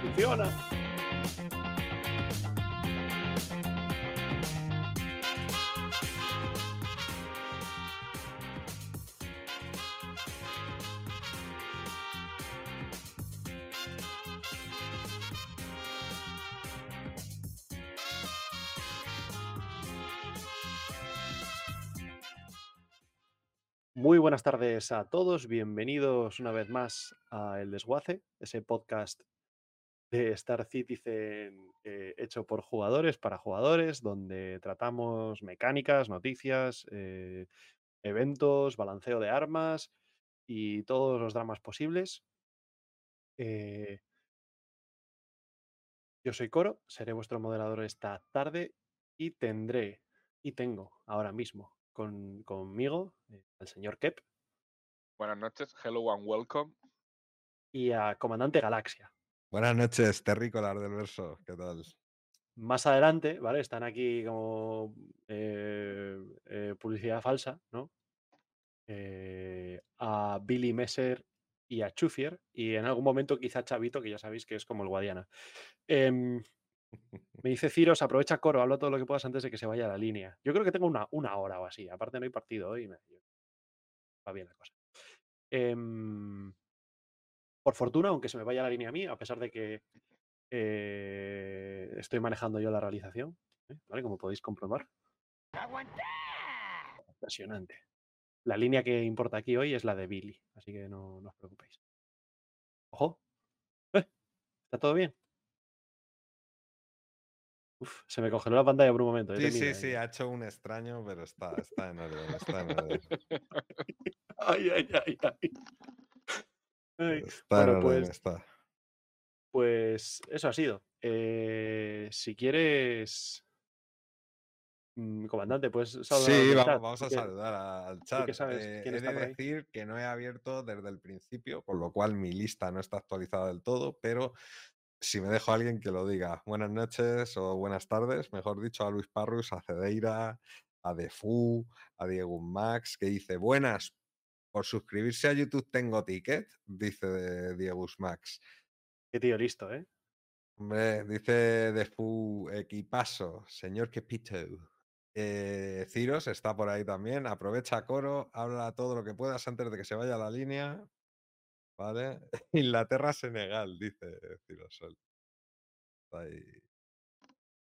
Funciona. Muy buenas tardes a todos, bienvenidos una vez más a El Desguace, ese podcast de Star Citizen eh, hecho por jugadores para jugadores, donde tratamos mecánicas, noticias, eh, eventos, balanceo de armas y todos los dramas posibles. Eh, yo soy Coro, seré vuestro moderador esta tarde y tendré, y tengo ahora mismo con, conmigo al señor Kep Buenas noches, hello and welcome. y a Comandante Galaxia. Buenas noches, terrícolas del verso. ¿Qué tal? Más adelante, ¿vale? Están aquí como eh, eh, publicidad falsa, ¿no? Eh, a Billy Messer y a Chufier, y en algún momento quizá Chavito, que ya sabéis que es como el Guadiana. Em, me dice Ciros, aprovecha coro, habla todo lo que puedas antes de que se vaya a la línea. Yo creo que tengo una, una hora o así. Aparte no hay partido hoy. me- Va bien la cosa. Em, por fortuna, aunque se me vaya la línea a mí, a pesar de que eh, estoy manejando yo la realización, ¿eh? ¿vale? Como podéis comprobar. Impresionante. La línea que importa aquí hoy es la de Billy, así que no, no os preocupéis. Ojo. ¡Eh! ¿Está todo bien? Uf, se me congeló la pantalla por un momento. Sí, sí, sí, ha hecho un extraño, pero está, está en orden, está en orden. Ay, ay, ay, ay. Está en Bueno, pues- está. Pues eso ha sido. Eh, si quieres, mm, comandante, puedes saludar Sí, al vamos, chat, vamos a saludar al chat. Eh, he de decir que no he abierto desde el principio, con lo cual mi lista no está actualizada del todo, pero si me dejo a alguien que lo diga. Buenas noches o buenas tardes, mejor dicho, a Luis Parrus, a Cedeira, a Defu, a Diego Max, que dice, buenas, por suscribirse a YouTube tengo ticket, dice Diego Max. Qué tío listo, ¿eh? Hombre, dice Defu equipazo, señor Kepito. Eh, Ciros está por ahí también. Aprovecha coro, habla todo lo que puedas antes de que se vaya a la línea. ¿Vale? Inglaterra-Senegal, dice Ciros Sol. Está ahí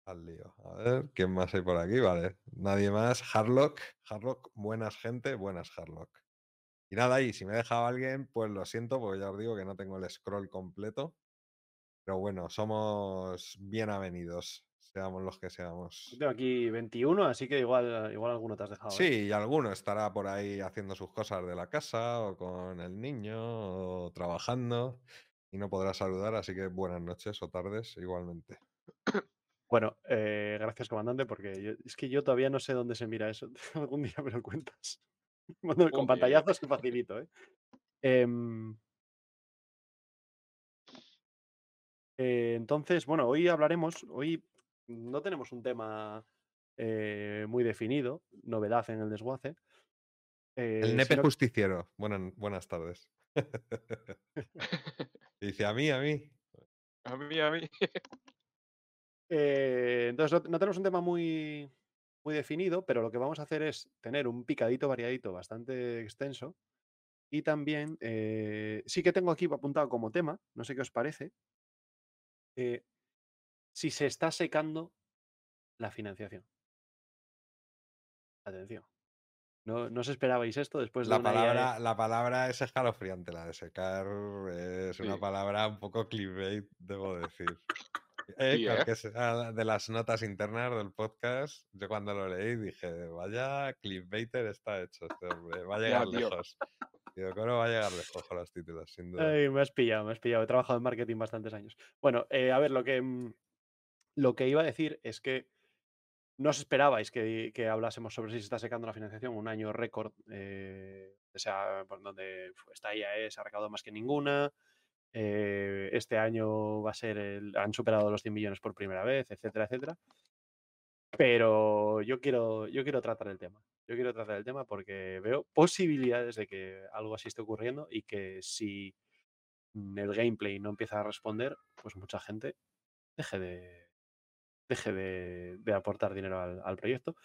al lío. A ver, ¿quién más hay por aquí? Vale, nadie más. Harlock, Harlock, buenas gente, buenas Harlock. Y nada, y si me he dejado alguien, pues lo siento, porque ya os digo que no tengo el scroll completo. Pero bueno, somos bien avenidos, seamos los que Yo seamos. tengo aquí 21, así que igual, igual alguno te has dejado. ¿eh? Sí, y alguno estará por ahí haciendo sus cosas de la casa o con el niño o trabajando y no podrá saludar, así que buenas noches o tardes igualmente. Bueno, eh, gracias, comandante, porque yo- es que yo todavía no sé dónde se mira eso. Algún día me lo cuentas. Bueno, con pantallazos y facilito, ¿eh? Em, eh, entonces, bueno, hoy hablaremos, hoy no tenemos un tema eh, muy definido, novedad en el desguace. El eh, nepe sino- justiciero, buenas, buenas tardes. Dice a mí, a mí. A mí, a mí. Eh, entonces, no, no tenemos un tema muy, muy definido, pero lo que vamos a hacer es tener un picadito variadito bastante extenso. Y también, eh, sí que tengo aquí apuntado como tema, no sé qué os parece, eh, si se está secando la financiación. Atención. No, no os esperabais esto después de La una palabra, la palabra es escalofriante, la de secar es una palabra un poco clickbait, debo decir. Eh, de las notas internas del podcast, yo cuando lo leí dije, vaya clickbaiter está hecho este hombre, va a Ya, llegar tío. lejos. Digo, ¿cómo va a llegar lejos con los títulos? Sin duda. Ay, me has pillado, me has pillado. He trabajado en marketing bastantes años. Bueno, eh, a ver, lo que, mm, lo que iba a decir es que no os esperabais que, que hablásemos sobre si se está secando la financiación, un año récord, eh, o sea, por donde esta IAE se ha recaudado más que ninguna. Eh, este año va a ser el, han superado los 100 millones por primera vez, etcétera, etcétera. Pero yo quiero, yo quiero tratar el tema. Yo quiero tratar el tema porque veo posibilidades de que algo así esté ocurriendo y que si el gameplay no empieza a responder, pues mucha gente deje de, deje de, de aportar dinero al proyecto.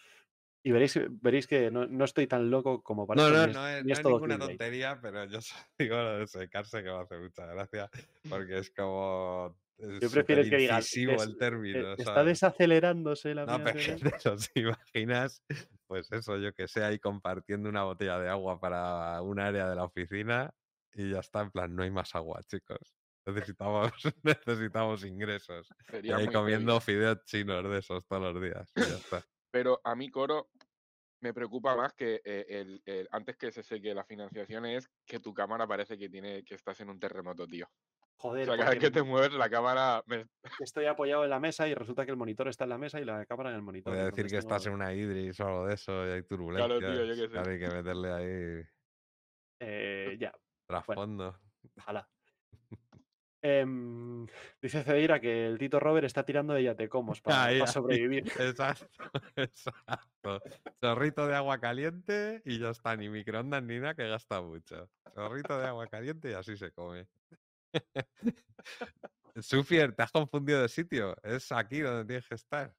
Y veréis, veréis que no, no estoy tan loco como parece. No, no, no es, no es todo ninguna tontería, pero yo digo lo de secarse que me hace mucha gracia, porque es como Yo prefiero que "Des- el término, está ¿sabes? desacelerándose la No, pero es que financiación". te los imaginas, pues eso, yo que sé, ahí compartiendo una botella de agua para un área de la oficina y ya está, en plan, no hay más agua, chicos. Necesitamos, necesitamos ingresos. Y ahí comiendo fideos chinos de esos todos los días. Y ya está. Pero a mí, Coro, me preocupa más que eh, el, el- antes que se seque la financiación es que tu cámara parece que tiene que estás en un terremoto, tío. O Joder, sea, cada vez que te mueves la cámara... me- estoy apoyado en la mesa y resulta que el monitor está en la mesa y la cámara en el monitor. Podría decir entonces que estás en una Idris o algo de eso y hay turbulencias. tío, yo qué sé. claro, hay que meterle ahí Eh, ya, trasfondo. ojalá. Em, dice Cedeira que el Tito Robert está tirando de yatecomos para, Ahí, ahí, sobrevivir. Exacto, exacto. Chorrito de agua caliente y ya está, ni microondas ni nada que gasta mucho. Chorrito de agua caliente y así se come. Sufier, te has confundido de sitio. Es aquí donde tienes que estar.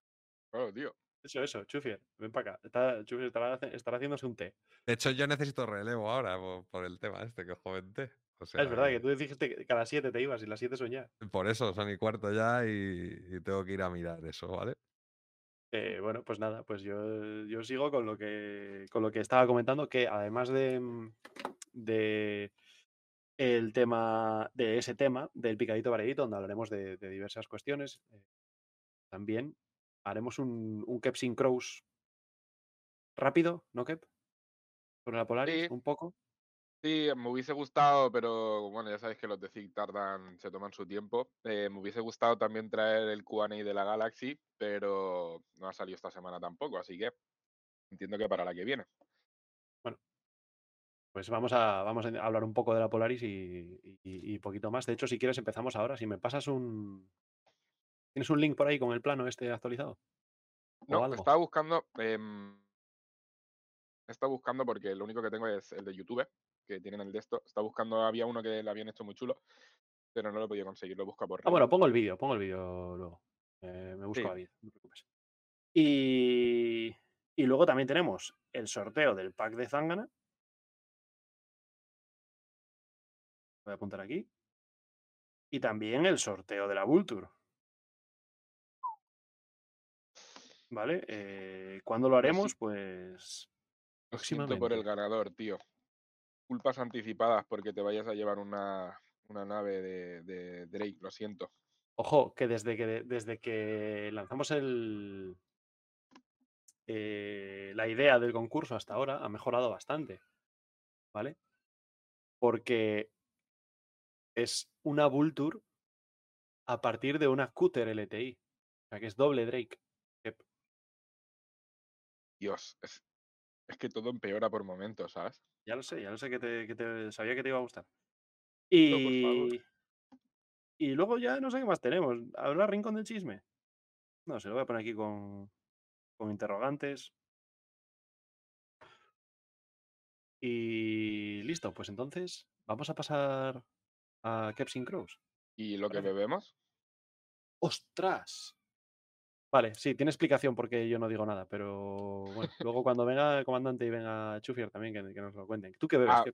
Claro, tío. Eso, eso, Chufier, ven para acá. Está, Chufier estará, estará haciéndose un té. De hecho, yo necesito relevo ahora por, por el tema este que os comenté. O sea, es verdad que tú dijiste que a las 7 te ibas y las 7 son ya. por eso son y cuarto ya y, y tengo que ir a mirar eso, ¿vale? Eh, bueno, pues nada, pues yo, yo sigo con lo que con lo que estaba comentando, que además de, mm, de el tema, de ese tema, del picadito variadito, donde hablaremos de, de diversas cuestiones, eh, también haremos un, un Kep sin Crows rápido, ¿no, Kep? Sobre la Polaris, Sí. un poco. Sí, me hubiese gustado, pero bueno, ya sabéis que los de ZIG tardan, se toman su tiempo. Eh, me hubiese gustado también traer el QA de la Galaxy, pero no ha salido esta semana tampoco, así que entiendo que para la que viene. Pues vamos a, vamos a hablar un poco de la Polaris y, y- y poquito más. De hecho, si quieres, empezamos ahora. Si me pasas un. ¿Tienes un link por ahí con el plano este actualizado? ¿O No, estaba buscando. em, estaba buscando porque lo único que tengo es el de YouTube, que tienen el de esto. Estaba buscando, había uno que le habían hecho muy chulo, pero no lo he podido conseguir. Lo busco por Ah, bueno, pongo el vídeo, pongo el vídeo luego. Eh, me busco Sí. la vida, no te preocupes. Y, y luego también tenemos el sorteo del pack de Zangana. Voy a apuntar aquí. Y también el sorteo de la Vulture. ¿Vale? Eh, ¿Cuándo lo sí- haremos? Pues Lo siento por el ganador, tío. Culpas anticipadas porque te vayas a llevar una, una nave de, de Drake, lo siento. Ojo, que desde que, desde que lanzamos el, eh, la idea del concurso hasta ahora ha mejorado bastante. ¿Vale? Porque es una Vulture a partir de una Cutter LTI. O sea que es doble Drake. Yep. Dios, es, es que todo empeora por momentos, ¿sabes? Ya lo sé, ya lo sé que te, que te- sabía que te iba a gustar. No. Y, y luego ya no sé qué más tenemos. ¿Habrá rincón del chisme? No, se lo voy a poner aquí con, con interrogantes. Y listo, pues entonces vamos a pasar a Kepsin Crows. ¿Y lo que bebemos? ¡Ostras! Vale, sí, tiene explicación porque yo no digo nada, pero bueno, luego cuando venga el comandante y venga Chufier también, que, que nos lo cuenten. ¿Tú qué bebes? Ah?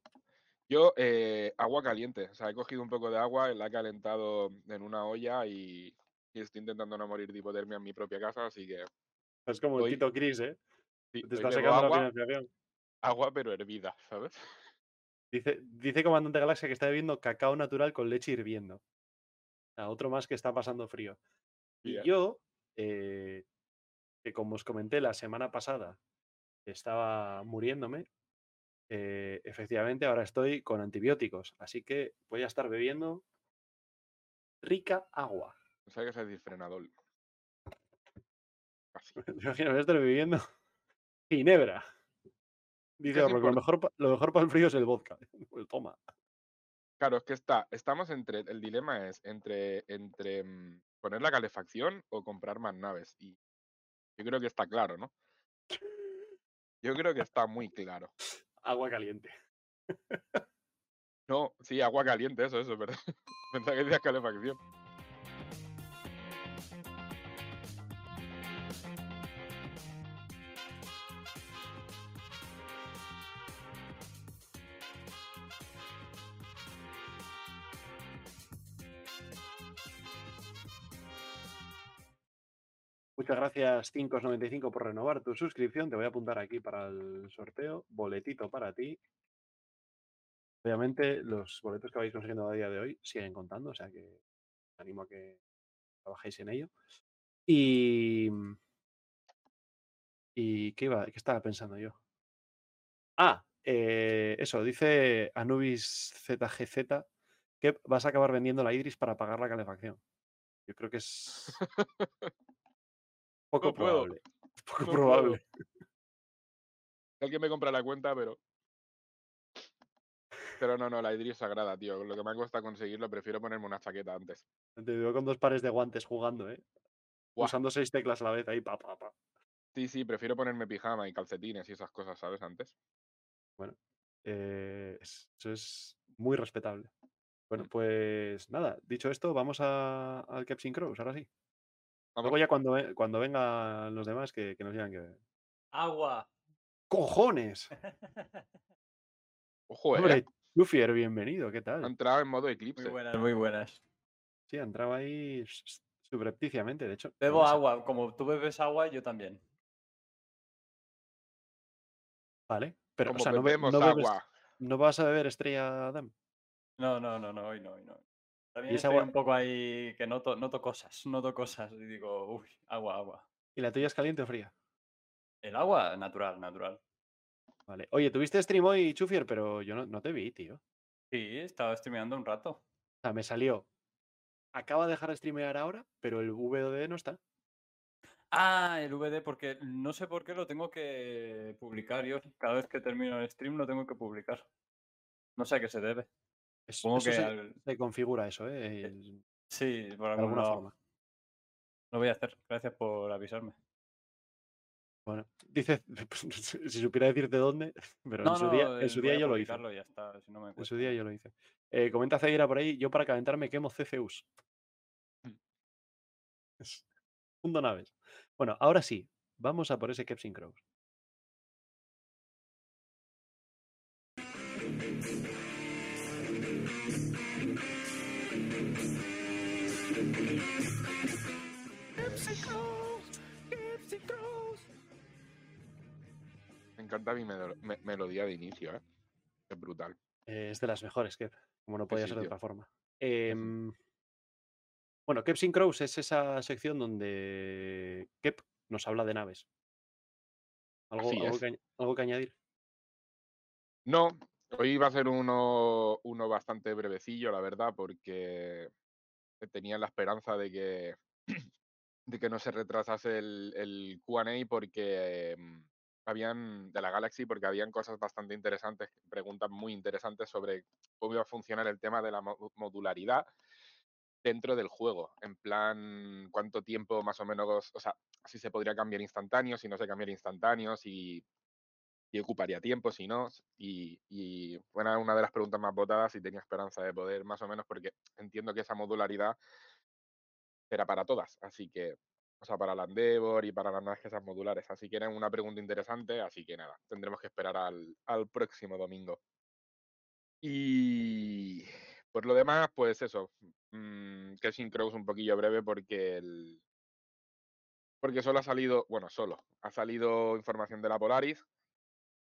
Yo, eh, agua caliente. O sea, he cogido un poco de agua, la he calentado en una olla y, y estoy intentando no morir de hipotermia en mi propia casa, así que Es como el hoy- Tito Cris, ¿eh? sí, Te está bebo secando la agua, financiación. agua pero hervida, ¿sabes? Dice, dice Comandante Galaxia que está bebiendo cacao natural con leche hirviendo. O sea, otro más que está pasando frío. Y ¿eh? yo, eh, que como os comenté la semana pasada, estaba muriéndome, eh, efectivamente ahora estoy con antibióticos. Así que voy a estar bebiendo rica agua. No sabía que. Casi. Me imagino, voy a estar bebiendo ginebra. Dice, es porque lo mejor, lo mejor para el frío es el vodka. Pues toma. Claro, es que está, estamos entre, el dilema es entre, entre mm, poner la calefacción o comprar más naves. Y yo creo que está claro, ¿no? Yo creo que está muy claro. Agua caliente. No, sí, agua caliente, eso, eso, perdón. Pensaba que decías calefacción. Muchas gracias, 595, por renovar tu suscripción. Te voy a apuntar aquí para el sorteo. Boletito para ti. Obviamente, los boletos que vais consiguiendo a día de hoy siguen contando, o sea que animo a que trabajéis en ello. Y. ¿Y qué, iba, qué estaba pensando yo? Ah, eh, eso, dice Anubis ZGZ que vas a acabar vendiendo la Idris para pagar la calefacción. Yo creo que es poco No puedo, probable. Poco no puedo. probable. Alguien me compra la cuenta, pero. Pero no, no, la Idris es sagrada, tío. Lo que me cuesta conseguirlo, prefiero ponerme una chaqueta antes. Te veo con dos pares de guantes jugando, ¿eh? Usando seis teclas a la vez ahí, pa, pa, pa. Sí, sí, prefiero ponerme pijama y calcetines y esas cosas, ¿sabes? Antes. Bueno, eh, es- eso es muy respetable. Bueno, Mm. pues nada, dicho esto, vamos a, al Kepsin Crows, ahora sí. Luego ya cuando, cuando vengan los demás que, que nos digan que... Agua. ¡Cojones! Ojo, eh. Hombre, Lufier, bienvenido, ¿qué Ha tal? entrado en modo Muy eclipse. buenas, muy buenas. Sí, ha entrado ahí subrepticiamente, de hecho. Bebo agua, como tú bebes agua, yo también. Vale, pero o Como sea, no, be- bebemos no bebes- agua. no vas a beber Estrella Adam. No, no, no, no, hoy no, hoy no. También esa agua- un poco ahí que noto, noto cosas, noto cosas y digo, uy, agua, agua. ¿Y la tuya es caliente o fría? El agua, natural, natural. Vale. Oye, tuviste stream hoy, Chufier, pero yo no, no te vi, tío. Sí, estaba streameando un rato. O sea, me salió. Acaba de dejar de streamear ahora, pero el VOD no está. Ah, el VD, porque no sé por qué lo tengo que publicar yo. Cada vez que termino el stream lo tengo que publicar. No sé a qué se debe. Supongo eso que se, al- se configura eso, ¿eh? El- Sí, por alguna forma. Lo voy a hacer. Gracias por avisarme. Bueno, dice, si supiera decirte dónde, pero No, en su no, día, en el- su voy día a yo lo hice. publicarlo y ya está, si no me En su día yo lo hice. Eh, comenta Ceira por ahí, yo para calentarme quemo CCUs. Mm. Es- Mundo naves. Bueno, ahora sí, vamos a por ese Kepsin Crows. Encanta mi melo- me- melodía de inicio, ¿eh? Es brutal. Eh, es de las mejores, Kep, como no podía ser de otra forma. Em, bueno, Kepsin Crows es esa sección donde Kep nos habla de naves. ¿Algo, algo que, añ- algo que añadir? No, hoy va a ser uno, uno bastante brevecillo, la verdad, porque tenía la esperanza de que, de que no se retrasase el, el QA porque em, habían, de la Galaxy, porque habían cosas bastante interesantes, preguntas muy interesantes sobre cómo iba a funcionar el tema de la mo- modularidad dentro del juego. En plan, cuánto tiempo más o menos, o sea, si se podría cambiar instantáneo, si no se cambiaría instantáneo, si ocuparía tiempo, si no, y, y fue una- una de las preguntas más votadas y tenía esperanza de poder más o menos porque entiendo que esa modularidad era para todas, así que, o sea, para la Endeavor y para las naves que modulares, así que era una pregunta interesante, así que nada, tendremos que esperar al, al próximo domingo. Y por lo demás, pues eso, mmm, Casing Crows un poquillo breve porque el... Porque solo ha salido, bueno, solo, ha salido información de la Polaris,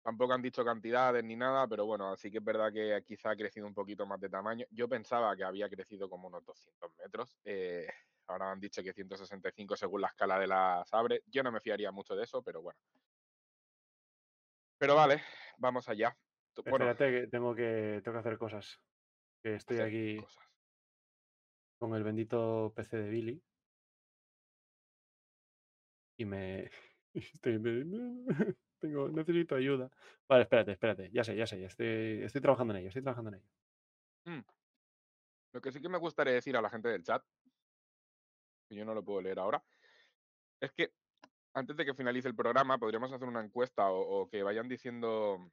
Tampoco han dicho cantidades ni nada, pero bueno, así que es verdad que quizá ha crecido un poquito más de tamaño. Yo pensaba que había crecido como unos 200 metros. eh, ahora han dicho que 165 según la escala de la Sabre. Yo no me fiaría mucho de eso, pero bueno. Pero vale, vamos allá. Bueno, Espérate, que tengo que, tengo que hacer cosas. Que estoy aquí cosas. con el bendito PC de Billy. Y me. estoy tengo, necesito ayuda. Vale, espérate, espérate. Ya sé, ya sé. ya Estoy, estoy trabajando en ello, estoy trabajando en ello. Lo que sí que me gustaría decir a la gente del chat, yo no lo puedo leer ahora, es que antes de que finalice el programa podríamos hacer una encuesta o, que vayan diciendo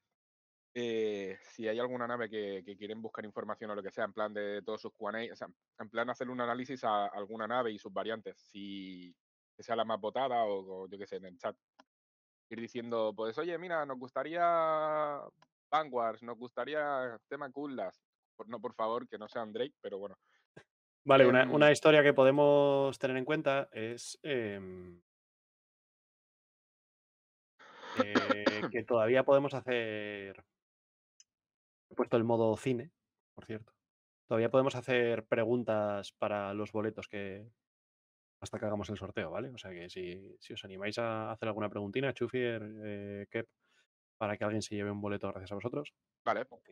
eh, si hay alguna nave que, quieren buscar información o lo que sea, en plan de todos sus Q&A, o sea, en plan hacer un análisis a alguna nave y sus variantes, si que sea la más votada o, yo qué sé, en el chat. Ir diciendo, pues, oye, mira, nos gustaría Vanguards, nos gustaría tema Kuldas. Por, no, por favor, que no sean Drake, pero bueno. Vale, una, Em, una historia que podemos tener en cuenta es em, eh, que todavía podemos hacer. He puesto el modo cine, por cierto. Todavía podemos hacer preguntas para los boletos que hasta que hagamos el sorteo, ¿vale? O sea que si, si os animáis a hacer alguna preguntina, Chufier, eh, Kep, para que alguien se lleve un boleto gracias a vosotros, Vale, Ok.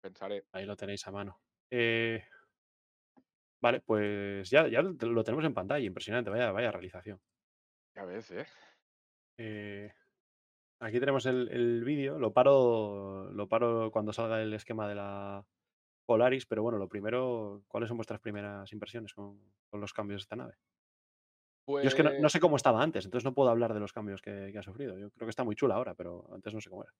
pensaré. ahí lo tenéis a mano. Eh, vale, pues ya, ya lo tenemos en pantalla, impresionante, vaya, vaya realización. Ya ves, ¿eh? Eh, aquí tenemos el, el vídeo, lo paro, lo paro cuando salga el esquema de la Polaris, pero bueno, lo primero, ¿cuáles son vuestras primeras impresiones con, con los cambios de esta nave? Pues, Yo es que no, no sé cómo estaba antes, entonces no puedo hablar de los cambios que, que ha sufrido. Yo creo que está muy chula ahora, pero antes no sé cómo era.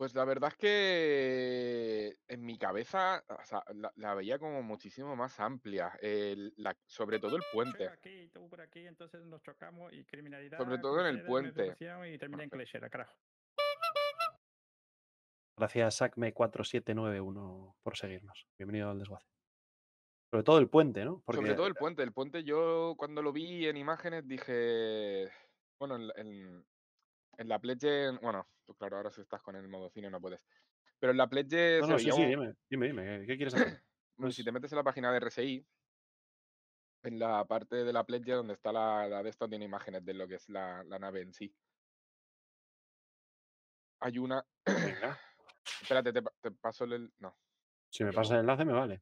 Pues la verdad es que en mi cabeza o sea, la, la veía como muchísimo más amplia, el- la- sobre todo el puente. aquí tú por aquí, entonces nos chocamos y criminalidad. Sobre todo en el puente. Y termina en clechera, carajo. Gracias, Sacme4791, por seguirnos. Bienvenido al desguace. Sobre todo el puente, ¿no? Porque Sobre todo el puente. El puente yo cuando lo vi en imágenes dije, bueno, en, la- en, en la pledge, bueno, tú claro, ahora si estás con el modo cine no puedes. Pero en la pledge No, no, sí, sí, dime, dime, dime, ¿qué- ¿qué quieres hacer? Bueno, si Pues- te metes en la página de RSI, en la parte de la pledge donde está la, la de esto tiene imágenes de lo que es la, la nave en sí. Hay una. Venga, Espérate, te, pa- te paso el. No, si me pasas el enlace me vale.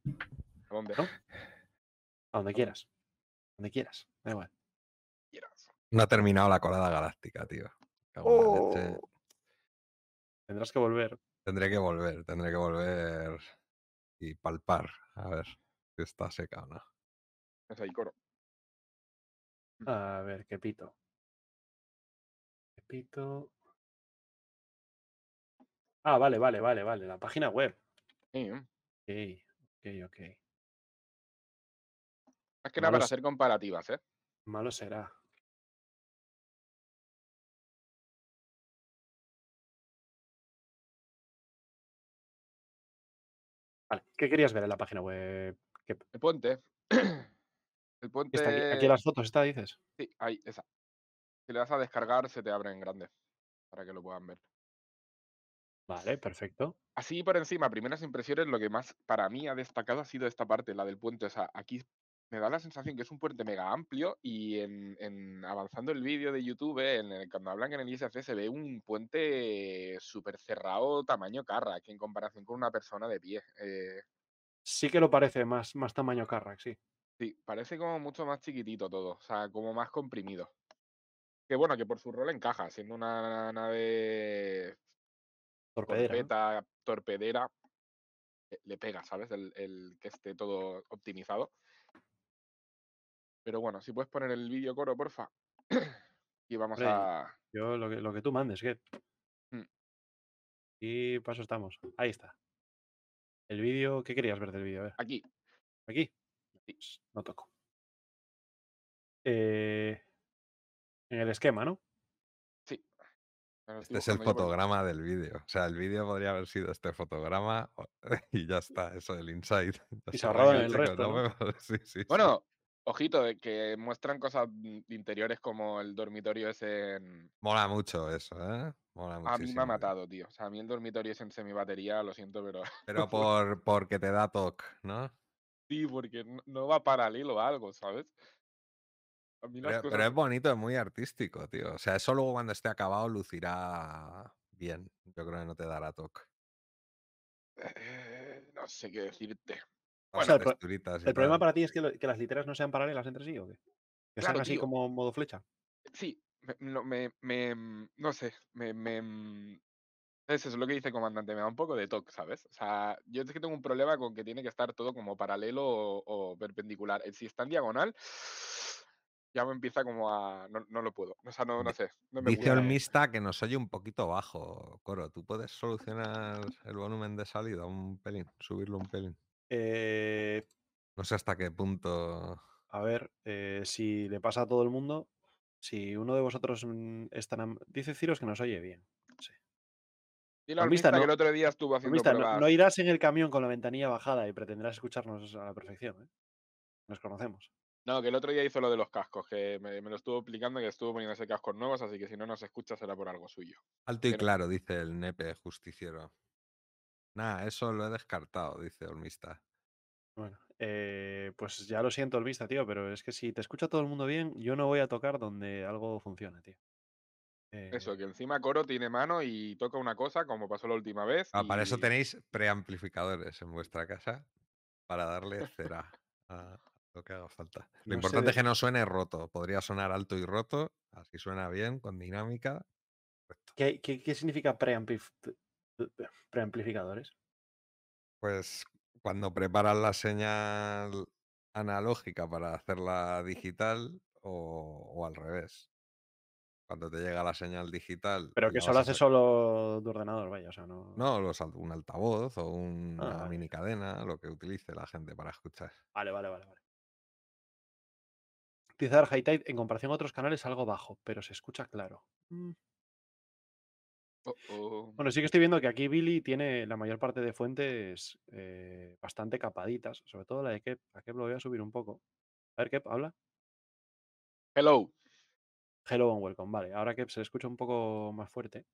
¿a dónde? ¿No? A donde quieras. Donde quieras, da igual. Quieras. No ha terminado la colada galáctica, tío. Oh. Tendrás que volver. Tendré que volver, tendré que volver y palpar. A ver si está seca o no. Es ahí, coro. A ver, qué pito. Qué pito. Ah, vale, vale, vale, vale. La página web. Sí. Ok, ok, ok. Más que nada para hacer comparativas, ¿eh? Malo será. Vale, ¿qué querías ver en la página web? ¿Qué, El puente. El puente. está aquí, aquí las fotos, ¿está dices? Sí, ahí, esa. Si le das a descargar, se te abre en grande. Para que lo puedan ver. Vale, perfecto. Así por encima, primeras impresiones, lo que más para mí ha destacado ha sido esta parte, la del puente. O sea, aquí me da la sensación que es un puente mega amplio y en, en avanzando el vídeo de YouTube, en el, cuando hablan en el ISF, se ve un puente súper cerrado, tamaño carra, que en comparación con una persona de pie. Eh, Sí que lo parece más, más tamaño Carrack, sí. sí, parece como mucho más chiquitito todo, o sea, como más comprimido. Que bueno, que por su rol encaja, siendo una nave Torpedera. ¿no? torpeta, torpedera, eh, le pega, ¿sabes? El, el que esté todo optimizado. Pero bueno, si puedes poner el vídeo coro, porfa. y vamos Hombre, a. Yo lo que, lo que tú mandes, ¿qué? Mm. Y paso estamos. Ahí está. El vídeo, ¿qué querías ver del vídeo? Aquí. aquí. Pues, no toco. Eh, en el esquema, ¿no? Sí. Este es el fotograma del vídeo. O sea, el vídeo podría haber sido este fotograma y ya está, eso del inside. Y se venga, el resto. Bueno, ojito, de que muestran cosas mm, interiores como el dormitorio ese en... Mola mucho eso, ¿eh? Mola A mí me ha matado, tío. O sea, a mí el dormitorio es en semibatería, lo siento, pero Pero por, porque te da toque, ¿no? sí, porque no- va paralelo a algo, ¿sabes? A mí las Pero, pero cosas... es bonito, es muy artístico, tío. O sea, eso luego cuando esté acabado lucirá bien. Yo creo que no te dará toque. Eh, no sé qué decirte. Sea, el pro- ¿El problema para ti es que, lo- que las literas no sean paralelas entre sí o qué? Que sean Claro, así tío. como modo flecha. Sí, me, no, me, me, mm, no sé, me, me, mm, es eso es lo que dice comandante, me da un poco de toque, ¿sabes? O sea, yo es que tengo un problema con que tiene que estar todo como paralelo o, o perpendicular. Eh, Si está en diagonal, ya me empieza como a. No, no lo puedo. O sea, no, sé. No me Dice. Olmista que nos oye un poquito bajo, Coro. ¿Tú puedes solucionar el volumen de salida un pelín? Subirlo un pelín. Eh, No sé hasta qué punto. a ver, eh, si le pasa a todo el mundo, si uno de vosotros mm, está... Dice Ciros que nos oye bien. Sí. Al Olmista, Mista que no- el otro día estuvo haciendo Olmista, no, no irás en el camión con la ventanilla bajada y pretenderás escucharnos a la perfección. ¿eh? Nos conocemos. No, que el otro día hizo lo de los cascos, que me, me lo estuvo explicando que estuvo poniéndose cascos nuevos, así que si no nos escucha será por algo suyo. Alto y Pero- claro, dice el nepe justiciero. Nah, eso lo he descartado, dice Olmista. Bueno, eh, pues ya lo siento, Olvista, tío, pero es que si te escucha todo el mundo bien, yo no voy a tocar donde algo funciona, tío. Eh, Eso, que encima Coro tiene mano y toca una cosa, como pasó la última vez. Ah, para eso tenéis preamplificadores en vuestra casa para darle cera a lo que haga falta. Lo No importante de- es que no suene roto. Podría sonar alto y roto, así suena bien, con dinámica. ¿Qué, qué- qué significa preamplif- preamplificadores? Pues cuando preparas la señal analógica para hacerla digital o, o al revés. Cuando te llega la señal digital. Pero que solo hace solo tu ordenador, vaya, o sea, no. No, los un altavoz o una vale. mini cadena, lo que utilice la gente para escuchar. Vale, vale, vale, vale. Utilizar high tide en comparación a otros canales algo bajo, pero se escucha claro. Mm. Oh, oh. Bueno, sí que estoy viendo que aquí Billy tiene la mayor parte de fuentes eh, bastante capaditas, sobre todo la de Kep. A Kep lo voy a subir un poco. A ver, Kep, habla. Hello. Hello and welcome. Vale, ahora Kep se escucha un poco más fuerte.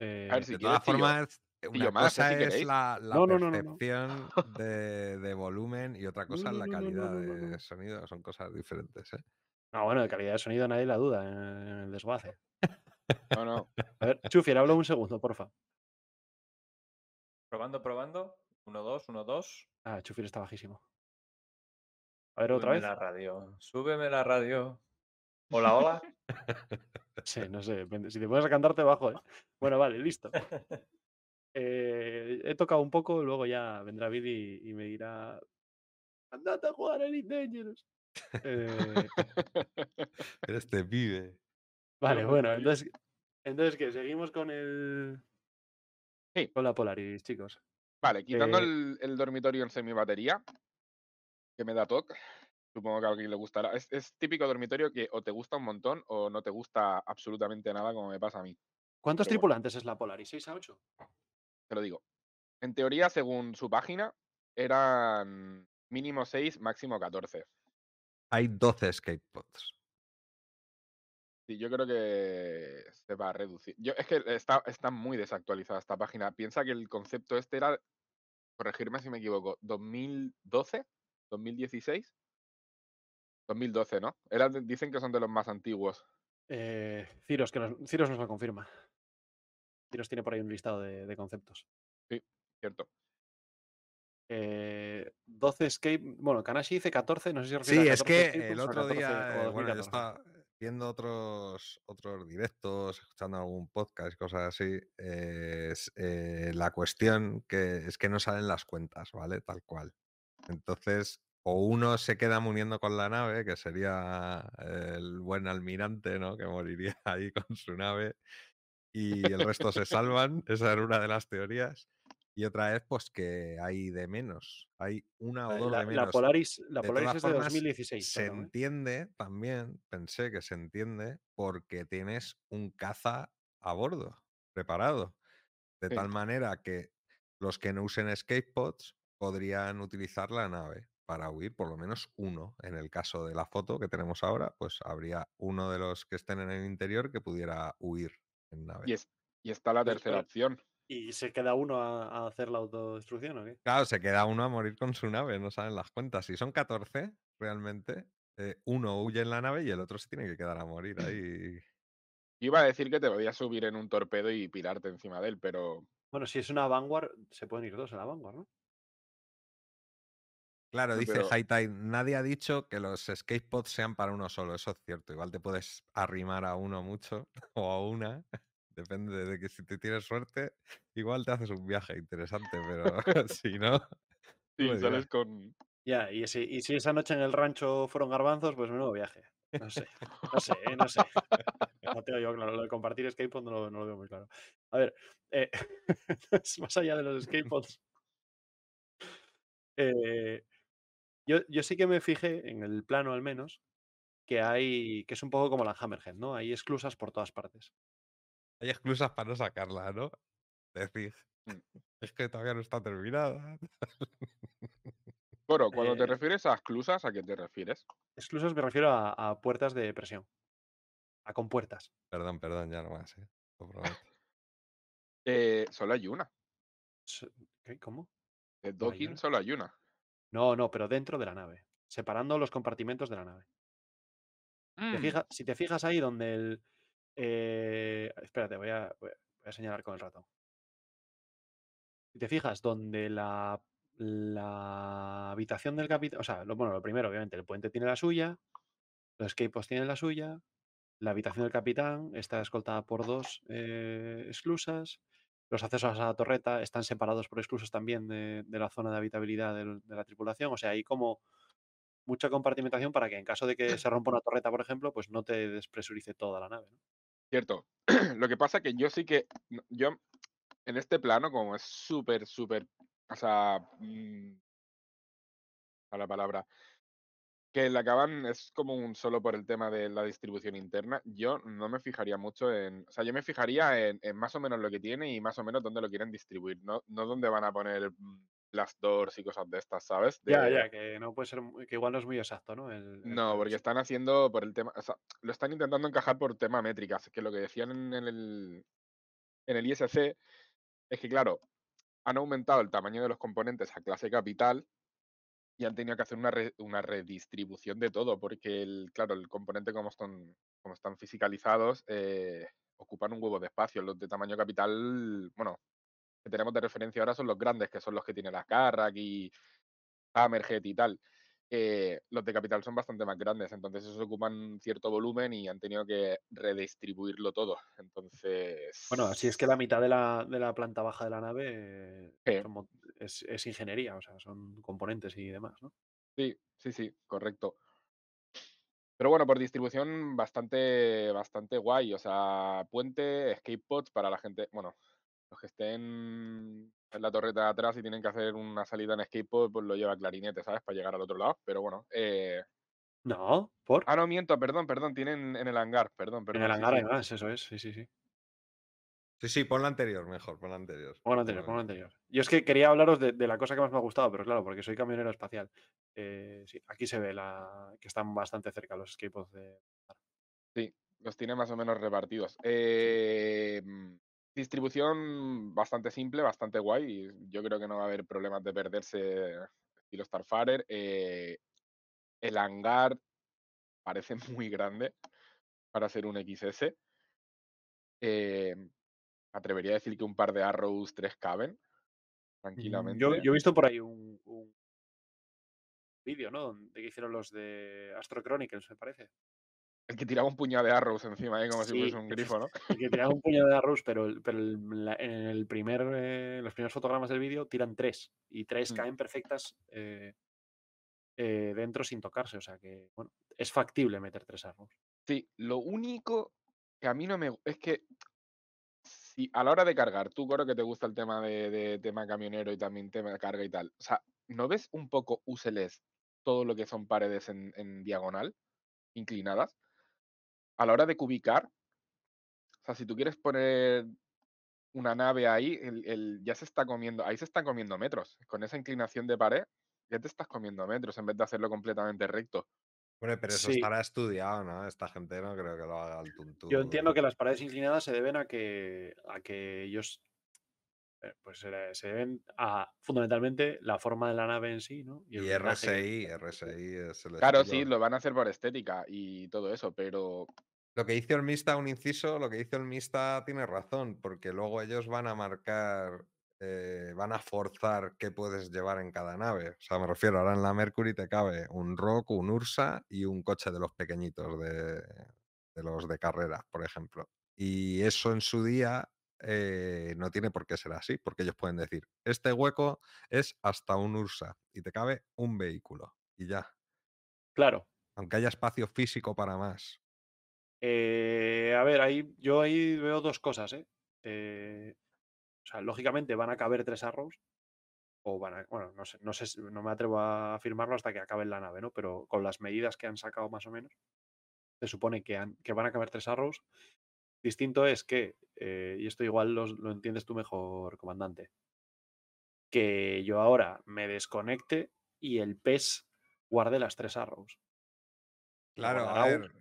Eh, A ver si de todas formas, una más, cosa si es la, la No, no, no, no, no. percepción de, de volumen y otra cosa No, es la no, no, no, calidad no, no, no. de sonido. Son cosas diferentes. ¿eh? No, bueno, de calidad de sonido nadie la duda en el desguace. No, no. A ver, Chufier, habla un segundo, porfa. Probando, probando. 1, 2, 1, 2. Ah, Chufier está bajísimo. A ver, otra Súbeme vez. la radio. Súbeme la radio. Hola, hola. Sí, no sé. Si te pones a cantarte bajo, ¿eh? Bueno, vale, listo. Eh, he tocado un poco, luego ya vendrá Billy y, y me dirá. Andate a jugar a Elite Dangerous. Eh, Este pibe. Vale, No, bueno, entonces. Entonces, ¿qué? Seguimos con el. Sí. Con la Polaris, chicos. Vale, quitando Eh, el, el dormitorio en semibatería, que me da toque, supongo que a alguien le gustará. Es, es típico dormitorio que o te gusta un montón o no te gusta absolutamente nada, como me pasa a mí. ¿Cuántos Pero bueno. tripulantes es la Polaris? ¿6 a 8? Te lo digo. En teoría, según su página, eran mínimo 6, máximo 14. Hay 12 skatepods. Sí, yo creo que se va a reducir. Yo, es que está, está muy desactualizada esta página. Piensa que el concepto este era, corregirme si me equivoco, 2012, 2016. 2012, ¿no? Era dicen que son de los más antiguos. Eh, Ciros, que nos, Ciros nos lo confirma. Ciros tiene por ahí un listado de, de conceptos. ¿Cierto? Eh, 12 escape. Bueno, Kanashi dice 14, no sé si refiere Sí, a es 14 que escape el otro 14 día, eh, bueno, yo 2014. Viendo otros, otros directos, escuchando algún podcast cosas así. eh, es, eh, la cuestión que es que no salen las cuentas, ¿vale? Tal cual. Entonces, o uno se queda muriendo con la nave, que sería el buen almirante, ¿no? Que moriría ahí con su nave, y el resto se salvan. Esa era una de las teorías. Y otra es, pues, que hay de menos. Hay una o dos La, de la menos. Polaris, la De Polaris es de formas, 2016. se ¿eh? entiende también, pensé que se entiende, porque tienes un caza a bordo, preparado. De Sí. tal manera que los que no usen skatepods podrían utilizar la nave para huir, por lo menos uno. En el caso de la foto que tenemos ahora, pues habría uno de los que estén en el interior que pudiera huir en nave. Y, es, y está la tercera opción. ¿Y se queda uno a, a hacer la autodestrucción o qué? Claro, se queda uno a morir con su nave, no saben las cuentas. Si son 14, realmente, eh, uno huye en la nave y el otro se tiene que quedar a morir ahí. Iba a decir que te podías subir en un torpedo y pirarte encima de él, pero Bueno, si es una Vanguard, se pueden ir dos en la Vanguard, ¿no? Claro, dice pero- High Tide, nadie ha dicho que los skatepods sean para uno solo, eso es cierto. Igual te puedes arrimar a uno mucho o a una, depende de que si te tienes suerte, igual te haces un viaje interesante, pero si no, sí, me sales dirás. con, Ya, y si, y si esa noche en el rancho fueron garbanzos, pues menudo viaje. No sé, no sé, ¿eh? no sé. No tengo yo claro, lo de compartir skateboard no lo, no lo veo muy claro. A ver, eh, más allá de los skateboards, eh, yo, yo sí que me fijé, en el plano al menos, que hay, que es un poco como la Hammerhead, ¿no? Hay esclusas por todas partes. Hay exclusas para no sacarla, ¿no? Decir, Mm. es que todavía no está terminada. Coro, cuando te Eh, refieres a esclusas, ¿a qué te refieres? Esclusas me refiero a, a puertas de presión. A compuertas. Perdón, perdón, ya no más, ¿eh? Lo prometo. Eh, solo hay una. ¿Cómo? De ¿No hay docking solo hay una. No, no, pero dentro de la nave. Separando los compartimentos de la nave. Te Mm, fija- si te fijas ahí donde el. Eh, espérate, voy a, voy a- señalar con el ratón. Si te fijas donde la, la habitación del capitán. O sea, lo, bueno, lo primero, obviamente, el puente tiene la suya. Los skateboards tienen la suya. La habitación del capitán está escoltada por dos eh, esclusas. Los accesos a la torreta están separados por esclusas también de, de la zona de habitabilidad del- de la tripulación. O sea, hay como mucha compartimentación para que en caso de que se rompa una torreta, por ejemplo, pues no te despresurice toda la nave. ¿no? Cierto. Lo que pasa que yo sí que. Yo, en este plano, como es súper, súper. O sea. mm, a la palabra. Que la acaban es como un solo por el tema de la distribución interna. Yo no me fijaría mucho en. O sea, yo me fijaría en, en más o menos lo que tiene y más o menos dónde lo quieren distribuir. No, no dónde van a poner mm, las doors y cosas de estas, ¿sabes? Ya, De- ya, que no puede ser, que igual no es muy exacto, ¿no? El- el No, porque están haciendo por el tema, o sea, lo están intentando encajar por tema métricas, que lo que decían en el, en el ISC es que, claro, han aumentado el tamaño de los componentes a clase capital y han tenido que hacer una, re- una redistribución de todo, porque, el, claro, el componente como están, como están fisicalizados, eh, ocupan un huevo de espacio. Los de tamaño capital, bueno, que tenemos de referencia ahora son los grandes, que son los que tiene la Carrack y Hammerhead y tal. Eh, los de capital son bastante más grandes, entonces esos ocupan cierto volumen y han tenido que redistribuirlo todo. Entonces. Bueno, así es que la mitad de la, de la planta baja de la nave eh, son es, es ingeniería, o sea, son componentes y demás, ¿no? Sí, sí, sí, correcto. Pero bueno, por distribución bastante, bastante guay. O sea, puente, skatepods para la gente, bueno, los que estén en la torreta de atrás y tienen que hacer una salida en skatepod, pues lo lleva clarinete, ¿sabes? Para llegar al otro lado. Pero bueno, eh... No, por. Ah, no, miento, perdón, perdón, tienen en el hangar, perdón, en perdón. el sí, hangar sí. hay más, eso es, sí, sí, sí. Sí, sí, pon la anterior mejor, pon la anterior. Pon la anterior, pon la anterior. Yo es que quería hablaros de, de la cosa que más me ha gustado, pero claro, porque soy camionero espacial. Eh, sí, aquí se ve la, que están bastante cerca los skateboards de. Sí, los tiene más o menos repartidos. Eh, mm, distribución bastante simple, bastante guay. y Yo creo que no va a haber problemas de perderse estilo Starfighter. Eh, el hangar parece muy grande para ser un XS. Eh, me atrevería a decir que un par de Arrows 3 caben Mm, tranquilamente. Yo, yo he visto por ahí un, un vídeo, ¿no? Donde que hicieron los de Astro Chronicles, me parece. El que tiraba un puñado de Arrows encima, ¿eh? como si Sí, fuese un grifo, ¿no? Y que tiran un puñado de arroz, pero, el- pero el- la- en el primer, eh, los primeros fotogramas del vídeo tiran tres. Y tres Mm. caen perfectas eh, eh, dentro sin tocarse. O sea que, bueno, es factible meter tres arrows. Sí, lo único que a mí no me es que si a la hora de cargar, tú Coro que te gusta el tema de, de tema camionero y también tema de carga y tal, o sea, ¿no ves un poco úseles todo lo que son paredes en, en diagonal, inclinadas? A la hora de cubicar, o sea, si tú quieres poner una nave ahí, el, el- ya se está comiendo, ahí se están comiendo metros. Con esa inclinación de pared, ya te estás comiendo metros en vez de hacerlo completamente recto. Hombre, pero eso Sí. estará estudiado, ¿no? Esta gente no creo que lo haga al tuntún. Yo entiendo que las paredes inclinadas se deben a que, a que ellos. Eh, Pues se se deben a fundamentalmente la forma de la nave en sí, ¿no? Y, RSI, que- RSI es el Claro, estilo. sí, lo van a hacer por estética y todo eso, pero Lo que dice el Mista, un inciso, lo que dice el Mista tiene razón, porque luego ellos van a marcar, eh, van a forzar qué puedes llevar en cada nave. O sea, me refiero, ahora en la Mercury te cabe un Rock, un Ursa y un coche de los pequeñitos, de, de los de carrera, por ejemplo. Y eso en su día eh, no tiene por qué ser así, porque ellos pueden decir, este hueco es hasta un Ursa y te cabe un vehículo y ya, Claro. aunque haya espacio físico para más. Eh, a ver, ahí, yo ahí veo dos cosas, ¿eh? Eh, O sea, lógicamente van a caber tres arrows. O van a. Bueno, no sé, no sé, si- no me atrevo a afirmarlo hasta que acabe la nave, ¿no? Pero con las medidas que han sacado más o menos, se supone que, han- que van a caber tres arrows. Distinto es que, eh, y esto igual lo entiendes tú mejor, comandante, que yo ahora me desconecte y el PES guarde las tres arrows. La Claro, a ver,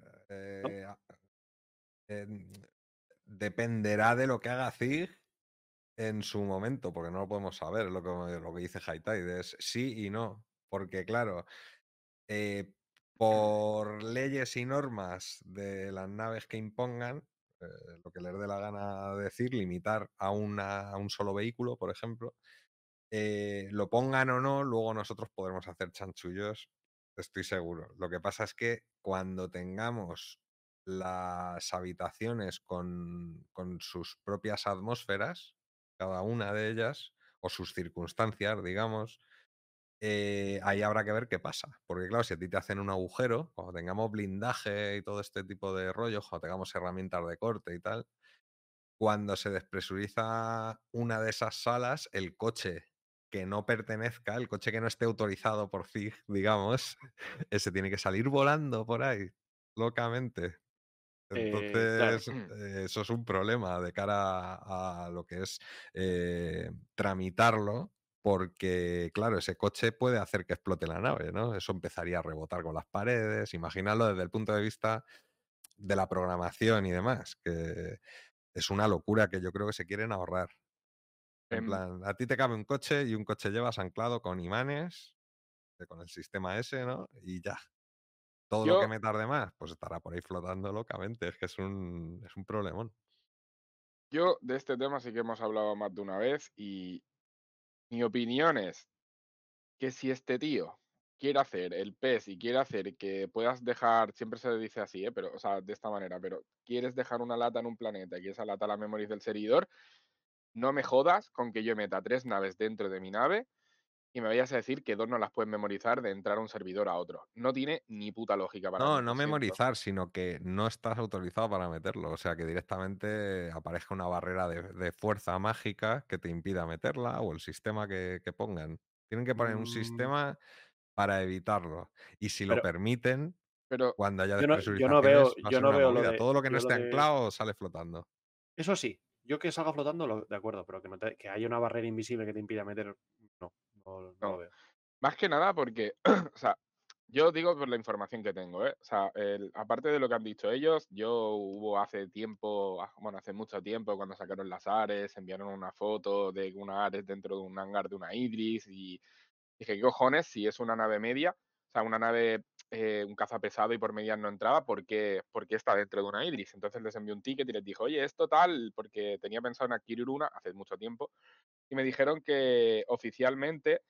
eh, dependerá de lo que haga Zig en su momento, porque no lo podemos saber, lo que, lo que dice Haitide, es sí y no, porque claro, eh, por leyes y normas de las naves que impongan, eh, lo que les dé la gana decir, limitar a, una, a un solo vehículo, por ejemplo, eh, lo pongan o no, luego nosotros podremos hacer chanchullos, estoy seguro. Lo que pasa es que cuando tengamos las habitaciones con, con sus propias atmósferas, cada una de ellas, o sus circunstancias, digamos, eh, ahí habrá que ver qué pasa. Porque claro, si a ti te hacen un agujero, cuando tengamos blindaje y todo este tipo de rollos, cuando tengamos herramientas de corte y tal, cuando se despresuriza una de esas salas, el coche que no pertenezca, el coche que no esté autorizado por FIG, digamos, ese tiene que salir volando por ahí, locamente. Eh, claro. Entonces, eh, eso es un problema de cara a, a lo que es eh, tramitarlo, porque, claro, ese coche puede hacer que explote la nave, ¿no? Eso empezaría a rebotar con las paredes. Imagínalo desde el punto de vista de la programación y demás, que es una locura que yo creo que se quieren ahorrar. En Em, plan, a ti te cabe un coche y un coche llevas anclado con imanes, eh, con el sistema ese, ¿no? Y ya. Todo lo que Yo- metas de más, pues estará por ahí flotando locamente. Es que es un, es un problemón. Yo de este tema sí que hemos hablado más de una vez y mi opinión es que si este tío quiere hacer el PES y quiere hacer que puedas dejar, siempre se dice así, ¿eh? pero, o sea, de esta manera, pero quieres dejar una lata en un planeta y esa lata la memories del servidor, no me jodas con que yo meta tres naves dentro de mi nave y me vayas a decir que dos no las puedes memorizar de entrar a un servidor a otro. No tiene ni puta lógica para No, mí. no memorizar, sino que no estás autorizado para meterlo. O sea, que directamente aparezca una barrera de, de fuerza mágica que te impida meterla o el sistema que, que pongan. Tienen que poner un Mm. sistema para evitarlo. Y si lo permiten, Pero cuando haya Yo no- yo despresurizaciones, no veo- yo no una veo lo movida. de- Todo lo que no esté de- anclado sale flotando. Eso sí, yo que salga flotando, lo- de acuerdo, pero que, no te- que haya una barrera invisible que te impida meter, no, no, no No. lo veo. Más que nada porque, o sea, yo digo por la información que tengo, ¿eh? O sea, el- aparte de lo que han dicho ellos, yo hubo hace tiempo, ah, bueno, hace mucho tiempo, cuando sacaron las Ares, enviaron una foto de una Ares dentro de un hangar de una Idris y dije, ¿qué cojones? Si es una nave media, sea, una nave, eh, un caza pesado y por medias no entraba, ¿por qué, por qué está dentro de una Idris? Entonces les envié un ticket y les dije, oye, esto tal, porque tenía pensado en adquirir una hace mucho tiempo y me dijeron que oficialmente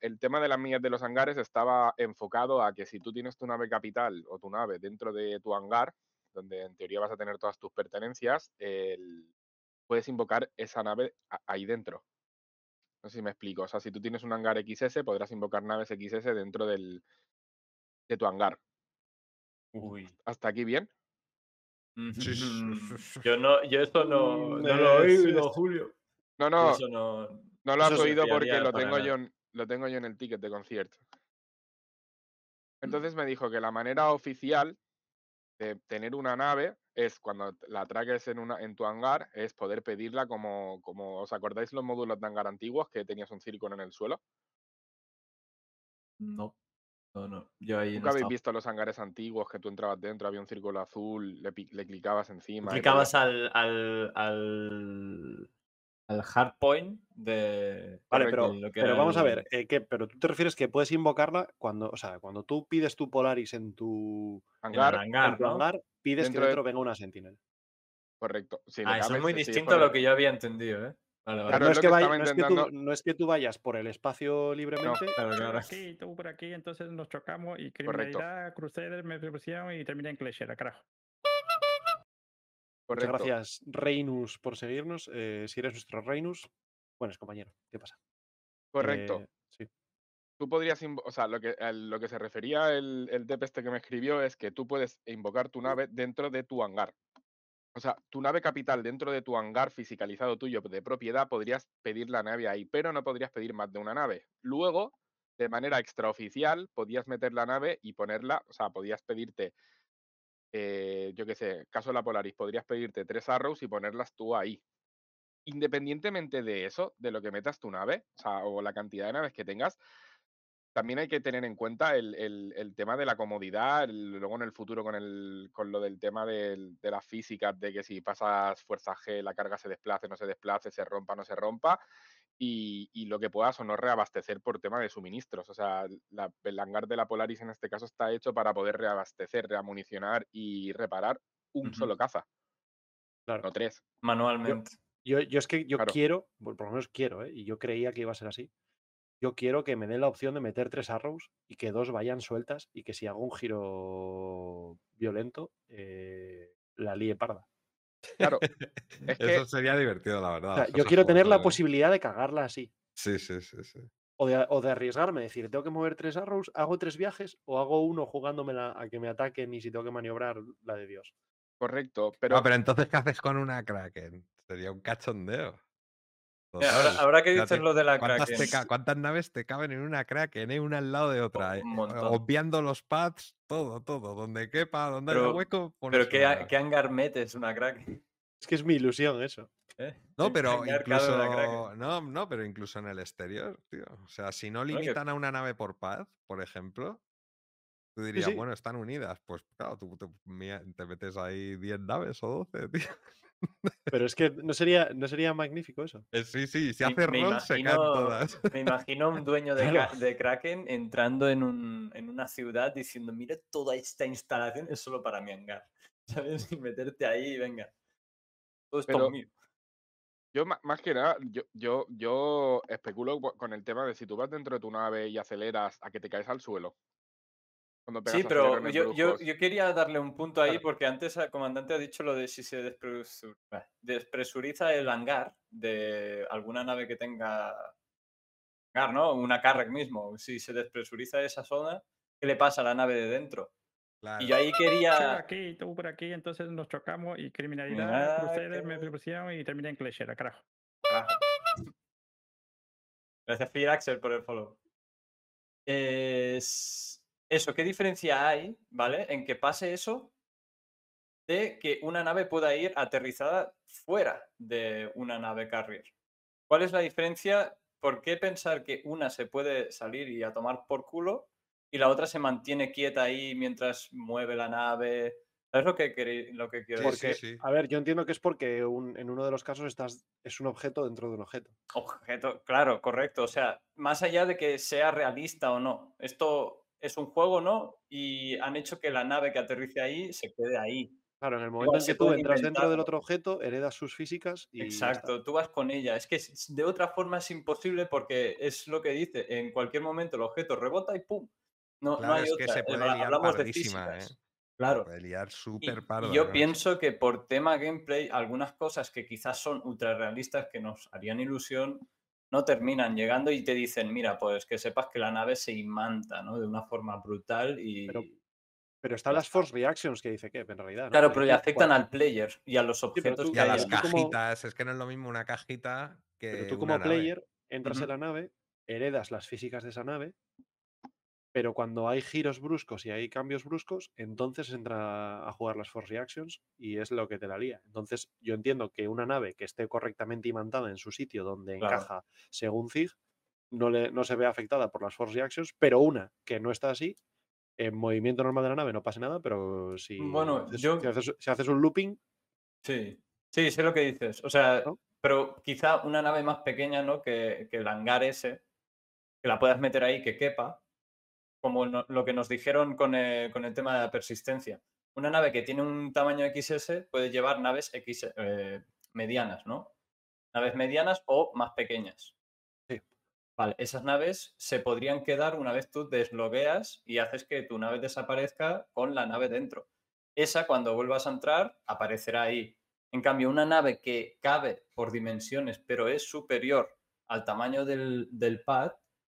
el tema de las millas de los hangares estaba enfocado a que si tú tienes tu nave capital o tu nave dentro de tu hangar, donde en teoría vas a tener todas tus pertenencias, puedes invocar esa nave ahí dentro. No sé si me explico. O sea, si tú tienes un hangar XS, podrás invocar naves XS dentro del, de tu hangar. Uy. ¿Hasta aquí bien? Yo no, yo esto no, no lo he oído, Julio. No, no, Eso no. no lo has oído porque lo tengo, yo en, lo tengo yo en el ticket de concierto. Mm. Entonces me dijo que la manera oficial de tener una nave es cuando la traques en, una, en tu hangar, es poder pedirla como, como, ¿os acordáis los módulos de hangar antiguos que tenías un círculo en el suelo? No, no, no. Yo ahí ¿Nunca no habéis estaba. visto los hangares antiguos que tú entrabas dentro, había un círculo azul, le, le clicabas encima? Clicabas podías- al, al, al, al hardpoint de. Vale, Correcto. pero, de lo que pero vamos a ver, eh, ¿qué? pero tú te refieres que puedes invocarla cuando, o sea, cuando tú pides tu Polaris en tu, en hangar, hangar, en tu ¿no? hangar, pides Dentro que de- dentro venga una Sentinel. correcto. Le Ah, eso es cabes, muy sí, distinto a lo que yo había entendido, ¿eh? Vale, vale. Pero Claro, no, es que que vaya- no, es que tú, intentando- no es que tú vayas por el espacio libremente. Claro, Tú por claro. aquí, tú por aquí, entonces nos chocamos y Correcto. criminalidad, Crusader, me pusieron y termina en Clasher, carajo. Correcto. Muchas gracias, Reinus, por seguirnos. Eh, si eres nuestro Reinus, bueno, es compañero. ¿Qué pasa? Correcto. Eh, sí. Tú podrías, o sea, lo que, a lo que se refería el, el dep este que me escribió es que tú puedes invocar tu nave dentro de tu hangar. O sea, tu nave capital dentro de tu hangar fisicalizado tuyo de propiedad, podrías pedir la nave ahí, pero no podrías pedir más de una nave. Luego, de manera extraoficial, podías meter la nave y ponerla, o sea, podías pedirte, eh, yo qué sé, caso la Polaris, podrías pedirte tres arrows y ponerlas tú ahí. Independientemente de eso, de lo que metas tu nave, o sea, o la cantidad de naves que tengas, también hay que tener en cuenta el, tema de la comodidad, el- luego en el futuro con, el, lo del tema de las físicas, de que si pasas fuerza G, la carga se desplace, no se desplace, se rompa, no se rompa, y, y lo que puedas o no reabastecer por tema de suministros. O sea, la- el hangar de la Polaris en este caso está hecho para poder reabastecer, reamunicionar y reparar un solo caza, Claro. no tres. Manualmente. Yo, yo es que yo Claro. quiero, por por lo menos quiero, ¿eh? y yo creía que iba a ser así. Yo quiero que me den la opción de meter tres arrows y que dos vayan sueltas y que si hago un giro violento, eh, la líe parda. Claro, es que Eso sería divertido, la O verdad. sea, yo quiero tener la posibilidad de cagarla así. Sí, sí, sí, sí. O de, o de arriesgarme, decir, tengo que mover tres arrows, hago tres viajes o hago uno jugándomela a que me ataquen y si tengo que maniobrar, la de Dios. correcto, Pero, pero, pero entonces, ¿qué haces con una Kraken? Sería un cachondeo. Mira, ahora, ahora que Fíjate, dices lo de la ¿Cuántas, Kraken. te ca- cuántas naves te caben en una Kraken, eh? una al lado de otra? eh? Obviando los pads, todo, todo. Donde quepa, donde haya Pero- hueco, Pero pones ¿qué, hangar metes una Kraken? Es que es mi ilusión eso. ¿Eh? No, pero incluso. No, no, pero incluso en el exterior, tío. O sea, si no que- limitan a una nave por pad, por ejemplo, tú dirías, sí. bueno, están unidas. Pues claro, tú te, te metes ahí 10 naves o 12, tío. Pero es que no sería, no sería magnífico eso. Eh, Sí, sí, si hace me roll, se caen imagino- todas. Me imagino un dueño de, Claro. De Kraken entrando en, un, en una ciudad diciendo, mira, toda esta instalación es solo para mi hangar. ¿Sabes? Y meterte ahí y venga. Todo esto Pero- mío. Yo más que nada, yo, yo, yo especulo co- con el tema de si tú vas dentro de tu nave y aceleras a que te caes al suelo. Sí, pero yo, yo, yo quería darle un punto ahí Claro. porque antes el comandante ha dicho lo de si se despresur- despresuriza el hangar de alguna nave que tenga hangar, ¿no? Una Carrack mismo. Si se despresuriza esa zona, ¿qué le pasa a la nave de dentro? Claro. Y yo ahí Tú por quería... aquí, tú por aquí, entonces nos chocamos y criminalidad, Crusader, me que- pusieron y terminé en Cleshera, carajo. Carajo. Gracias, Fear Axel, por el follow. Es... Eso, ¿qué diferencia hay, ¿vale? En que pase eso de que una nave pueda ir aterrizada fuera de una nave carrier. ¿Cuál es la diferencia? ¿Por qué pensar que una se puede salir y a tomar por culo y la otra se mantiene quieta ahí mientras mueve la nave? ¿Sabes lo que, queréis- lo que quiero Sí, decir? Sí. a ver, yo entiendo que es porque un- en uno de los casos estás, es un objeto dentro de un objeto. Objeto, claro, correcto. O sea, más allá de que sea realista o no, esto es un juego, ¿no? Y han hecho que la nave que aterrice ahí se quede ahí. Claro, en el momento en se que tú entras dentro del otro objeto, heredas sus físicas y. Exacto, tú vas con ella. Es que de otra forma es imposible porque es lo que dice, en cualquier momento el objeto rebota y ¡pum! No, no Claro, hay es que otra. se Eh, puede liar Hablamos de físicas. ¿eh? Claro. Puede liar Y, súper y parda. yo pienso que por tema gameplay, algunas cosas que quizás son ultra realistas que nos harían ilusión, no terminan llegando y te dicen, mira, pues que sepas que la nave se imanta, ¿no? De una forma brutal y... Pero Pero están las. Force Reactions que dice que, en realidad. ¿no? Claro, pero le afectan al player y a los objetos tú- Y que a hay las como- cajitas, es que no es lo mismo una cajita que. Pero tú una como nave. player entras en la nave, heredas las físicas de esa nave, pero cuando hay giros bruscos y hay cambios bruscos, entonces entra a jugar las Force Reactions y es lo que te la lía. Entonces yo entiendo que una nave que esté correctamente imantada en su sitio donde Claro. encaja según Zig, no, le, no se ve afectada por las Force Reactions, pero una que no está así, en movimiento normal de la nave no pasa nada, pero si, Bueno, haces, yo- si haces- si haces un looping, Sí, sí, sé lo que dices. O sea, ¿No? pero quizá una nave más pequeña, ¿no? Que, que el hangar ese, que la puedas meter ahí, que quepa, como no- lo que nos dijeron con el, con el tema de la persistencia. Una nave que tiene un tamaño XS puede llevar naves X, eh, medianas, ¿no? Naves medianas o más pequeñas. Sí. Vale, esas naves se podrían quedar una vez tú deslogueas y haces que tu nave desaparezca con la nave dentro. Esa, cuando vuelvas a entrar, aparecerá ahí. En cambio, una nave que cabe por dimensiones, pero es superior al tamaño del, del pad,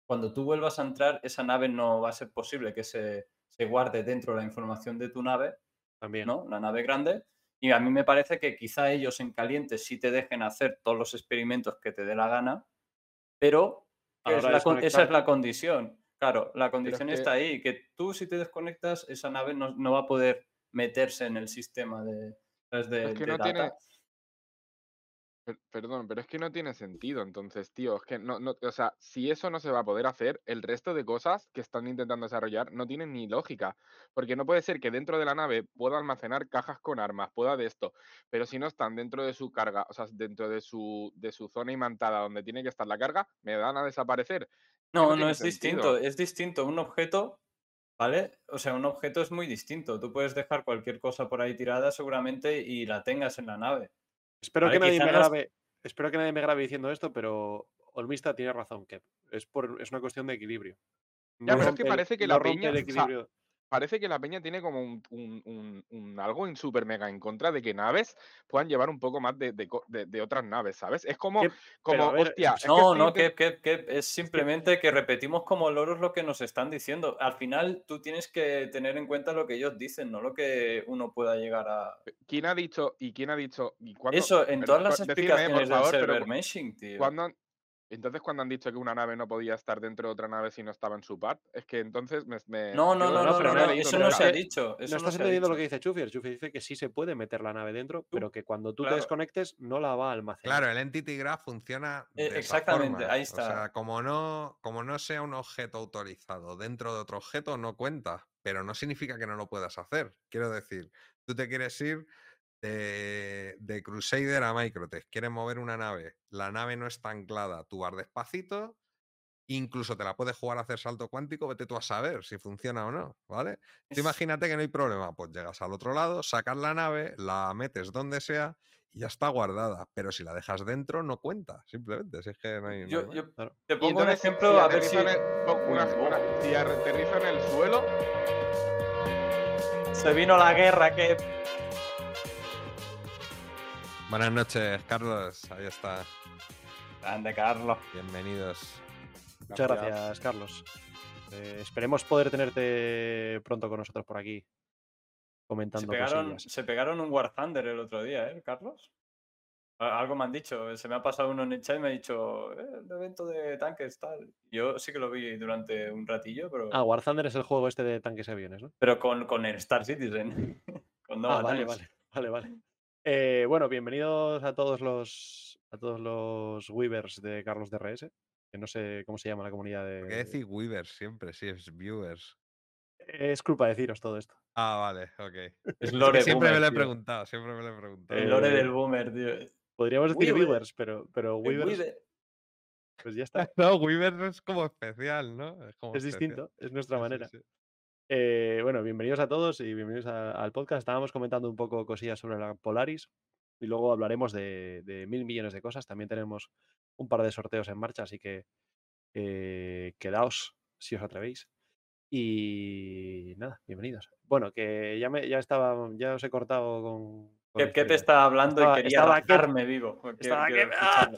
cuando tú vuelvas a entrar, esa nave no va a ser posible que se, se guarde dentro de la información de tu nave, También. ¿no? La nave grande. Y a mí me parece que quizá ellos en caliente sí te dejen hacer todos los experimentos que te dé la gana, pero es la esa es la condición. Claro, la condición que- está ahí, que tú si te desconectas, esa nave no, no va a poder meterse en el sistema de, de, Es que de no data. tiene- Perdón, pero es que no tiene sentido, entonces, tío, es que no, no, o sea, si eso no se va a poder hacer, el resto de cosas que están intentando desarrollar no tienen ni lógica, porque no puede ser que dentro de la nave pueda almacenar cajas con armas, pueda de esto, pero si no están dentro de su carga, o sea, dentro de su, de su zona imantada donde tiene que estar la carga, me van a desaparecer. No, no, es distinto, es distinto. Un objeto, ¿vale? O sea, un objeto es muy distinto. Tú puedes dejar cualquier cosa por ahí tirada seguramente y la tengas en la nave. Espero que nadie me es- grabe. Espero que nadie me grabe diciendo esto, pero Olmista tiene razón, que es por es una cuestión de equilibrio. Ya, pero es que parece que no la o sea, equilibrio. Parece que la peña tiene como un, un- un- un algo en super mega en contra de que naves puedan llevar un poco más de, de de- de otras naves, ¿sabes? Es como, como ver, hostia, es es que No, no, que, que- que es simplemente que repetimos como loros lo que nos están diciendo. Al final tú tienes que tener en cuenta lo que ellos dicen, no lo que uno pueda llegar a... ¿Quién ha dicho y quién ha dicho y cuándo? Eso, en pero todas las explicaciones del server meshing, tío. ¿cuándo han- entonces cuando han dicho que una nave no podía estar dentro de otra nave si no estaba en su pad, es que entonces me, me- No, no, no, no, no, pero no, no, no, he eso no se ha dicho. Eso No estás entendiendo lo que dice Chufier. Chufier dice que sí se puede meter la nave dentro, pero que cuando tú claro. te desconectes no la va a almacenar. Claro, el Entity Graph funciona. Eh, esa exactamente, forma. ahí O está. sea, como no, como no sea un objeto autorizado dentro de otro objeto, no cuenta. Pero no significa que no lo puedas hacer. Quiero decir, tú te quieres ir de, de Crusader a Microtech, quieres mover una nave, la nave no está anclada, tú vas despacito, incluso te la puedes jugar a hacer salto cuántico, vete tú a saber si funciona o no, ¿vale? Tú imagínate que no hay problema, pues llegas al otro lado, sacas la nave, la metes donde sea y ya está guardada. Pero si la dejas dentro, no cuenta, simplemente. Si es que no hay. no hay Yo, más. yo Claro. te pongo un entonces, ejemplo si a ver si en el- pongo una- Uy, una- si aterrizo en el suelo, se vino la guerra que Buenas noches, Carlos. Ahí está. grande Carlos. Bienvenidos. Muchas gracias, Carlos. Eh, esperemos poder tenerte pronto con nosotros por aquí Se comentando pegaron, cosillas. se pegaron un War Thunder el otro día, ¿eh, Carlos? Algo me han dicho, se me ha pasado uno en el chat y me ha dicho, "Eh, el evento de tanques tal. Yo sí que lo vi durante un ratillo, pero, Ah, War Thunder es el juego este de tanques y aviones, ¿no? pero con, con el Star Citizen. con Nova ah, vale, vale, vale, vale. Eh, bueno, bienvenidos a todos los a todos los Weavers de Carlos DRS, que no sé cómo se llama la comunidad ¿Por qué de. decir Weavers siempre? Si es viewers. Es culpa de deciros todo esto. Ah, vale, ok. Es Es lore que siempre me lo he tío. preguntado, siempre me lo he preguntado. El lore del boomer, tío. Podríamos decir Weaver. Weavers, pero, pero Weavers, Weaver. pues ya está. No, Weavers es como especial, ¿no? como Es especial. distinto, es nuestra Sí, sí, manera. sí. Eh, bueno, bienvenidos a todos y bienvenidos al podcast. Estábamos comentando un poco cosillas sobre la Polaris y luego hablaremos de, de mil millones de cosas. También tenemos un par de sorteos en marcha, así que eh, quedaos si os atrevéis. Y nada, bienvenidos. Bueno, que ya me ya estaba, ya os he cortado con. Que te estaba hablando Estaba- y quería rajarme vivo. Estaba que- ¡Ah!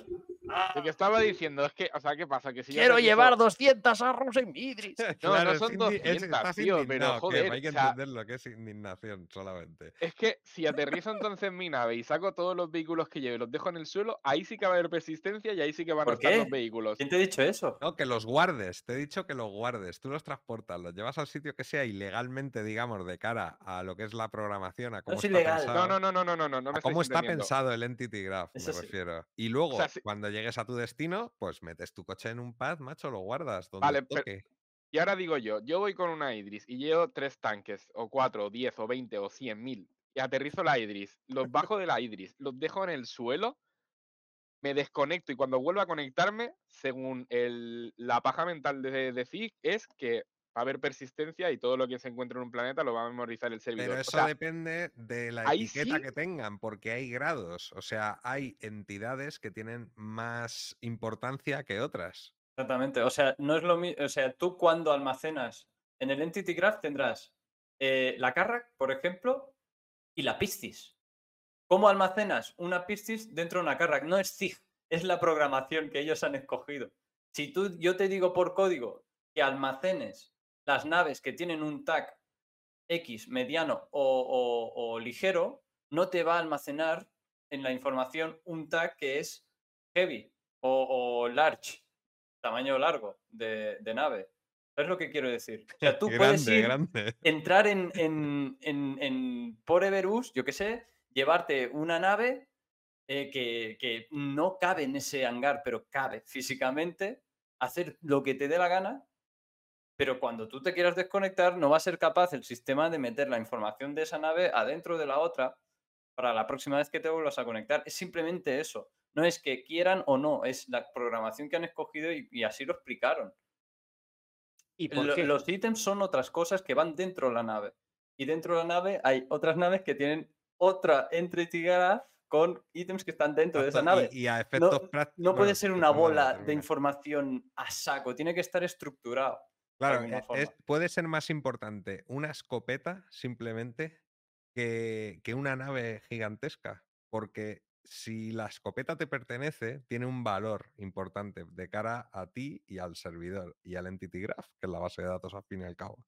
lo que estaba diciendo es que, o sea, ¿qué pasa? Que si yo Quiero llevar 200 arrows en Midris. No, no son es- 200, estás tío, pero joder, hay que o sea- entender lo que es indignación solamente. Es que si aterrizo entonces mi nave y saco todos los vehículos que llevo y los dejo en el suelo, ahí sí que va a haber persistencia y ahí sí que van a ¿Por estar los vehículos. ¿Quién te ha dicho eso? No, que los guardes, te he dicho que los guardes, tú los transportas, los llevas al sitio que sea ilegalmente, digamos, de cara a lo que es la programación, a cómo es está ilegal. pensado. No, no, no, no, no, no, no me a cómo está pensado el Entity Graph, Eso me sí. refiero. Y luego, cuando llegues a tu destino, pues metes tu coche en un pad, macho, lo guardas donde Vale, pero-. Y ahora digo yo, yo voy con una Idris y llevo tres tanques, o cuatro, o diez, o veinte, o cien mil, y aterrizo la Idris, los bajo de la Idris, los dejo en el suelo, me desconecto y cuando vuelvo a conectarme, según el- la paja mental de, de Zig, es que va a haber persistencia y todo lo que se encuentre en un planeta lo va a memorizar el servidor. Pero O eso sea, depende de la etiqueta sí- que tengan, porque hay grados. O sea, hay entidades que tienen más importancia que otras. Exactamente. O sea, no es lo mismo. O sea, tú cuando almacenas en el Entity Graph tendrás eh, la Carrack, por ejemplo, y la Piscis. ¿Cómo almacenas una pistis dentro de una carga? No es ZIG, es la programación que ellos han escogido. Si tú, yo te digo por código que almacenes las naves que tienen un tag X mediano o, o- o ligero, no te va a almacenar en la información un tag que es heavy o, o large, tamaño largo de, de nave. ¿Sabes lo que quiero decir? O sea, tú puedes grande, ir, grande. entrar en, en, en, en Poreverus, yo qué sé, llevarte una nave eh, que, que no cabe en ese hangar, pero cabe físicamente, hacer lo que te dé la gana, pero cuando tú te quieras desconectar no va a ser capaz el sistema de meter la información de esa nave adentro de la otra para la próxima vez que te vuelvas a conectar. Es simplemente eso. No es que quieran o no, es la programación que han escogido y, y así lo explicaron. ¿Y por Lo- qué? Los ítems son otras cosas que van dentro de la nave. Y dentro de la nave hay otras naves que tienen otra entity con ítems que están dentro de esa Exacto, nave. Y, y a efectos prácticos. No puede ser una bola de información a saco, tiene que estar estructurado. Claro, e- es- puede ser más importante una escopeta simplemente que, que una nave gigantesca. Porque si la escopeta te pertenece, tiene un valor importante de cara a ti y al servidor y al Entity Graph, que es la base de datos al fin y al cabo.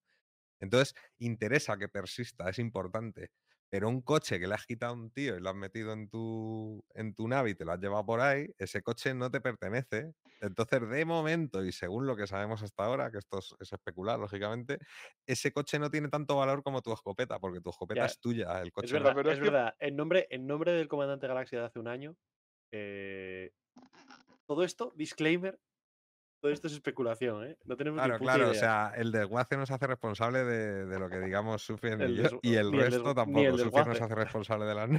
Entonces, interesa que persista, es importante. Pero un coche que le has quitado a un tío y lo has metido en tu, en tu nave y te lo has llevado por ahí, ese coche no te pertenece. Entonces, de momento, y según lo que sabemos hasta ahora, que esto es, es especular, lógicamente, ese coche no tiene tanto valor como tu escopeta, porque tu escopeta Ya, es tuya, el coche Es no. verdad, pero es es que- verdad. En nombre, en nombre del comandante Galaxia de hace un año, eh, todo esto, disclaimer, todo esto es especulación, ¿eh? No tenemos Claro, ni claro, o sea, el desguace no se hace responsable de, de lo que digamos Sufien El y yo, y el ni resto ni tampoco. el Sufien no se desguace. hace responsable de las Yo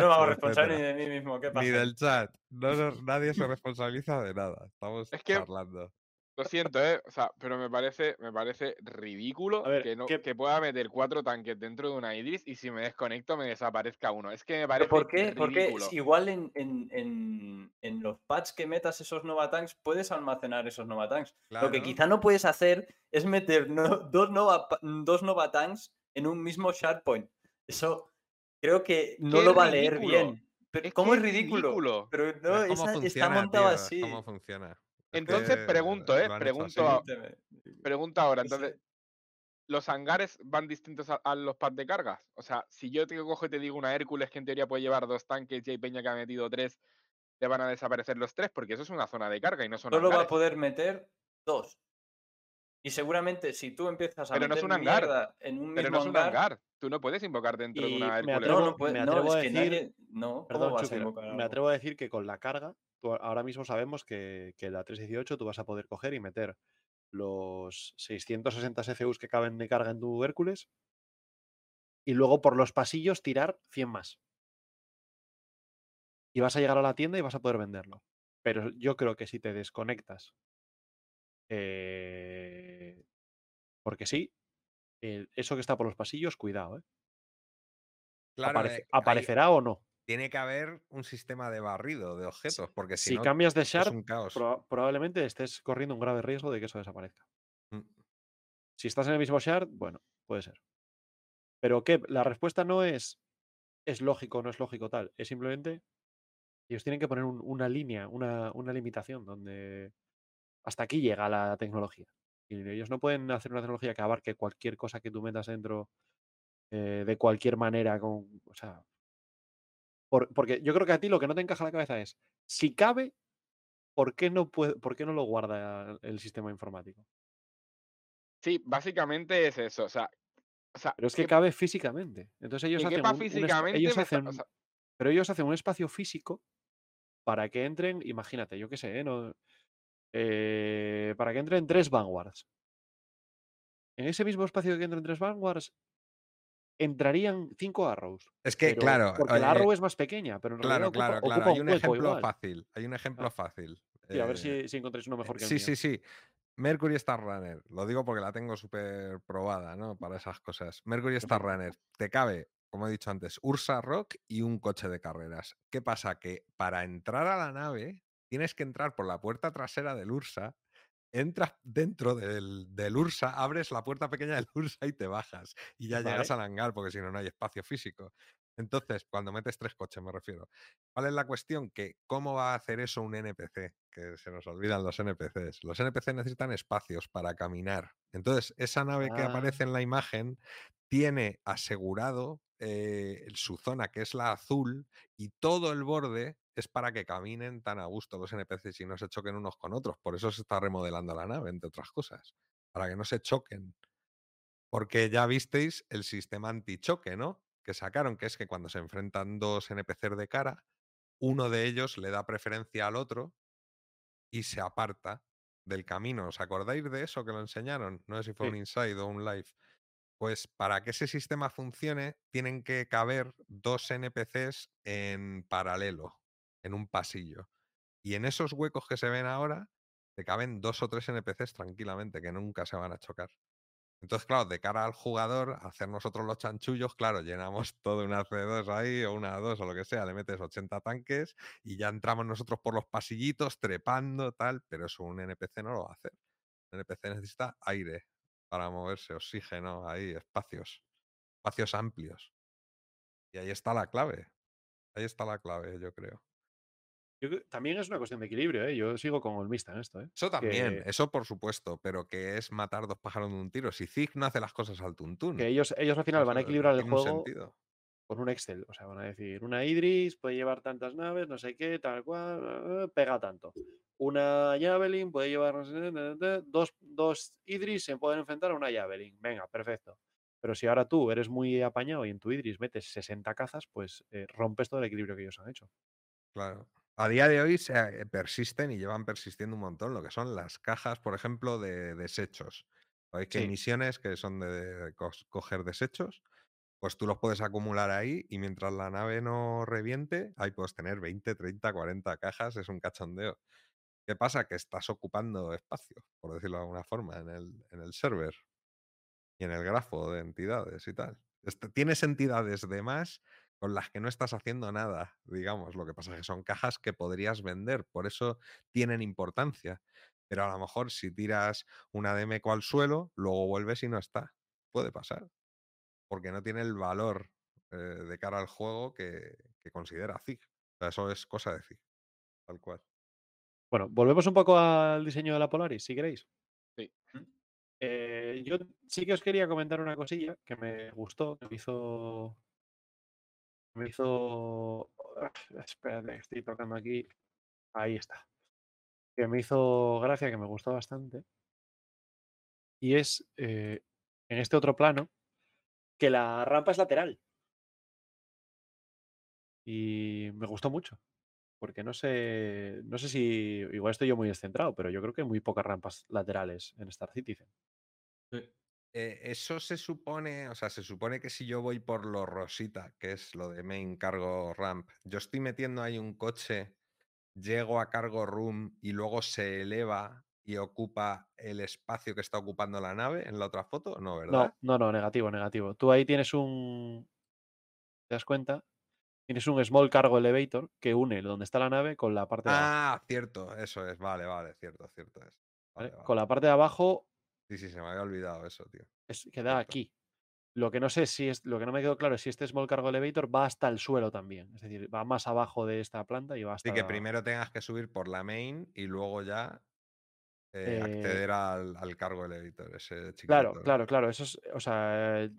no me hago responsable ni de mí mismo. ¿qué ni pasa? del chat. No nos- nadie se responsabiliza de nada. Estamos Es que- charlando. Lo siento, ¿eh? O sea, pero me parece, me parece ridículo ver, que, no, ¿qué- que pueda meter cuatro tanques dentro de una Idris y si me desconecto me desaparezca uno. Es que me ¿Pero parece ¿Por qué? Porque igual en, en- en- en los pads que metas esos Novatanks puedes almacenar esos Novatanks. Lo que quizá no puedes hacer es meter no- dos, Nova, dos Novatanks en un mismo Shardpoint. Eso creo que no lo va a leer bien. Pero, Es ¿Cómo es ridículo? Pero no, es está montado tío, así. cómo funciona. Es Entonces que pregunto, ¿eh? Pregunto a- ahora, entonces, ¿los hangares van distintos a, a los pads de cargas? O sea, si yo te cojo y te digo una Hércules que en teoría puede llevar dos tanques y hay Peña que ha metido tres, te van a desaparecer los tres porque eso es una zona de carga y no son Solo va a hangares. poder meter dos. Y seguramente si tú empiezas a Pero no es meter un hangar, en un Pero mismo no es un hangar. Tú no puedes invocar dentro de una me Hércules. atrevo- no, no, puede- me no, atrevo es a decir- nadie- no, ¿cómo Perdón, vas a Chucky, invocar me atrevo a decir que con la carga, tú ahora mismo sabemos que, que la 318 tú vas a poder coger y meter los 660 SFUs que caben de carga en tu Hércules y luego por los pasillos tirar 100 más. Y vas a llegar a la tienda y vas a poder venderlo. Pero yo creo que si te desconectas, eh, porque sí, eso que está por los pasillos, cuidado, ¿eh? Claro, Aparece- eh, hay- ¿Aparecerá o no? Tiene que haber un sistema de barrido de objetos, porque si, Si no, cambias de es shard, un caos. proba- probablemente estés corriendo un grave riesgo de que eso desaparezca. Mm. Si estás en el mismo shard, bueno, puede ser. Pero que la respuesta no es es lógico no es lógico tal, es simplemente ellos tienen que poner un- una línea, una, una limitación donde hasta aquí llega la tecnología. Y ellos no pueden hacer una tecnología que abarque cualquier cosa que tú metas dentro eh, de cualquier manera. Con, o sea, por- porque yo creo que a ti lo que no te encaja en la cabeza es, si cabe, ¿por qué no, puede, ¿por qué no lo guarda el sistema informático? Sí, básicamente es eso. O sea, o sea Pero es que que- cabe físicamente. Entonces ellos hacen un- físicamente ellos me está- hacen- o sea, pero ellos hacen un espacio físico para que entren, imagínate, yo qué sé, ¿eh? No- eh, para que entren tres vanguards. En ese mismo espacio que entren tres vanguards, entrarían cinco arrows. Es que, pero- claro, Porque la eh, arrow es más pequeña, pero en claro, realidad claro, ocupa, claro. ocupa Hay un ejemplo igual. fácil. Hay un ejemplo fácil. Sí, a ver eh, si, si encontráis uno mejor que el Sí, mío. sí, sí. Mercury Star Runner. Lo digo porque la tengo súper probada, ¿no? Para esas cosas. Mercury Star Runner. Te cabe, como he dicho antes, Ursa Rock y un coche de carreras. ¿Qué pasa? Que para entrar a la nave tienes que entrar por la puerta trasera del Ursa. Entras dentro del, del Ursa, abres la puerta pequeña del Ursa y te bajas. Y ya llegas al hangar, porque si no, no hay espacio físico. Entonces, cuando metes tres coches, me refiero. ¿Cuál es la cuestión? Que cómo va a hacer eso un NPC, que se nos olvidan los NPCs. Los NPCs necesitan espacios para caminar. Entonces, esa nave que aparece Ah. en la imagen tiene asegurado eh, su zona, que es la azul, y todo el borde es para que caminen tan a gusto los NPCs y no se choquen unos con otros. Por eso se está remodelando la nave, entre otras cosas. Para que no se choquen. Porque ya visteis el sistema antichoque, ¿no? Que sacaron, que es que cuando se enfrentan dos NPCs de cara, uno de ellos le da preferencia al otro y se aparta del camino. ¿Os acordáis de eso que lo enseñaron? No sé si fue Sí. un inside o un live. Pues para que ese sistema funcione, tienen que caber dos NPCs en paralelo, en un pasillo. Y en esos huecos que se ven ahora, te caben dos o tres NPCs tranquilamente, que nunca se van a chocar. Entonces, claro, de cara al jugador, hacer nosotros los chanchullos, claro, llenamos todo una C2 ahí o una 2 o lo que sea, le metes 80 tanques y ya entramos nosotros por los pasillitos trepando, tal, pero eso un NPC no lo va a hacer. Un NPC necesita aire para moverse, oxígeno, ahí, espacios, espacios amplios. Y ahí está la clave. Ahí está la clave, yo creo. Yo también es una cuestión de equilibrio, ¿eh? Yo sigo con Olmista en esto, ¿eh? Eso también, Que, eso por supuesto, pero que es matar dos pájaros de un tiro. Si Zig no hace las cosas al tuntún, que ellos, ellos al final eso van a equilibrar el juego sentido. con un Excel. O sea, van a decir, una Idris puede llevar tantas naves, no sé qué, tal cual, pega tanto. Una Javelin puede llevar no sé, dos, dos Idris se pueden enfrentar a una Javelin. Venga, perfecto. Pero si ahora tú eres muy apañado y en tu Idris metes 60 cazas, pues eh, rompes todo el equilibrio que ellos han hecho. Claro. A día de hoy se eh, persisten y llevan persistiendo un montón lo que son las cajas, por ejemplo, de desechos. Sabéis que hay misiones que son de coger desechos, pues tú los puedes acumular ahí y mientras la nave no reviente, ahí puedes tener 20, 30, 40 cajas, es un cachondeo. ¿Qué pasa? Que estás ocupando espacio, por decirlo de alguna forma, en el, en el server y en el grafo de entidades y tal. Este- tienes entidades de más con las que no estás haciendo nada, digamos. Lo que pasa es que son cajas que podrías vender, por eso tienen importancia. Pero a lo mejor si tiras una DMECO al suelo, luego vuelves y no está. Puede pasar. Porque no tiene el valor eh, de cara al juego que, que considera Zig. O sea, eso es cosa de Zig. Tal cual. Bueno, volvemos un poco al diseño de la Polaris, si queréis. Sí. Eh, yo sí que os quería comentar una cosilla que me gustó, que me hizo. Me hizo. ah, Espérate, estoy tocando aquí. Ahí está. Que me hizo gracia, que me gustó bastante. Y es eh, en este otro plano que la rampa es lateral. Y me gustó mucho. Porque no sé. No sé si. Igual estoy yo muy descentrado, pero yo creo que hay muy pocas rampas laterales en Star Citizen. Eh, eso se supone, o sea, se supone que si yo voy por lo rosita, que es lo de main cargo ramp, yo estoy metiendo ahí un coche, llego a cargo room y luego se eleva y ocupa el espacio que está ocupando la nave en la otra foto, no, ¿verdad? No, no, no, negativo, negativo. Tú ahí tienes un. ¿Te das cuenta? Tienes un small cargo elevator que une donde está la nave con la parte de abajo. Ah, cierto, eso es, vale, vale, cierto, cierto es. ¿vale? Vale, Con la parte de abajo Sí, sí, se me había olvidado eso, tío. es, queda aquí. Lo que no sé si es, lo que no me quedó claro es si este small cargo elevator va hasta el suelo también. Es decir, va más abajo de esta planta y va hasta. Sí, que primero tengas que subir por la main y luego ya eh, Eh, acceder al, al cargo elevator, ese chiquitito. Claro, claro, claro. Eso es, o sea, eh,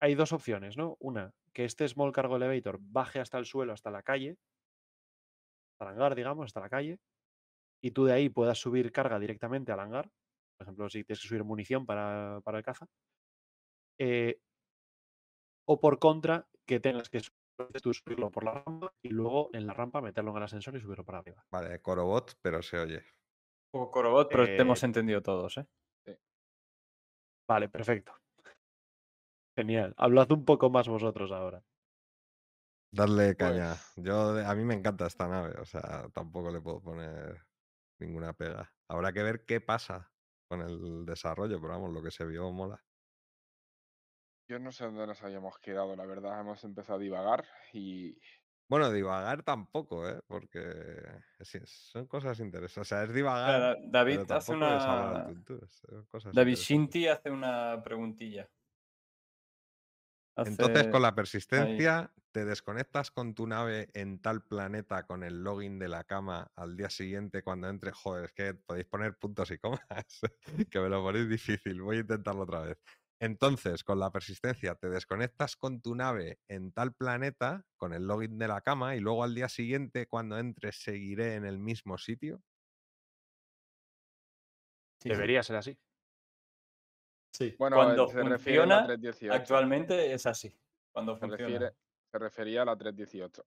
hay dos opciones, ¿no? Una, que este small cargo elevator baje hasta el suelo, hasta la calle, hasta el hangar, digamos, hasta la calle, y tú de ahí puedas subir carga directamente al hangar. Por ejemplo, si tienes que subir munición para, para el caza. Eh, o por contra, que tengas que subirlo por la rampa y luego en la rampa meterlo en el ascensor y subirlo para arriba. Vale, Corobot, pero se oye. Poco Corobot, pero te Eh, hemos entendido todos, ¿eh? Vale, perfecto. Genial. Hablad un poco más vosotros ahora. Darle caña. Pues- Yo, a mí me encanta esta nave, o sea, tampoco le puedo poner ninguna pega. Habrá que ver qué pasa con el desarrollo, pero vamos, lo que se vio mola. Yo no sé dónde nos habíamos quedado, la verdad. Hemos empezado a divagar y Bueno, divagar tampoco, ¿eh? Porque son cosas interesantes. O sea, es divagar, Da- David hace una. cosas David. Shinti hace una preguntilla. Entonces, con la persistencia, te desconectas con tu nave en tal planeta con el login de la cama al día siguiente cuando entres. Joder, es que podéis poner puntos y comas, que me lo ponéis difícil. Voy a intentarlo otra vez. Entonces, con la persistencia, te desconectas con tu nave en tal planeta con el login de la cama y luego al día siguiente, cuando entres, seguiré en el mismo sitio. Sí, sí. Debería ser así. Sí. Bueno, Cuando se refiere a la funciona, 318. actualmente es así. Cuando Se, funciona. refiere, se refería a la 318.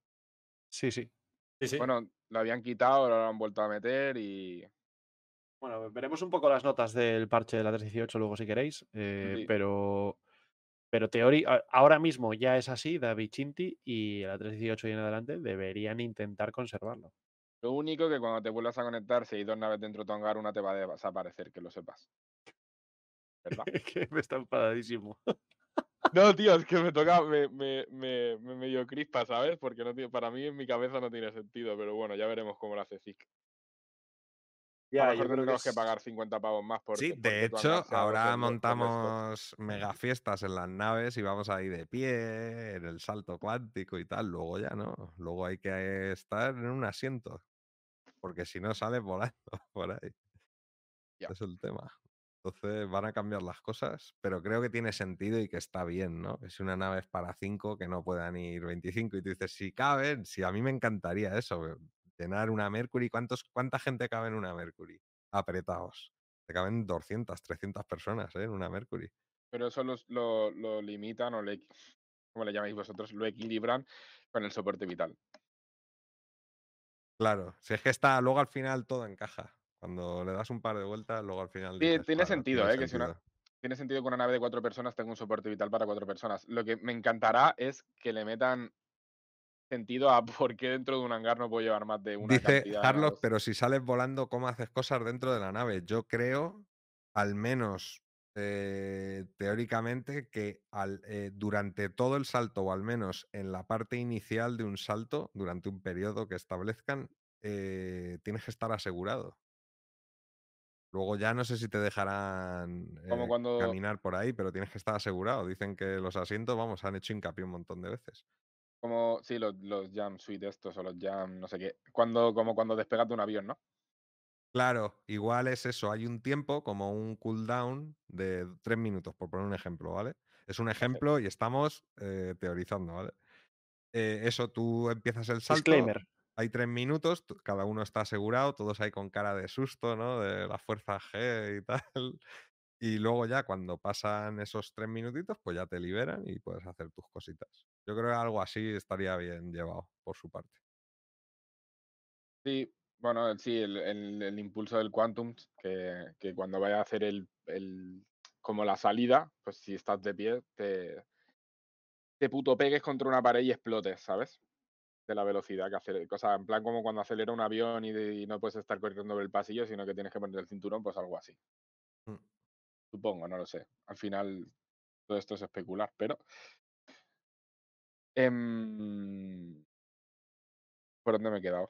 Sí, sí. Sí, sí. Bueno, la habían quitado, ahora la han vuelto a meter y. Bueno, veremos un poco las notas del parche de la 318 luego si queréis, eh, Sí. pero, pero teori- ahora mismo ya es así, Da Vicinti y la 318 y en adelante deberían intentar conservarlo. Lo único que cuando te vuelvas a conectar, si hay dos naves dentro de tu hangar, una te va a desaparecer, que lo sepas. ¿Verdad? que me está enfadadísimo. No, tío, es que me toca, me, me, me, me medio crispa, ¿sabes? Porque no tiene, para mí en mi cabeza no tiene sentido, pero bueno, ya veremos cómo lo hace Zik. Ya, a lo yo mejor creo que pagar 50 pavos más por Sí, de hecho, ahora 12 lo- con esto. montamos mega fiestas en las naves y vamos ahí de pie, en el salto cuántico y tal. Luego ya no. Luego hay que estar en un asiento. Porque si no sales volando por ahí. Ya. Es el tema. Entonces van a cambiar las cosas, pero creo que tiene sentido y que está bien, ¿no? Si una nave es para 5, que no puedan ir 25 y tú dices, si caben, si a mí me encantaría eso, eh, llenar una Mercury, ¿cuántos, ¿cuánta gente cabe en una Mercury? Apretados. Te caben 200, 300 personas ¿eh? en una Mercury. Pero eso los- lo, lo limitan o le, como le llamáis vosotros, lo equilibran con el soporte vital. Claro, si es que está, luego al final todo encaja. Cuando le das un par de vueltas, luego al final. Sí, tiene "Claro, sentido, tiene ¿eh? Que si una- sentido". Tiene sentido que una nave de cuatro personas tenga un soporte vital para cuatro personas. Lo que me encantará es que le metan sentido a por qué dentro de un hangar no puedo llevar más de una Dice cantidad. Carlos, pero si sales volando, ¿cómo haces cosas dentro de la nave? Yo creo, al menos eh, teóricamente, que al- eh, durante todo el salto, o al menos en la parte inicial de un salto, durante un periodo que establezcan, eh, tienes que estar asegurado. Luego ya no sé si te dejarán Como eh, cuando- caminar por ahí, pero tienes que estar asegurado. Dicen que los asientos, vamos, han hecho hincapié un montón de veces. Como, sí, los, los jam suite estos o los jam, no sé qué. Cuando, como cuando despegas de un avión, ¿no? Claro, igual es eso. Hay un tiempo, como un cooldown de tres minutos, por poner un ejemplo, ¿vale? Es un ejemplo y estamos eh, teorizando, ¿vale? Eh, eso, tú empiezas el salto, Disclaimer. Hay tres minutos, cada uno está asegurado, todos ahí con cara de susto, ¿no? De la fuerza G y tal. Y luego ya cuando pasan esos tres minutitos, pues ya te liberan y puedes hacer tus cositas. Yo creo que algo así estaría bien llevado por su parte. Sí, bueno, sí, el impulso del Quantum, que, que cuando vaya a hacer el, el- como la salida, pues si estás de pie, te, te puto pegues contra una pared y explotes, ¿sabes? De la velocidad que hace, cosa en plan como cuando acelera un avión y, de- y no puedes estar corriendo por el pasillo, sino que tienes que poner el cinturón, pues algo así. Mm. Supongo, no lo sé. Al final todo esto es especular, pero... Em, ¿Por dónde me he quedado?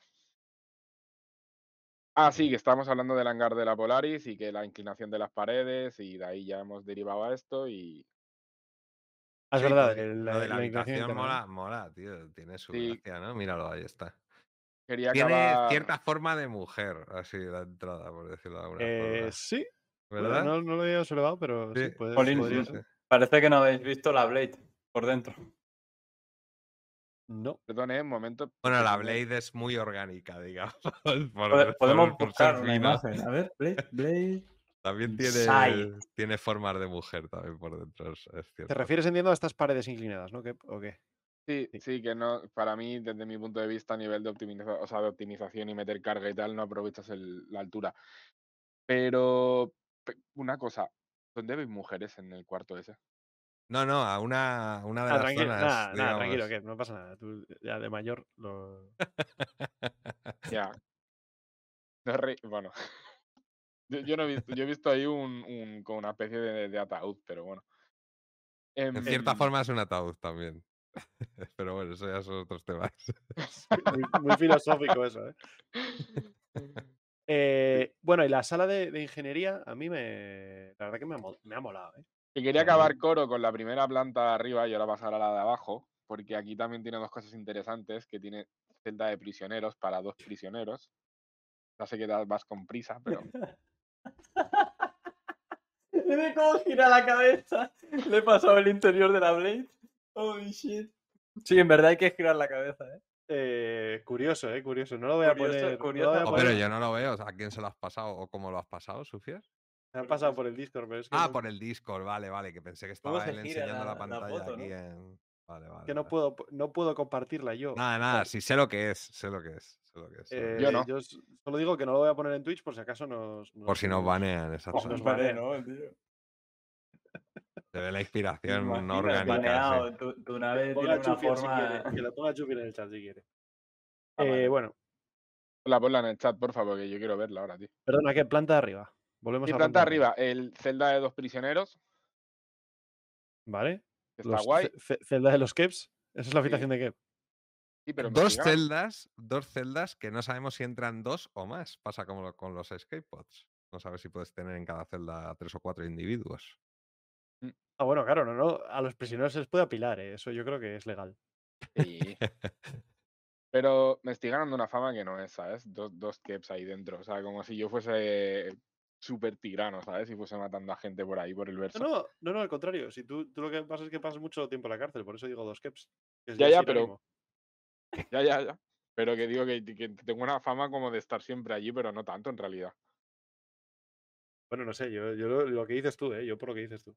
Ah, sí, que estábamos hablando del hangar de la Polaris y que la inclinación de las paredes y de ahí ya hemos derivado a esto y es Sí, verdad, de- el- lo de la, la inclinación habitación ¿no? mola, mola, tío. Tiene su Sí. gracia, ¿no? Míralo, ahí está. quería Tiene acabar... cierta forma de mujer, así la entrada, por decirlo de alguna Eh, forma. sí, bueno, ¿Verdad? no, no lo había observado, pero sí, Sí, puede- podría ser. Parece que no habéis visto la Blade por dentro. No. Perdón, eh, un momento. Bueno, la Blade es muy orgánica, digamos. por- Pode- por- Podemos por buscar una imagen. A ver, Blade, Blade. También tiene, tiene formas de mujer también por dentro, es, es ¿Te cierto. refieres, entiendo, a estas paredes inclinadas, ¿no? ¿Qué- ¿O qué? Sí, Sí. sí, que no, para mí, desde mi punto de vista, a nivel de optimización, o sea, de optimización y meter carga y tal, no aprovechas el- la altura. Pero, pe- una cosa, ¿dónde veis mujeres en el cuarto ese? No, no, a una, una de Ah, las tranquilo, zonas, nada, nada, tranquilo, que no pasa nada. Tú ya de mayor lo... Ya. No re- bueno. Yo, yo no he visto, yo he visto ahí un, un- como una especie de, de ataúd, pero bueno. En cierta Em, forma es un ataúd también. Pero bueno, eso ya son otros temas. muy, muy filosófico eso, ¿eh? Eh, Bueno, y la sala de, de ingeniería a mí me... La verdad que me ha, mol- me ha molado, ¿eh? Que quería acabar coro con la primera planta de arriba y ahora pasar a la de abajo, porque aquí también tiene dos cosas interesantes, que tiene celda de prisioneros para dos prisioneros. Ya sé que te vas con prisa, pero Ve cómo gira la cabeza. Le he pasado el interior de la Blade. Holy shit. Sí, en verdad hay que girar la cabeza, ¿eh? Eh, curioso, eh, curioso. No lo voy a Curioso, poner. no curioso. voy a Oh, poner. pero yo no lo veo. ¿A quién se lo has pasado o cómo lo has pasado, Sufier? Me han pasado por el Discord, pero es que, Ah, no, por el Discord, vale, vale, que pensé que ¿Cómo estaba él enseñando la, la- la pantalla foto, aquí no? en. Vale, vale. que no vale. puedo, no puedo compartirla yo. Nada, nada, sí sé lo que es, sé lo que es. Que que Eh, es. no. Yo solo digo que no lo voy a poner en Twitch por si acaso nos. Por si nos banean, exacto. nos Vale, banean. ¿no, tío? Se ve la ¿Te inspiración no orgánica. sí. Baneado, Tu, tu nave tiene una si forma... quiere, que lo ponga Chufier en el chat si quiere. Ah, Eh, vale. bueno, la ponla en el chat, por favor, que yo quiero verla ahora, tío. perdona, ¿qué? Planta de arriba. Volvemos a planta arriba, el celda de dos prisioneros, ¿Vale? que está Los guay. ce- ce- celda de los Keps. Esa es la habitación de Kep. Sí, pero Dos celdas, dos celdas que no sabemos si entran dos o más. Pasa como con los escape pods. No sabes si puedes tener en cada celda tres o cuatro individuos. Ah, bueno, claro, no, no. A los prisioneros se les puede apilar, ¿eh? Eso yo creo que es legal. Sí. Pero me estoy ganando una fama que no es, ¿sabes? Dos, dos keps ahí dentro. O sea, como si yo fuese súper tirano, ¿sabes? Y fuese matando a gente por ahí, por el verso. No, no, no, no, al contrario. Si tú, tú lo que pasa es que pasas mucho tiempo en la cárcel, por eso digo dos Keps. Ya, ya, pero-. Ya, ya, ya. Pero que digo que, que tengo una fama como de estar siempre allí, pero no tanto en realidad. Bueno, no sé, yo, yo lo, lo que dices tú, ¿eh? Yo por lo que dices tú.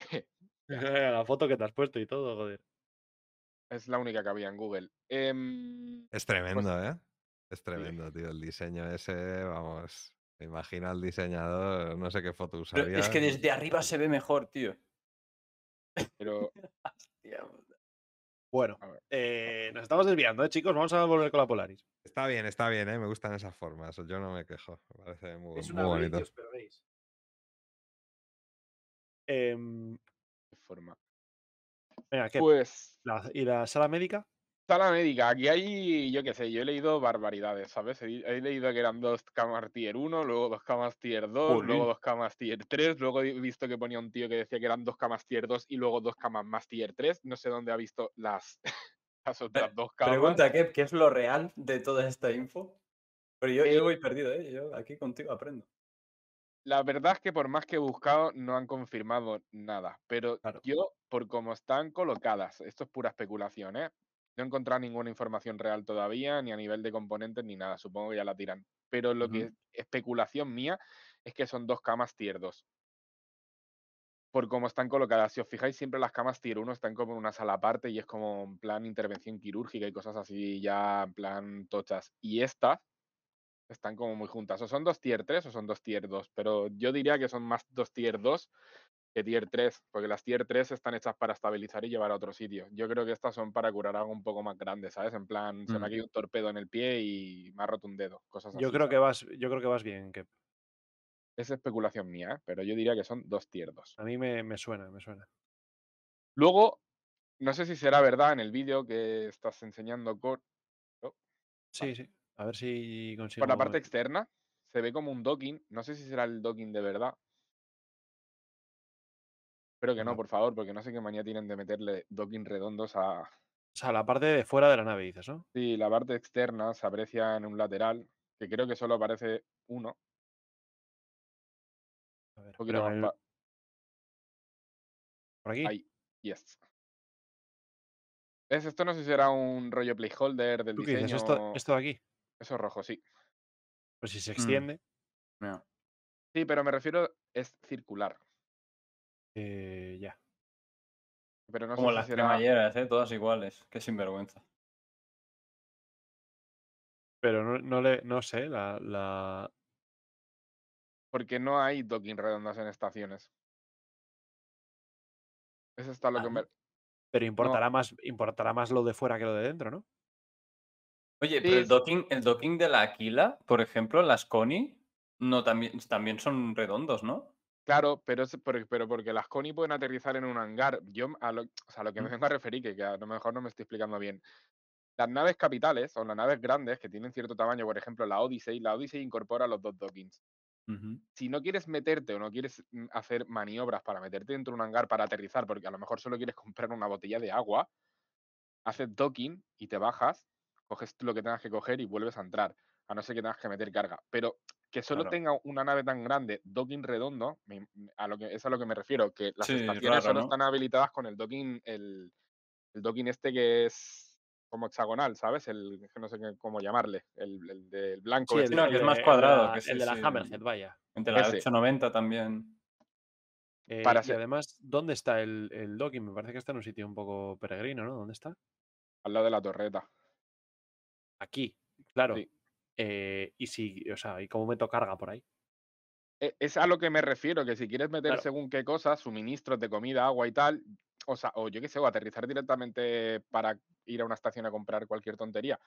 la foto que te has puesto y todo, joder. Es la única que había en Google. Em, Es tremendo, ¿eh? Es tremendo, tío. El diseño ese, vamos. Me imagino al diseñador, no sé qué foto Pero usaría. es que desde arriba se ve mejor, tío. pero Hostia, Bueno, eh, nos estamos desviando, ¿eh, chicos? Vamos a volver con la Polaris. Está bien, está bien, ¿eh? Me gustan esas formas. Yo no me quejo. Me parece muy, Es muy una bonito. que os perdéis. Em, qué forma. venga, ¿qué? Pues, La- ¿Y la sala médica? Sala médica. Aquí hay, yo qué sé, yo he leído barbaridades, ¿sabes? He, leído que eran dos camas tier 1, luego dos camas tier 2, Jolín. luego dos camas tier 3, luego he visto que ponía un tío que decía que eran dos camas tier 2 y luego dos camas más tier 3. No sé dónde ha visto las, las otras dos camas. Pregunta, ¿qué, ¿qué es lo real de toda esta info? Pero yo, Eh, yo voy perdido, ¿eh? Yo aquí contigo aprendo. La verdad es que por más que he buscado, no han confirmado nada. Pero Claro. yo, por cómo están colocadas, esto es pura especulación, ¿eh? No he encontrado ninguna información real todavía, ni a nivel de componentes, ni nada. Supongo que ya la tiran. Pero lo que es especulación mía es que son dos camas tier 2. Por cómo están colocadas. Si os fijáis, siempre las camas tier 1 están como en una sala aparte y es como en plan intervención quirúrgica y cosas así ya en plan tochas. Y estas están como muy juntas. O son dos tier 3 o son dos tier 2. Pero yo diría que son más dos tier 2 que tier 3, porque las tier 3 están hechas para estabilizar y llevar a otro sitio. Yo creo que estas son para curar algo un poco más grande, ¿sabes? En plan, se me ha Mm. caído un torpedo en el pie y me ha roto un dedo, cosas así. Yo creo que vas, yo creo que vas bien, Kep. Es especulación mía, ¿eh? pero yo diría que son dos tier 2. A mí me, me suena, me suena. Luego, no sé si será verdad en el vídeo que estás enseñando Cor- Sí, sí. A ver si consigo. por la parte externa, se ve como un docking. No sé si será el docking de verdad. Espero que no, por favor, porque no sé qué manía tienen de meterle docking redondos a, O sea, la parte de fuera de la nave, dices, ¿no? Sí, la parte externa se aprecia en un lateral, que creo que solo aparece uno. A ver, Un más pa- por aquí. Ahí, yes. ¿Ves? Esto no sé si será un rollo placeholder del ¿Tú qué diseño. dices? Esto, esto de aquí. Eso es rojo, sí. Pues si se Mm. extiende. Sí, pero me refiero, es circular. Eh, ya. Pero no Como las será. cremalleras, ¿eh? Todas iguales. Qué sinvergüenza. Pero no, no le, no sé, la, la. Porque no hay docking redondas en estaciones. Eso está lo Ah, que me. Pero importará más, importará más lo de fuera que lo de dentro, ¿no? Oye, Sí, pero el docking, el docking de la Aquila, por ejemplo, las Connie, no, también, también son redondos, ¿no? Claro, pero, es por- pero porque las Connie pueden aterrizar en un hangar. Yo a lo, o sea, a lo que me vengo a referir, que, que a lo mejor no me estoy explicando bien. Las naves capitales o las naves grandes que tienen cierto tamaño, por ejemplo la Odyssey, la Odyssey incorpora los dos dockings. Si no quieres meterte o no quieres mm, hacer maniobras para meterte dentro de un hangar para aterrizar, porque a lo mejor solo quieres comprar una botella de agua, haces docking y te bajas, coges lo que tengas que coger y vuelves a entrar, a no ser que tengas que meter carga. Pero que solo Claro. tenga una nave tan grande, docking redondo, a lo que, es a lo que me refiero, que las Sí, estaciones raro, solo ¿no? están habilitadas con el docking, el, el docking este que es como hexagonal, ¿sabes? El que no sé cómo llamarle, el, el del blanco. Sí, este. no, que es más cuadrado, la- que sí, el de la sí, Hammerhead, vaya. Entre la Ese. 890 también. Eh, Para y ser- además, ¿dónde está el, el docking? Me parece que está en un sitio un poco peregrino, ¿no? ¿Dónde está? al lado de la torreta. Aquí, claro. Sí. Eh, y si, o sea, ¿y cómo meto carga por ahí? E- Es a lo que me refiero, que si quieres meter Claro. según qué cosas, suministros de comida, agua y tal, o sea, o yo qué sé, o aterrizar directamente para ir a una estación a comprar cualquier tontería.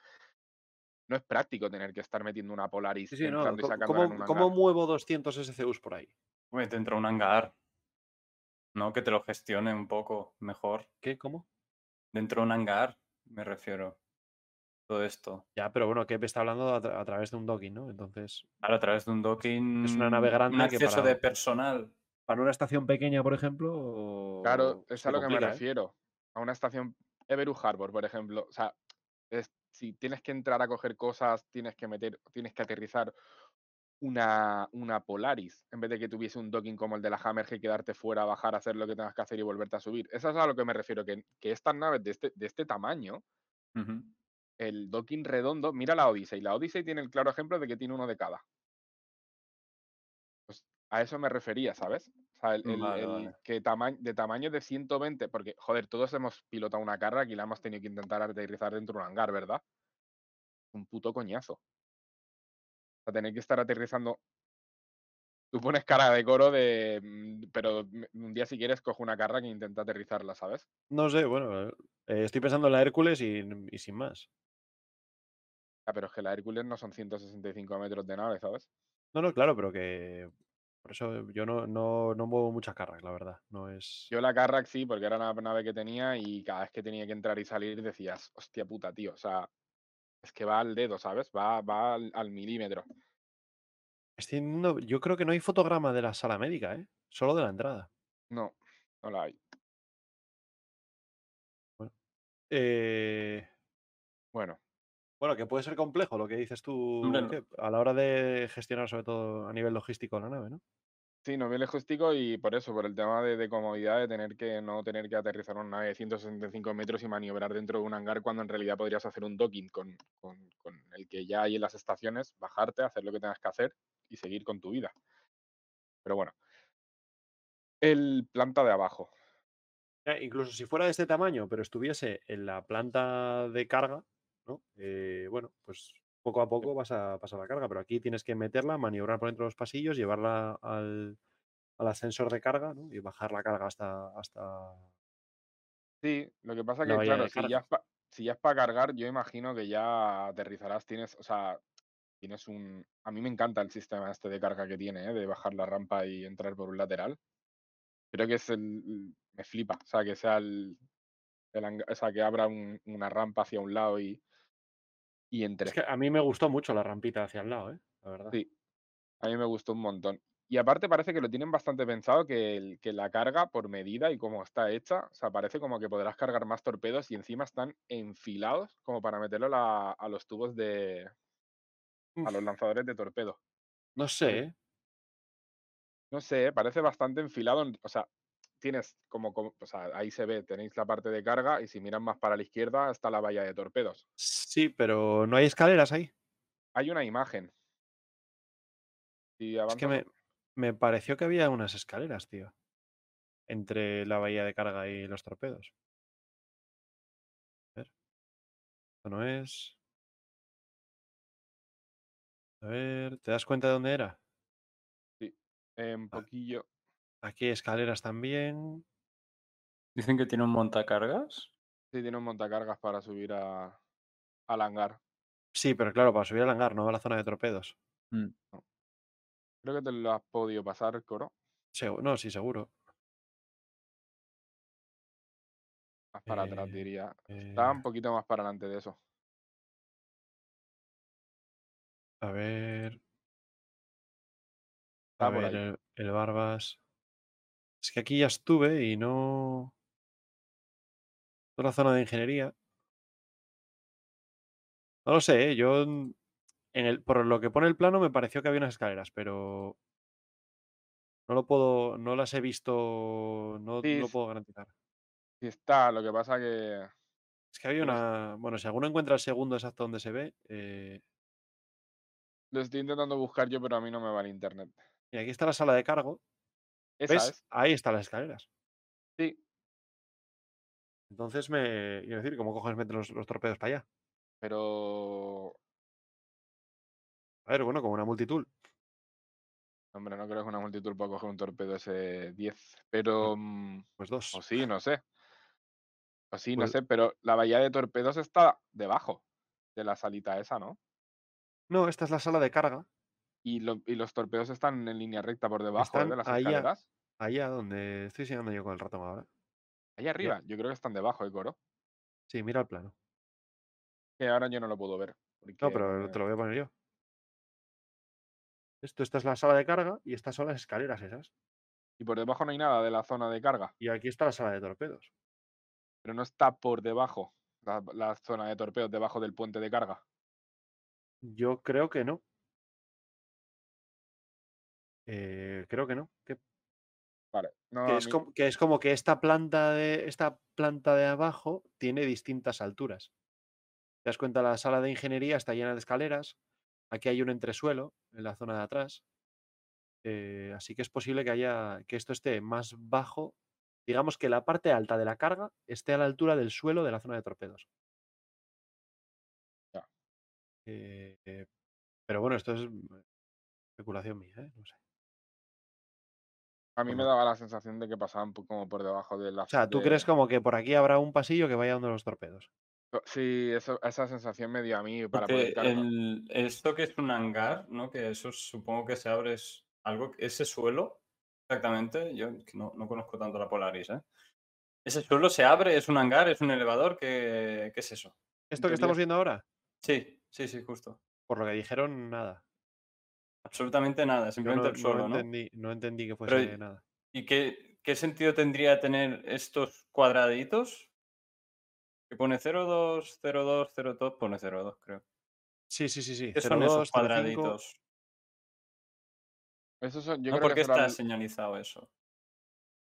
No es práctico tener que estar metiendo una Polaris Sí, sí, no. y en ¿Cómo, un cómo muevo 200 SCUs por ahí? Hombre, dentro de un hangar. ¿No? Que te lo gestione un poco mejor. ¿Qué? ¿Cómo? Dentro de un hangar, me refiero. Todo esto. Ya, pero bueno, que está hablando a, tra- a través de un docking, ¿no? Entonces, Ahora, a través de un docking. Es una nave grande Un que acceso para- de personal. para una estación pequeña, por ejemplo. Claro, es a lo que me ¿eh? refiero. A una estación Everu Harbor, por ejemplo. O sea, es- si tienes que entrar a coger cosas, tienes que meter, tienes que aterrizar una, una Polaris, en vez de que tuviese un docking como el de la Hammerhead, quedarte fuera, bajar, hacer lo que tengas que hacer y volverte a subir. Eso es a lo que me refiero, que, que estas naves de este, de este tamaño, Ujú. El docking redondo, mira la Odyssey. La Odyssey tiene el claro ejemplo de que tiene uno de cada. Pues a eso me refería, ¿sabes? O sea, el, el- Vale, el vale. que tama- de tamaño de 120, porque, joder, todos hemos pilotado una carga y la hemos tenido que intentar aterrizar dentro de un hangar, ¿verdad? Un puto coñazo. O sea, tener que estar aterrizando. Tú pones cara de coro de. mm, Pero un día, si quieres, cojo una carga que intenta aterrizarla, ¿sabes? No sé, bueno, eh, estoy pensando en la Hércules y, y sin más. Ah, pero es que la Hércules no son 165 metros de nave, ¿sabes? No, no, claro, pero que. Por eso yo no, no, no muevo muchas cargas, la verdad. No es. Yo la Carrack sí, porque era la nave que tenía y cada vez que tenía que entrar y salir decías, hostia puta, tío. O sea, es que va al dedo, ¿sabes? Va, va al, al milímetro. Estoy yo creo que no hay fotograma de la sala médica, ¿eh? Solo de la entrada. No, no la hay. Eh, Bueno, bueno, que puede ser complejo lo que dices tú a la hora de gestionar, sobre todo a nivel logístico, la nave, ¿no? sí, no viene justico y por eso, por el tema de, de comodidad de tener que no tener que aterrizar una nave de 165 metros y maniobrar dentro de un hangar cuando en realidad podrías hacer un docking con, con- con el que ya hay en las estaciones, bajarte, hacer lo que tengas que hacer y seguir con tu vida. Pero bueno. El planta de abajo. Incluso si fuera de este tamaño, pero estuviese en la planta de carga, ¿no? Eh, bueno, pues poco a poco vas a pasar la carga, pero aquí tienes que meterla, maniobrar por dentro de los pasillos, llevarla al, al ascensor de carga, ¿no? Y bajar la carga hasta, hasta Sí, lo que pasa que, claro, si ya, es pa- si ya es para cargar, yo imagino que ya aterrizarás, tienes, o sea, tienes un... A mí me encanta el sistema este de carga que tiene, ¿eh? de bajar la rampa y entrar por un lateral. Creo que es el... Me flipa, o sea, que sea el... el o sea, que abra un- una rampa hacia un lado y, y entre. Es que a mí me gustó mucho la rampita hacia el lado, ¿eh? La verdad. Sí, a mí me gustó un montón. Y aparte parece que lo tienen bastante pensado que, el- que la carga por medida y cómo está hecha, o sea, parece como que podrás cargar más torpedos y encima están enfilados como para meterlo a la- a los tubos de... a los lanzadores de torpedo. no sé, ¿eh? No sé, parece bastante enfilado. en- O sea, tienes como, como- o sea, ahí se ve, tenéis la parte de carga y si miran más para la izquierda está la valla de torpedos. Sí, pero no hay escaleras ahí. Hay una imagen. Si Es que me, me pareció que había unas escaleras, tío. Entre la bahía de carga y los torpedos. A ver. Esto no es. A ver, ¿te das cuenta de dónde era? eh, un Ah. poquillo. Aquí escaleras también. Dicen que tiene un montacargas. Sí, tiene un montacargas para subir a, al hangar. Sí, pero claro, para subir al hangar, no a la zona de torpedos. Mm. Creo que te lo has podido pasar, Coro. Segu- no, sí, seguro. Más para atrás, Eh, diría. Está eh, un poquito más para adelante de eso. a ver. A Está por ver, el Barbas. Es que aquí ya estuve y no. Toda la zona de ingeniería. No lo sé, ¿eh? yo. En el, por lo que pone el plano me pareció que había unas escaleras, pero. No lo puedo. No las he visto. No Sí, puedo garantizar. Sí está, lo que pasa que... Es que había una. Bueno, si alguno encuentra el segundo exacto donde se ve. eh, Lo estoy intentando buscar yo, pero a mí no me va el internet. y aquí está la sala de cargo. Esa ¿Ves? es. Ahí están las escaleras. Sí, Entonces me. Quiero decir, ¿cómo cojones meten los, los torpedos para allá? pero... A ver, bueno, como una multitud. Hombre, no creo que una multitud pueda coger un torpedo S10. Pero... mm, Pues dos. O sí, no sé. O sí, no Pues- sé, pero la bahía de torpedos está debajo de la salita esa, ¿no? No, esta es la sala de carga. Y, lo- y los torpedos están en línea recta por debajo ¿eh? De las allá. escaleras. Allá donde estoy enseñando yo con el ratón ahora. Ahí arriba, yo creo que están debajo, ¿eh, Coro? Sí, mira el plano. Que ahora yo no lo puedo ver. No, pero te lo voy a poner yo. Esto, esta es la sala de carga y estas son las escaleras esas. Y por debajo no hay nada de la zona de carga. Y aquí está la sala de torpedos. Pero no está por debajo la, la zona de torpedos, debajo del puente de carga. Yo creo que no. Eh, creo que no. Que, Vale. No, que a es mí- como, que es como que esta planta de esta planta de abajo tiene distintas alturas. Te das cuenta, la sala de ingeniería está llena de escaleras. Aquí hay un entresuelo en la zona de atrás. Eh, así que es posible que haya que esto esté más bajo. Digamos que la parte alta de la carga esté a la altura del suelo de la zona de torpedos. Ya. Eh, pero bueno, esto es especulación mía, ¿eh? No sé. A mí me daba la sensación de que pasaban como por debajo de la O sea, ¿tú de- crees como que por aquí habrá un pasillo que vaya donde los torpedos? Sí, eso, esa sensación me dio a mí para Porque poder cargar. el, esto que es un hangar, ¿no? Que eso supongo que se abre es algo, que- ese suelo, exactamente, yo no, no conozco tanto la Polaris, ¿eh? Ese suelo se abre, es un hangar, es un elevador, ¿qué, qué es eso? ¿Esto que estamos es- viendo ahora? Sí, sí, sí, justo. Por lo que dijeron, nada. Absolutamente nada, simplemente no, el suelo, no ¿no? entendí, no entendí que Pero, fuese nada. ¿Y qué, qué sentido tendría tener estos cuadraditos? Que pone 02, 02, 02, pone 02, creo. Sí, sí, sí, sí. ¿Qué son esos 02, 05. cuadraditos? Eso son- yo ¿No? creo ¿Por qué está señalizado eso?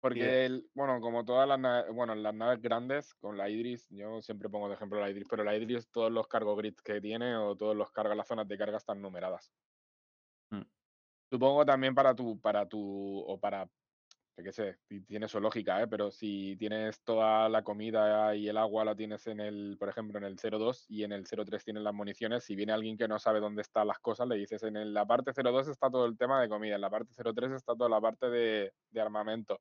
Porque, el- bueno, como todas las naves, bueno, las naves grandes, con la Idris, yo siempre pongo de ejemplo la Idris, pero la Idris, todos los cargo grids que tiene o todos los cargas, las zonas de carga están numeradas. Supongo también para tu, para tu, o para, qué sé, ti- tiene su lógica, ¿eh? Pero si tienes toda la comida y el agua la tienes en el, por ejemplo, en el 02 y en el 03 tienes las municiones, si viene alguien que no sabe dónde están las cosas, le dices en la parte 02 está todo el tema de comida, en la parte 03 está toda la parte de, de armamento.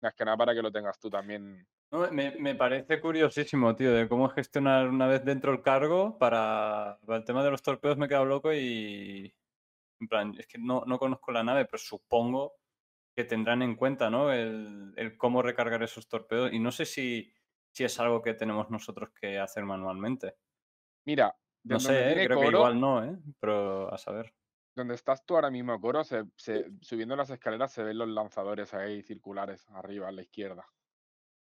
Más que nada para que lo tengas tú también. No, me, me parece curiosísimo, tío, de cómo gestionar una vez dentro el cargo para, para el tema de los torpedos me he quedado loco y en plan, es que no, no conozco la nave, pero supongo que tendrán en cuenta, ¿no? El, el cómo recargar esos torpedos y no sé si, si es algo que tenemos nosotros que hacer manualmente. Mira, No sé, ¿eh? creo que igual no, ¿eh? Pero a saber. donde estás tú ahora mismo, Coro, se, se- subiendo las escaleras se ven los lanzadores ahí circulares arriba a la izquierda.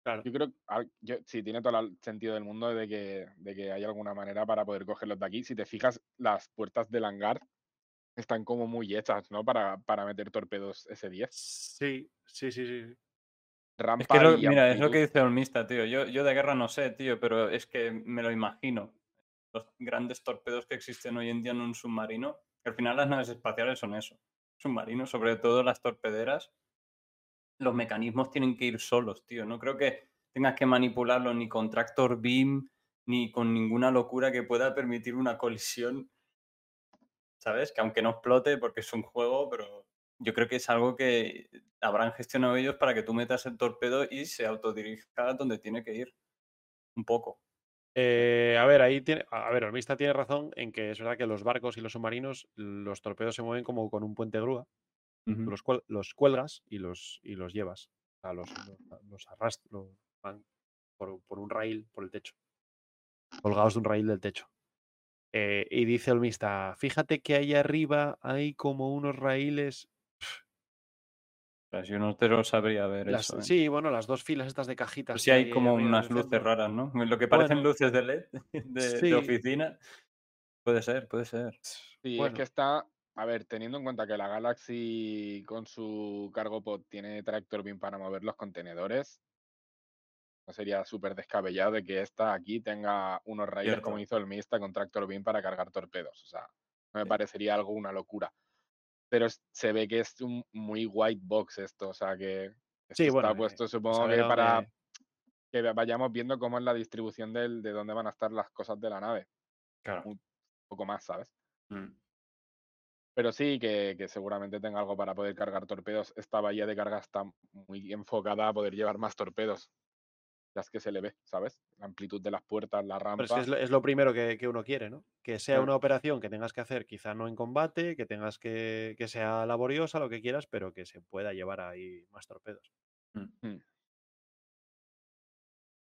Claro. Yo creo que ah, sí, tiene todo el sentido del mundo de que, de que hay alguna manera para poder cogerlos de aquí. Si te fijas, las puertas del hangar están como muy hechas, ¿no? Para, para meter torpedos S10. Sí, sí, sí, sí. Rampa Es que, lo- es lo que dice Olmista, tío. Yo, yo de guerra no sé, tío, pero es que me lo imagino. Los grandes torpedos que existen hoy en día en un submarino, que al final las naves espaciales son eso. Submarinos, sobre todo las torpederas, los mecanismos tienen que ir solos, tío. No creo que tengas que manipularlo ni con tractor beam, ni con ninguna locura que pueda permitir una colisión. ¿Sabes? Que aunque no explote porque es un juego, pero yo creo que es algo que habrán gestionado ellos para que tú metas el torpedo y se autodirija donde tiene que ir. Un poco. Eh, a ver, ahí tiene. A ver, Olmista tiene razón en que es verdad que los barcos y los submarinos, los torpedos se mueven como con un puente grúa. Los, cuel- los cuelgas y los, y los llevas. O sea, los, los, los arrast- los van por, por un rail por el techo. Colgados de un rail del techo. Eh, y dice Olmista, fíjate que ahí arriba hay como unos raíles. Pues yo no te lo sabría ver las- eso. ¿eh? sí, bueno, las dos filas estas de cajitas. Pues sí hay como unas luces centro. raras, ¿no? Lo que parecen Bueno. luces de LED de, oficina. Puede ser, puede ser. Sí, es que está. A ver, teniendo en cuenta que la Galaxy con su cargo pod tiene tractor beam para mover los contenedores, no sería súper descabellado de que esta aquí tenga unos raíles como hizo el Mista con tractor beam para cargar torpedos. O sea, no me Sí. parecería algo una locura. Pero se ve que es un muy white box esto, o sea que Sí, está bueno, eh, puesto pues supongo que para que vayamos viendo cómo es la distribución del, de dónde van a estar las cosas de la nave. Claro. Un poco más, ¿sabes? Mm. Pero sí que, que seguramente tenga algo para poder cargar torpedos. Esta bahía de carga está muy enfocada a poder llevar más torpedos. Las que se le ve, ¿sabes? La amplitud de las puertas, la rampa. Pero es que es lo, es lo primero que, que uno quiere, ¿no? Que sea una operación que tengas que hacer, quizá no en combate, que tengas que, que sea laboriosa, lo que quieras, pero que se pueda llevar ahí más torpedos. Mm. Mm.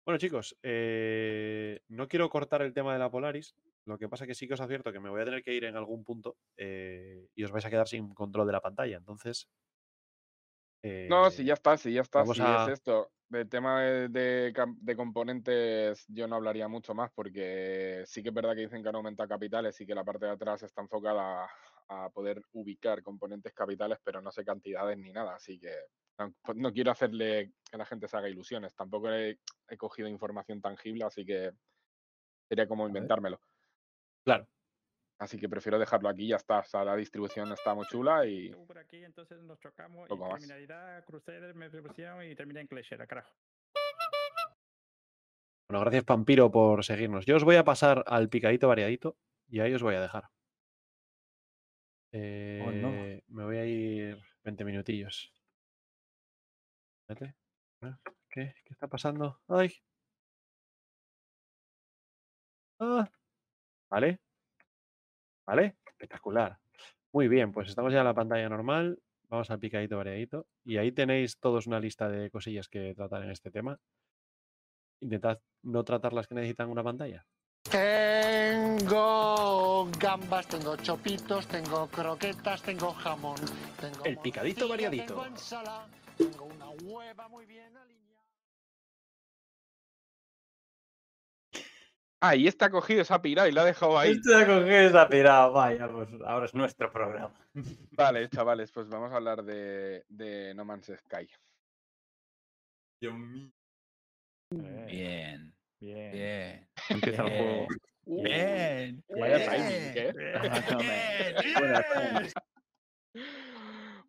Bueno, chicos, eh, no quiero cortar el tema de la Polaris. Lo que pasa que sí que os advierto que me voy a tener que ir en algún punto eh, y os vais a quedar sin control de la pantalla. Entonces. No, si eh, ya está, si ya está, si a- es esto. Del tema de, de de componentes yo no hablaría mucho más porque sí que es verdad que dicen que han aumentado capitales y que la parte de atrás está enfocada a, a poder ubicar componentes capitales, pero no sé cantidades ni nada, así que pues no quiero hacerle que la gente se haga ilusiones. Tampoco he, he cogido información tangible, así que sería como inventármelo. Claro. Así que prefiero dejarlo aquí ya está. O sea, la distribución está muy chula y por aquí, entonces nos chocamos y más. criminalidad, Crusader, me pusieron y termina en Cleshera, carajo. Bueno, gracias Pampiro por seguirnos. Yo os voy a pasar al picadito variadito y ahí os voy a dejar. Oh, no. Eh, Me voy a ir 20 minutillos. Espérate. Ah, ¿Qué? ¿Qué está pasando? ¡Ay! Ah. Vale. Vale. Espectacular. Muy bien, pues estamos ya en la pantalla normal. Vamos al picadito variadito. Y ahí tenéis todos una lista de cosillas que tratar en este tema. Intentad no tratar las que necesitan una pantalla. Tengo gambas, tengo chopitos, tengo croquetas, tengo jamón. Tengo El picadito variadito. Tengo ensalada, tengo una hueva muy bien alineada. Ah, y este ha cogido, se ha pirado y la ha dejado ahí. Este ha cogido esa pirada, vaya, pues ahora es nuestro programa. Vale, chavales, pues vamos a hablar de, de No Man's Sky. Dios mío. Bien, bien. bien. Empieza el juego. Bien. Vaya timing, ¿eh? Bien. bien.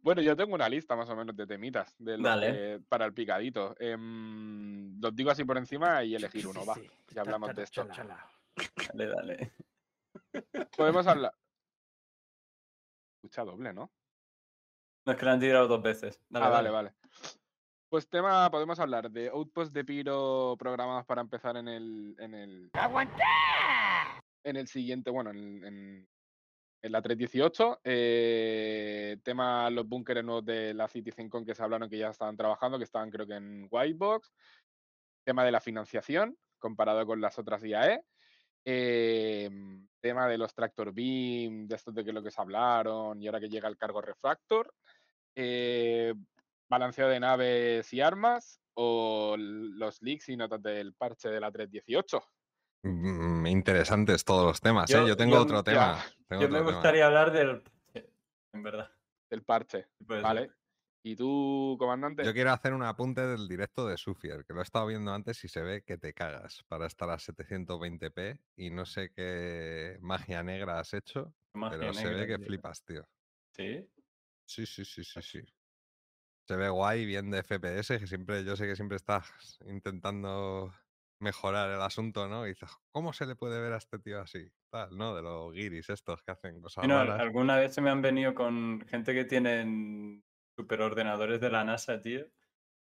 Bueno, yo tengo una lista más o menos de temitas de lo Dale. que- para el picadito. Em, los digo así por encima y elegir uno, va. Sí, Ya hablamos chala, de esto. chala. Dale, dale. Podemos hablar. Escucha doble, ¿no? No es que la han tirado dos veces. Dale, ah, vale, dale. vale. Pues tema, podemos hablar de outposts de Piro programados para empezar en el. En el, en el siguiente, bueno, en, en- en la 318. eh, tema los búnkeres nuevos de la CitizenCon que se hablaron que ya estaban trabajando, que estaban creo que en Whitebox. Tema de la financiación comparado con las otras IAE. em, tema de los tractor beam, de estos de que lo que se hablaron y ahora que llega el cargo refractor. eh, balanceo de naves y armas o los leaks y notas del parche de la 318. Mm, Interesantes todos los temas, ¿eh? Yo- Yo tengo yo- otro ya, tema. tengo Yo me tema. gustaría hablar del. En verdad. Del parche. ¿vale? ¿Y tú, comandante? Yo quiero hacer un apunte del directo de Sufier, que lo he estado viendo antes y se ve que te cagas para estar a 720p y no sé qué magia negra has hecho, Magia pero se ve que tío. flipas, tío. Sí. Sí, sí, sí, sí, sí. Se ve guay, bien de FPS, que siempre, yo sé que siempre estás intentando mejorar el asunto, ¿no? Y dices, ¿cómo se le puede ver a este tío así? Tal, ¿no? De los guiris estos que hacen cosas no, raras. alguna vez se me han venido con gente que tienen superordenadores de la NASA, tío.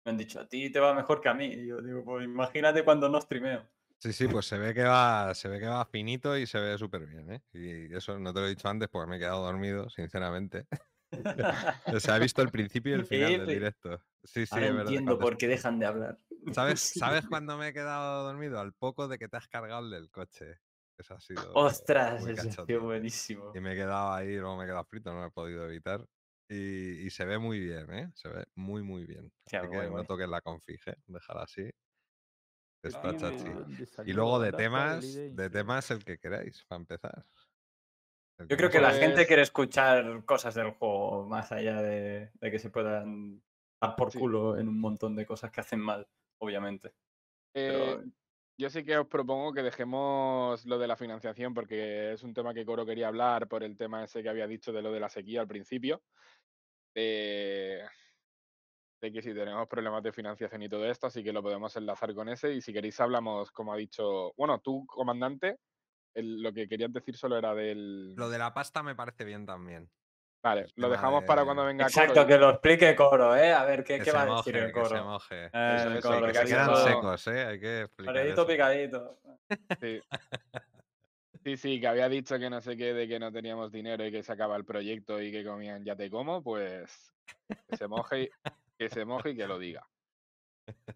Me han dicho, a ti te va mejor que a mí. Y yo digo, pues imagínate cuando no streameo. Sí, sí, pues se ve que va, se ve que va finito y se ve súper bien, ¿eh? Y eso no te lo he dicho antes porque me he quedado dormido, sinceramente. O sea, he visto el principio y el final del directo. Sí, sí, Ahora es verdad. entiendo por qué dejan de hablar. ¿Sabes, ¿Sabes cuándo me he quedado dormido? Al poco de que te has cargado el del coche. Ese ha sido Ostras, cachondeo. tío buenísimo. Y me he quedado ahí, luego me he quedado frito, no lo he podido evitar. Y, y se ve muy bien, ¿eh? Se ve muy, muy bien. Así que no toques la config, ¿eh? Déjala así. Está chachi. ¿dónde Y luego de temas, de temas el que queráis, para empezar. Yo creo que la gente Pues- quiere escuchar cosas del juego, más allá de, de que se puedan dar por Sí. culo en un montón de cosas que hacen mal, obviamente. Eh, Pero yo sí que os propongo que dejemos lo de la financiación porque es un tema que Coro quería hablar por el tema ese que había dicho de lo de la sequía al principio. De, de que si tenemos problemas de financiación y todo esto, así que lo podemos enlazar con ese. Y si queréis hablamos, como ha dicho, bueno, tú, comandante, el- lo que querías decir solo era del... Lo de la pasta me parece bien también. Vale, lo dejamos para cuando venga exacto, Coro. y- que lo explique Coro, ¿eh? A ver, ¿qué, Que qué va a moje, decir el que se Coro? moje. Eh, Eso, el eso, Coro, que Que se quedan secos, ¿eh? Hay que explicar Paredito picadito. Sí. Sí, sí, que había dicho que no sé qué, de que no teníamos dinero y que se acaba el proyecto y que comían ya te como, pues que se moje y que, se moje y que lo diga.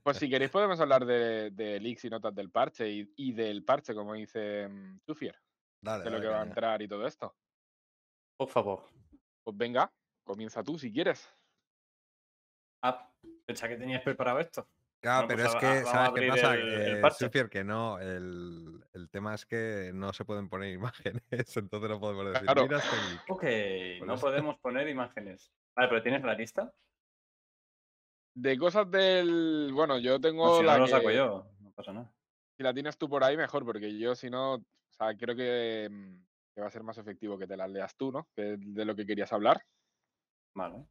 Pues si queréis podemos hablar de, de leaks y notas del parche y, y del parche, como dice mm, Tufier, Dale, de lo dale, que va a entrar y todo esto. Por favor. Pues venga, comienza tú si quieres. Ah, pensaba que tenías preparado esto. Claro, Bueno, pero pues es a- que, ¿sabes qué pasa? el- que no, el, el tema es que no se pueden poner imágenes, entonces no podemos decir, Claro. mira este leak". Ok, no eso. podemos poner imágenes. Vale, pero ¿tienes la lista? De cosas del. Bueno, yo tengo si la no lo que- saco yo, no pasa nada. Si la tienes tú por ahí, mejor, porque yo si no, o sea, creo que, mm, que va a ser más efectivo que te las leas tú, ¿no? Que de lo que querías hablar. Vale.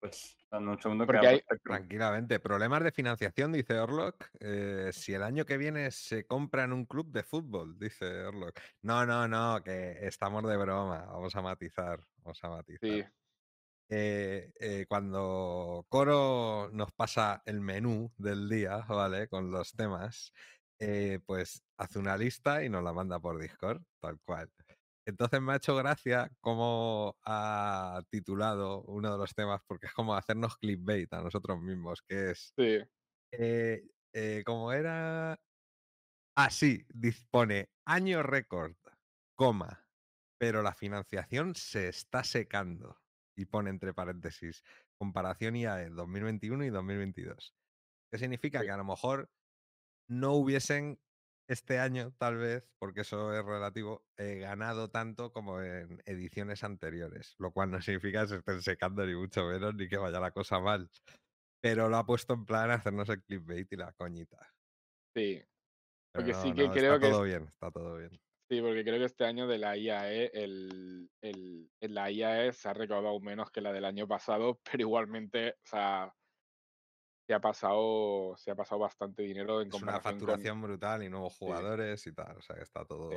Pues dame un segundo que hay- Spectrum. Tranquilamente. Problemas de financiación, dice Orlock. eh, si el año que viene se compra en un club de fútbol, dice Orlock. No, no, no, que estamos de broma. Vamos a matizar. Vamos a matizar. Sí. Eh, eh, cuando Coro nos pasa el menú del día, ¿vale? Con los temas, eh, pues hace una lista y nos la manda por Discord, tal cual. Entonces me ha hecho gracia cómo ha titulado uno de los temas, porque es como hacernos clickbait a nosotros mismos, que es, Sí. eh, eh, como era... Ah, sí, dispone año récord, coma, pero la financiación se está secando. Y pone entre paréntesis, comparación IAE 2021 y 2022. ¿Qué significa? Sí. Que a lo mejor no hubiesen este año, tal vez, porque eso es relativo, eh, ganado tanto como en ediciones anteriores, lo cual no significa que se estén secando ni mucho menos, ni que vaya la cosa mal. Pero lo ha puesto en plan hacernos el clickbait y la coñita. Sí. Pero Porque no, sí que no, creo está que todo es- bien, está todo bien. Sí, porque creo que este año de la IAE, el, el, la IAE se ha recaudado menos que la del año pasado, pero igualmente, o sea, se ha pasado, se ha pasado bastante dinero en Es una con... facturación brutal y nuevos jugadores y tal, o sea que está todo...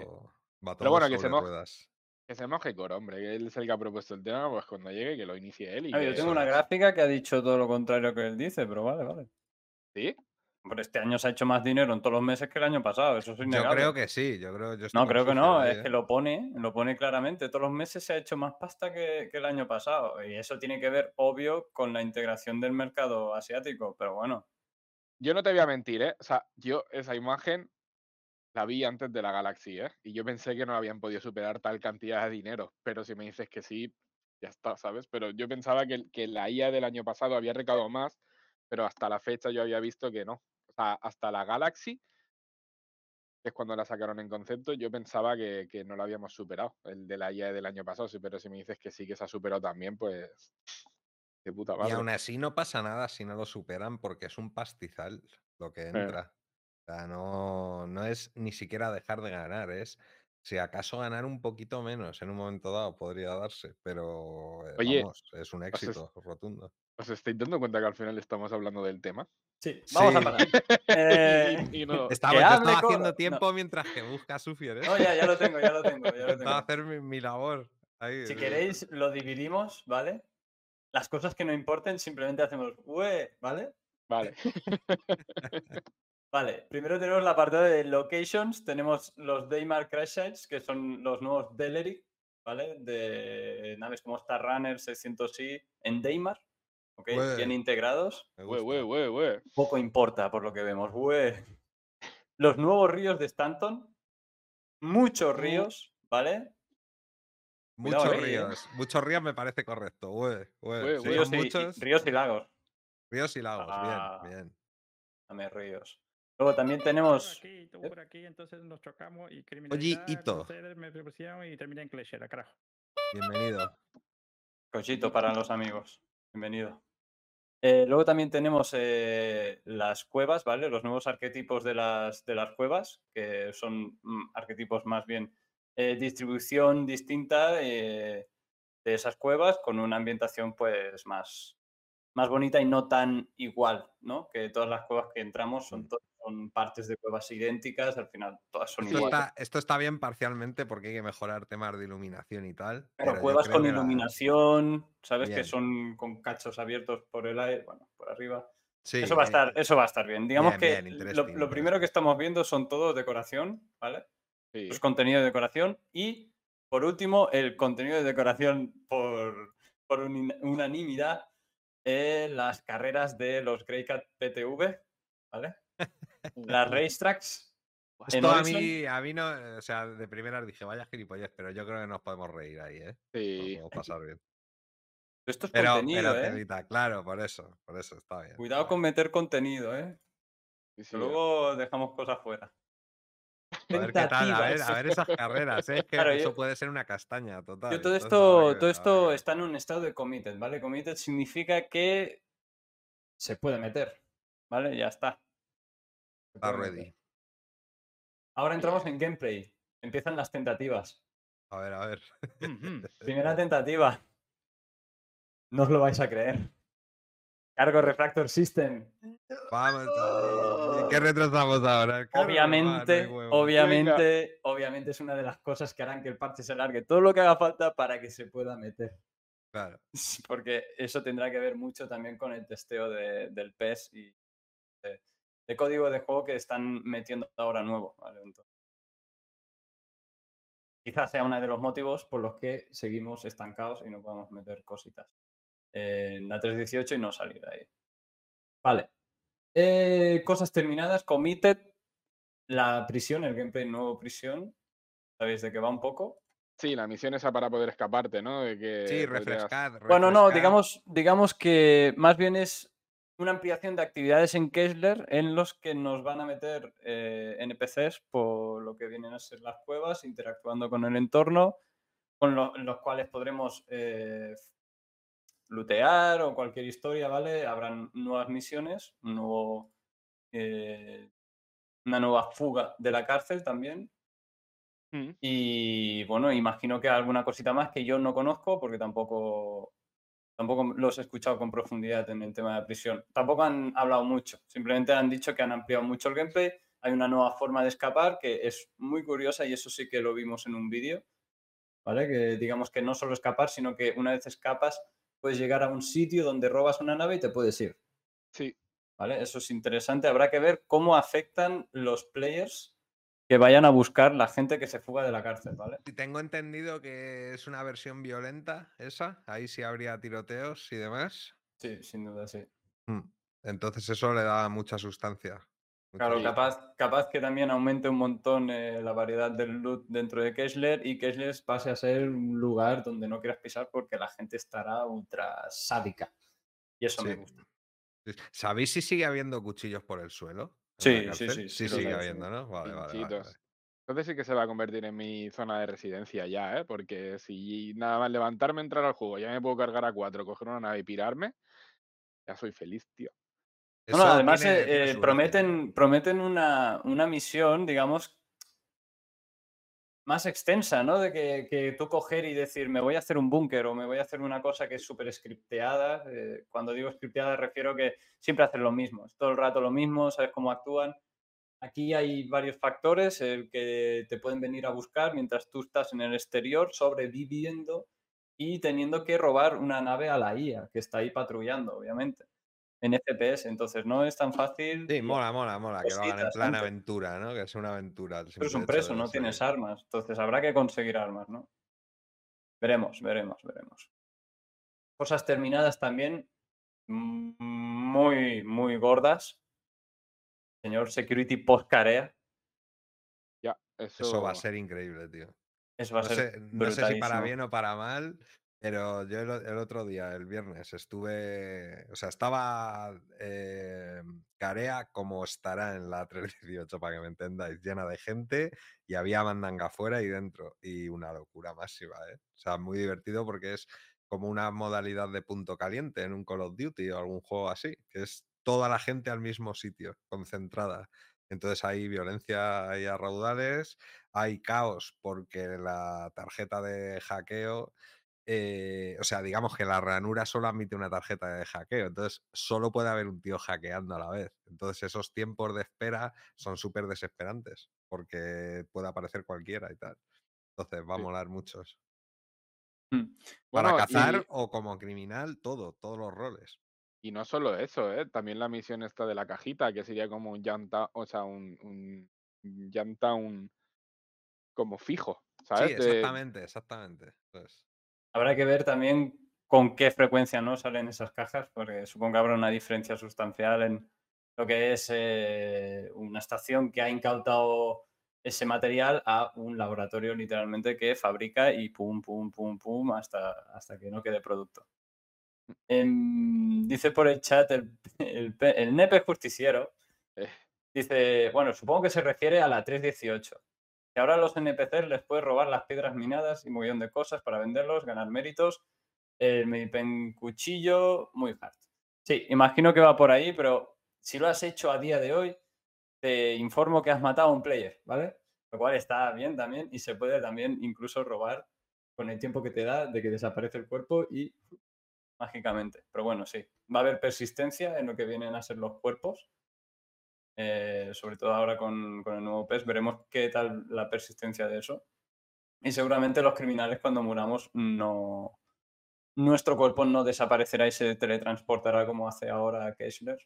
Va todo Pero bueno, que se ruedas. Que se moje Coro, hombre, que él es el que ha propuesto el tema, pues cuando llegue que lo inicie él y A ver, que- yo tengo una gráfica que ha dicho todo lo contrario que él dice, pero vale, vale. ¿Sí? Hombre, este año se ha hecho más dinero en todos los meses que el año pasado, eso es Yo innegable. creo que sí, yo creo yo No, creo que no, es ¿eh? que lo pone, lo pone claramente. Todos los meses se ha hecho más pasta que, que el año pasado. Y eso tiene que ver, obvio, con la integración del mercado asiático. Pero bueno, Yo no te voy a mentir, ¿eh? O sea, yo esa imagen la vi antes de la Galaxy, ¿eh? Y yo pensé que no habían podido superar tal cantidad de dinero. Pero si me dices que sí, ya está, ¿sabes? Pero yo pensaba que, que la IA del año pasado había recaudado más, pero hasta la fecha yo había visto que no. O sea, hasta la Galaxy, que es cuando la sacaron en concepto, yo pensaba que, que no la habíamos superado, el de la IA del año pasado. sí, Pero si me dices que sí que se ha superado también, pues. De puta Y madre. aún así no pasa nada si no lo superan porque es un pastizal lo que entra. O sea, no, no es ni siquiera dejar de ganar, es si acaso ganar un poquito menos en un momento dado podría darse, pero eh, Oye, vamos, es un éxito rotundo. ¿Os estáis dando cuenta que al final estamos hablando del tema? sí, vamos a parar. Eh, Y- y no- Estaba, yo estaba haciendo No. tiempo mientras que busca Sufier, ¿eh? No, ya, ya lo tengo, ya lo tengo, ya lo tengo. hacer mi, mi labor. ahí, Si eh, queréis, lo dividimos, ¿vale? Las cosas que no importen, simplemente hacemos, ¡ue! ¿Vale? Vale. Vale, primero tenemos la parte de locations, tenemos los Daymar Crash Sites, que son los nuevos Deleric, ¿vale? De naves como Star Runner 600i en Daymar, ¿ok? Ué. Bien integrados. Poco importa por lo que vemos. Los nuevos ríos de Stanton, muchos ríos, ¿vale? Cuidado Muchos ahí, ¿eh? ríos. Muchos ríos me parece correcto. Ríos y, y- muchos, ríos y lagos. ríos y lagos. Ah. Bien, bien. Dame ríos. Luego también Por tenemos. aquí, tú por aquí, entonces nos chocamos y criminalidad, Ito. Me y en carajo. Bienvenido. Cochito para los amigos. Bienvenido. Eh, luego también tenemos eh, las cuevas, ¿vale? Los nuevos arquetipos de las, de las cuevas, que son mm, arquetipos más bien eh, distribución distinta de esas cuevas, con una ambientación pues más, más bonita y no tan igual, ¿no? Que todas las cuevas que entramos son, Mm. Son partes de cuevas idénticas, al final todas son Esto iguales. está, esto está bien parcialmente porque hay que mejorar temas de iluminación y tal. Pero cuevas con la- iluminación, ¿sabes? Que son con cachos abiertos por el aire, bueno, por arriba. Sí, eso va a eh, estar, eso va a estar bien. Digamos bien, bien, que lo- primero que estamos viendo son todo decoración, ¿vale? Sí. Es contenido de decoración. Y por último, el contenido de decoración por, por unanimidad, eh, las carreras de los Greycat PTV, ¿vale? Las racetracks. Esto a Horizon. mí, a mí no, o sea, de primeras dije, vaya gilipollez, pero yo creo que nos podemos reír ahí, ¿eh? Nos Sí. podemos pasar bien. Esto es Pero, contenido, pero ¿eh? claro, por eso, por eso está bien. Cuidado está con bien. meter contenido, ¿eh? sí, luego dejamos cosas fuera. A ver qué tal, a ver, a ver esas carreras, ¿eh? Es que Claro, eso yo- puede ser una castaña total. Yo todo esto, todo habrá esto está en un estado de committed, ¿vale? Committed significa que se puede meter, ¿vale? Ya está. Está ready. Ahora entramos en gameplay. Empiezan las tentativas. A ver, a ver. Primera tentativa. No os lo vais a creer. Cargo Refractor System. Vamos. ¿y ¿Qué retrasamos ahora? Obviamente, obviamente, obviamente es una de las cosas que harán que el parche se largue todo lo que haga falta para que se pueda meter. Claro. porque eso tendrá que ver mucho también con el testeo de- del PES y de, código de juego que están metiendo ahora nuevo. ¿vale? Entonces, quizás sea uno de los motivos por los que seguimos estancados y no podemos meter cositas en la 318 y no salir de ahí. Vale. Eh, cosas terminadas, committed, la prisión, el gameplay nuevo prisión. ¿Sabéis de qué va un poco? Sí, la misión esa para poder escaparte, ¿no? De que Sí, podrías- refrescad. Bueno, no, digamos, digamos que más bien es una ampliación de actividades en Kessler en los que nos van a meter eh, NPCs por lo que vienen a ser las cuevas, interactuando con el entorno, con lo- los cuales podremos eh, lootear o cualquier historia, ¿vale? Habrán nuevas misiones, un nuevo, eh, una nueva fuga de la cárcel también. Mm. Y bueno, imagino que alguna cosita más que yo no conozco porque tampoco, tampoco los he escuchado con profundidad en el tema de prisión. Tampoco han hablado mucho, simplemente han dicho que han ampliado mucho el gameplay. Hay una nueva forma de escapar que es muy curiosa y eso sí que lo vimos en un vídeo. ¿Vale? Que digamos que no solo escapar, sino que una vez escapas puedes llegar a un sitio donde robas una nave y te puedes ir. Sí, ¿Vale? Eso es interesante. Habrá que ver cómo afectan los players que vayan a buscar la gente que se fuga de la cárcel, ¿vale? Y tengo entendido que es una versión violenta esa. Ahí sí habría tiroteos y demás. Sí, sin duda, sí. Mm. Entonces eso le da mucha sustancia. mucha Claro, capaz, capaz que también aumente un montón eh, la variedad del loot dentro de Kessler y Kessler pase a ser un lugar donde no quieras pisar porque la gente estará ultra sádica. Y eso me gusta. ¿Sabéis si sigue habiendo cuchillos por el suelo? Sí, sí, sí, sí sigue habiendo, ¿no? Vale, vale. Entonces sí que se va a convertir en mi zona de residencia ya, ¿eh? Porque si nada más levantarme, entrar al juego, ya me puedo cargar a cuatro, coger una nave y pirarme, ya soy feliz, tío. No, no, además tiene- eh, tiene eh, prometen, prometen una, una misión, digamos, más extensa, ¿no? De que, que tú coger y decir, me voy a hacer un búnker o me voy a hacer una cosa que es súper scripteada. eh, cuando digo scripteada refiero que siempre hacer lo mismo, es todo el rato lo mismo, sabes cómo actúan. Aquí hay varios factores el que te pueden venir a buscar mientras tú estás en el exterior sobreviviendo y teniendo que robar una nave a la IA que está ahí patrullando, obviamente, en FPS. Entonces no es tan fácil. Sí, mola, mola, mola. Que lo hagan en plan aventura, ¿no? Que es una aventura. Pero es un preso, no salir. tienes armas. Entonces habrá que conseguir armas, ¿no? Veremos, veremos, veremos. Cosas terminadas también muy, muy gordas. Señor Security Post Carea. Eso, Eso va a ser increíble, tío. Eso va a No ser sé, no sé si para bien o para mal, pero yo el, otro día, el viernes, estuve. O sea, estaba eh, Carea como estará en la 318, para que me entendáis, llena de gente y había mandanga afuera y dentro. Y una locura máxima, ¿eh? O sea, muy divertido porque es como una modalidad de punto caliente en un Call of Duty o algún juego así, que es toda la gente al mismo sitio, concentrada. Entonces hay violencia ahí a raudales, hay caos porque la tarjeta de hackeo, eh, o sea, digamos que la ranura solo admite una tarjeta de hackeo, entonces solo puede haber un tío hackeando a la vez. Entonces esos tiempos de espera son súper desesperantes porque puede aparecer cualquiera y tal. Entonces va a Sí. molar muchos. Mm. Para cazar y- o como criminal, todo, todos los roles. Y no solo eso, ¿eh? También la misión esta de la cajita, que sería como un llanta, o sea, un, un llanta, un como fijo, Sí, ¿sabes? De- exactamente, exactamente. Pues, Habrá que ver también con qué frecuencia no salen esas cajas, porque supongo que habrá una diferencia sustancial en lo que es eh, una estación que ha incautado ese material a un laboratorio literalmente que fabrica y pum, pum, pum, pum, hasta, hasta que no quede producto. Em, dice por el chat el, el, el nepe justiciero. Eh. Dice, bueno, supongo que se refiere a la 318. Que ahora a los NPCs les puedes robar las piedras minadas y un millón de cosas para venderlos, ganar méritos. El Medipen cuchillo, muy hard. Sí, imagino que va por ahí, pero si lo has hecho a día de hoy, te informo que has matado a un player, ¿vale? Lo cual está bien también y se puede también incluso robar con el tiempo que te da de que desaparece el cuerpo y mágicamente. Pero bueno, sí, va a haber persistencia en lo que vienen a ser los cuerpos. Eh, sobre todo ahora con, con el nuevo PES, veremos qué tal la persistencia de eso. Y seguramente los criminales cuando muramos no... Nuestro cuerpo no desaparecerá y se teletransportará como hace ahora Kessler,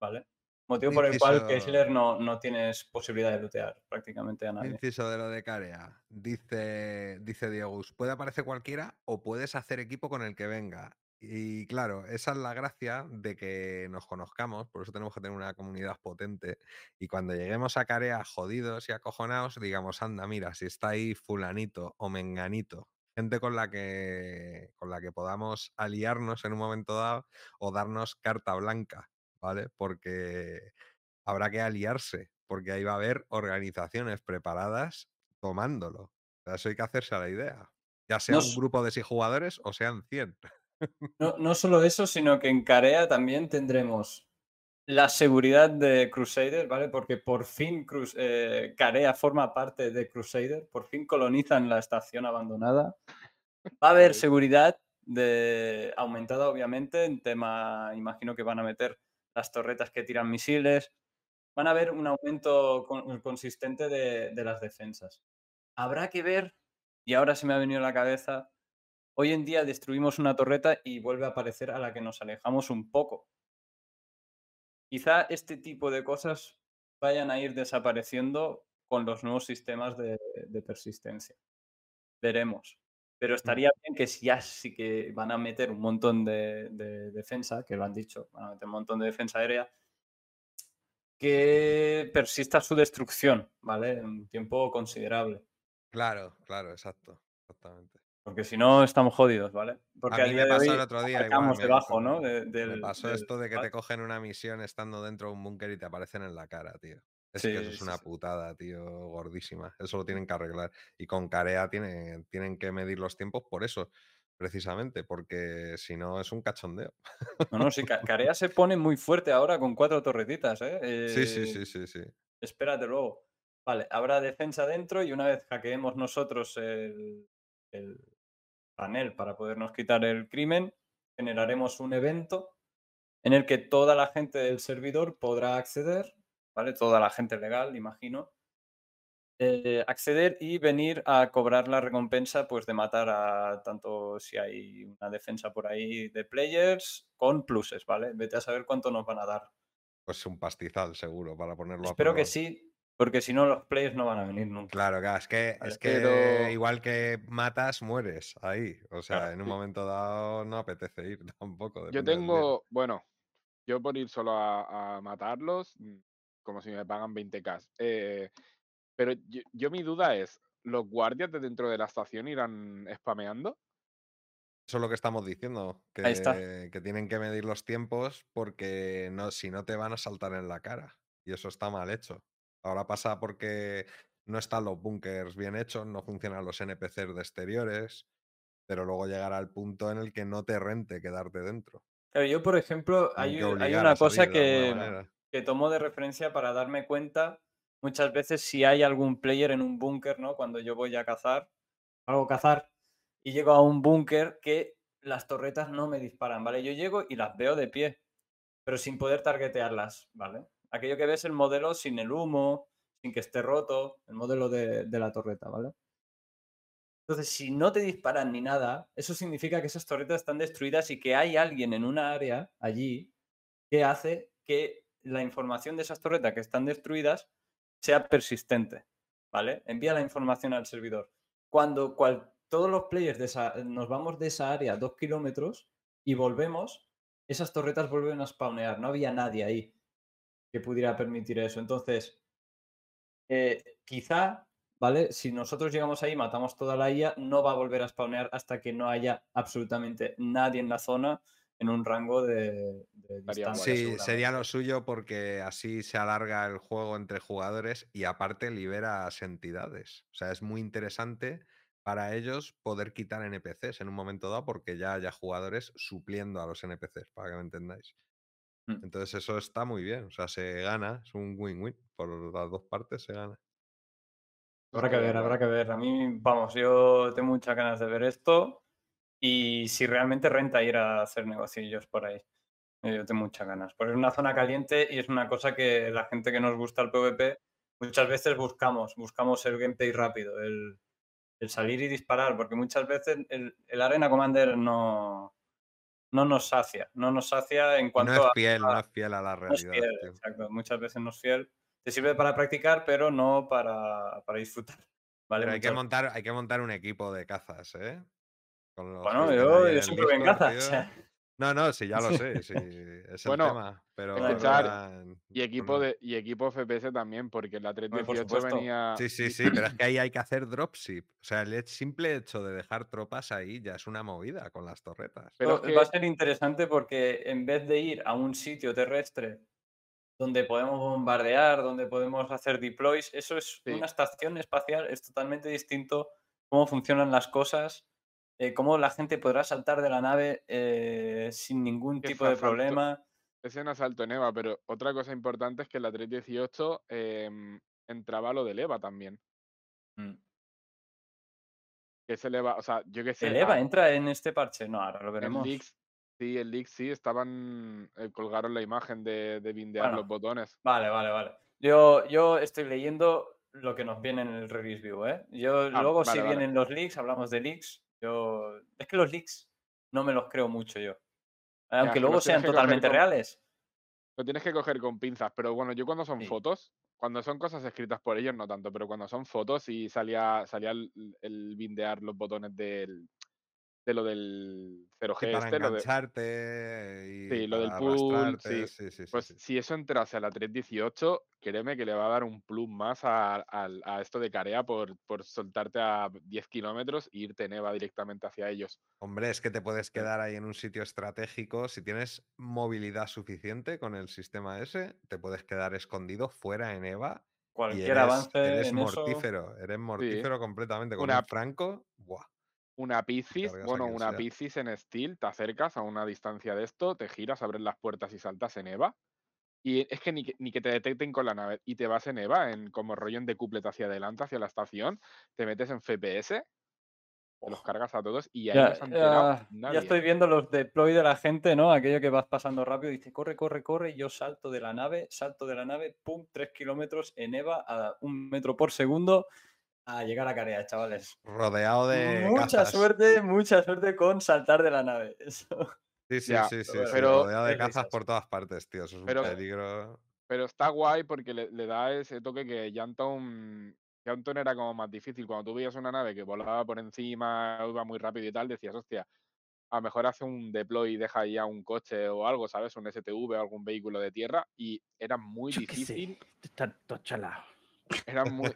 ¿vale? Motivo por el cual Kessler no, no tienes posibilidad de lootear prácticamente a nadie. Inciso de lo de Carea. Dice, dice Diegus, puede aparecer cualquiera o puedes hacer equipo con el que venga. Y claro, esa es la gracia de que nos conozcamos, por eso tenemos que tener una comunidad potente. Y cuando lleguemos a Carea jodidos y acojonados, digamos, anda, mira, si está ahí fulanito o menganito, gente con la que con la que podamos aliarnos en un momento dado o darnos carta blanca, ¿vale? Porque habrá que aliarse, porque ahí va a haber organizaciones preparadas tomándolo. O sea, eso hay que hacerse a la idea. Ya sea un grupo de 6 jugadores o sean 100. No, no solo eso, sino que en Carea también tendremos la seguridad de Crusader, ¿vale? Porque por fin Crus- eh, Carea forma parte de Crusader, por fin colonizan la estación abandonada. Va a haber seguridad de... aumentada, obviamente, en tema, imagino que van a meter las torretas que tiran misiles. Van a haber un aumento con- consistente de, de las defensas. Habrá que ver, y ahora se me ha venido a la cabeza, Hoy en día destruimos una torreta y vuelve a aparecer a la que nos alejamos un poco. Quizá este tipo de cosas vayan a ir desapareciendo con los nuevos sistemas de, de persistencia. Veremos. Pero estaría bien que si ya sí que van a meter un montón de, de defensa, que lo han dicho, van a meter un montón de defensa aérea, que persista su destrucción, ¿vale? En un tiempo considerable. Claro, claro, exacto. Exactamente. Porque si no, estamos jodidos, ¿vale? Porque a mí me pasó hoy el otro día igual. debajo, ¿no? me De- del- pasó del esto de que te cogen una misión estando dentro de un búnker y te aparecen en la cara, tío. Es que eso es una sí. putada, tío, gordísima. Eso lo tienen que arreglar. Y con Carea tienen, tienen que medir los tiempos por eso, precisamente, porque si no es un cachondeo. No, no, sí, Ca- Carea se pone muy fuerte ahora con cuatro torretitas, ¿eh? Sí, sí, Eh, sí, sí, sí. Espérate luego. Vale, habrá defensa dentro y una vez hackeemos nosotros el, el panel para podernos quitar el crimen, generaremos un evento en el que toda la gente del servidor podrá acceder, ¿vale? Toda la gente legal, imagino. eh, acceder y venir a cobrar la recompensa pues de matar a tanto si hay una defensa por ahí de players con pluses, ¿vale? Vete a saber cuánto nos van a dar. Pues un pastizal, seguro, para ponerlo a Espero que prueba. sí, porque si no los players no van a venir nunca. Claro, claro, es que, es que pero- igual que matas, mueres ahí. O sea, Claro, en un momento dado no apetece ir tampoco. Yo tengo, bueno, yo por ir solo a, a matarlos, mm, como si me pagan 20k. Eh, Pero yo, yo mi duda es, ¿los guardias de dentro de la estación irán spameando? Eso es lo que estamos diciendo, Ahí está. que, que tienen que medir los tiempos porque no, si no te van a saltar en la cara. Y eso está mal hecho. Ahora pasa porque no están los bunkers bien hechos, no funcionan los NPCs de exteriores, pero luego llegará el punto en el que no te rente quedarte dentro. Claro, yo, por ejemplo, hay, una cosa que, que tomo de referencia para darme cuenta muchas veces si hay algún player en un búnker, ¿no? Cuando yo voy a cazar, hago cazar y llego a un búnker que las torretas no me disparan, ¿vale? Yo llego y las veo de pie, pero sin poder targetearlas, ¿vale? Aquello que ves el modelo sin el humo, sin que esté roto, el modelo de, la torreta, ¿vale? Entonces, si no te disparan ni nada, eso significa que esas torretas están destruidas y que hay alguien en una área allí que hace que la información de esas torretas que están destruidas sea persistente, ¿vale? Envía la información al servidor. Cuando cual- todos los players de esa- nos vamos de esa área dos kilómetros y volvemos, esas torretas vuelven a spawnear. No había nadie ahí que pudiera permitir eso. Entonces, eh, quizá, ¿vale? Si nosotros llegamos ahí, matamos toda la IA, no va a volver a spawnear hasta que no haya absolutamente nadie en la zona en un rango de, de distancia. Sí, sería lo suyo porque así se alarga el juego entre jugadores y aparte liberas entidades. O sea, es muy interesante para ellos poder quitar NPCs en un momento dado porque ya haya jugadores supliendo a los NPCs, para que me entendáis. Mm. Entonces eso está muy bien, o sea, se gana, es un win-win, por las dos partes se gana. Habrá que ver, habrá que ver. A mí, vamos, yo tengo muchas ganas de ver esto y si realmente renta ir a hacer negociillos por ahí. Eh, Yo tengo muchas ganas. Porque es una zona caliente y es una cosa que la gente que nos gusta el PvP muchas veces buscamos. Buscamos el gameplay rápido, el, el salir y disparar, porque muchas veces el, el Arena Commander no, no nos sacia. No nos sacia en cuanto no es a... fiel, no es fiel a la No es realidad. fiel, exacto. Muchas veces no es fiel. Te sirve para practicar, pero no para, para disfrutar. ¿vale? Pero hay que, montar, hay que montar un equipo de cazas, ¿eh? Con los Bueno, yo, yo siempre voy en Discord, No, no, sí, ya lo sé, sí, es el Bueno, tema. Pero escuchar, Y equipo bueno, de y equipo FPS también, porque la por 318 supuesto. venía. Sí, sí, sí, pero es que ahí hay que hacer dropship. O sea, el hecho- simple hecho de dejar tropas ahí ya es una movida con las torretas. Pero va a ser interesante porque en vez de ir a un sitio terrestre donde podemos bombardear, donde podemos hacer deploys, eso es Sí. una estación espacial, es totalmente distinto cómo funcionan las cosas, eh, cómo la gente podrá saltar de la nave eh, sin ningún tipo de asalto- problema. Es en asalto en EVA, pero otra cosa importante es que en la 318 em, entraba lo del EVA también. Mm. Que se eleva, o sea, yo que sé. ¿El EVA entra en este parche? No, ahora lo veremos. leaks, sí, en leaks sí, estaban. eh, colgaron la imagen de, de bindear Bueno. los botones. Vale, vale, vale. Yo, yo estoy leyendo lo que nos viene en el release view, ¿eh? Yo Ah, luego si vale, vale. vienen los leaks, hablamos de leaks. Yo es que los leaks no me los creo mucho yo. Aunque que luego sean totalmente con- reales. Lo tienes que coger con pinzas, pero bueno, yo cuando son Sí. fotos, cuando son cosas escritas por ellos, no tanto, pero cuando son fotos y salía, salía el, el bindear los botones del, de lo del 0G Sí, para este, lo de, engancharte y Sí, lo del pool, sí. sí, sí, sí, Pues sí. si eso entrase a la 318, créeme que le va a dar un plus más a, al- a esto de Carea por, por soltarte a 10 kilómetros e irte en EVA directamente hacia ellos. Hombre, es que te puedes quedar ahí en un sitio estratégico. Si tienes movilidad suficiente con el sistema ese, te puedes quedar escondido fuera en EVA. Y Cualquier eres, avance eres en eso. mortífero, eres mortífero completamente. Con Una- un franco, ¡buah! Una Piscis, bueno, una. Piscis en Steel, te acercas a una distancia de esto, te giras, abres las puertas y saltas en EVA. Y es que ni, que ni que te detecten con la nave y te vas en EVA, en como rollo en decuplet hacia adelante, hacia la estación, te metes en FPS, te los cargas a todos y ahí Ya, no ya- nadie. ya estoy viendo los deploy de la gente, ¿no? Aquello que vas pasando rápido, dice, corre, corre, corre, y yo salto de la nave, salto de la nave, pum, tres kilómetros en EVA a un metro por segundo a llegar a Carea, chavales. Rodeado de. mucha cazas. suerte, mucha suerte con saltar de la nave. Eso. Sí, sí, Ya, sí, sí, pero sí, rodeado de cazas por todas partes, tío. Eso es un Pero- peligro. Pero está guay porque le, le da ese toque que Yanton, Yanton era como más difícil. Cuando tú veías una nave que volaba por encima, iba muy rápido y tal, decías, hostia, a lo mejor hace un deploy y deja ya un coche o algo, ¿sabes? Un STV o algún vehículo de tierra. Y era muy Yo difícil, Está todo chalado. era muy,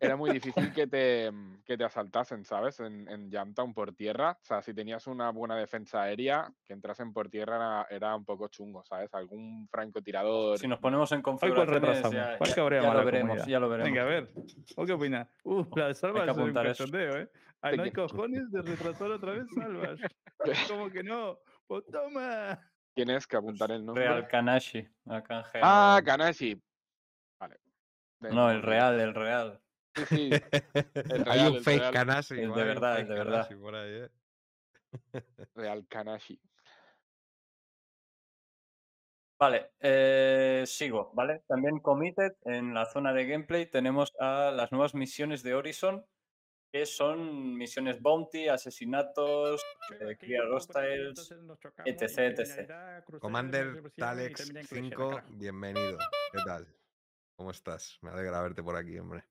era muy difícil que te, mm, que te asaltasen, ¿sabes? En, en Jamtown por tierra. O sea, si tenías una buena defensa aérea, que entrasen por tierra era, era un poco chungo, ¿sabes? Algún francotirador. Si nos ponemos en cuál configuraciones, retrasamos. ya, ¿Cuál ya- ya a lo veremos, comunidad? ya lo veremos. Venga, a ver. ¿O qué opina? Uh, la de Salvas que es un cachondeo, ¿eh? Ay, ¿De no hay cojones de retrasar otra vez Salvas. ¿Cómo que no? ¡Pues toma! Tienes que apuntar el nombre. Real Kanashi. Ah, Kanashi. Vale. No, el real, el real. Sí, sí. El Hay real, un fake real. Kanasi. El de verdad, el de verdad. Kanasi por ahí, ¿eh? Real Kanashi. Vale, eh, sigo, ¿vale? También committed en la zona de gameplay tenemos a las nuevas misiones de Horizon, que son misiones bounty, asesinatos, eh, clear hostiles, etc, etc. Commander Talex termina en Clash, el 5, carajo. bienvenido. ¿Qué tal? ¿Cómo estás? Me alegra verte por aquí, hombre.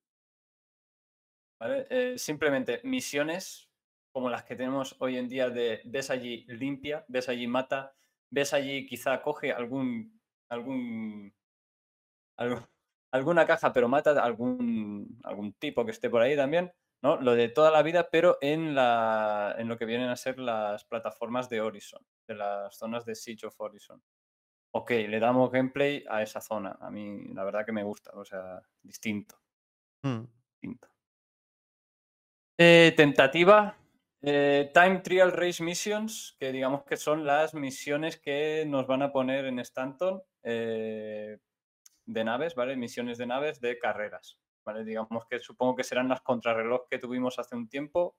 ¿Vale? Eh, simplemente misiones como las que tenemos hoy en día de ves allí limpia, ves allí mata, ves allí quizá coge algún, algún, algún- alguna caja pero mata algún, algún tipo que esté por ahí también, ¿no? Lo de toda la vida, pero en, la, en lo que vienen a ser las plataformas de Horizon, de las zonas de Siege of Horizon. Ok, le damos gameplay a esa zona. A mí la verdad que me gusta, o sea, distinto Mm. distinto. Eh, tentativa. eh, Time Trial Race Missions, que digamos que son las misiones que nos van a poner en Stanton eh, de naves, ¿vale? Misiones de naves de carreras, ¿vale? Digamos que supongo que serán las contrarreloj que tuvimos hace un tiempo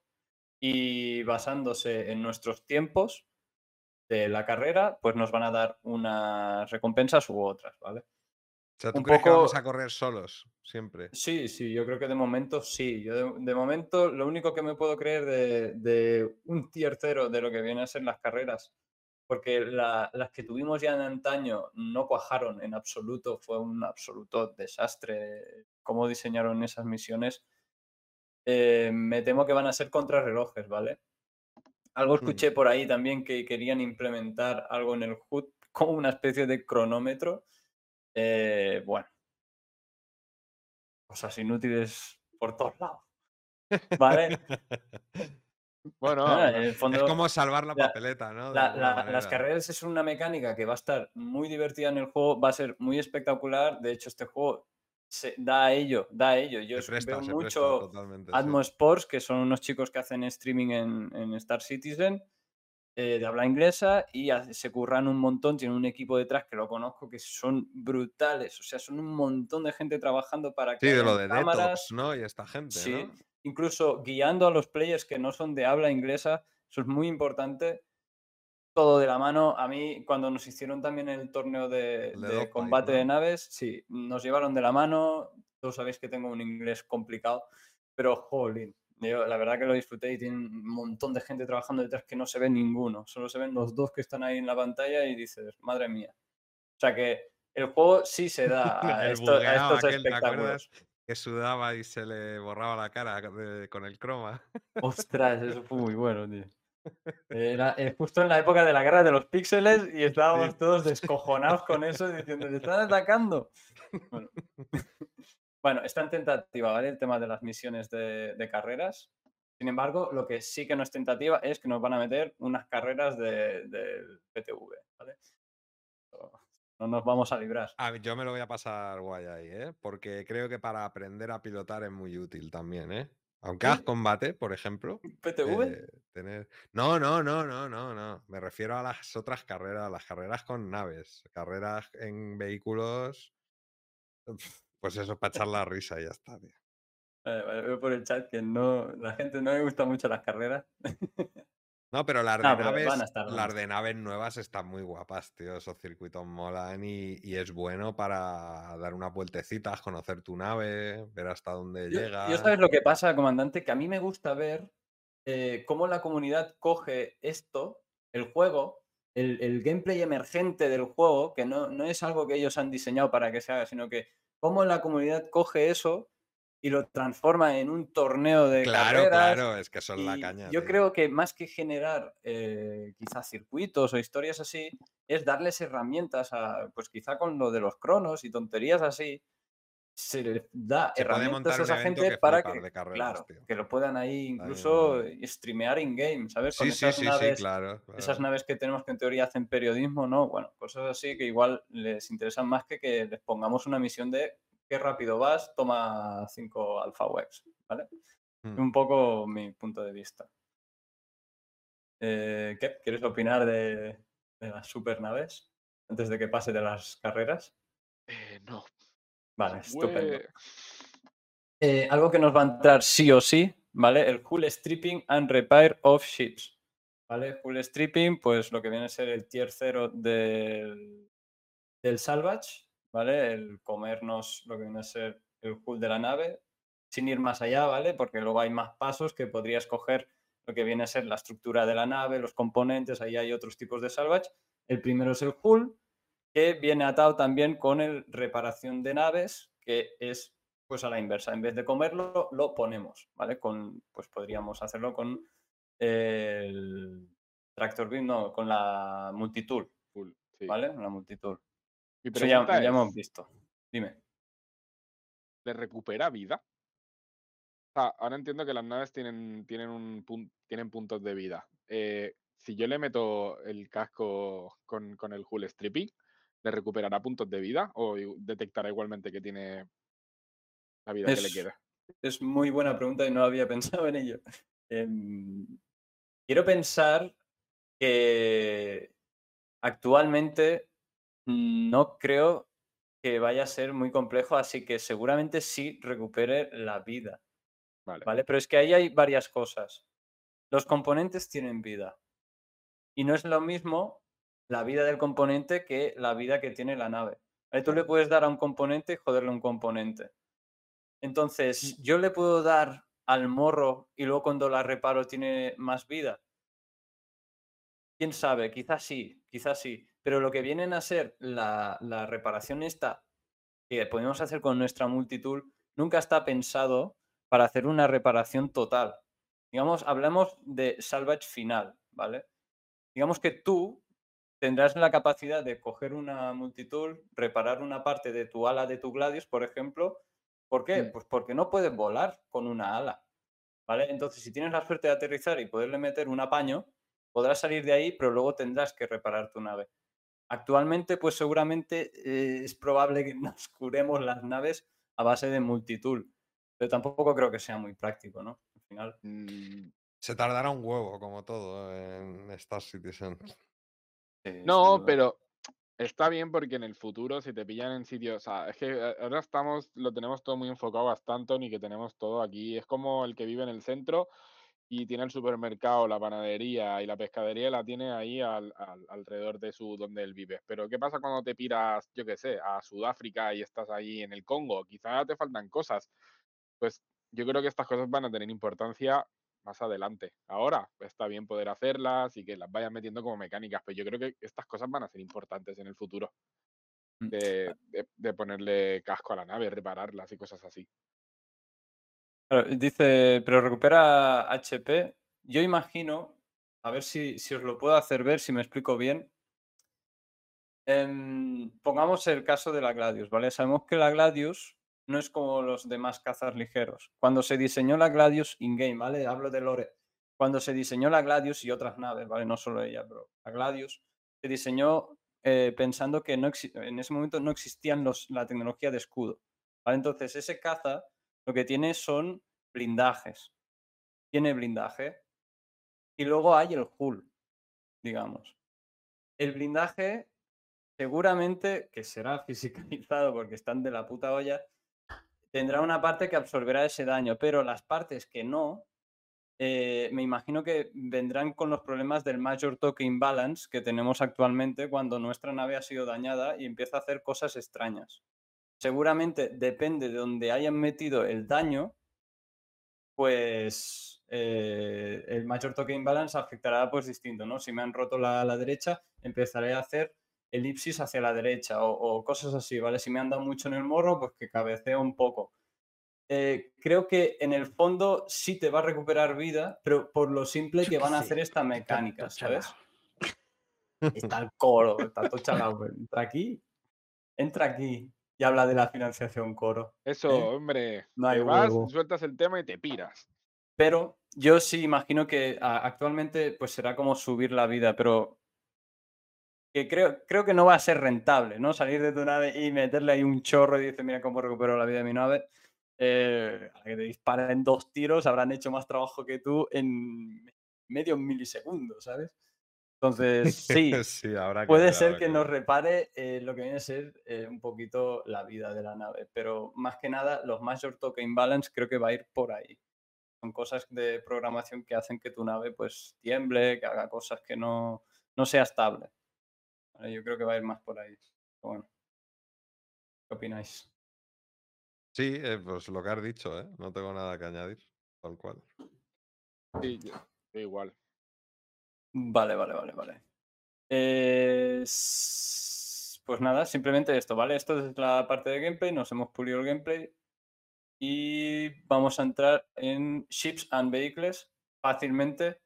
y basándose en nuestros tiempos de la carrera, pues nos van a dar unas recompensas u otras, ¿vale? Sea, ¿tú Un crees que vamos poco- a correr solos siempre? Sí, sí, yo creo que de momento sí. Yo de, de momento lo único que me puedo creer de, de un tier cero de lo que vienen a ser las carreras, porque la- las que tuvimos ya en antaño no cuajaron en absoluto, fue un absoluto desastre cómo diseñaron esas misiones. Eh, me temo que van a ser contrarrelojes, ¿vale? Algo escuché por ahí también que querían implementar algo en el HUD como una especie de cronómetro. Eh, bueno, cosas inútiles por todos lados. ¿Vale? Bueno, Ah, en Es como salvar la la- papeleta, ¿no? La- la- las carreras es una mecánica que va a estar muy divertida en el juego, va a ser muy espectacular. De hecho, este juego se, da a ello, da a ello. Yo presta, veo presta mucho sí. Atmo Sports, que son unos chicos que hacen streaming en, en Star Citizen eh, de habla inglesa y se curran un montón, tienen un equipo detrás que lo conozco que son brutales, o sea, son un montón de gente trabajando para que Sí, de lo de cámaras, Detox, ¿no? Y esta gente, Sí, ¿no? incluso guiando a los players que no son de habla inglesa, eso es muy importante. Todo de la mano. A mí, cuando nos hicieron también el torneo de, El de de combate de ¿no? naves, sí, nos llevaron de la mano. Todos sabéis que tengo un inglés complicado, pero jolín, yo la verdad que lo disfruté y tiene un montón de gente trabajando detrás que no se ve ninguno, solo se ven los dos que están ahí en la pantalla y dices, madre mía. O sea que el juego sí se da a, esto- estos aquel, espectáculos. Que sudaba y se le borraba la cara de- con el croma. Ostras, eso fue muy bueno, tío. Era eh, justo en la época de la guerra de los píxeles y estábamos Sí. todos descojonados con eso, diciendo, ¡te están atacando! Bueno. Bueno, está en tentativa, ¿vale? El tema de las misiones de, de carreras. Sin embargo, lo que sí que no es tentativa es que nos van a meter unas carreras de- del PTV, ¿vale? No nos vamos a librar. A ver, yo me lo voy a pasar guay ahí, ¿eh? Porque creo que para aprender a pilotar es muy útil también, ¿eh? Aunque hagas combate, por ejemplo. ¿PTV? eh, tener... No, no, no, no, no, no. Me refiero a las otras carreras, las carreras con naves, carreras en vehículos. Pues eso, para echar la risa y ya está, tío. Vale, vale, veo por el chat que no, la gente no le gusta mucho las carreras. No, pero las de No, naves, estar, las de naves nuevas están muy guapas, tío. Esos circuitos molan y, y es bueno para dar unas vueltecitas, conocer tu nave, ver hasta dónde Yo, llega. yo sabes lo que pasa, comandante, que a mí me gusta ver eh, cómo la comunidad coge esto, el juego, el, el gameplay emergente del juego, que no, no es algo que ellos han diseñado para que se haga, sino que cómo la comunidad coge eso y lo transforma en un torneo de Claro, carreras. claro, es que son la caña. yo tío. creo que más que generar eh, quizás circuitos o historias así, es darles herramientas a, pues quizá con lo de los cronos y tonterías así, se les da Se herramientas montar a esa gente para que, de carreras, claro, que lo puedan ahí Ahí incluso no- streamear in-game, ¿sabes? Con Sí, sí, esas sí, sí, naves claro. esas naves que tenemos que en teoría hacen periodismo, ¿no? Bueno, cosas así que igual les interesan más que que les pongamos una misión de qué rápido vas, toma 5 Alpha Wex, ¿vale? Mm. Un poco mi punto de vista. Eh, ¿Qué? ¿Quieres opinar de, de las supernaves antes de que pase de las carreras? Eh, no. Vale, estupendo. Eh, algo que nos va a entrar sí o sí, ¿vale? El Hull Stripping and Repair of Ships. ¿Vale? Hull Stripping, pues lo que viene a ser el tier 0 del, del Salvage, ¿vale? El comernos lo que viene a ser el hull de la nave, sin ir más allá, ¿vale? Porque luego hay más pasos que podrías coger lo que viene a ser la estructura de la nave, los componentes, ahí hay otros tipos de salvage. El primero es el hull, que viene atado también con el reparación de naves, que es pues a la inversa. En vez de comerlo, lo ponemos, ¿vale? Con, pues podríamos hacerlo con el tractor beam, no, con la multitool, sí. ¿vale? La multitool. Mi Eso ya, hemos visto. Dime. ¿le recupera vida? O sea, ahora entiendo que las naves tienen, tienen, un tienen puntos de vida. Eh, si yo le meto el casco con, con el hull stripping, ¿le recuperará puntos de vida o detectará igualmente que tiene la vida que le queda? Es muy buena pregunta y no había pensado en ello. Em, quiero pensar que actualmente no creo que vaya a ser muy complejo, así que seguramente sí recupere la vida. Vale. ¿Vale? Pero es que ahí hay varias cosas. Los componentes tienen vida. Y no es lo mismo la vida del componente que la vida que tiene la nave. Tú le puedes dar a un componente y joderle un componente. Entonces, yo le puedo dar al morro y luego cuando la reparo tiene más vida. Quién sabe, quizás sí, quizás sí. Pero lo que vienen a ser la, la reparación esta que podemos hacer con nuestra multitool nunca está pensado para hacer una reparación total. Digamos, hablamos de salvage final, ¿vale? Digamos que tú tendrás la capacidad de coger una multitool, reparar una parte de tu ala de tu Gladius, por ejemplo. ¿Por qué? Mm. Pues porque no puedes volar con una ala, ¿vale? Entonces, si tienes la suerte de aterrizar y poderle meter un apaño, podrás salir de ahí, pero luego tendrás que reparar tu nave. Actualmente, pues seguramente eh, es probable que nos curemos las naves a base de multitool, pero tampoco creo que sea muy práctico, ¿no? Al final. Mm, Se tardará un huevo, como todo, en Star Citizen. Eh, No, pero está bien porque en el futuro, si te pillan en sitios, o sea, es que a- ahora estamos, lo tenemos todo muy enfocado a Stanton y que tenemos todo aquí. Es como el que vive en el centro y tiene el supermercado, la panadería y la pescadería, la tiene ahí al- al- alrededor de su donde él vive. Pero ¿qué pasa cuando te piras, yo qué sé, a Sudáfrica y estás ahí en el Congo? Quizás te faltan cosas. Pues yo creo que estas cosas van a tener importancia más adelante. Ahora está bien poder hacerlas y que las vayan metiendo como mecánicas, pero yo creo que estas cosas van a ser importantes en el futuro. Mm. De, de- de ponerle casco a la nave, repararlas y cosas así. Claro, dice, pero recupera HP. Yo imagino, a ver si, si os lo puedo hacer ver, si me explico bien. Em, pongamos el caso de la Gladius, ¿vale? Sabemos que la Gladius no es como los demás cazas ligeros. Cuando se diseñó la Gladius in-game, ¿vale? Hablo de Lore. Cuando se diseñó la Gladius y otras naves, ¿vale? No solo ella, pero la Gladius se diseñó eh, pensando que no en ese momento no existían los, la tecnología de escudo. Entonces, ese caza lo que tiene son blindajes. Tiene blindaje. Y luego hay el hull, digamos. El blindaje seguramente, que será fisicalizado porque están de la puta olla, tendrá una parte que absorberá ese daño, pero las partes que no, eh, me imagino que vendrán con los problemas del Major Token Balance que tenemos actualmente cuando nuestra nave ha sido dañada y empieza a hacer cosas extrañas. Seguramente depende de donde hayan metido el daño, pues eh, el Major Token Balance afectará pues distinto, ¿no? Si me han roto la derecha, empezaré a hacer elipsis hacia la derecha o, o cosas así, ¿vale? Si me han dado mucho en el morro, pues que cabeceo un poco. Eh, creo que en el fondo sí te va a recuperar vida, pero por lo simple que van a hacer esta mecánica, ¿sabes? Está el coro, está todo chalao. pero Entra aquí, entra aquí. y habla de la financiación coro. Eso, ¿Eh? hombre. No hay te vas, huevo. sueltas el tema y te piras. Pero yo sí imagino que actualmente pues será como subir la vida, pero que creo, creo que no va a ser rentable, ¿no? Salir de tu nave y meterle ahí un chorro y dices, mira cómo recupero la vida de mi nave. Eh, a que te disparen dos tiros, habrán hecho más trabajo que tú en medio milisegundo, ¿sabes? Entonces, sí, sí, habrá que Puede ver, ser habrá que nos repare eh, lo que viene a ser eh, un poquito la vida de la nave, pero más que nada los Major Token Balance creo que va a ir por ahí. Son cosas de programación que hacen que tu nave pues tiemble, que haga cosas que no, no sea estable. ¿Vale? Yo creo que va a ir más por ahí. Pero bueno, ¿qué opináis? Sí, eh, pues lo que has dicho, ¿eh? No tengo nada que añadir, tal cual. Sí, igual. Vale, vale, vale, vale. Eh, pues nada, simplemente esto, ¿vale? Esto es la parte de gameplay, nos hemos pulido el gameplay y vamos a entrar en Ships and Vehicles fácilmente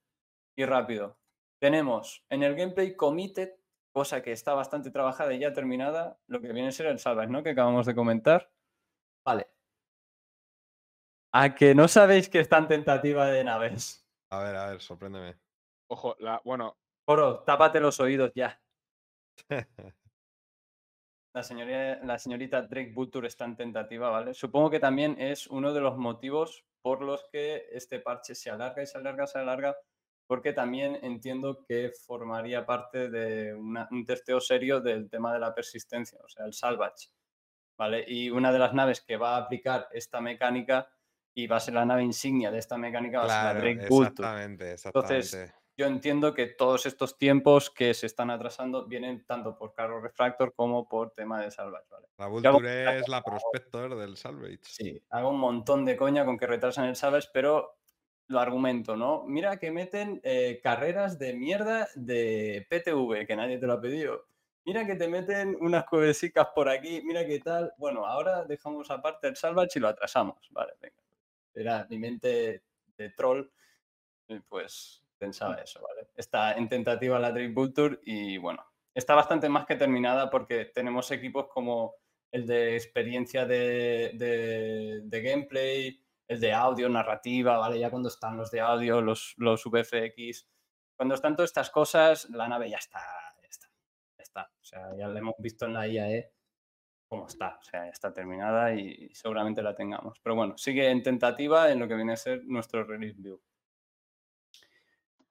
y rápido. Tenemos en el gameplay Committed, cosa que está bastante trabajada y ya terminada, lo que viene a ser el Salvage, ¿no? Que acabamos de comentar. Vale. A que no sabéis que está en tentativa de naves. A ver, a ver, sorpréndeme. Ojo, la, bueno, Coro, tápate los oídos ya. La, señoría- la señorita Drake Butcher está en tentativa, ¿vale? Supongo que también es uno de los motivos por los que este parche se alarga y se alarga, se alarga, porque también entiendo que formaría parte de una- un testeo serio del tema de la persistencia, o sea, el salvage, ¿vale? Y una de las naves que va a aplicar esta mecánica y va a ser la nave insignia de esta mecánica va a ser claro, la Drake Butcher. exactamente, Entonces, exactamente. Yo entiendo que todos estos tiempos que se están atrasando vienen tanto por Carro Refractor como por tema de Salvage, ¿vale? La Vulture es la prospector del Salvage. Sí, hago un montón de coña con que retrasan el Salvage, pero lo argumento, ¿no? Mira que meten eh, carreras de mierda de PTV, que nadie te lo ha pedido. Mira que te meten unas cuevesicas por aquí, mira qué tal. Bueno, ahora dejamos aparte el Salvage y lo atrasamos. Vale, venga. Era mi mente de troll, eh, pues pensaba eso, ¿vale? Está en tentativa la Drake Vulture y bueno, está bastante más que terminada porque tenemos equipos como el de experiencia de, de- de gameplay, el de audio, narrativa, ¿vale? Ya cuando están los de audio, los, los VFX, cuando están todas estas cosas, la nave ya está, ya está, está. O sea, ya la hemos visto en la IAE cómo está, o sea, ya está terminada y seguramente la tengamos. Pero bueno, sigue en tentativa en lo que viene a ser nuestro release view.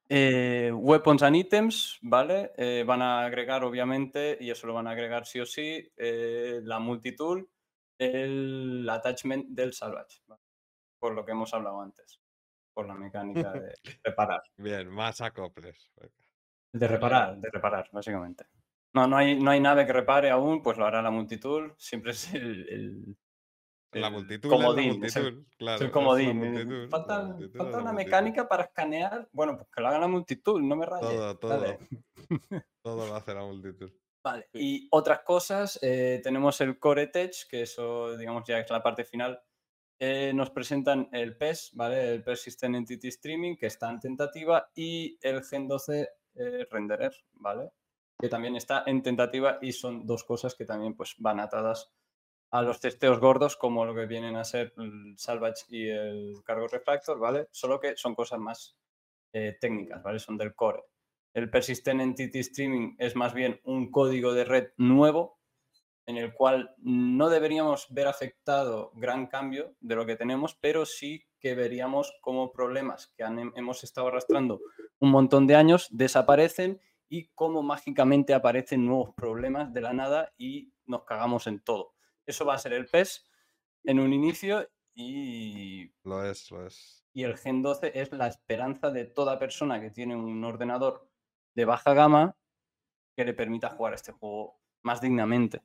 Eh, weapons and items, ¿vale? Eh, van a agregar, obviamente, y eso lo van a agregar sí o sí, eh, la multitool, el attachment del salvage, ¿vale? Por lo que hemos hablado antes, por la mecánica de reparar. Bien, más acoples. De reparar, de reparar, básicamente. No, no hay, no hay nave que repare aún, pues lo hará la multitool. Siempre es el, el- La multitud comodín, la el- multitud, claro. es el la comodín. multitud, la Falta, multitud falta una multitud. mecánica para escanear. Bueno, pues que lo haga la multitud, no me rayes. Todo, todo. Dale. Todo lo hace la multitud. Vale, y otras cosas, eh, tenemos el Core Tech, que eso, digamos, ya es la parte final. Eh, nos presentan el PES, ¿vale? El Persistent Entity Streaming, que está en tentativa, y el Gen 12 eh, Renderer, ¿vale? Que también está en tentativa y son dos cosas que también pues, van atadas a los testeos gordos, como lo que vienen a ser el Salvage y el Cargo Refractor, ¿vale? Solo que son cosas más eh, técnicas, ¿vale? Son del core. El Persistent Entity Streaming es más bien un código de red nuevo en el cual no deberíamos ver afectado gran cambio de lo que tenemos, pero sí que veríamos cómo problemas que han- hemos estado arrastrando un montón de años desaparecen y cómo mágicamente aparecen nuevos problemas de la nada y nos cagamos en todo. Eso va a ser el PES en un inicio y Lo es, lo es. y el Gen 12 es la esperanza de toda persona que tiene un ordenador de baja gama que le permita jugar este juego más dignamente,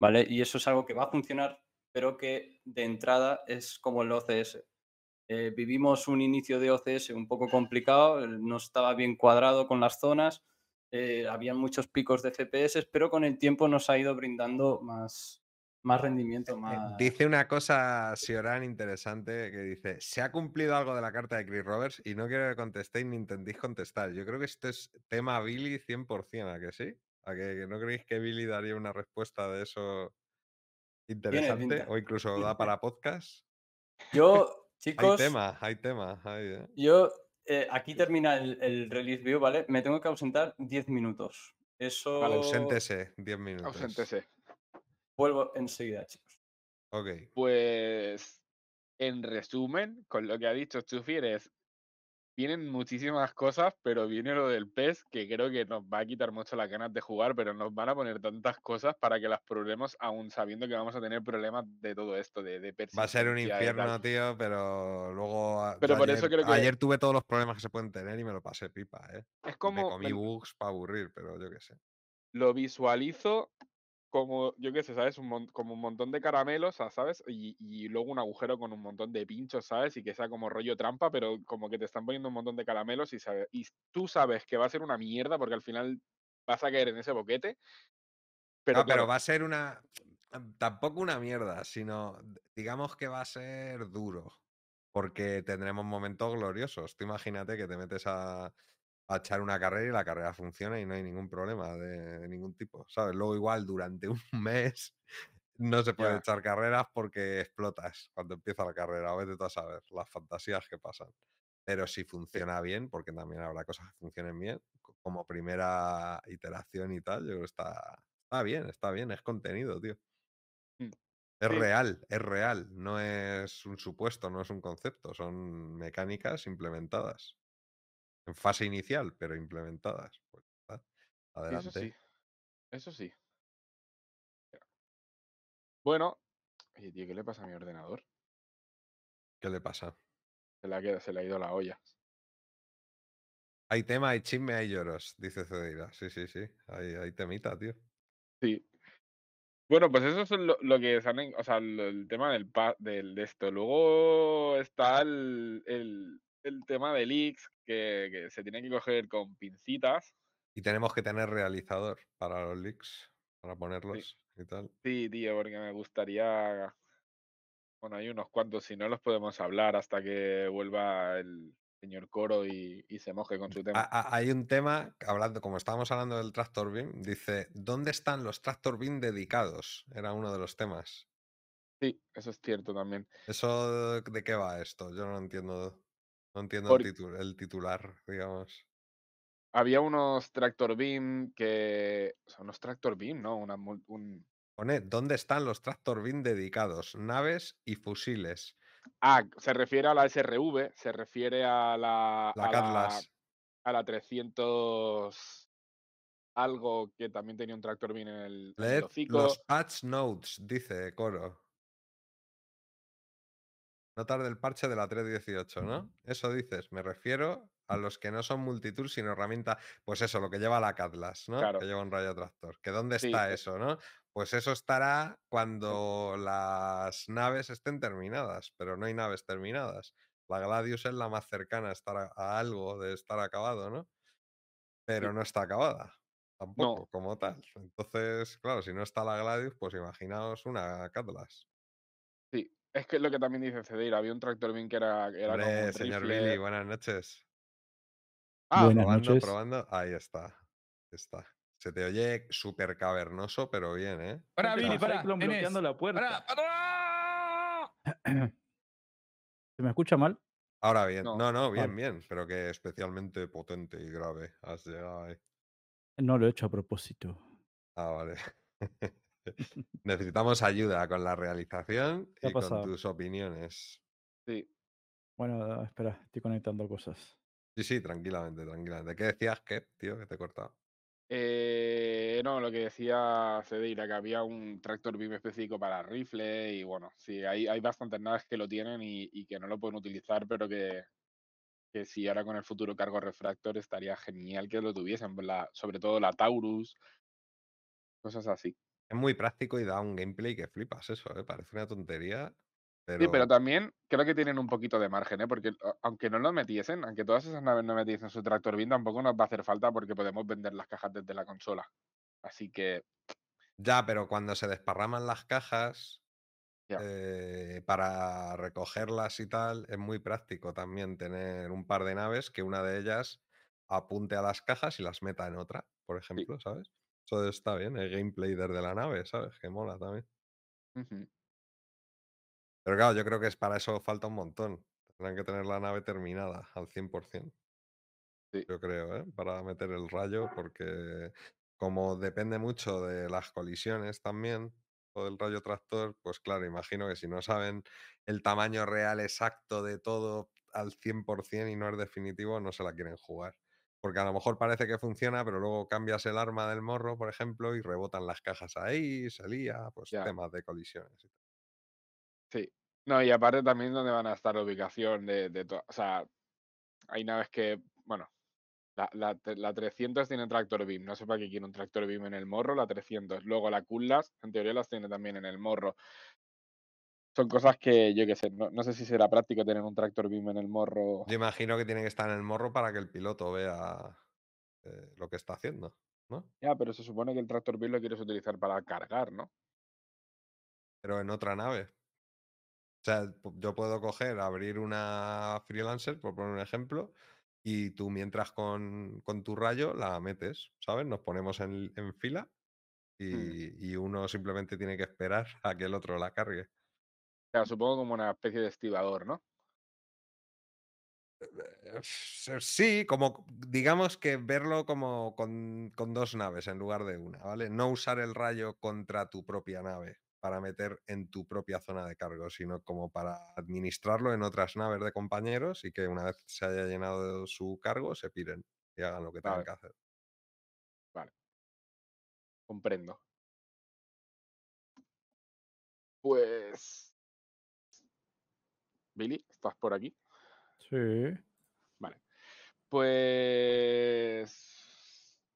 ¿vale? Y eso es algo que va a funcionar, pero que de entrada es como el OCS. Eh, vivimos un inicio de OCS un poco complicado, eh, no estaba bien cuadrado con las zonas, eh, habían muchos picos de FPS, pero con el tiempo nos ha ido brindando más, más rendimiento, más... Dice una cosa, Sioran, interesante, que dice, se ha cumplido algo de la carta de Chris Roberts y no quiero que contestéis ni intentéis contestar. Yo creo que esto es tema Billy 100%, ¿a que sí? ¿A que, que no creéis que Billy daría una respuesta de eso interesante o incluso da para podcast. Yo, Hay chicos, tema, hay tema. hay, ¿eh? yo eh, aquí termina el, el release view, ¿vale? Me tengo que ausentar 10 minutos. Eso Auséntese 10 minutos. Auséntese. vuelvo enseguida, chicos. Ok. Pues, en resumen, con lo que ha dicho Chufier es, vienen muchísimas cosas, pero viene lo del PES, que creo que nos va a quitar mucho las ganas de jugar, pero nos van a poner tantas cosas para que las probemos, aún sabiendo que vamos a tener problemas de todo esto, de, de Va a ser un infierno, tío, pero luego. Pero por eso ayer, creo que- ayer tuve todos los problemas que se pueden tener y me lo pasé pipa, ¿eh? Es Me como, comí me- bugs para aburrir, pero yo qué sé. lo visualizo como, yo qué sé, ¿sabes? Un como un montón de caramelos, sa- ¿sabes? Y, y luego un agujero con un montón de pinchos, ¿sabes? Y que sea como rollo trampa, pero como que te están poniendo un montón de caramelos y, sabe- y tú sabes que va a ser una mierda porque al final vas a caer en ese boquete. Pero, pero va a ser una. Tampoco una mierda, sino digamos que va a ser duro. Porque tendremos momentos gloriosos. Tú imagínate que te metes a, a echar una carrera y la carrera funciona y no hay ningún problema de, de ningún tipo. ¿Sabes? Luego, igual, durante un mes no se puede Ya. echar carreras porque explotas cuando empieza la carrera. A veces tú a saber las fantasías que pasan. Pero si funciona bien, porque también habrá cosas que funcionen bien, co- como primera iteración y tal, yo creo que está, está bien, está bien, es contenido, tío. Mm, Es sí. real, es real, no es un supuesto, no es un concepto, son mecánicas implementadas. En fase inicial, pero implementadas. Pues, está, Eso adelante. sí. Eso sí. Bueno, oye, tío, ¿qué le pasa a mi ordenador? ¿Qué le pasa? Se le ha, quedado- se le ha ido la olla. Hay tema, hay chisme, hay lloros, dice Cedeira. Sí, sí, sí, hay, hay temita, tío. Sí. Bueno, pues eso es lo, lo que se han en- o sea, el tema del, pa- del de esto. Luego está el, el, el tema de leaks que, que se tiene que coger con pincitas. Y tenemos que tener realizador para los leaks, para ponerlos y tal. Sí, tío, porque me gustaría. Bueno, hay unos cuantos, si no los podemos hablar hasta que vuelva el señor Coro y, y se moje con su tema. A- a- Hay un tema, hablando, como estábamos hablando del Tractor Beam, dice, ¿dónde están los Tractor Beam dedicados? Era uno de los temas. Sí, eso es cierto también. ¿Eso de qué va esto? Yo no entiendo, no entiendo Por- el, titu- el titular, digamos. Había unos Tractor Beam que. O sea, unos Tractor Beam, ¿no? Una, mul- un... Pone, ¿dónde están los Tractor Beam dedicados? Naves y fusiles. Ah, se refiere a la SRV, se refiere a la. La a Catlas. a la 300 algo que también tenía un tractor beam en el, en el Leed hocico. los patch notes, dice Coro. Notas del parche de la 318, ¿no? Eso dices, me refiero a los que no son multitool, sino herramienta, pues eso, lo que lleva la Catlas, ¿no? Claro. Que lleva un rayo tractor. ¿Que dónde está eso, no? Pues eso estará cuando las naves estén terminadas, pero no hay naves terminadas. La Gladius es la más cercana a estar a, a algo de estar acabado, ¿no? Pero no está acabada tampoco, como tal. Entonces, claro, si no está la Gladius, pues imaginaos una Catlas. Es que es lo que también dice Cedeira, había un tractor beam que era, era como Hombre, un señor rifle- Billy, buenas noches. Ah, Buenas probando, noches. probando. Ahí está. está. Se te oye súper cavernoso, pero bien, ¿eh? Para, Billy, Billy, para, para, bloqueando la puerta. ¡Para! ¿Se me escucha mal? Ahora bien. No. No, no, bien, Vale. bien. Pero que especialmente potente y grave. Has llegado ahí. No lo he hecho a propósito. Ah, vale. Necesitamos ayuda con la realización ¿Qué ha y con tus opiniones. sí. Bueno, espera, estoy conectando cosas. Sí, sí, tranquilamente, tranquilamente. ¿Qué decías, que tío, que te he cortado? Eh, no, lo que decía Cedeira, que había un tractor beam específico para rifle y bueno, sí, hay, hay bastantes naves que lo tienen y, y que no lo pueden utilizar, pero que, que si ahora con el futuro cargo refractor estaría genial que lo tuviesen, la- sobre todo la Taurus, cosas así. Es muy práctico y da un gameplay que flipas eso, ¿eh? Parece una tontería. Pero, Sí, pero también creo que tienen un poquito de margen, ¿eh? Porque aunque no lo metiesen, aunque todas esas naves no metiesen su tractor beam, tampoco nos va a hacer falta porque podemos vender las cajas desde la consola. Así que, Ya, pero cuando se desparraman las cajas eh, para recogerlas y tal, es muy práctico también tener un par de naves que una de ellas apunte a las cajas y las meta en otra, por ejemplo, ¿sabes? Eso está bien, el gameplay desde la nave, ¿sabes? Que mola también. Pero claro, yo creo que es para eso falta un montón. Tendrán que tener la nave terminada al 100%. Sí. Yo creo, ¿eh? Para meter el rayo, porque como depende mucho de las colisiones también, o del rayo tractor, pues claro, imagino que si no saben el tamaño real exacto de todo al 100% y no es definitivo, no se la quieren jugar. Porque a lo mejor parece que funciona, pero luego cambias el arma del morro, por ejemplo, y rebotan las cajas ahí, se lía, pues Ya. temas de colisiones. y tal. Sí. No, y aparte también dónde van a estar la ubicación de, de todo. O sea, hay naves que, bueno, la, la, la 300 tiene tractor beam. No sé para qué quiere un tractor beam en el morro, la 300. Luego la Kullas, en teoría las tiene también en el morro. Son cosas que yo qué sé, no, no sé si será práctico tener un tractor beam en el morro. Yo imagino que tiene que estar en el morro para que el piloto vea eh, lo que está haciendo, ¿no? Ya, pero se supone que el tractor beam lo quieres utilizar para cargar, ¿no? Pero en otra nave. O sea, yo puedo coger, abrir una freelancer, por poner un ejemplo, y tú mientras con, con tu rayo la metes, ¿sabes? Nos ponemos en, en fila y, y uno simplemente tiene que esperar a que el otro la cargue. Sea, supongo como una especie de estibador, ¿no? Eh, Sí, como digamos que verlo como con, con dos naves en lugar de una, ¿vale? No usar el rayo contra tu propia nave para meter en tu propia zona de cargo, sino como para administrarlo en otras naves de compañeros y que una vez se haya llenado su cargo se piren y hagan lo que tengan Vale. que hacer. Comprendo. Pues. Billy, ¿estás por aquí? Sí. Pues.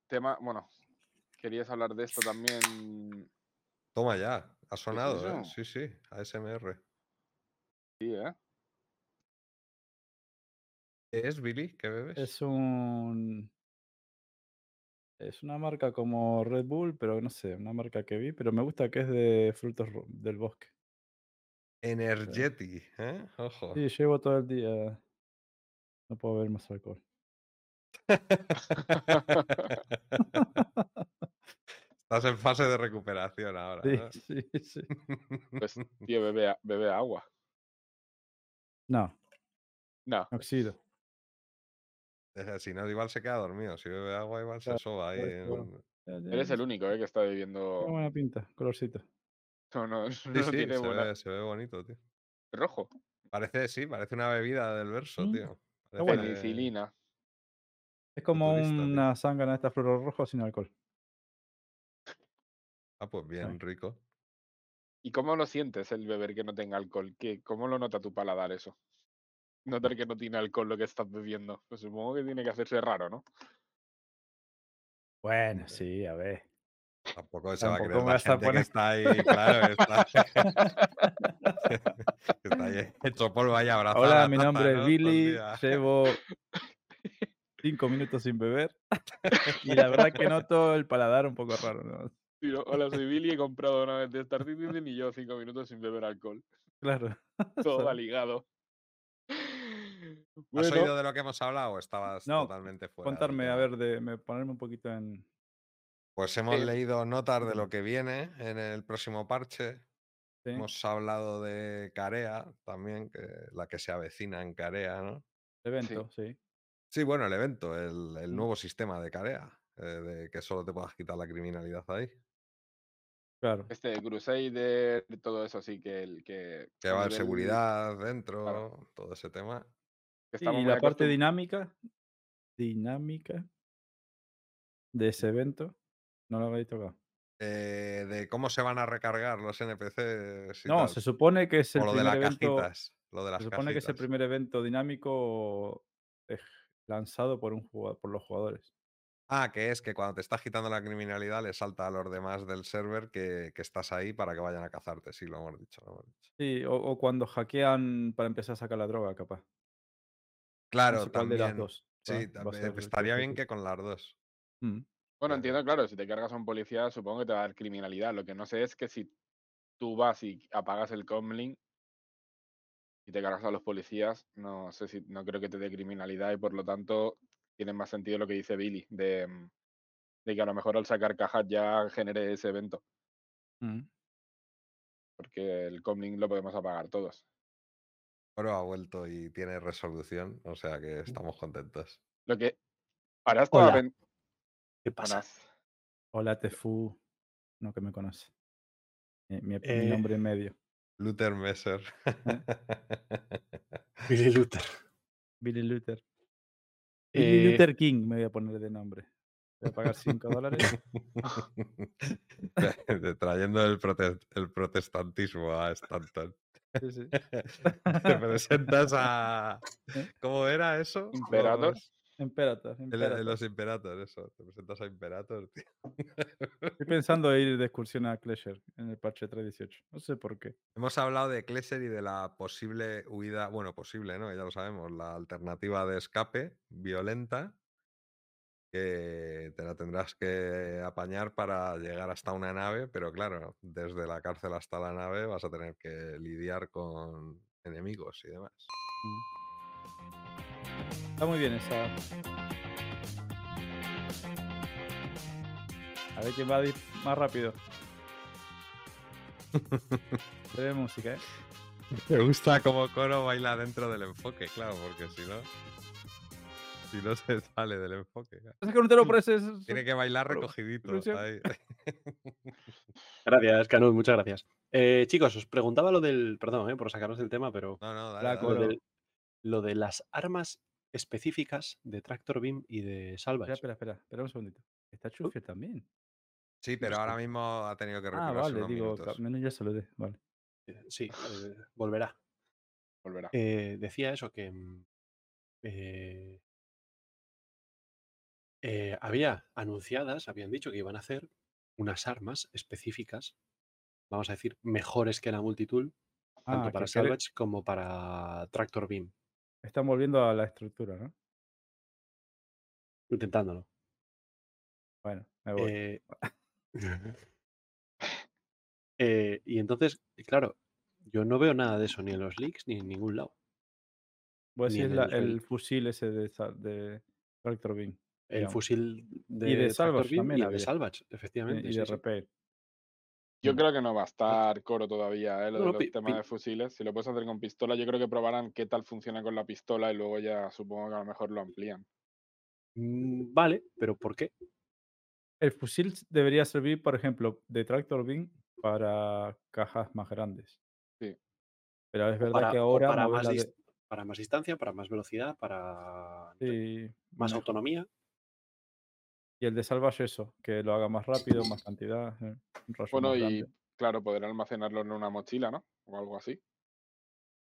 Tema. Bueno, querías hablar de esto también. Toma ya, ha sonado, ¿eh? Sí, sí, ASMR. Sí, ¿eh? ¿Qué es, Billy? ¿Qué bebes? Es un. Es una marca como Red Bull, pero no sé, una marca que vi, pero me gusta que es de frutos del bosque. Energeti, ¿eh? Ojo. Sí, llevo todo el día. No puedo ver más alcohol. Estás en fase de recuperación ahora. Sí, ¿no? sí, sí. Pues, tío, bebe, bebe agua. No, No. oxido. Si no, igual se queda dormido. Si bebe agua, igual se Claro, soba ahí. en- Eres el único, ¿eh? Que está Tiene bebiendo. buena pinta, colorcito. No, no, Sí, no sí, tiene se buena. ve, se ve bonito, tío. Rojo. Parece, sí, parece una bebida del verso, Mm, tío. Parece Penicilina. Es como futurista, tío. una zángana de estas flores rojas sin alcohol. Ah, pues bien, rico. ¿Y cómo lo sientes el beber que no tenga alcohol? ¿Qué, ¿Cómo lo nota tu paladar eso? Notar que no tiene alcohol lo que estás bebiendo. Pues supongo que tiene que hacerse raro, ¿no? Bueno, sí, a ver. Tampoco se va a creer la gente que está ahí, claro, está, que está ahí hecho polvo ahí abrazado. a Hola, la mi nombre ¿no? es Billy. Llevo cinco minutos sin beber. Y la verdad que noto el paladar un poco raro, ¿no? Sí, ¿no? Hola, soy Billy, he comprado una vez de Star Citizen y yo cinco minutos sin beber alcohol. Claro. Todo va ligado. ¿Has Bueno, oído de lo que hemos hablado o estabas No, totalmente fuera? Contarme, a ver, de me- ponerme un poquito en. Pues hemos leído notas de lo que viene en el próximo parche. ¿sí? Hemos hablado de Carea también, que la que se avecina en Carea, ¿no? Evento, sí. Sí, bueno, el evento, el, el nuevo sistema de Carea, eh, de que solo te puedas quitar la criminalidad ahí. Claro. este Crusader, todo eso sí que el que. Que va a haber nivel- seguridad dentro, todo ese tema. Sí, estamos y la parte dinámica. Dinámica. De ese evento. No lo habéis tocado. Eh, de cómo se van a recargar los NPCs y No, tal. se supone que es el o lo de primer las evento. cajitas. Lo de las Se supone que es el primer evento dinámico lanzado por, un jugado- por los jugadores. Ah, que es que cuando te estás quitando la criminalidad le salta a los demás del server que, que estás ahí para que vayan a cazarte. Sí, lo hemos dicho. Lo hemos dicho. Sí, o, o cuando hackean para empezar a sacar la droga, capaz. Claro, no sé cuál de las también. dos. Sí, va- tam- va a eh, estaría bien que con las dos. Mm. Bueno, entiendo, claro, si te cargas a un policía, supongo que te va a dar criminalidad. Lo que no sé es que si tú vas y apagas el comlink y te cargas a los policías, no sé si, no creo que te dé criminalidad y por lo tanto tiene más sentido lo que dice Billy, de, mm, de que a lo mejor al sacar cajas ya genere ese evento. Mm. Porque el Comlink lo podemos apagar todos. Oro ha vuelto y tiene resolución, o sea que estamos contentos. Lo que ahora estaba pen- ¿Qué pasa? Buenas. Hola, Tefu. No que me conoce. Mi, mi- mi Eh, nombre medio. Luther Messer. Billy Luther. Billy Luther. Billy Eh, Luther King me voy a poner de nombre. Voy a pagar 5 dólares. Trayendo el, prote- el protestantismo a Stanton. Sí, sí. Te presentas a. ¿Eh? ¿Cómo era eso? Imperator. Los, Imperator, Imperator. los Imperator, eso. Te presentas a Imperator, tío. Estoy pensando en ir de excursión a Clesher en el parche 318. No sé por qué. Hemos hablado de Klesser y de la posible huida, bueno, posible, ¿no? Ya lo sabemos, la alternativa de escape violenta que te la tendrás que apañar para llegar hasta una nave, pero claro, desde la cárcel hasta la nave vas a tener que lidiar con enemigos y demás. Está muy bien esa. A ver quién va a ir más rápido. Breve música, ¿eh? Me gusta como Coro baila dentro del enfoque, claro, porque si no, si no se sale del enfoque. claro. Es que no te lo pones. es- Tiene que bailar recogidito. ahí. Gracias, Canut, muchas gracias. Eh, chicos, os preguntaba lo del. Perdón, eh, por sacaros del tema, pero No, no, dale, La dale. lo, Coro. del- lo de las armas específicas de Tractor Beam y de Salvage. Espera, espera, espera, espera un segundito. Está Chufier también. Sí, pero ahora mismo ha tenido que Ah, retirarse vale, unos digo, minutos. menos ya saludé. Vale. Eh, Sí, eh, volverá. Volverá. Eh, decía eso que mm, eh, había anunciadas, habían dicho que iban a hacer unas armas específicas, vamos a decir, mejores que la multitool, tanto Ah, para Salvage como para Tractor Beam, Están volviendo a la estructura, ¿no? intentándolo. Bueno, me voy. Eh, eh, y entonces, claro, yo no veo nada de eso ni en los leaks ni en ningún lado. Voy a decir el fusil ese de, de Tractor Beam. El digamos, fusil de, de Tractor Salvage también y de. Salvage, y- efectivamente. Y de sí. Repair. Yo Mm. creo que no va a estar coro todavía, ¿eh? Lo No, de los temas fusiles. Si lo puedes hacer con pistola, yo creo que probarán qué tal funciona con la pistola y luego ya supongo que a lo mejor lo amplían. Mm, Vale, pero ¿por qué? El fusil debería servir, por ejemplo, de Tractor Beam para cajas más grandes. Sí. Pero es verdad para, que ahora para más, la dis- de- para más distancia, para más velocidad, para sí, más mejor. autonomía. Y el de Salvage eso, que lo haga más rápido, más cantidad, eh, Bueno, y claro, poder almacenarlo en una mochila, ¿no? O algo así.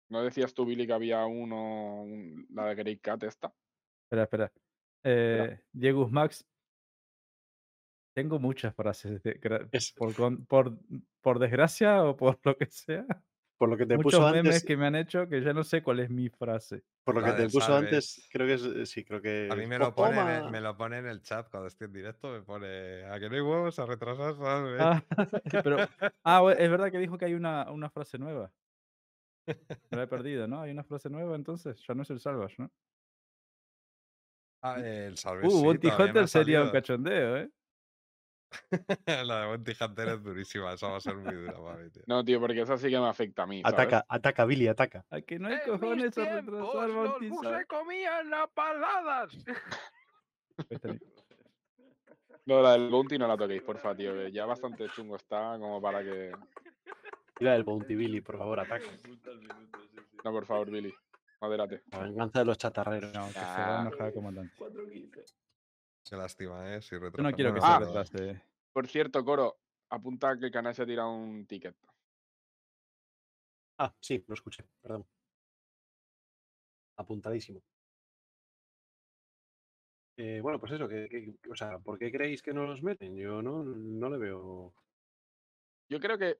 ¿No decías tú, Billy, que había uno, un- la de Great Cat esta? Espera, espera. Eh, Diego Max. Tengo muchas frases. de por, por, por desgracia o por lo que sea. Por lo que te Muchos puso memes antes, que me han hecho que ya no sé cuál es mi frase. por lo La que te de puso antes, creo que es, eh, sí, creo que A mí me es, lo, "Pues pone, en el- toma". me lo pone en el chat cuando estoy en directo, me pone a que no hay huevos a retrasar, ¿sabes? Ah, pero, ah, es verdad que dijo que hay una, una frase nueva. Me la he perdido, ¿no? Hay una frase nueva entonces. Ya no es el Salvage, ¿no? Ah, el Salvage Uh, sí, Bounty Hunter sería un cachondeo, ¿eh? La de Bounty Hunter es durísima, esa va a ser muy dura para mí, tío. No, tío, porque esa sí que me afecta a mí. ¿sabes? Ataca, ataca, Billy, ataca. A que no hay cojones a retrasar Bounty Hunter. comían las paladas! No, la del Bounty no la toquéis, porfa, tío, que ya bastante chungo está como para que... Tira el Bounty Billy, por favor, ataca. No, por favor, Billy, modérate. La venganza de los chatarreros. No, que se va a Ah. enojar el comandante. Qué lástima, ¿eh? Si Yo no quiero que se retrase. Por cierto, Coro, apunta que Canal se ha tirado un ticket. Ah, sí, lo escuché, perdón. Apuntadísimo. Eh, bueno, pues eso, que, que- o sea, ¿por qué creéis que no los meten? Yo no, no le veo. Yo creo que,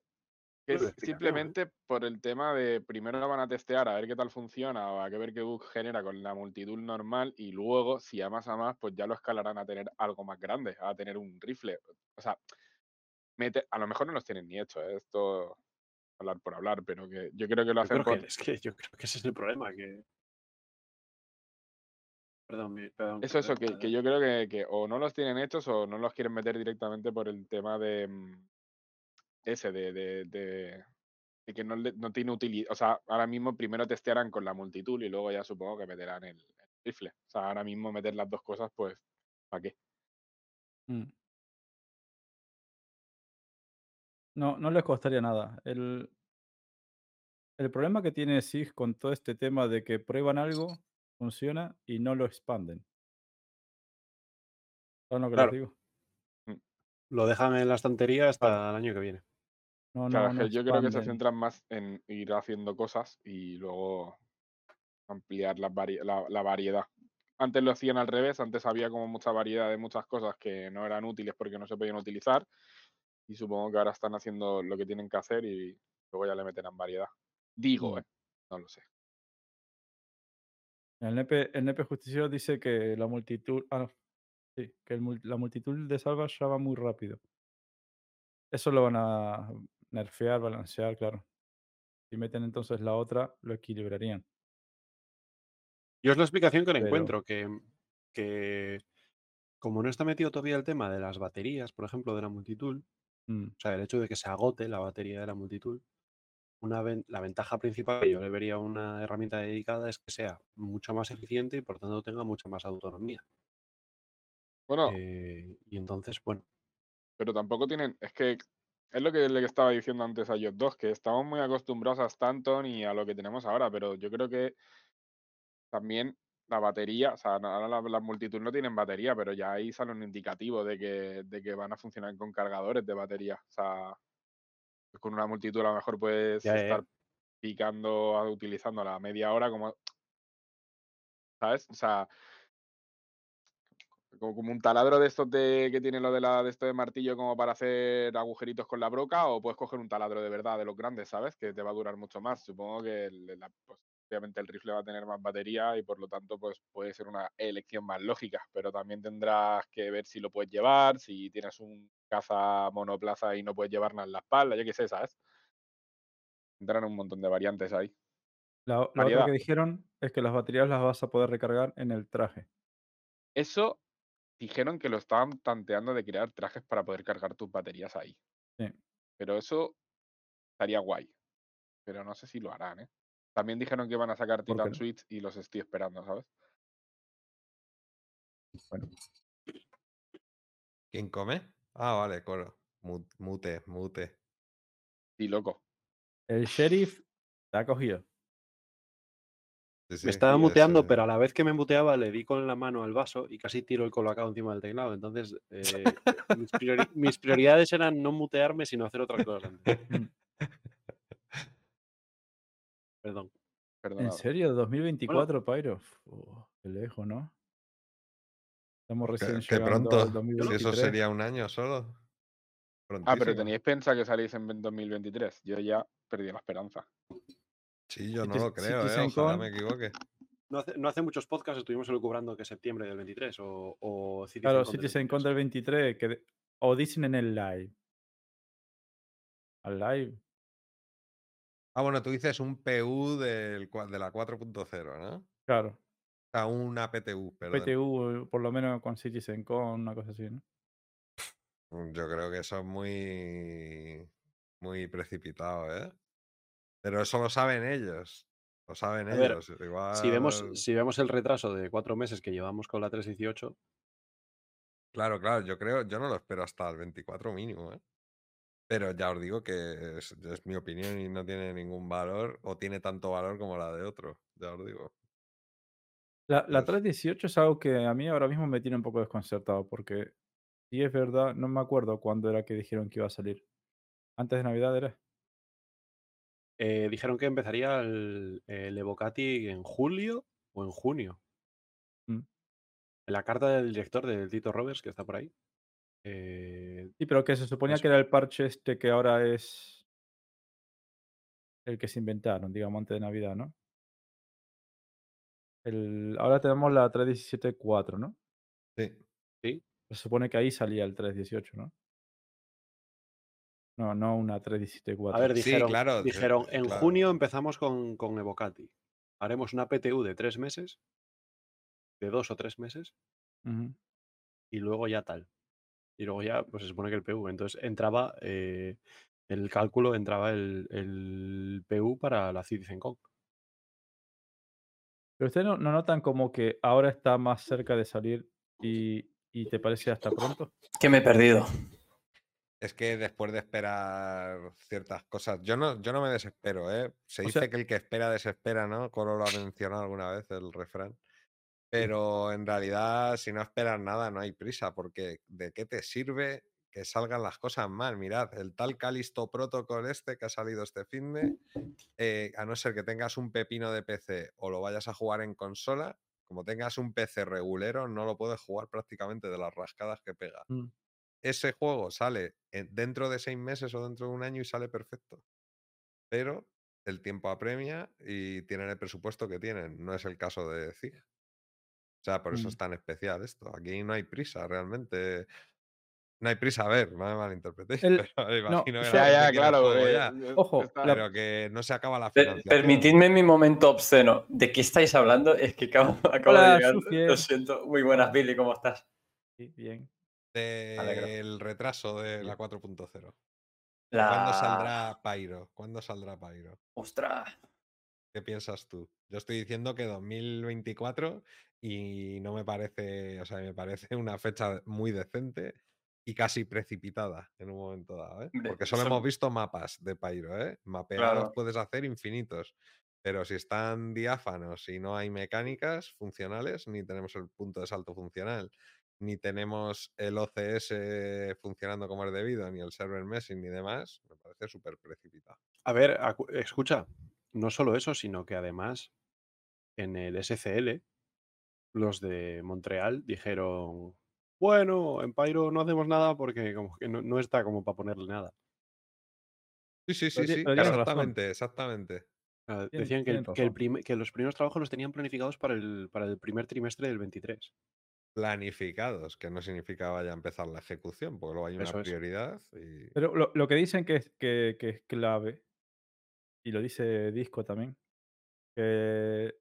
que es ¿eh? simplemente por el tema de primero lo van a testear a ver qué tal funciona o a que ver qué bug genera con la multitud normal y luego, si a más a más, pues ya lo escalarán a tener algo más grande, a tener un rifle. O sea, mete, a lo mejor no los tienen ni hecho, ¿eh? esto hablar por hablar, pero que yo creo que lo Yo hacen que, es que yo creo que ese es el problema, que. Perdón, mi- perdón. Eso, eso, que, perdón, que yo creo que, que o no los tienen hechos o no los quieren meter directamente por el tema de mm, ese, de, de, de de que no, le- no tiene utilidad. O sea, ahora mismo primero testearán con la multitud y luego ya supongo que meterán el, el rifle. O sea, ahora mismo meter las dos cosas, pues, ¿para qué? Mm. No, no les costaría nada. El, el problema que tiene SIG con todo este tema de que prueban algo, funciona y no lo expanden. ¿Saben lo que Claro. les digo? Lo dejan en la estantería hasta el año que viene. No, Claro, no, no yo creo que se centran más en ir haciendo cosas y luego ampliar vari- la, la variedad. Antes lo hacían al revés, antes había como mucha variedad de muchas cosas que no eran útiles porque no se podían utilizar y supongo que ahora están haciendo lo que tienen que hacer y luego ya le meterán variedad. Digo, Mm. ¿eh? No lo sé. El nepe, el nepe justiciero dice que la multitud. Ah. Sí, que el la multitud de salvas ya va muy rápido. Eso lo van a nerfear, balancear, claro. Si meten entonces la otra, lo equilibrarían. Yo es la explicación que le Pero- encuentro, que, que como no está metido todavía el tema de las baterías, por ejemplo, de la multitud, Mm, o sea, el hecho de que se agote la batería de la multitud, una ven- la ventaja principal que yo le vería a una herramienta dedicada es que sea mucho más eficiente y por tanto tenga mucha más autonomía. Bueno, Eh, y entonces, bueno, pero tampoco tienen, es que es lo que le estaba diciendo antes a ellos dos, que estamos muy acostumbrados a Stanton y a lo que tenemos ahora, pero yo creo que también la batería, o sea, ahora la- las multitud no tienen batería, pero ya ahí sale un indicativo de que, de que van a funcionar con cargadores de batería. O sea, con una multitud a lo mejor puedes Ya, estar picando, a- utilizándola a media hora como... ¿Sabes? O sea, como, como un taladro de estos de, que tiene lo de la de esto de martillo como para hacer agujeritos con la broca, o puedes coger un taladro de verdad de los grandes, ¿sabes? Que te va a durar mucho más. Supongo que el- la- pues, obviamente el rifle va a tener más batería y por lo tanto pues puede ser una elección más lógica, pero también tendrás que ver si lo puedes llevar, si tienes un caza monoplaza y no puedes llevar nada en la espalda, yo qué sé, ¿sabes? Tendrán un montón de variantes ahí. La, otra Variedad. que dijeron es que las baterías las vas a poder recargar en el traje. Eso dijeron que lo estaban tanteando de crear trajes para poder cargar tus baterías ahí. Sí. Pero eso estaría guay. Pero no sé si lo harán, ¿eh? También dijeron que iban a sacar ¿Por qué Titan? Switch y los estoy esperando, ¿sabes? ¿Quién come? Ah, vale, coro. Mu- Mute, mute. Y loco. El sheriff te ha cogido. Sí, sí, me estaba muteando, eso- pero a la vez que me muteaba le di con la mano al vaso y casi tiro el colocado encima del teclado. Entonces, eh, mis, priori- mis prioridades eran no mutearme, sino hacer otras cosas. Mm. Perdón. ¿En serio? ¿2024, Pyro? Uf, qué lejos, ¿no? Estamos recién qué llegando pronto. al Si 2023. eso sería un año solo. Ah, pero teníais pensado que salís en 2023. Yo ya perdí la esperanza. Sí, yo no lo creo, eh. Ojalá me equivoque. No hace, no hace muchos podcasts estuvimos lucubrando que septiembre del 23 o, o Citizen Claro, Citizen 23. Con del 23, que de- o dicen en el live. Al live. Ah, bueno, tú dices un PU del, de la 4.0, ¿no? O Claro. sea, una PTU, perdón. PTU, por lo menos con Citizen Con, una cosa así, ¿no? Yo creo que eso es muy, muy precipitado, ¿eh? Pero eso lo saben ellos. Lo saben A ver, ellos. Igual. Si vemos, si vemos el retraso de cuatro meses que llevamos con la 318, Claro, claro, yo creo, yo no lo espero hasta el 24 mínimo, ¿eh? Pero ya os digo que es, es mi opinión y no tiene ningún valor, o tiene tanto valor como la de otro, ya os digo. La, la Es- 318 es algo que a mí ahora mismo me tiene un poco desconcertado, porque si es verdad, no me acuerdo cuándo era que dijeron que iba a salir. Antes de Navidad era. Eh, dijeron que empezaría el, el Evocati en julio o en junio. Mm. En la carta del director del Tito Roberts, que está por ahí. eh, Sí, pero que se suponía que era el parche este que ahora es el que se inventaron, digamos, antes de Navidad, ¿no? El, ahora tenemos la 317.4, ¿no? Sí, ¿sí? Se supone que ahí salía el 318, ¿no? No, no una 317.4. A ver, Sí, dijeron, claro, sí, dijeron en claro. junio empezamos con, con Evocati. Haremos una PTU de tres meses, de dos o tres meses, y luego ya tal. Y luego ya, pues se supone que el PV. Entonces entraba eh, el cálculo entraba el, el PU para la CitizenCon. Pero ustedes no, no notan como que ahora está más cerca de salir y, y te parece hasta pronto. Que me he perdido. Es que después de esperar ciertas cosas, yo no, yo no me desespero, ¿eh? Se O dice sea- que el que espera desespera, ¿no? Coro lo ha mencionado alguna vez, el refrán. Pero en realidad, si no esperas nada, no hay prisa, porque ¿de qué te sirve que salgan las cosas mal? Mirad, el tal Calisto Protocol este que ha salido este fin de, a no ser que tengas un pepino de PC o lo vayas a jugar en consola, como tengas un PC regulero, no lo puedes jugar prácticamente de las rascadas que pega Mm. Ese juego sale en- dentro de seis meses o dentro de un año y sale perfecto. Pero el tiempo apremia y tienen el presupuesto que tienen. No es el caso de ZIG. O sea, por eso Mm. es tan especial esto. Aquí no hay prisa, realmente. No hay prisa, a ver, no me malinterpretéis. El- pero no, imagino que Ya, ya, claro. eh, ya, eh, Ojo, la- pero que no se acaba la financiación. permitidme mi momento obsceno. ¿De qué estáis hablando? Es que acabo, acabo Hola, de llegar. Lo siento. Muy buenas, Billy, ¿cómo estás? Sí, bien. Del retraso de la 4.0. La... ¿Cuándo saldrá Pyro? ¿Cuándo saldrá Pyro? Ostras. ¿Qué piensas tú? Yo estoy diciendo que 2024 y no me parece, o sea, me parece una fecha muy decente y casi precipitada en un momento dado, ¿eh? Porque solo hemos visto mapas de Pyro, ¿eh? Mapeados Claro. puedes hacer infinitos, pero si están diáfanos y no hay mecánicas funcionales, ni tenemos el punto de salto funcional, ni tenemos el OCS funcionando como es debido, ni el server meshing ni demás, me parece súper precipitado. A ver, escucha, no solo eso, sino que además en el SCL los de Montreal dijeron, bueno, en Pyro no hacemos nada porque como que no, no está como para ponerle nada. Sí, sí, sí, sí, razón. exactamente, exactamente. Tien- decían que, el- tienen que el razón. prim- que los primeros trabajos los tenían planificados para el, para el primer trimestre del 23. Planificados, que no significa vaya a empezar la ejecución, porque luego hay una Eso prioridad y Pero lo, lo que dicen que es, que, que es clave, y lo dice Disco también, que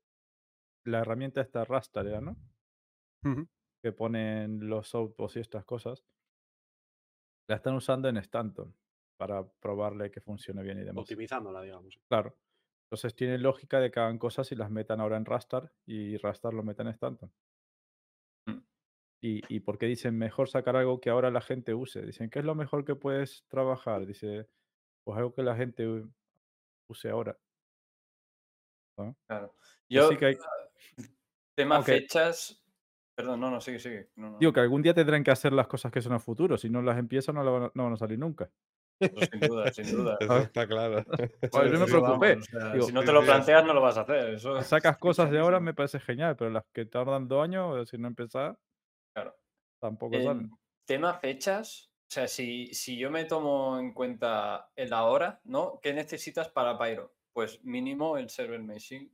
la herramienta esta Raster, era, ¿no? Que ponen los outposts y estas cosas, la están usando en Stanton para probarle que funcione bien y demás. Optimizándola, digamos. Claro. Entonces tiene lógica de que hagan cosas y las metan ahora en Rastar y Rastar lo metan en Stanton. ¿Y, ¿Y por qué dicen mejor sacar algo que ahora la gente use? Dicen, ¿qué es lo mejor que puedes trabajar? Dice, pues algo que la gente use ahora. Claro. Que Yo, que hay- tema fechas. Perdón, no, no, sigue, sigue. No, no, Digo que algún día tendrán que hacer las cosas que son el futuro. Si no las empiezan, no, la van a, no van a salir nunca. sin duda, sin duda. eso está claro. Pues yo me preocupé. vamos, o sea, Digo, si no te lo planteas, no lo vas a hacer. Eso Sacas cosas de ahora, me parece genial, pero las que tardan dos años, si no empezar. Tampoco salen. tema fechas, o sea, si, si yo me tomo en cuenta el ahora, ¿no? ¿Qué necesitas para Pyro? Pues mínimo el server meshing.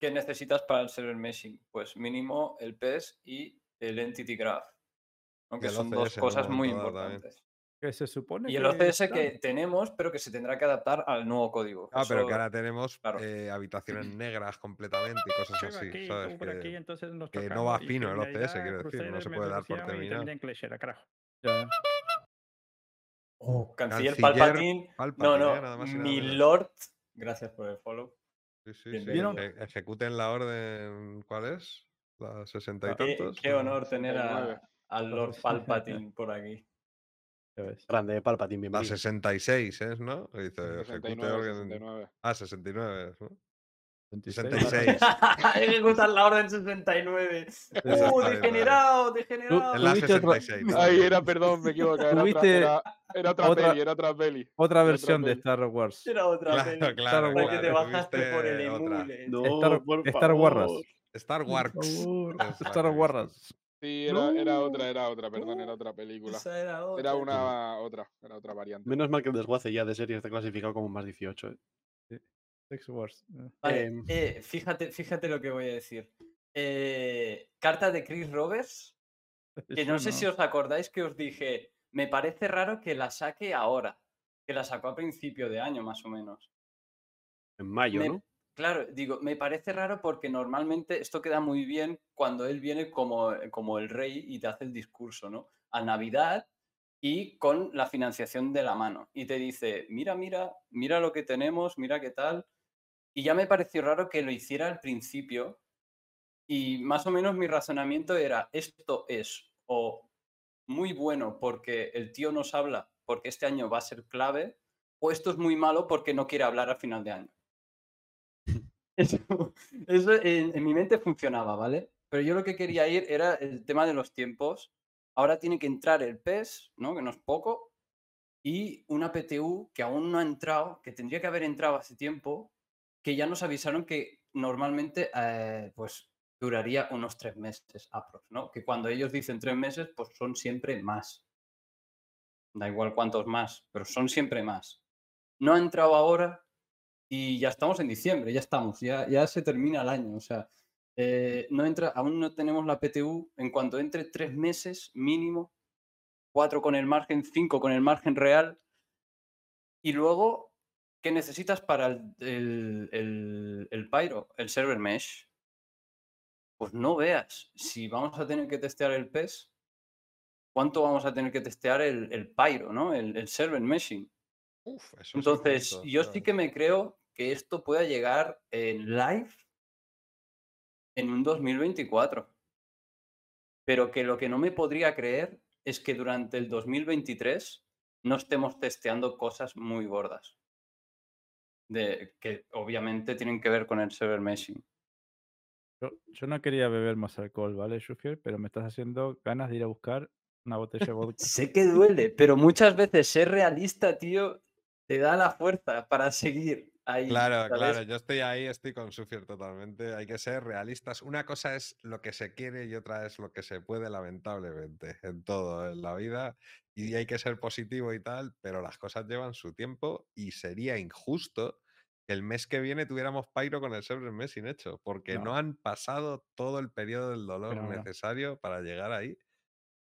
¿Qué necesitas para el server meshing? Pues mínimo el PES y el Entity Graph. Aunque son dos cosas muy importantes. Que se supone Y el OCS que tenemos, pero que se tendrá que adaptar al nuevo código. Ah, pero que ahora tenemos claro. eh, habitaciones negras completamente y cosas así, ¿sabes? Que- entonces nos que no va fino el OCS, quiero decir, no se puede dar por terminado. Ya. Oh, Canciller Canciller Palpatine. Palpatine, No, ¿eh? no. Nada Mi. Lord. Gracias por el follow. Sí, sí, Bien, sí. ¿Vieron? eje- Ejecuten la orden, ¿cuál es? ¿La 60 y tantos? qué honor tener 69. a, al Lord Palpatine por aquí. Ya ves. Grande, Palpatine, La bienvenido. 66 es, ¿no? Dice, ejecute 69, orden. 69. Ah, 69, ¿no? 26. 66. Ejecutar la orden 69. ¡Uh, Exactamente. degenerado, degenerado! Es la ¿Tuviste otra- 66. Ay, era, perdón, me equivoco. Era otra, ¿Tuviste era, era otra otra- peli, era otra peli. Otra otra versión de. Star Wars. Era otra Claro, peli. claro, Wars. Porque te claro, bajaste tuviste por el otra. emule. No, Star- por Star favor. Star Wars. la Star Wars. Sí, era, era otra, era otra, perdón, era otra película. Esa era otra. Era una otra, era otra variante. Menos mal que el desguace ya de serie está clasificado como más 18. ¿eh? Sex Wars. eh. Vale, Em. eh, fíjate, fíjate lo que voy a decir. Eh, carta de Chris Roberts, que no sé si os acordáis que os dije, me parece raro que la saque ahora, que la sacó a principio de año más o menos. En mayo, Me- ¿no? Claro, digo, me parece raro porque normalmente esto queda muy bien cuando él viene como, como el rey y te hace el discurso, ¿no? A Navidad y con la financiación de la mano. Y te dice, mira, mira, mira lo que tenemos, mira qué tal. Y ya me pareció raro que lo hiciera al principio. Y más o menos mi razonamiento era, esto es o muy bueno porque el tío nos habla porque este año va a ser clave, o esto es muy malo porque no quiere hablar al final de año. Eso, eso en, mi mente funcionaba, ¿vale? Pero yo lo que quería ir era el tema de los tiempos. Ahora tiene que entrar el PES, ¿no? Que no es poco, y una PTU que aún no ha entrado, que tendría que haber entrado hace tiempo, que ya nos avisaron que normalmente eh, pues duraría unos tres meses, aprox, ¿no? Que cuando ellos dicen tres meses, pues son siempre más. Da igual cuántos más, pero son siempre más. No ha entrado ahora y ya estamos en diciembre, ya estamos, ya, ya se termina el año. O sea, eh, no entra, aún no tenemos la PTU. En cuanto entre tres meses mínimo, cuatro con el margen, cinco con el margen real. Y luego, ¿qué necesitas para el, el, el- el Pyro, el server mesh? Pues no veas. Si vamos a tener que testear el PES, ¿cuánto vamos a tener que testear el, el Pyro, ¿no? El, server meshing. Uf, Entonces, yo sí que me creo que esto pueda llegar en live en un 2024. Pero que lo que no me podría creer es que durante el 2023 no estemos testeando cosas muy gordas. De, que obviamente tienen que ver con el server meshing. Yo, yo no quería beber más alcohol, ¿vale, Shufier? Pero me estás haciendo ganas de ir a buscar una botella de vodka. Sé que duele, pero muchas veces ser realista, tío, te da la fuerza para seguir ahí. Claro, ¿sabes? claro, yo estoy ahí, estoy con Sufier totalmente. Hay que ser realistas. Una cosa es lo que se quiere y otra es lo que se puede, lamentablemente, en todo, en la vida. Y hay que ser positivo y tal, pero las cosas llevan su tiempo y sería injusto que el mes que viene tuviéramos Pyro con el server mes sin hecho, porque no. No. han pasado todo el periodo del dolor necesario para llegar ahí.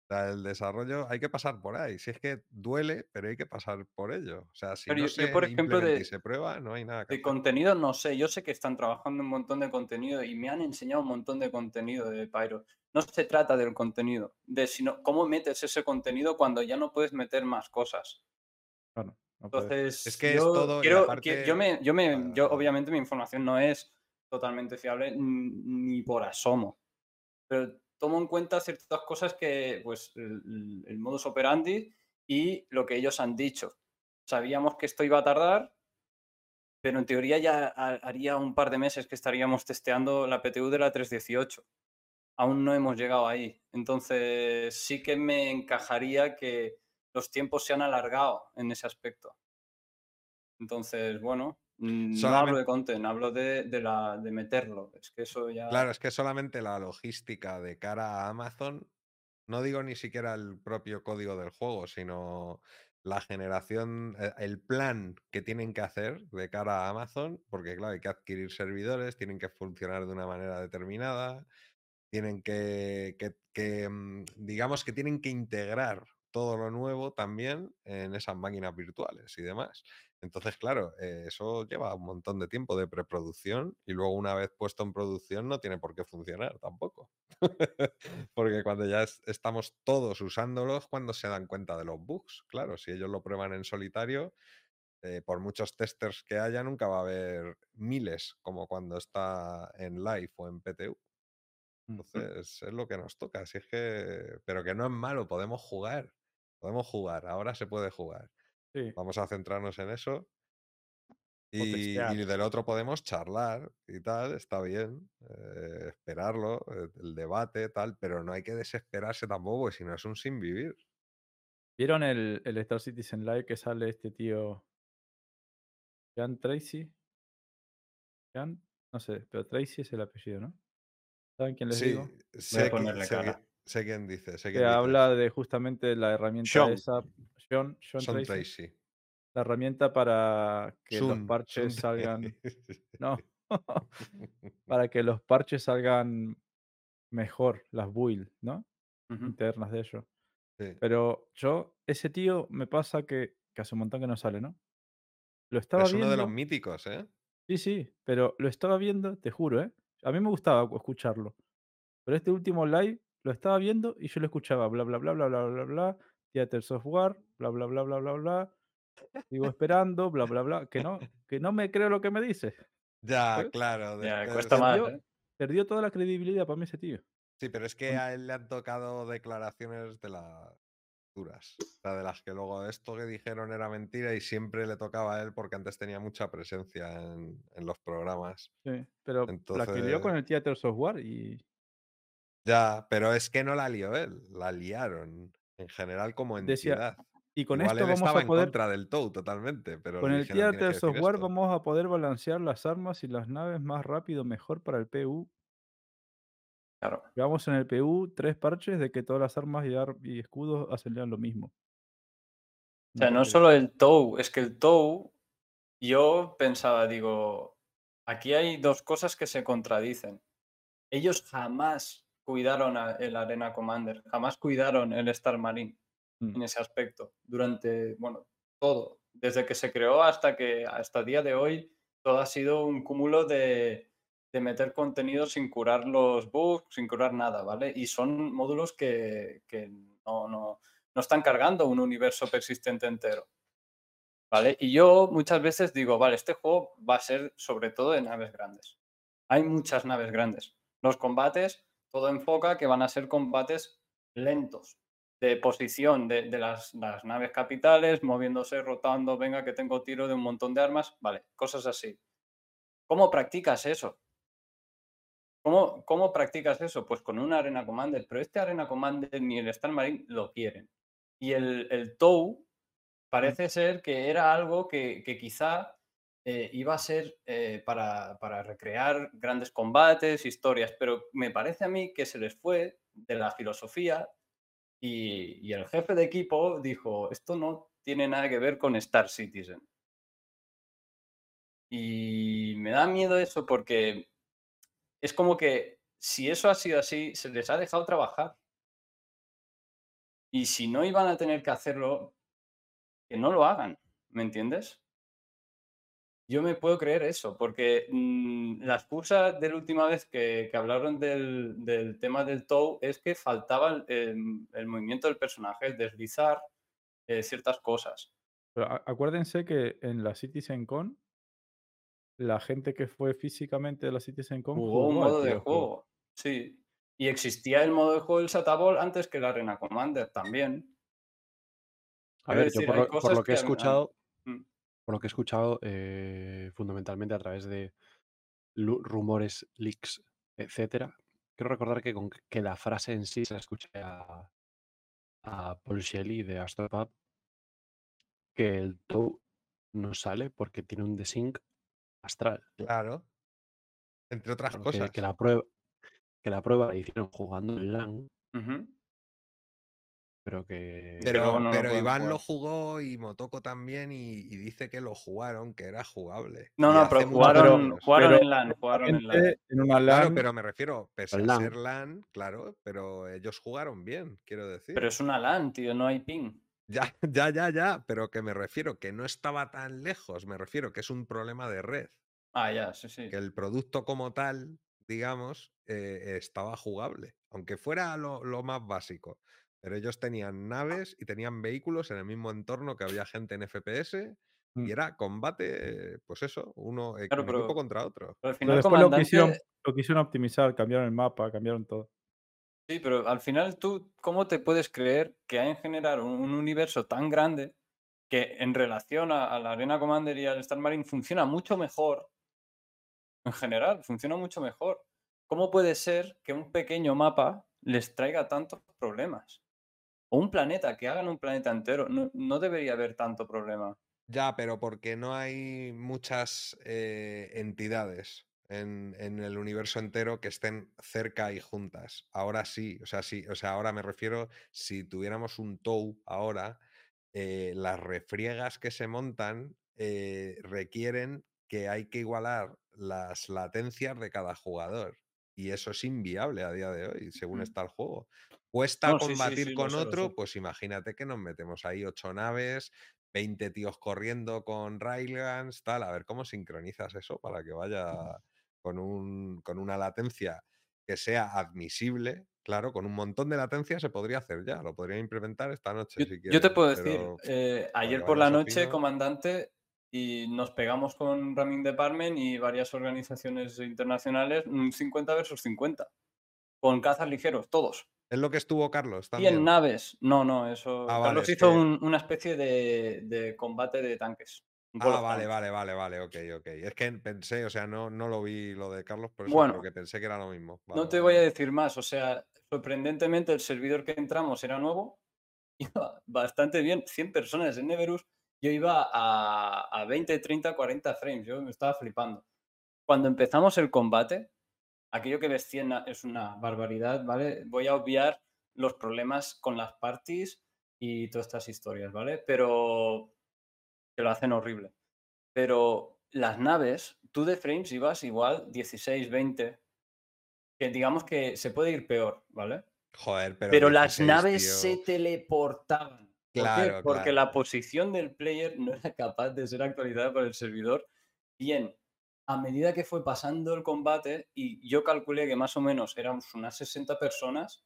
Sea, el desarrollo hay que pasar por ahí. Si es que duele, pero hay que pasar por ello. O sea, si Pero no yo- yo, se por ejemplo, de- y se prueba, no hay nada que De hacer. contenido no sé, yo sé que están trabajando un montón de contenido y me han enseñado un montón de contenido de Pyro. No se trata del contenido, de sino cómo metes ese contenido cuando ya no puedes meter más cosas. Claro, no. Entonces, Es que es yo todo quiero- yo me, yo me, yo obviamente mi información no es totalmente fiable ni por asomo, pero tomo en cuenta ciertas cosas que, pues, el, modus operandi y lo que ellos han dicho. Sabíamos que esto iba a tardar, pero en teoría ya ha- haría un par de meses que estaríamos testeando la PTU de la 318. Aún no hemos llegado ahí. Entonces sí que me encajaría que los tiempos se han alargado en ese aspecto. Entonces, bueno, mm, no hablo de content, hablo de, de la, de meterlo. Es que eso ya... Claro, es que solamente la logística de cara a Amazon, no digo ni siquiera el propio código del juego, sino la generación, eh, el plan que tienen que hacer de cara a Amazon, porque claro, hay que adquirir servidores, tienen que funcionar de una manera determinada, tienen que, que- que, mm, digamos que tienen que integrar todo lo nuevo también en esas máquinas virtuales y demás. Entonces, claro, eh, eso lleva un montón de tiempo de preproducción y luego una vez puesto en producción no tiene por qué funcionar tampoco. Porque cuando ya es- estamos todos usándolos, cuando se dan cuenta de los bugs, claro, si ellos lo prueban en solitario, eh, por muchos testers que haya, nunca va a haber miles como cuando está en live o en PTU. Entonces, es lo que nos toca. Es que, pero que no es malo, podemos jugar. Podemos jugar, ahora se puede jugar. Sí, Vamos a centrarnos en eso. Y, del otro podemos charlar y tal, está bien, eh, esperarlo, eh, el debate, tal, pero no hay que desesperarse tampoco, si no es un sin vivir. ¿Vieron el, el Star Citizen Live que sale este tío Jan Tracy? Jan, no sé, pero Tracy es el apellido, ¿no? ¿Saben quién les Sí, digo? ponerle cara. Sé quién dice, sé Que habla de justamente la herramienta Sean. esa. John, John Son Tracy. Tracy. La herramienta para que los parches salgan. No. para que los parches salgan mejor, las build, ¿no? Internas de ellos. Sí. Pero yo, ese tío me pasa que, que hace un montón que no sale, ¿no? Lo estaba Es uno viendo. de los míticos, ¿eh? Sí, sí, pero lo estaba viendo, te juro, ¿eh? A mí me gustaba cu- escucharlo. Pero este último live lo estaba viendo y yo lo escuchaba, bla, bla, bla, bla, bla, bla, bla. Theater Software, bla, bla, bla, bla, bla, bla. Sigo esperando, bla, bla, bla. Que no, que no me creo lo que me dice. Ya, ¿Eh? claro. Ya, después- cuesta más, Perdió, ¿eh? perdió toda la credibilidad para mí ese tío. Sí, pero es que a él le han tocado declaraciones de las duras. O sea, de las que luego esto que dijeron era mentira y siempre le tocaba a él porque antes tenía mucha presencia en, en los programas. Sí, pero la que lió con Entonces- el Theater Software y Ya, pero es que no la lió él, la liaron en general como Decía, entidad. y con Igual esto él vamos estaba a en poder contra del TOW totalmente, pero con el dijeron, "Tienes Theater que decir Software esto". vamos a poder balancear las armas y las naves más rápido mejor para el PU. Claro. Llevamos en el PU tres parches de que todas las armas y, ar- y escudos aceleran lo mismo. O sea, no solo el TOW, es que el TOW, yo pensaba, digo, aquí hay dos cosas que se contradicen. Ellos jamás cuidaron a- el Arena Commander, jamás cuidaron el Star Marine Mm. en ese aspecto durante, bueno, todo, desde que se creó hasta que hasta el día de hoy, todo ha sido un cúmulo de, de meter contenido sin curar los bugs, sin curar nada, ¿vale? Y son módulos que, que no, no, no están cargando un universo persistente entero. ¿Vale? Y yo muchas veces digo, vale, este juego va a ser sobre todo de naves grandes. Hay muchas naves grandes. Los combates, todo enfoca que van a ser combates lentos, de posición de, de las, las naves capitales, moviéndose, rotando, venga, que tengo tiro de un montón de armas, vale, cosas así. ¿Cómo practicas eso? ¿Cómo, ¿Cómo practicas eso? Pues con una Arena Commander, pero este Arena Commander ni el Star Marine lo quieren. Y el, el TOW parece ser que era algo que, que quizá eh, iba a ser eh, para, para recrear grandes combates, historias, pero me parece a mí que se les fue de la filosofía y, y el jefe de equipo dijo, esto no tiene nada que ver con Star Citizen. Y me da miedo eso porque es como que si eso ha sido así, se les ha dejado trabajar. Y si no iban a tener que hacerlo, que no lo hagan, ¿me entiendes? Yo me puedo creer eso, porque mm, la excusa de la última vez que, que hablaron del, del tema del TOW es que faltaba el, el- el movimiento del personaje, el deslizar eh, ciertas cosas. Pero acuérdense que en la CitizenCon, la gente que fue físicamente a la CitizenCon Jugó un jugó al modo de juego, sí. Y existía el modo de juego del Satabol antes que la Arena Commander también. A ver, yo decir, por lo, por lo que he que mí- escuchado, Mm. Por lo que he escuchado, eh, fundamentalmente a través de rumores, leaks, etcétera, quiero recordar que, con que la frase en sí se la escuché a, a Paul Shelley de Astropub, que el TOW no sale porque tiene un desync astral. Claro. Entre otras cosas. que la prueba, que la prueba la hicieron jugando en LAN, Ujú. Pero que Pero, no Iván lo jugó y Motoko también y, y dice que lo jugaron, que era jugable. No, no, pero jugaron, jugaron Pero en LAN, jugaron en LAN. En una Claro, pero me refiero, pese a LAN. ser LAN, claro, pero ellos jugaron bien, quiero decir. Pero es una LAN, tío, no hay ping. Ya, ya, ya, ya, pero que me refiero que no estaba tan lejos, me refiero que es un problema de red, Ah, ya, sí, sí. que el producto como tal, digamos, eh, estaba jugable, aunque fuera lo, lo más básico. Pero ellos tenían naves y tenían vehículos en el mismo entorno que había gente en FPS Mm. y era combate, pues eso, uno, eh, Claro, un equipo contra otro. Pero al pero final, lo quisieron, lo quisieron optimizar, cambiaron el mapa, cambiaron todo. sí, pero al final tú, ¿cómo te puedes creer que hay en general un, un universo tan grande que en relación a, a la Arena Commander y al Star Marine funciona mucho mejor? En general, funciona mucho mejor. ¿Cómo puede ser que un pequeño mapa les traiga tantos problemas? O un planeta, que hagan un planeta entero, no, no debería haber tanto problema. Ya, pero porque no hay muchas eh, entidades en, en el universo entero que estén cerca y juntas. Ahora sí, o sea, sí, o sea, ahora me refiero, si tuviéramos un TOW ahora, eh, las refriegas que se montan eh, requieren que hay que igualar las latencias de cada jugador. Y eso es inviable a día de hoy, según está el juego. Cuesta No, sí, sí, combatir sí, con sé, otro, pues imagínate que nos metemos ahí ocho naves, 20 tíos corriendo con railguns, tal, a ver cómo sincronizas eso para que vaya con, un, con una latencia que sea admisible, Claro, con un montón de latencia se podría hacer ya. Lo podría implementar esta noche Yo, si yo te puedo decir, eh, ayer por la noche, comandante, y nos pegamos con Ramming Department y varias organizaciones internacionales, un 50 versus 50, con cazas ligeros, todos. Es lo que estuvo Carlos Y en naves, no, no, eso. Ah, Carlos hizo que- un- una especie de, de combate de tanques. Ah, vale, vale, vale, vale, ok, ok. Es que pensé, o sea, no, no lo vi lo de Carlos por eso, Bueno, que pensé que era lo mismo. Vale, No te vale, voy a decir más, o sea, sorprendentemente el servidor que entramos era nuevo, iba bastante bien, 100 personas en Neverus, yo iba a, a 20, 30, 40 frames, yo me estaba flipando. Cuando empezamos el combate, aquello que ves 100 na- es una barbaridad, ¿vale? Voy a obviar los problemas con las parties y todas estas historias, ¿vale? Pero que lo hacen horrible. Pero las naves, tú de frames ibas igual 16, 20, que digamos que se puede ir peor, ¿vale? Joder, pero. Pero, las 16, naves tío. se teleportaban. Porque claro. la posición del player no era capaz de ser actualizada por el servidor. Bien, a medida que fue pasando el combate, y yo calculé que más o menos éramos unas 60 personas,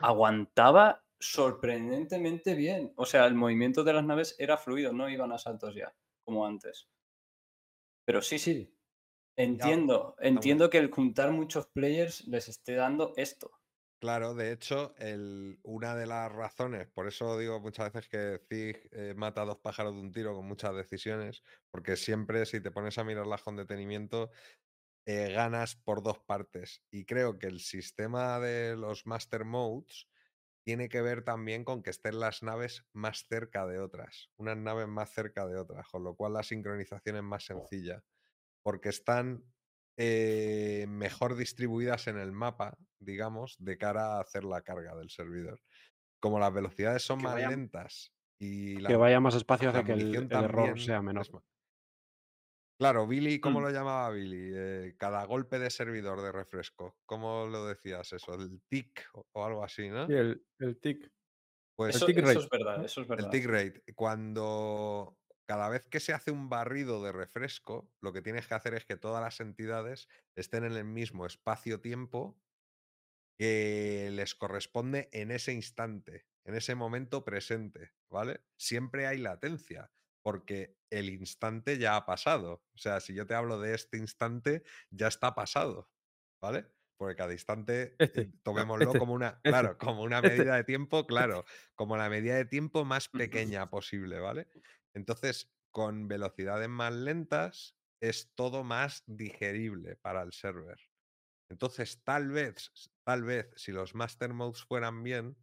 aguantaba sorprendentemente bien. O sea, el movimiento de las naves era fluido, no iban a saltos ya, como antes. Pero sí, sí. Entiendo, entiendo que el juntar muchos players les esté dando esto. Claro, de hecho, una de las razones, por eso digo muchas veces que Zig eh, mata a dos pájaros de un tiro con muchas decisiones, porque siempre si te pones a mirarlas con detenimiento, eh, ganas por dos partes. Y creo que el sistema de los Master Modes tiene que ver también con que estén las naves más cerca de otras, unas naves más cerca de otras, con lo cual la sincronización es más sencilla, porque están eh, mejor distribuidas en el mapa, digamos, de cara a hacer la carga del servidor. Como las velocidades son Que más vaya- lentas y la, Que vaya más espacio hace que el, el error sea menor. ma- Claro, Billy, ¿cómo Mm. lo llamaba Billy? Eh, cada golpe de servidor de refresco. ¿Cómo lo decías eso? El tic o, algo así, ¿no? Sí, el, el tic. Pues Eso, tick eso rate, es verdad, eso es el verdad. tick rate. Cuando cada vez que se hace un barrido de refresco, lo que tienes que hacer es que todas las entidades estén en el mismo espacio-tiempo que les corresponde en ese instante, en ese momento presente, ¿vale? Siempre hay latencia, porque el instante ya ha pasado. O sea, si yo te hablo de este instante, ya está pasado, ¿vale? Porque cada instante, Este, eh, tomémoslo este, como una, este, claro, como una medida de tiempo, claro, como la medida de tiempo más pequeña posible, ¿vale? Entonces, con velocidades más lentas, es todo más digerible para el server. Entonces, tal vez, tal vez, si los Master Modes fueran bien,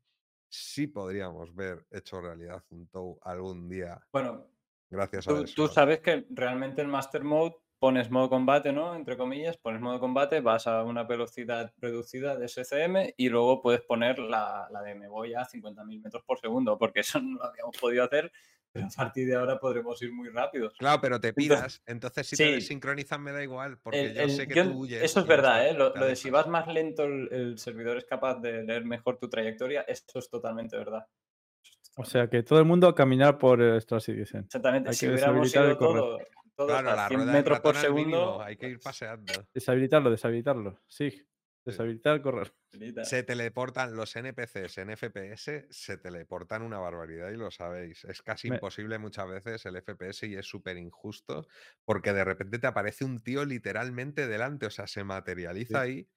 sí podríamos ver hecho realidad un TOW algún día Bueno, gracias a tú, eso. tú sabes que realmente el Master Mode pones modo combate, ¿no? Entre comillas, pones modo combate, vas a una velocidad reducida de SCM y luego puedes poner la, la de me voy a 50.000 metros por segundo, porque eso no lo habíamos podido hacer, pero a partir de ahora podremos ir muy rápidos. Claro, pero te Entonces- piras, entonces si te sí. desincronizan me da igual, porque El- yo el- sé que yo- tú huyes. eso es verdad, ¿eh? Lo, te lo de si vas más lento, el, el servidor es capaz de leer mejor tu trayectoria, eso es totalmente verdad. O sea, que todo el mundo a caminar por el Star Citizen. Exactamente, hay si que hubiéramos ido todo, todos Claro, a la 100 rueda del metros por al mínimo, segundo, hay que ir pues, paseando. Deshabilitarlo, deshabilitarlo. Sí. Deshabilitar correr. Se teleportan los NPCs en FPS, se teleportan una barbaridad y lo sabéis. Es casi Me- imposible muchas veces el FPS y es súper injusto porque de repente te aparece un tío literalmente delante, o sea, se materializa ahí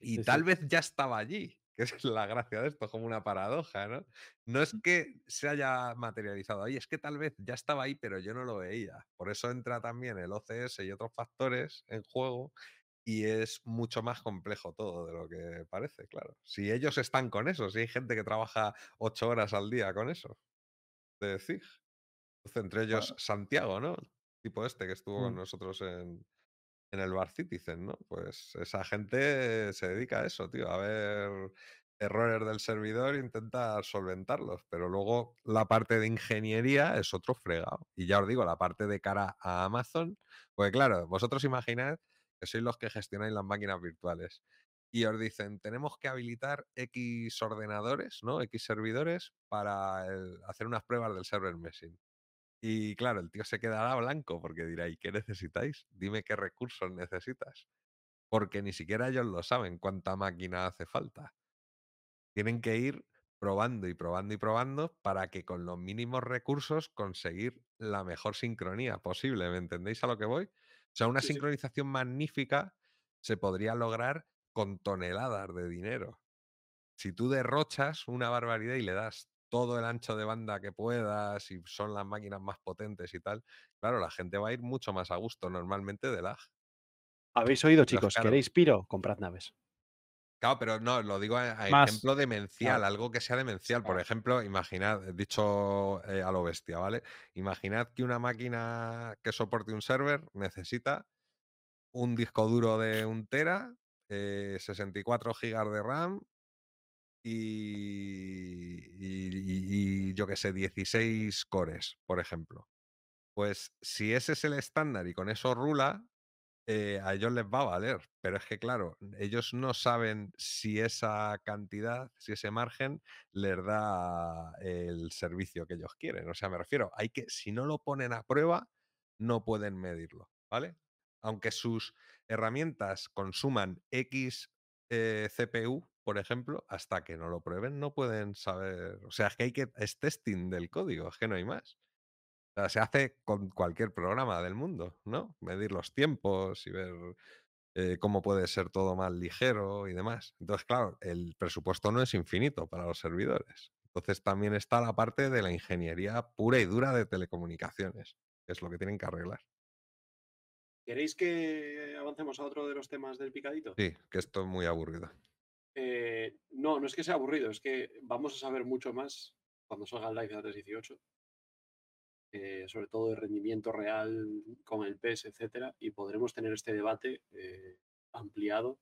y Sí, tal sí. vez ya estaba allí, que es la gracia de esto, como una paradoja, ¿no? No es que se haya materializado ahí, es que tal vez ya estaba ahí, pero yo no lo veía. Por eso entra también el OCS y otros factores en juego y es mucho más complejo todo de lo que parece, claro. Si ellos están con eso, si hay gente que trabaja ocho horas al día con eso, de CIG. Entonces, entre ellos. Santiago, ¿no? El tipo este que estuvo con Mm. nosotros en, en el Bar Citizen, ¿no? Pues esa gente se dedica a eso, tío, a ver errores del servidor e intentar solventarlos. Pero luego la parte de ingeniería es otro fregado. Y ya os digo, la parte de cara a Amazon, pues claro, vosotros imaginad que sois los que gestionáis las máquinas virtuales. Y os dicen, tenemos que habilitar X ordenadores, ¿no? X servidores para hacer unas pruebas del server meshing. Y claro, el tío se quedará blanco porque dirá, ¿y qué necesitáis? Dime qué recursos necesitas. porque ni siquiera ellos lo saben cuánta máquina hace falta. Tienen que ir probando y probando y probando para que con los mínimos recursos conseguir la mejor sincronía posible. ¿Me entendéis a lo que voy? O sea, una Sí, sí. sincronización magnífica se podría lograr con toneladas de dinero. Si tú derrochas una barbaridad y le das todo el ancho de banda que puedas y son las máquinas más potentes y tal, claro, la gente va a ir mucho más a gusto normalmente de lag. ¿Habéis oído, chicos? ¿Queréis piro? Comprad naves. Claro, pero no, lo digo a, a Más, ejemplo demencial, claro. algo que sea demencial. Por ejemplo, imaginad, dicho eh, a lo bestia, ¿vale? Imaginad que una máquina que soporte un server necesita un disco duro de un tera, eh, 64 gigas de RAM y, y- y- y yo que sé, 16 cores, por ejemplo. Pues si ese es el estándar y con eso rula, eh, a ellos les va a valer. Pero es que, claro, ellos no saben si esa cantidad, si ese margen les da el servicio que ellos quieren. O sea, me refiero, hay que, si no lo ponen a prueba, no pueden medirlo, ¿vale? Aunque sus herramientas consuman X eh, CPU, por ejemplo, hasta que no lo prueben, no pueden saber. O sea, es que hay que. Es testing del código, es que no hay más. O sea, se hace con cualquier programa del mundo, ¿no? Medir los tiempos y ver eh, cómo puede ser todo más ligero y demás. Entonces, claro, el presupuesto no es infinito para los servidores. Entonces también está la parte de la ingeniería pura y dura de telecomunicaciones, que es lo que tienen que arreglar. ¿Queréis que avancemos a otro de los temas del picadito? Sí, que esto es muy aburrido. Eh, no, no es que sea aburrido, es que vamos a saber mucho más cuando salga el live de la 318. Eh, sobre todo de rendimiento real con el PES, etcétera, y podremos tener este debate eh, ampliado.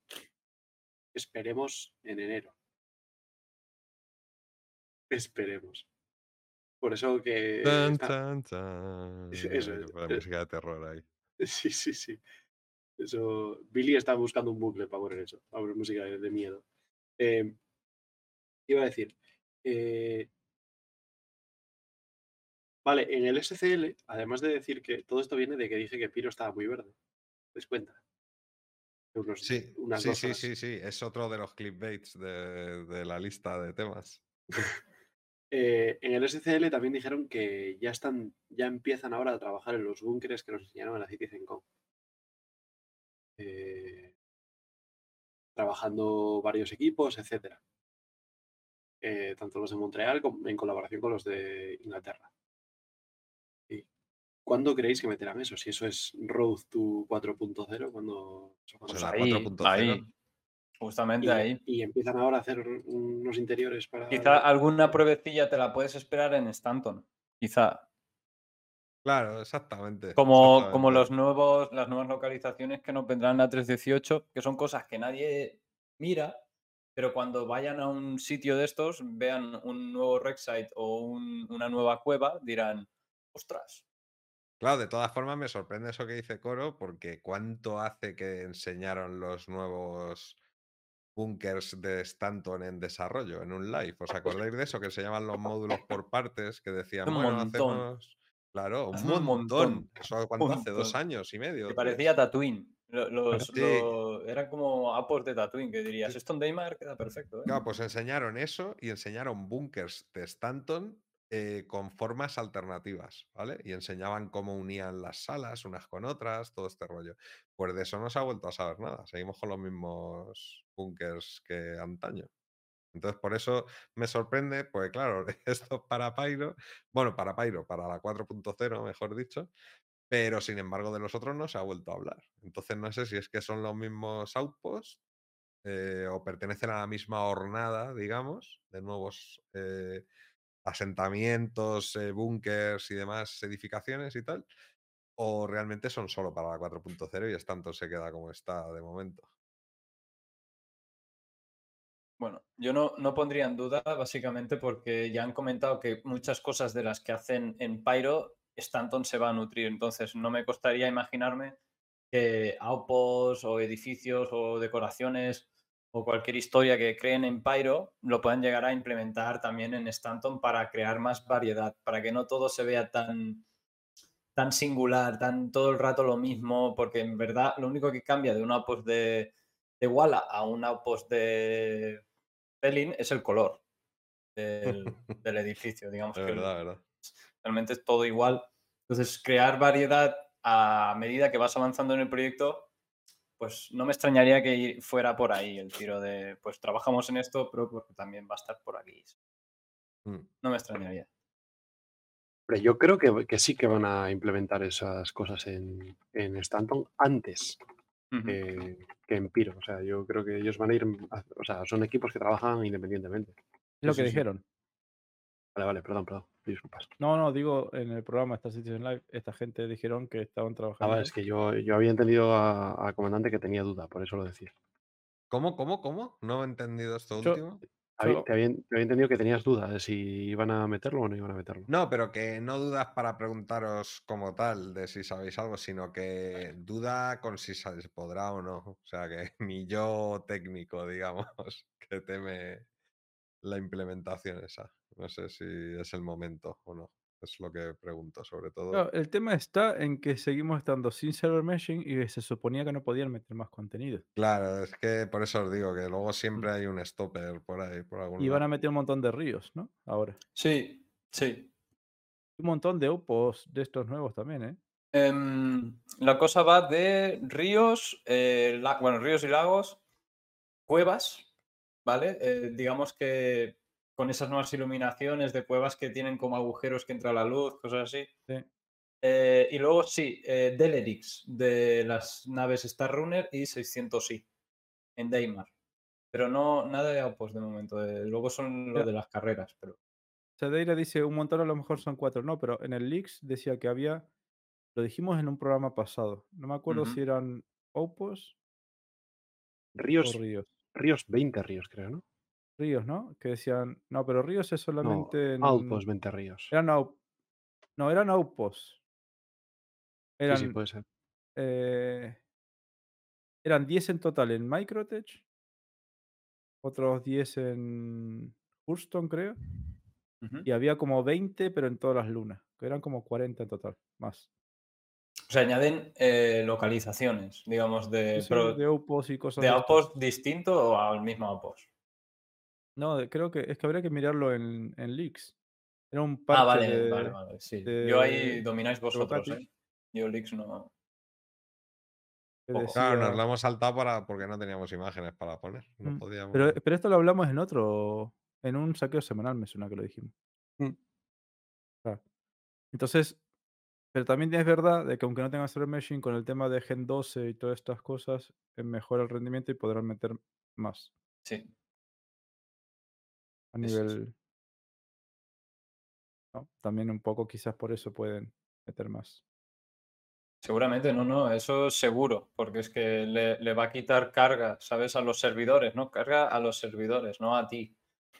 Esperemos en enero. Esperemos. Por eso que. Tan, tan, tan. Eso es, La eh. música de terror ahí. Sí, sí, sí. Eso. Billy está buscando un bucle para poner eso, para poner música de, de miedo. Eh, iba a decir. eh, vale, en el SCL, además de decir que todo esto viene de que dije que Piro estaba muy verde. ¿Te cuenta? Unos- Sí, unas sí, sí, sí, sí. Es otro de los clickbaits de, de la lista de temas. Eh, en el SCL también dijeron que ya están, ya empiezan ahora a trabajar en los búnkeres que nos enseñaron en la CitizenCon. Eh, trabajando varios equipos, etcétera. Eh, tanto los de Montreal como en colaboración con los de Inglaterra. ¿Y ¿Cuándo creéis que meterán eso? Si eso es Road to 4.0, cuando Pues Pues ahí, 4.0. ahí. Justamente y, ahí. y empiezan ahora a hacer unos interiores para. Quizá alguna pruebecilla te la puedes esperar en Stanton. Quizá. Claro, exactamente. Como, como los nuevos, las nuevas localizaciones que nos vendrán en la 318, que son cosas que nadie mira, pero cuando vayan a un sitio de estos, vean un nuevo rec site o un- una nueva cueva, dirán, ostras, Claro, de todas formas me sorprende eso que dice Coro, porque ¿cuánto hace que enseñaron los nuevos bunkers de Stanton en desarrollo, en un live? ¿Os acordáis de eso? Que se llaman los módulos por partes, que decían, Un bueno, montón. hacemos... Claro, un montón. montón, ¿Eso cuánto un hace? ¿Dos años y medio? que tres? parecía Tatooine. Lo- Los, Sí. eran como apos de Tatooine, que dirías, esto en Daymar queda perfecto. ¿eh?". Claro, pues enseñaron eso y enseñaron bunkers de Stanton eh, con formas alternativas, ¿vale? Y enseñaban cómo unían las salas unas con otras, todo este rollo. Pues de eso no se ha vuelto a saber nada. Seguimos con los mismos bunkers que antaño. Entonces, por eso me sorprende, pues claro, esto es para Pyro, bueno, para Pyro, para la 4.0, mejor dicho, pero sin embargo de los otros no se ha vuelto a hablar. Entonces, no sé si es que son los mismos outposts eh, o pertenecen a la misma hornada, digamos, de nuevos eh, asentamientos, eh, búnkers y demás edificaciones y tal, o realmente son solo para la 4.0 y Stanton se queda como está de momento. Bueno, yo no, no pondría en duda, básicamente, porque ya han comentado que muchas cosas de las que hacen en Pyro, Stanton se va a nutrir. Entonces, no me costaría imaginarme que outposts o edificios o decoraciones o cualquier historia que creen en Pyro lo puedan llegar a implementar también en Stanton para crear más variedad, para que no todo se vea tan, tan singular, tan todo el rato lo mismo, porque en verdad lo único que cambia de un outpost de, de Walla a un outpost de Pelin es el color del, del edificio. Digamos Es que verdad, verdad. realmente es todo igual. Entonces, crear variedad a medida que vas avanzando en el proyecto, pues no me extrañaría que fuera por ahí el tiro de, pues trabajamos en esto, pero porque también va a estar por aquí. Mm. No me extrañaría. Hombre, yo creo que, que sí que van a implementar esas cosas en, en Stanton antes que, que en Piro. O sea, yo creo que ellos van a ir. a- O sea, son equipos que trabajan independientemente. Lo que sí. dijeron. Vale, vale, perdón, perdón. Disculpas. No, no, digo en el programa Star Citizen Live, esta gente dijeron que estaban Ah, trabajando. vale, es que yo, yo había entendido a, a comandante que tenía duda, por eso lo decía. ¿Cómo, cómo, cómo? No he entendido esto Yo- último. Había- Yo- te, había, te había entendido que tenías duda de si iban a meterlo o no iban a meterlo. No, pero que no dudas para preguntaros como tal de si sabéis algo, sino que duda con si se podrá o no. O sea, que mi yo técnico, digamos, que teme la implementación esa. No sé si es el momento o no. Es lo que pregunto, sobre todo. El tema está en que seguimos estando sin server meshing y se suponía que no podían meter más contenido. Claro, es que por eso os digo que luego siempre hay un stopper por ahí, por algún Y van a meter un montón de ríos, ¿no? Ahora. Sí, sí. Un montón de opos de estos nuevos también, ¿eh? Em, la cosa va de ríos, eh, la- bueno, ríos y lagos, cuevas, ¿vale? Eh, digamos que con esas nuevas iluminaciones de cuevas que tienen como agujeros que entra la luz, cosas así. Sí. Eh, y luego sí, eh, Delerix de las naves Star Runner y 600i en Daymar. Pero no, nada de Outpost de momento. eh, luego son lo Ya. de las carreras, pero Sadeira dice un montón, a lo mejor son cuatro, no, pero en el Leaks decía que había, lo dijimos en un programa pasado, no me acuerdo si eran opos o Ríos, ríos. ríos, 20 ríos, creo, ¿no? Ríos, ¿no? Que decían, no, pero ríos es No, solamente en... Outpost 20 ríos. Eran out- No, eran outposts. Sí, Eran, sí, puede ser. eh, eran 10 en total en Microtech, otros 10 en Hurston, creo, ujú. y había como 20, pero en todas las lunas, que eran como 40 en total, más. O sea, añaden eh, localizaciones, digamos, de, Sí, sí, pero de outposts y cosas de outpost distinto o al mismo outpost. No, creo que es que habría que mirarlo en, en leaks. Era un Ah, parche vale, de, vale, vale, sí. de- Yo ahí domináis vosotros. ¿eh? Yo Leaks no. decía- Claro, nos lo hemos saltado para, porque no teníamos imágenes para poner. No Mm, podíamos. Pero, pero esto lo hablamos en otro, en un saqueo semanal, me suena que lo dijimos. Mm. Claro. Entonces, pero también es verdad de que aunque no tengan server meshing, con el tema de Gen 12 y todas estas cosas, mejora el rendimiento y podrán meter más Sí. A nivel. ¿no? También un poco, quizás por eso pueden meter más. Seguramente, no, no, eso seguro, porque es que le, le va a quitar carga, ¿sabes? A los servidores, ¿no? Carga a los servidores, no a ti,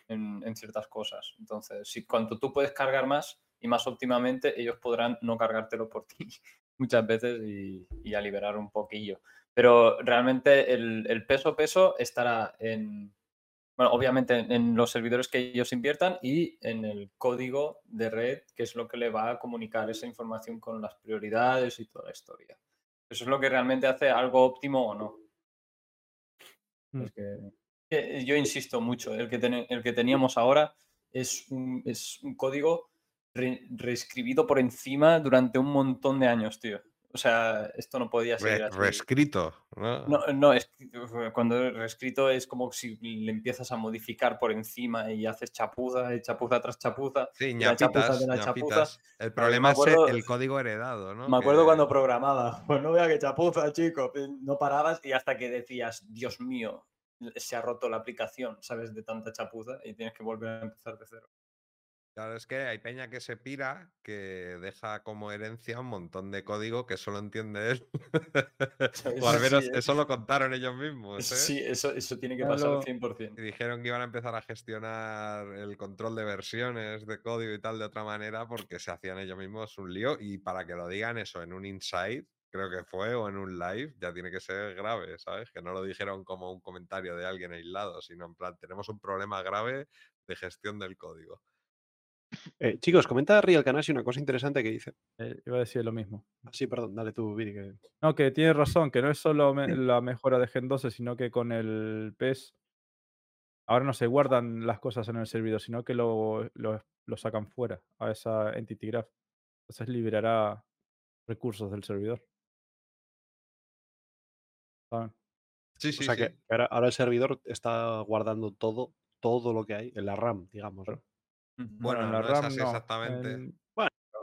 en, en ciertas cosas. Entonces, si cuanto tú puedes cargar más y más óptimamente, ellos podrán no cargártelo por ti muchas veces y, y a liberar un poquillo. Pero realmente el, el peso peso estará en, bueno, obviamente en, los servidores que ellos inviertan y en el código de red, que es lo que le va a comunicar esa información con las prioridades y toda la historia. Eso es lo que realmente hace algo óptimo o no. Mm. Es que, que yo insisto mucho, el que, el que teníamos ahora es un, es un código re- reescribido por encima durante un montón de años, tío. O sea, esto no podía ser reescrito. ¿no? No, no, es, cuando es reescrito es como si le empiezas a modificar por encima y haces chapuza y chapuza tras chapuza. Sí, la chapuza de la chapuza. El problema acuerdo- es el código heredado, ¿no? Me acuerdo Que- cuando programaba, pues no vea que chapuza, chico. No parabas y hasta que decías, Dios mío, se ha roto la aplicación, ¿sabes? De tanta chapuza y tienes que volver a empezar de cero. Claro, es que hay peña que se pira, que deja como herencia un montón de código que solo entiende él. o al Sí, menos ¿eh? eso lo contaron ellos mismos. ¿eh? Sí, eso, eso tiene que pasar al 100%. Y dijeron que iban a empezar a gestionar el control de versiones de código y tal de otra manera porque se hacían ellos mismos un lío y para que lo digan eso en un inside, creo que fue, o en un live, ya tiene que ser grave, ¿sabes? Que no lo dijeron como un comentario de alguien aislado, sino en plan, tenemos un problema grave de gestión del código. Eh, chicos, comenta Real Canasi una cosa interesante que dice. Eh, iba a decir lo mismo. Ah, sí, perdón, dale tú, Viri. Que... No, que tienes razón, que no es solo me- la mejora de Gen 12, sino que con el PES ahora no se guardan las cosas en el servidor, sino que lo, lo- lo sacan fuera a esa Entity Graph. Entonces liberará recursos del servidor. ¿Saben? Sí, o sí, sea sí. que ahora, ahora el servidor está guardando todo, todo lo que hay en la RAM, digamos. ¿no? Bueno, no es RAM así no, exactamente. en-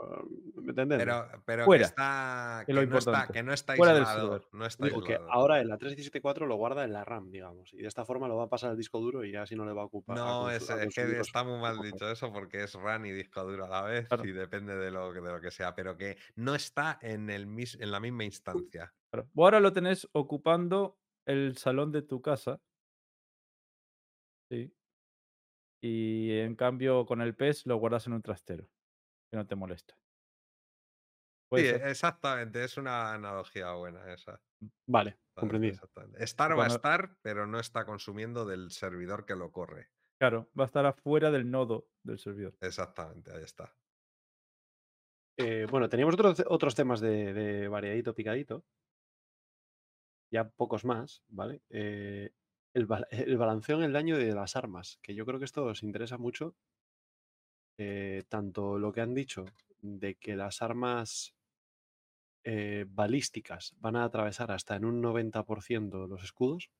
Ah, ¿Me entendés? Pero, pero Fuera, que está. que es lo no está, que no está Fuera aislado. No está Digo que aislado. ahora en la 317.4 lo guarda en la RAM, digamos. Y de esta forma lo va a pasar al disco duro y ya así no le va a ocupar. No, es, a es que está muy mal dicho eso porque es RAM y disco duro a la vez Claro. y depende de lo, que- de lo que sea, pero que no está en, el, mis- en la misma instancia. Claro. Vos ahora lo tenés ocupando el salón de tu casa. Sí. Y en cambio con el PES lo guardas en un trastero. Que no te molesta. Sí, ser. exactamente, es una analogía buena esa. Vale, comprendido. Estar va a estar, pero no está consumiendo del servidor que lo corre. Claro, va a estar afuera del nodo del servidor. Exactamente, ahí está. Eh, bueno, teníamos otros, otros temas de, de variadito, picadito. Ya pocos más, ¿vale? Eh, el, ba- el balanceo en el daño de las armas, que yo creo que esto os interesa mucho. eh, tanto lo que han dicho de que las armas eh, balísticas van a atravesar hasta en un 90% los escudos.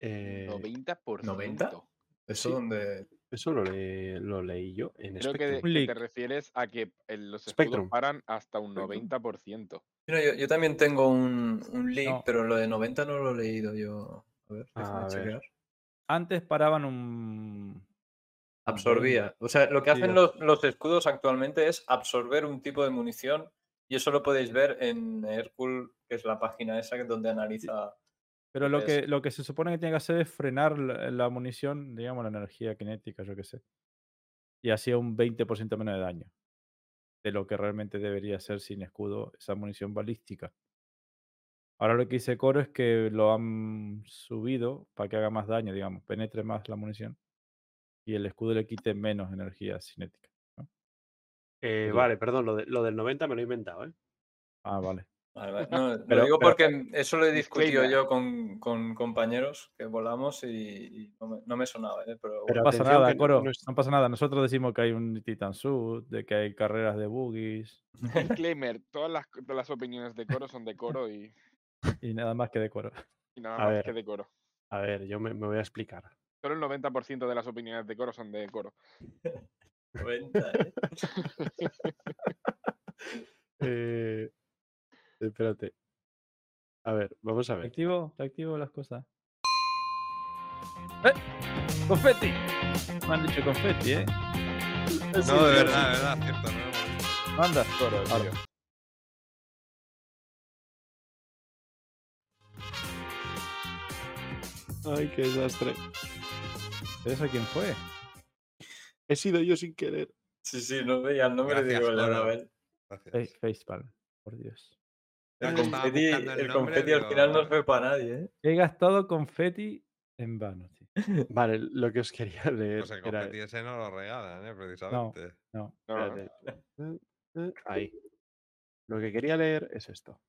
Eh, 90%. 90? Eso Sí. donde. eso lo, le- lo leí yo en Creo que, Spectrum. que leak. te refieres a que el- los escudos Spectrum. paran hasta un Spectrum. 90%. Mira, yo, yo también tengo un, un leak, No. pero lo de 90 no lo he leído yo. A ver, déjame A ver. Antes paraban un. Absorbía. O sea, lo que hacen los, los escudos actualmente es absorber un tipo de munición y eso lo podéis ver en Hercule, que es la página esa que es donde analiza. Pero lo es- que, lo que se supone que tiene que hacer es frenar la, la munición, digamos, la energía cinética, yo qué sé. Y hacía un 20% menos de daño. De lo que realmente debería ser sin escudo esa munición balística. Ahora lo que dice Coro es que lo han subido para que haga más daño, digamos, penetre más la munición. Y el escudo le quite menos energía cinética. ¿no? Eh, vale, perdón, lo, de- lo del 90 me lo he inventado, ¿eh? Ah, vale. Vale, vale. No, lo digo pero- porque eso lo he discutido Disclaimer. yo con, con compañeros que volamos y, y no, me, no me sonaba, ¿eh? pero, Pero No pasa nada, que Coro. no es- No pasa nada. Nosotros decimos que hay un Titan Suit, de que hay carreras de boogies Disclaimer, todas las, todas las opiniones de coro son de coro y, y nada más que de Coro. y nada A más ver. que de coro. A ver, yo me, me voy a explicar. Solo el 90% de las opiniones de coro son de coro. 90, ¿eh? Eh, espérate. A ver, vamos a ¿Te ver. activo? ¿Te activo las cosas? ¡Eh! ¡Confetti! Me han dicho confetti, ¿eh? No, de verdad, de verdad, cierto. No, Manda, Coro, tío. Ay, qué desastre. ¿Pero eso quién fue? He sido yo sin querer. Sí, sí, no veía el nombre Gracias. Anabel. gracias. Face- Facepalm, por Dios. El confeti, el el nombre, confeti al final no fue para nadie, ¿eh? He gastado confeti en vano, tío. Vale, lo que os quería leer Pues el era. confeti ese no lo regalan, ¿eh? Precisamente. No. No, no. espérate. Eh, eh, Ahí. Lo que quería leer es esto.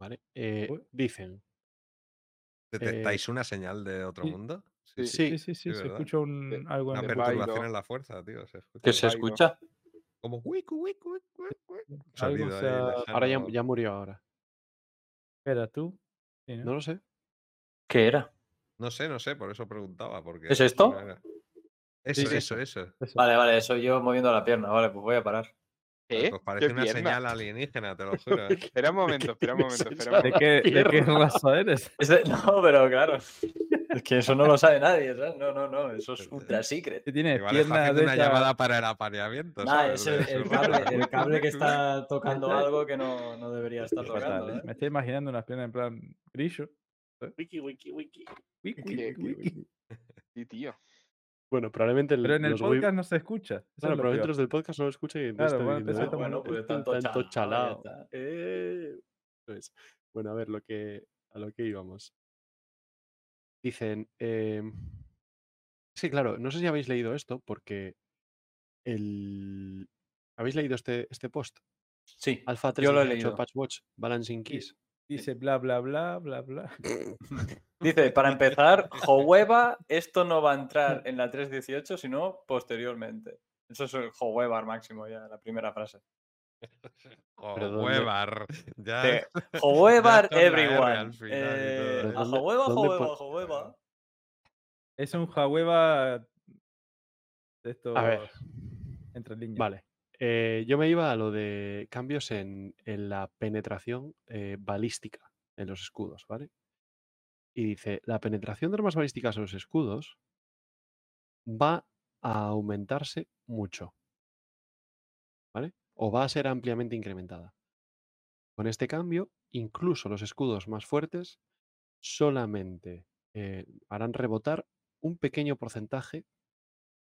Vale. eh, dicen. ¿Detectáis una señal de otro sí. mundo? Sí. Sí, sí, sí, sí, se escucha un, Sí. algo en Una perturbación en la fuerza, tío. Se escucha ¿Que se Bailo. escucha? Como wiku, wiku, wiku. Algo lejano. Ahora ya, ya murió ahora. Espera, tú. Sí, ¿no? No lo sé. ¿Qué era? No sé, no sé, por eso preguntaba. Porque ¿Es esto? era. Eso, Sí. eso, eso. Eso. Vale, vale, soy yo moviendo la pierna. Vale, pues voy a parar. ¿Qué? Pues parece ¿Qué una pierna? señal alienígena, te lo juro. ¿eh? Espera un momento, espera un momento, espera un ¿De momento. qué, ¿De qué raza eres? De- No, pero claro. Es que eso no lo sabe nadie, ¿sabes? No, no, no. Eso es ultra secret. ¿Qué tienes? Igual está Pierna haciendo de una esa- llamada para el apareamiento. Nah, es el, el cable, el cable que está tocando algo que no, no debería estar tocando. ¿eh? ¿eh? Me estoy imaginando unas piernas en plan grillo. Wiki, wiki, wiki. Wiki, ¿Qué- wiki, wiki. Sí, tío. Bueno, probablemente el- Pero en el podcast no se escucha. Eso es Claro, probablemente los del podcast no lo escuchen y Claro, entonces bueno, empezó "Eh, bueno, pues tanto tanto chalao". está. Eh, pues, bueno, a ver, lo que, a lo que íbamos. Dicen, em, sí, claro, no sé si habéis leído esto porque el... ¿Habéis leído este, este post? Sí, Alpha yo lo he 3.18 leído. Patch Watch Balancing Keys. Dice bla, bla, bla, bla, bla. Dice, para empezar, Johueva, esto no va a entrar en la 3.18, sino posteriormente. Eso es el Johueva al máximo ya, la primera frase. Huevar. Ya. De Johueva con la R everyone. al final y Eh, a ¿Dónde- Johueva, dónde Johueva, pon- Johueva. Es un Jahueva de estos A ver, entre líneas. vale. Eh, yo me iba a lo de cambios en, en la penetración eh, balística en los escudos, ¿vale? Y dice, la penetración de armas balísticas en los escudos va a aumentarse mucho, ¿vale? O va a ser ampliamente incrementada. Con este cambio, incluso los escudos más fuertes solamente eh, harán rebotar un pequeño porcentaje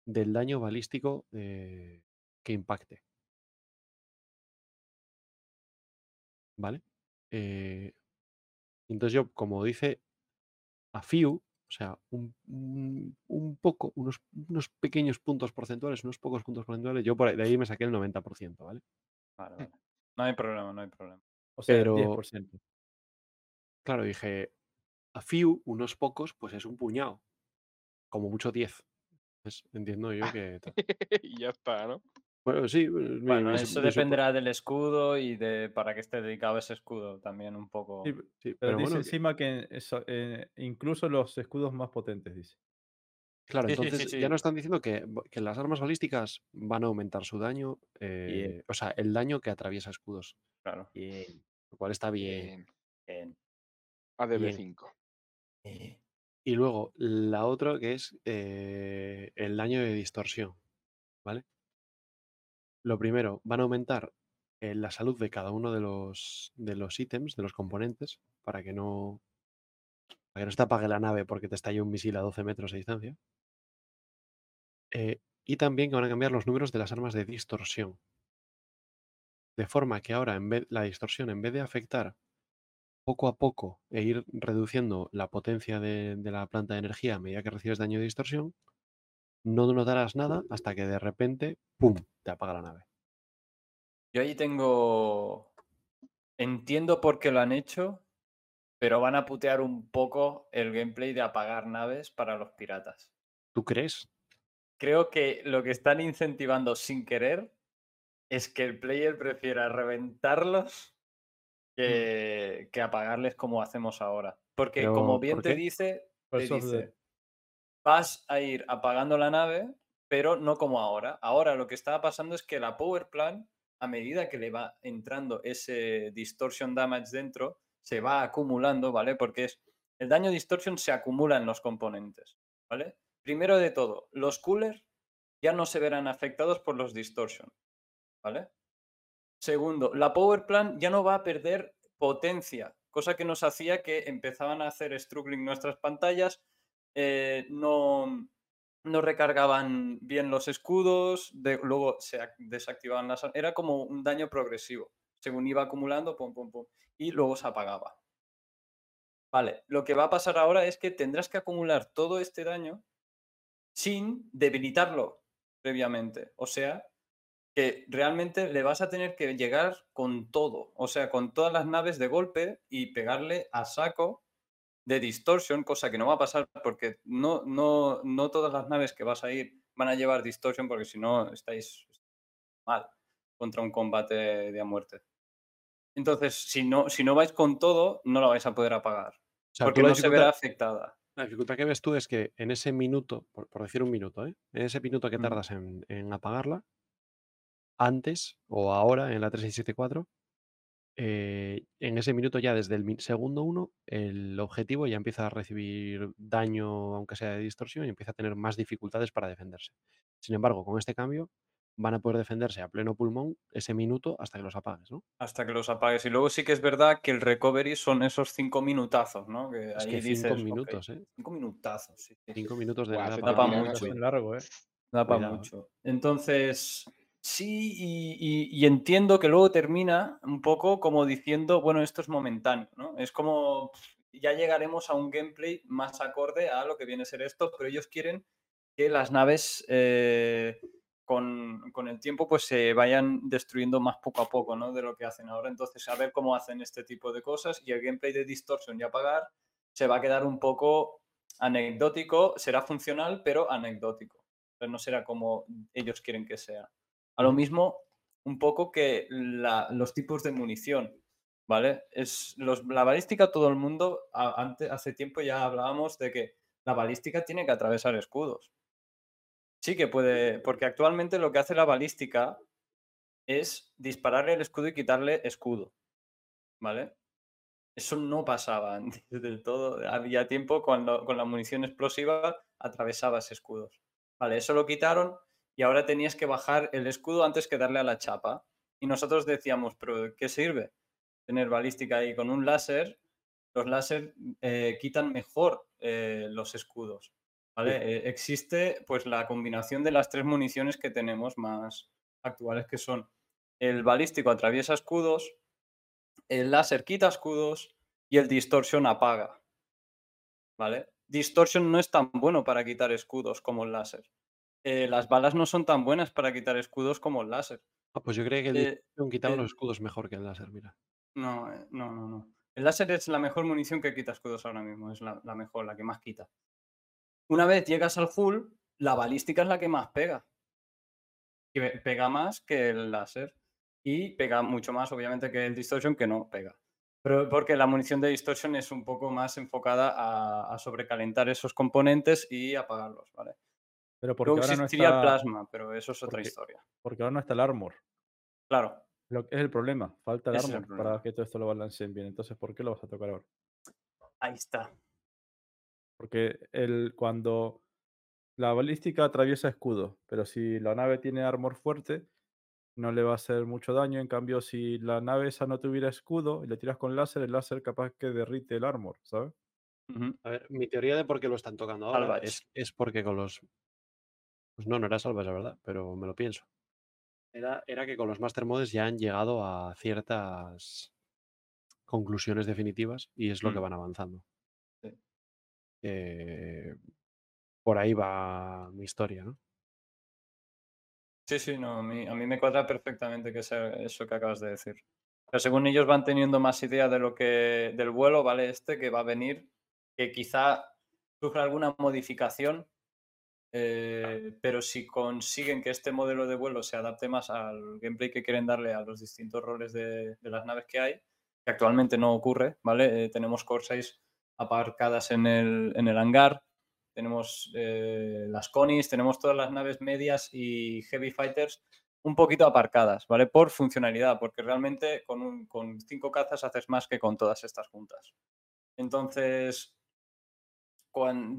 del daño balístico eh, que impacte. ¿Vale? Eh, entonces yo, como dice a few, o sea, un, un- un poco, unos, unos pequeños puntos porcentuales, unos pocos puntos porcentuales, yo por ahí, de ahí me saqué el 90%, ¿vale? Vale, vale. No hay problema, no hay problema. O sea, pero- 10%. Claro, dije, a few, unos pocos, pues es un puñado. Como mucho 10. Pues entiendo yo que... y ya está, ¿no? Bueno, sí, mi- Bueno, eso dependerá del escudo y de para qué esté dedicado ese escudo también un poco. Sí, sí, pero, pero dice bueno, encima que eso, eh, incluso los escudos más potentes, dice. claro, Sí, entonces ya nos están diciendo que, que las armas balísticas van a aumentar su daño, eh, o sea, el daño que atraviesa escudos, Claro. Bien. lo cual está bien. Bien. bien. ADB5. Y luego, la otra que es eh, el daño de distorsión, ¿vale? Lo primero, van a aumentar eh, la salud de cada uno de los, de los ítems, de los componentes, para que no, para que no se te apague la nave porque te estalle un misil a 12 metros de distancia. Eh, y también que van a cambiar los números de las armas de distorsión. De forma que ahora en vez, la distorsión, en vez de afectar poco a poco e ir reduciendo la potencia de, de la planta de energía a medida que recibes daño de distorsión, no notarás nada hasta que de repente, ¡pum!, te apaga la nave. Yo ahí tengo. Entiendo por qué lo han hecho, pero van a putear un poco el gameplay de apagar naves para los piratas. ¿Tú crees? Creo que lo que están incentivando sin querer es que el player prefiera reventarlos que, que apagarles como hacemos ahora. Porque Pero, como bien ¿por te dice, te dice, vas a ir apagando la nave, pero no como ahora. Ahora lo que está pasando es que la power plant, a medida que le va entrando ese distortion damage dentro, se va acumulando, ¿vale? Porque es el daño distortion se acumula en los componentes, ¿vale? Primero de todo, los coolers ya no se verán afectados por los distortion, ¿vale? Segundo, la power plant ya no va a perder potencia, cosa que nos hacía que empezaban a hacer struggling nuestras pantallas, eh, no, no recargaban bien los escudos, de- luego se ac- desactivaban las... Era como un daño progresivo. Según iba acumulando, pum, pum, pum, y luego se apagaba. Vale, lo que va a pasar ahora es que tendrás que acumular todo este daño sin debilitarlo previamente. O sea, que realmente le vas a tener que llegar con todo, o sea, con todas las naves de golpe y pegarle a saco de distortion, cosa que no va a pasar porque no, no, no todas las naves que vas a ir van a llevar distortion porque si no estáis mal contra un combate de a muerte. Entonces, si no, si no vais con todo, no la vais a poder apagar. O sea, porque no se verá afectada. La dificultad que ves tú es que en ese minuto, por, por decir un minuto, ¿eh? en ese minuto que Ujú. tardas en, en apagarla, antes o ahora en la 3674, eh, en ese minuto ya desde el segundo uno, el objetivo ya empieza a recibir daño, aunque sea de distorsión, y empieza a tener más dificultades para defenderse. Sin embargo, con este cambio van a poder defenderse a pleno pulmón ese minuto hasta que los apagues, ¿no? Hasta que los apagues. Y luego sí que es verdad que el recovery son esos cinco minutazos, ¿no? Que Es ahí que dices, cinco "Ok, minutos, ¿eh? Cinco minutazos, sí. Cinco minutos de Buah, nada para mucho. Es largo, ¿eh? Da para ¿eh? mucho. Entonces, sí, y, entiendo que luego termina un poco como diciendo, bueno, esto es momentáneo, ¿no? Es como, ya llegaremos a un gameplay más acorde a lo que viene a ser esto, pero ellos quieren que las naves eh, con, con el tiempo pues se vayan destruyendo más poco a poco ¿no? de lo que hacen ahora. Entonces, a ver cómo hacen este tipo de cosas y el gameplay de Distortion y apagar se va a quedar un poco anecdótico, será funcional, pero anecdótico. Pero no será como ellos quieren que sea. A lo mismo, un poco que los tipos de munición, ¿vale? Es los, la balística, todo el mundo, hace tiempo ya hablábamos de que la balística tiene que atravesar escudos. Sí que puede, porque actualmente lo que hace la balística es dispararle el escudo y quitarle escudo, ¿vale? Eso no pasaba antes del todo. Había tiempo cuando con la munición explosiva atravesabas escudos. Vale, eso lo quitaron y ahora tenías que bajar el escudo antes que darle a la chapa. Y nosotros decíamos, ¿pero qué sirve tener balística ahí con un láser? Los láser eh, quitan mejor eh, los escudos. ¿vale? Eh, existe pues la combinación de las tres municiones que tenemos más actuales que son el balístico atraviesa escudos, el láser quita escudos y el distortion apaga. ¿Vale? Distortion no es tan bueno para quitar escudos como el láser. Eh, las balas no son tan buenas para quitar escudos como el láser. Ah, pues yo creía que el Eh, Distortion quitaba eh, los escudos mejor que el láser, mira. No, eh, no, no, no. El láser es la mejor munición que quita escudos ahora mismo. Es la, la mejor, la que más quita. Una vez llegas al full, la balística es la que más pega. Pe- pega más que el láser. Y pega mucho más, obviamente, que el distortion, que no pega. Pero porque la munición de distortion es un poco más enfocada a, a sobrecalentar esos componentes y apagarlos, ¿vale? Pero porque Luego ahora no existiría está. plasma, pero eso es otra porque- historia. Porque ahora no está el armor. Claro, Lo que es el problema. Falta el Ese es el armor para que todo esto lo balanceen bien. Entonces, ¿por qué lo vas a tocar ahora? ahí está. Porque el, cuando la balística atraviesa escudo, pero si la nave tiene armor fuerte, no le va a hacer mucho daño. En cambio, si la nave esa no tuviera escudo y le tiras con láser, el láser capaz que derrite el armor, ¿sabes? A ver, mi teoría de por qué lo están tocando ahora es, es porque con los. Pues no, no era salvas, la verdad, pero me lo pienso. Era, era que con los Master Modes ya han llegado a ciertas conclusiones definitivas y es lo que Mm. van avanzando. Sí. Eh, por ahí va mi historia, ¿no? Sí, sí, no, a mí, a mí me cuadra perfectamente que sea eso que acabas de decir. Pero según ellos van teniendo más idea de lo que del vuelo, ¿vale? Este que va a venir, que quizá sufra alguna modificación, eh, pero si consiguen que este modelo de vuelo se adapte más al gameplay que quieren darle a los distintos roles de, las naves que hay, que actualmente no ocurre, ¿vale? Eh, tenemos Corsairs aparcadas en el, en el hangar, tenemos eh, las Conis, tenemos todas las naves medias y Heavy Fighters un poquito aparcadas, ¿vale? Por funcionalidad, porque realmente con, con cinco cazas haces más que con todas estas juntas. Entonces,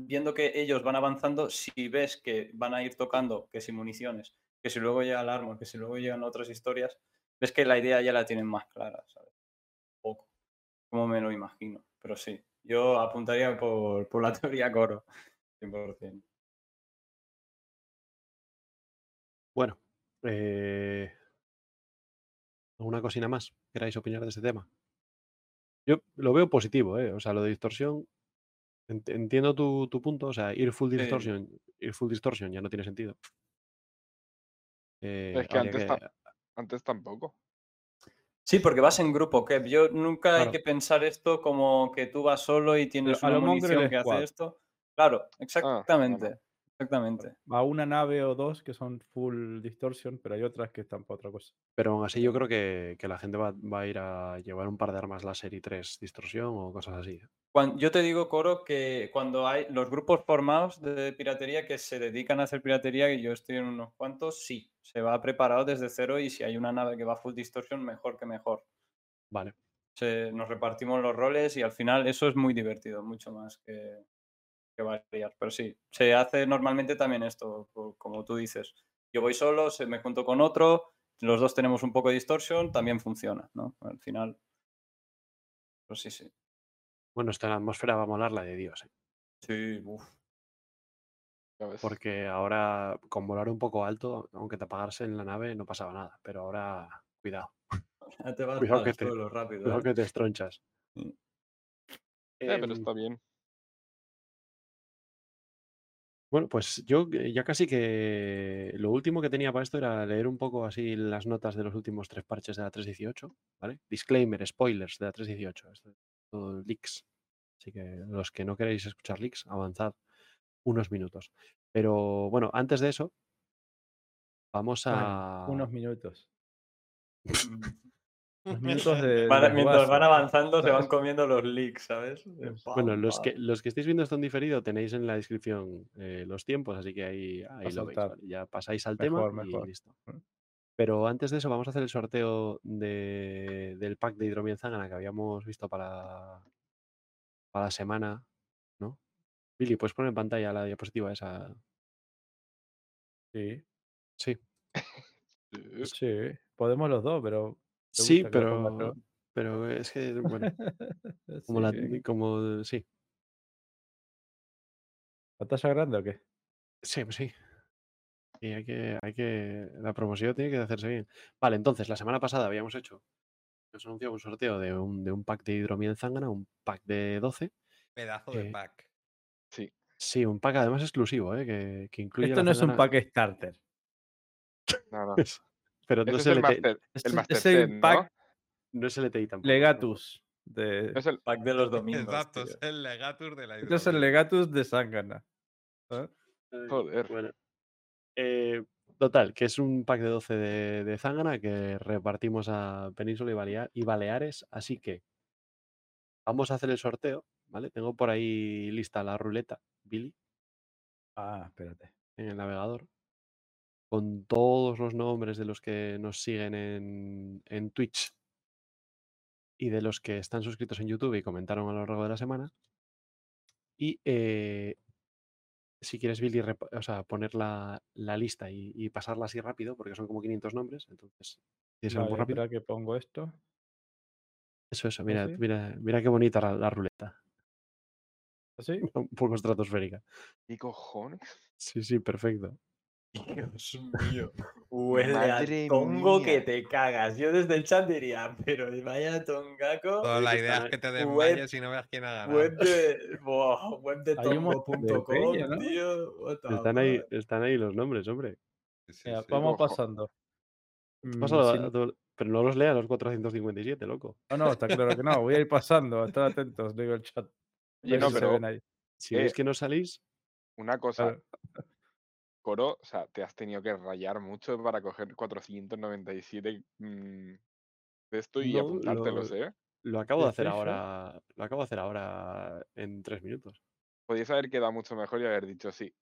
viendo que ellos van avanzando, si ves que van a ir tocando, que si municiones, que si luego llega el arma, que si luego llegan otras historias, ves que la idea ya la tienen más clara, ¿sabes? Un poco, como me lo imagino. Pero sí, yo apuntaría por, por la teoría coro, 100%. Bueno, eh, ¿alguna cosina más queráis opinar de este tema? Yo lo veo positivo, ¿eh? O sea, lo de distorsión, entiendo tu, tu punto, o sea, ir full distortion, ir full distortion ya no tiene sentido. Eh, Es que habría antes, ta- que- antes tampoco. Sí, porque vas en grupo, Kev. Yo nunca hay que pensar esto como que tú vas solo y tienes a una munición que hace esto. Claro, Ah, exactamente. Exactamente. A una nave o dos que son full distortion, pero hay otras que están para otra cosa. Pero aún así yo creo que, que la gente va, va a ir a llevar un par de armas láser y tres distorsión o cosas así. Cuan- yo te digo, Coro, que cuando hay los grupos formados de piratería que se dedican a hacer piratería, y yo estoy en unos cuantos, sí, se va preparado desde cero y si hay una nave que va full distortion, mejor que mejor. Vale. Se- nos repartimos los roles y al final eso es muy divertido, mucho más que, que variar. Pero sí, se hace normalmente también esto, co- como tú dices. Yo voy solo, se me junto con otro, los dos tenemos un poco de distorsión, también funciona, ¿no? Al final. Pues sí, sí. Bueno, esta atmósfera va a molar la de Dios, ¿eh? Sí, uf. ya ves. porque ahora con volar un poco alto, aunque te apagase en la nave, no pasaba nada. Pero ahora, cuidado, Ya te vas Cuidado que el te- suelo rápido. cuidado ¿eh? que te estronchas. Eh, pero Em, está bien. Bueno, pues yo eh, ya casi que lo último que tenía para esto era leer un poco así las notas de los últimos tres parches de la 3.18, ¿vale? Disclaimer, spoilers de la 3.18, esto es todo leaks. Así que los que no queréis escuchar leaks, avanzad unos minutos. Pero bueno, antes de eso, vamos Bueno, a... unos minutos. Unos minutos de. Van- de mientras van avanzando, se van comiendo los leaks, ¿sabes? Bueno, los que, los que estáis viendo esto en diferido tenéis en la descripción eh, los tiempos, así que ahí, ahí lo veis. Ya pasáis al Mejor, tema y mejor. listo. Mm. Pero antes de eso, vamos a hacer el sorteo de- del pack de hidromiel zángana que habíamos visto para, para la semana, ¿no? Billy, ¿puedes poner en pantalla la diapositiva esa? Sí. Sí. sí. Podemos los dos, pero. ¿Te Sí, pero, pero es que, bueno, como, Sí, la, como, sí, ¿Pantalla grande o qué? sí, pues sí. Y hay que, hay que, la promoción tiene que hacerse bien. Vale, entonces, la semana pasada habíamos hecho, os anunciado un sorteo de un, de un pack de hidromiel zángana, un pack de 12. Pedazo de Eh, pack. Sí. Sí, un pack además exclusivo, ¿eh? que, que incluye Esto la no es un pack starter. No, no. Pero no Ese es, el Master, Es el master es el pack no es LTI tampoco. Legatus. De... Es el, Pack de los domingos. Exacto, es el legatus de la es el. Legatus de Sangana. ¿eh? Joder. Bueno. Eh, total, que es un pack de 12 de, de zángana que repartimos a Península y Baleares. Así que vamos a hacer el sorteo, ¿vale? Tengo por ahí lista la ruleta, Billy, Ah, espérate. en el navegador, con todos los nombres de los que nos siguen en, en Twitch y de los que están suscritos en YouTube y comentaron a lo largo de la semana. Y eh, si quieres, Billy, o sea, poner la, la lista y, y pasarla así rápido, porque son como 500 nombres, entonces tiene que ser muy Vale, rápido. que pongo esto. Eso, eso, mira, ¿Así? mira, mira qué bonita la, la ruleta. ¿Así? Un poco estratosférica. ¿Qué cojones? Sí, sí, perfecto. Dios mío. Huele Madre a tongo que te cagas. Yo desde el chat diría, pero vaya tongaco. Toda la idea es que te web- desmayes y no veas quién ha ganado. Web de, buah, web de tongo.com, ¿no? tío. Están ahí, están ahí los nombres, hombre. Sí, sí, Mira, sí. vamos Ojo. pasando. Mm, Pásalo si a no- todo- pero no los lea los 457, loco. No, no, está claro que no. Voy a ir pasando. Estad atentos, digo el chat. Oye, no, si se pero ven ahí. Si Eh, veis que no salís, una cosa, Claro. Coro, o sea, te has tenido que rayar mucho para coger 497 mm, de esto y No, apuntártelos, lo- ¿eh? lo acabo de ¿De hacer ahora. Lo acabo de hacer ahora en tres minutos. Podías haber quedado mucho mejor y haber dicho sí.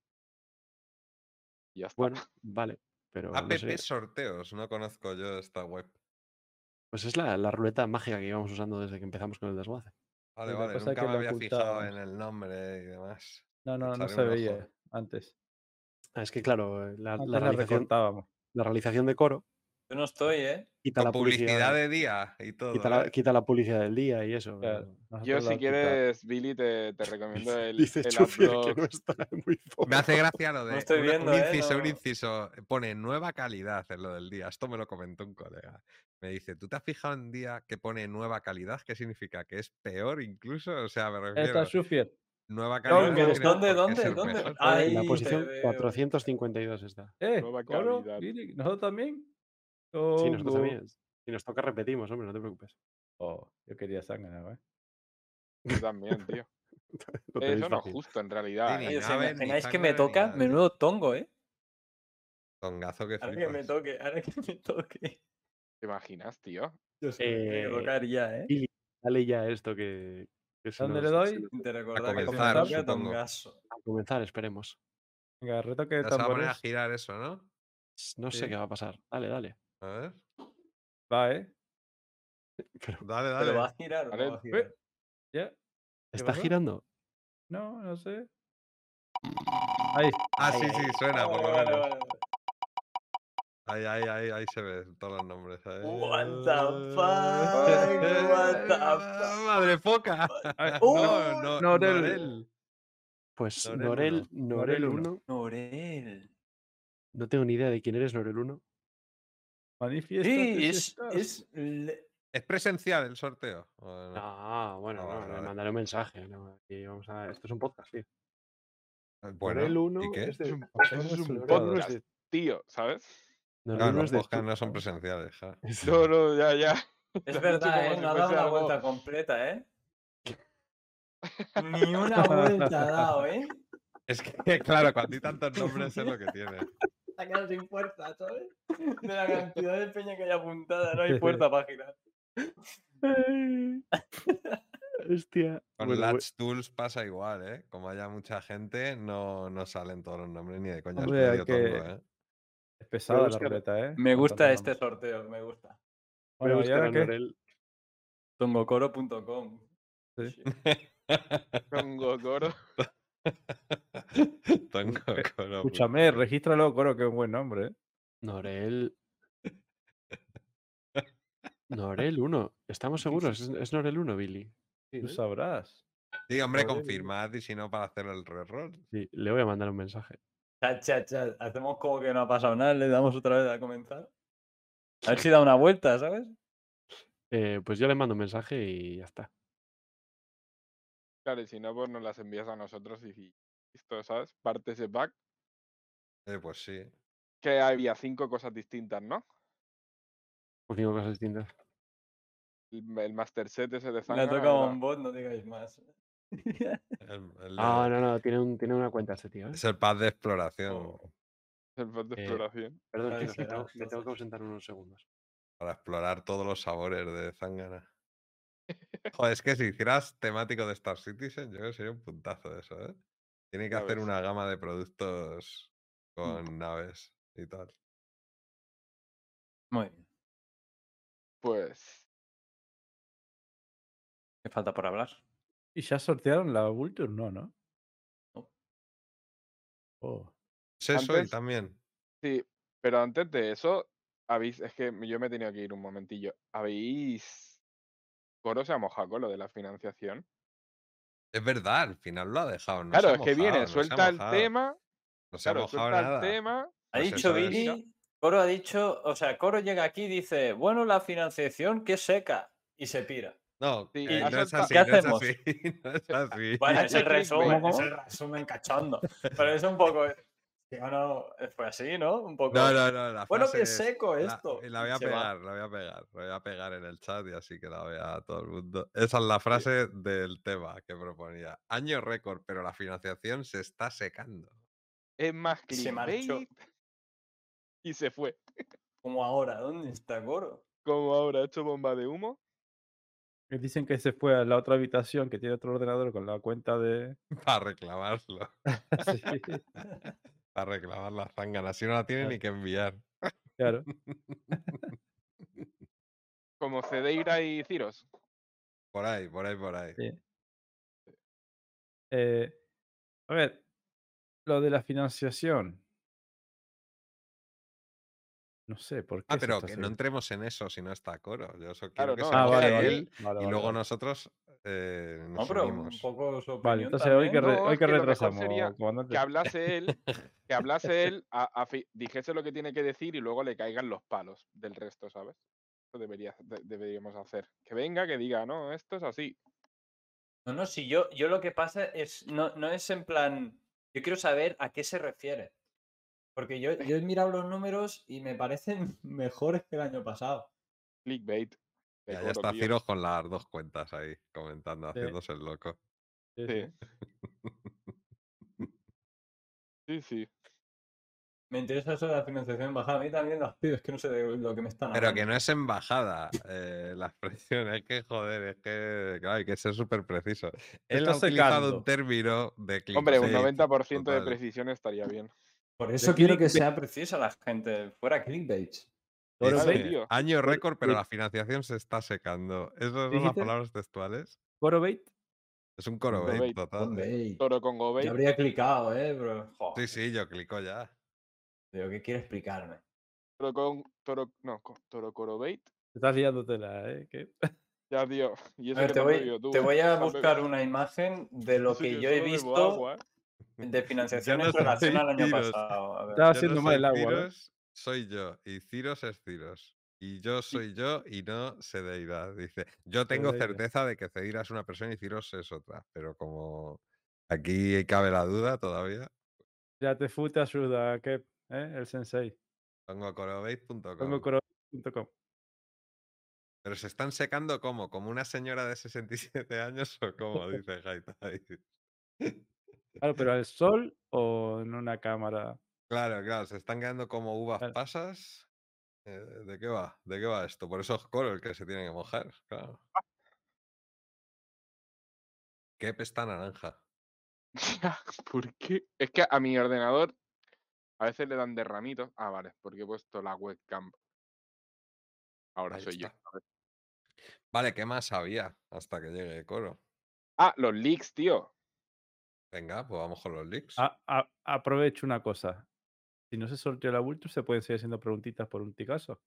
Y ya está. Bueno, vale. Pero no App sé. sorteos, no conozco yo esta web. Pues es la, la ruleta mágica que íbamos usando desde que empezamos con el desguace. Vale, que vale, es nunca me había fijado en el nombre y demás. No, no, no Echaré se un ojo. veía antes. Ah, es que claro, la, la la realización, la realización de coro Yo no estoy, ¿eh? quita Con la publicidad publicidad, de día y todo. quita, la, quita la publicidad del día y eso. Claro, Yo, si quieres, Billy, te, te recomiendo el, Dice el Chufier que no está muy Me hace gracia lo de estoy una- viendo, un ¿eh? inciso, un No. inciso. Pone nueva calidad en lo del día. Esto me lo comentó un colega. Me dice, ¿tú te has fijado en día que pone nueva calidad? ¿Qué significa? ¿Que es peor incluso? O sea, me refiero. está Nueva ¿Dónde? tiene ¿Dónde? ¿Dónde? ¿Dónde? la Ahí te posición veo. 452 está. Eh, Nueva. Billy, ¿nosotros también? Sí, nosotros Tongo. también. Si nos toca repetimos, hombre, no te preocupes. Oh, yo quería sangre, ¿eh? Yo también, tío. Eso no es justo, en realidad. ni ¿eh? Oye, ¿os nave, ni imagináis que me toca? nada. Menudo tongo, ¿eh? Tongazo que Ahora que me flipas. toque, ahora que me toque. ¿Te imaginas, tío? Yo me que Eh, tocar ya, ¿eh? Dale ya esto que, ¿Dónde le doy? Te recordar que comenzar, a comenzar, esperemos. Venga, retoque de Ya se va a poner a tambores. girar eso, ¿no? No sé Sí. qué va a pasar. Dale, dale. A ver. Va, ¿eh? Pero, Dale, dale. ¿Pero va a girar o Vale. no va a girar? ¿Ya? ¿Está pasó? girando? No, no sé. Ahí. Ah, sí, Ahí, sí, suena, por lo menos. vale, vale. Ahí, ahí, ahí, ahí se ven todos los nombres. ahí. What the fuck, what the fuck. Madre foca. Ah, Uh, no, no, Norel. Norel. Pues Norel Norel, uno. Norel Norel 1. uno. Norel. No tengo ni idea de quién eres, Norel 1. Manifiesta. Sí, es, es le- ¿Es presencial el sorteo? ¿O no? Ah, bueno, Ah, no, vale, le mandaré un mensaje. ¿no? Y vamos a... Esto es un podcast, tío. Bueno, el 1 ¿y qué? es de... Es un- podcast. Tío, ¿sabes? Uno los podcasts no son presenciales. No, no, ya, ya. Es verdad, ¿eh? No ha dado la algo- vuelta completa, ¿eh? Ni una vuelta ha dado, ¿eh? Es que, claro, cuando hay tantos nombres es lo que tiene. Se ha quedado sin fuerza, ¿sabes? De la cantidad de peña que hay apuntada, no hay fuerza para girar. Hostia. Con Bueno, Latch Tools pasa igual, ¿eh? Como haya mucha gente, no, no salen todos los nombres ni de coña. Hombre, es hay medio que- tongo, ¿eh? Es pesada la ruleta, ¿eh? Me gusta este sorteo, me gusta. voy a Bueno, ¿y buscar ahora qué? Tongocoro.com. Sí. Con Gokoro. Tongo Coro, Escúchame, regístralo, Coro, que es un buen nombre, ¿eh? Norel. Norel 1. ¿Estamos seguros? ¿Es, es Norel 1, Billy? Sí, Tú sabrás. Sí, hombre, confirmad y si no, para hacer el reroll. Sí, le voy a mandar un mensaje. Chat, chat, chat. Hacemos como que no ha pasado nada, le damos otra vez a comenzar. A ver si da una vuelta, ¿sabes? Eh, pues yo le mando un mensaje y ya está. Claro, y si no, pues nos las envías a nosotros y listo, ¿sabes? Parte ese pack. Eh, pues sí. Que había cinco cosas distintas, ¿no? Pues digo cosas distintas. El, el Master Set ese de Le ha tocado un bot, no digáis más. El- el Ah, de- no, no, tiene, un, tiene una cuenta este tío. ¿eh? Es el pad de exploración Oh. el pack de Eh, exploración. Perdón, ¿cuál chicos, me tengo, me No tengo sé. que ausentar unos segundos. para explorar todos los sabores de Zangana. Joder, es que si hicieras temático de Star Citizen, yo creo que sería un puntazo eso, ¿eh? Tiene que hacer una gama de productos con naves y tal. Muy bien. Pues. ¿Qué falta por hablar? ¿Y ya sortearon la Vulture? No, ¿no? No. Oh. ¿Es eso y Antes- también? Sí, pero antes de eso, habéis. Es que yo me he tenido que ir un momentillo. ¿Habéis. Coro se ha mojado con lo de la financiación? Es verdad, al final lo ha dejado. No claro, es que viene, suelta el tema. No se ha Claro, mojado suelta nada. el tema. Ha Pues dicho. Billy, Coro ha dicho, o sea, Coro llega aquí y dice, bueno, la financiación que seca y se pira. No, Sí, eh, no es así, ¿Qué no es hacemos? así, no es así. Bueno, es el resumen, es el resumen cachondo. Pero es un poco, o no, fue así, ¿no? Un poco. No, no, no. La Bueno, que es, seco la- esto. y La, voy a se va. pegar, la voy a pegar. La voy a pegar en el chat y así que la vea todo el mundo. Esa es la frase del tema que proponía. Año récord, pero la financiación se está secando. Es más Se marchó. Y se fue. Como ahora, ¿dónde está Coro? Como ahora, ha hecho bomba de humo. Dicen que se fue a la otra habitación que tiene otro ordenador con la cuenta de. Para reclamarlo. Para reclamar la zangana. Si no la tiene ni que enviar. claro. Como Cedeira y Ciros. Por ahí, por ahí, por ahí. Sí. Eh, a ver, lo de la financiación. No sé por qué. Ah, pero que no entremos en eso si no está coro. Yo eso Claro, quiero que no, se Ah, vale, él vale, y vale, luego vale. nosotros eh, No, pero un poco su opinión Vale, entonces hoy que, re- No, hoy que retrasamos, sería. Que hablase él, que hablase él, a- a fi- dijese lo que tiene que decir y luego le caigan los palos del resto, ¿sabes? Eso debería, de- deberíamos hacer. Que venga, que diga, no, esto es así. No, no, si yo, yo lo que pasa es, no, no es en plan, yo quiero saber a qué se refiere. Porque yo, yo he mirado los números y me parecen mejores que el año pasado. Clickbait. de Ya, está. Ciro con las dos cuentas ahí comentando, Sí. haciéndose el loco. Sí, Sí. sí. Me interesa eso de la financiación bajada. A mí también los pibes, que no sé de lo que me están Pero hablando. que no es embajada eh, la expresión, es que joder, es que claro, hay que ser súper preciso. Él ha utilizado secando. un término de Hombre, un clickbait 90% de total. precisión estaría bien. Por eso quiero que sea precisa la gente. Fuera clickbait. Año récord, pero bait. la financiación se está secando. ¿Esas son las palabras textuales? ¿Coro bait? Es un coro bait bait, total. ¿eh? Toro con Yo Gobait. habría clicado, ¿eh? Pero, Sí, joder, sí, yo clico ya. Digo, ¿qué quiere explicarme? Toro con. Toro. No, Toro Corobait. Te estás liándotela, ¿eh? ¿Qué? Ya, tío. Y A eso ver, que te voy, tú. te voy a buscar una imagen de lo que yo he visto agua, ¿eh? De financiación no en relación al año tiros. pasado. A ver. Estaba haciendo no mal el agua, soy yo. Y Ciros es Ciros. Y yo soy yo y no Sedeira. Dice, yo tengo certeza de que Cedeira es una persona y Ciros es otra, pero como aquí cabe la duda todavía, Ya te fu te ayuda, que ¿eh? el sensei. pongo corobase.com. Pongo coro.com. Pero se están secando como, como una señora de 67 años o como dice Haitai. Claro, pero al sol o en una cámara. Claro, claro, se están quedando como uvas Claro. pasas. Eh, ¿De qué va? ¿De qué va esto? Por eso es Coro el que se tiene que mojar, claro. ¿Qué está naranja? ¿Por qué? Es que a mi ordenador a veces le dan de ramitos. Ah, vale, porque he puesto la webcam. Ahora Ahí soy yo. está. Vale, ¿qué más había hasta que llegue Coro? Ah, los leaks, tío. Venga, pues vamos con los leaks. A- a- aprovecho una cosa. Si no se sorteó la Vulture, se pueden seguir haciendo preguntitas por un ticazo.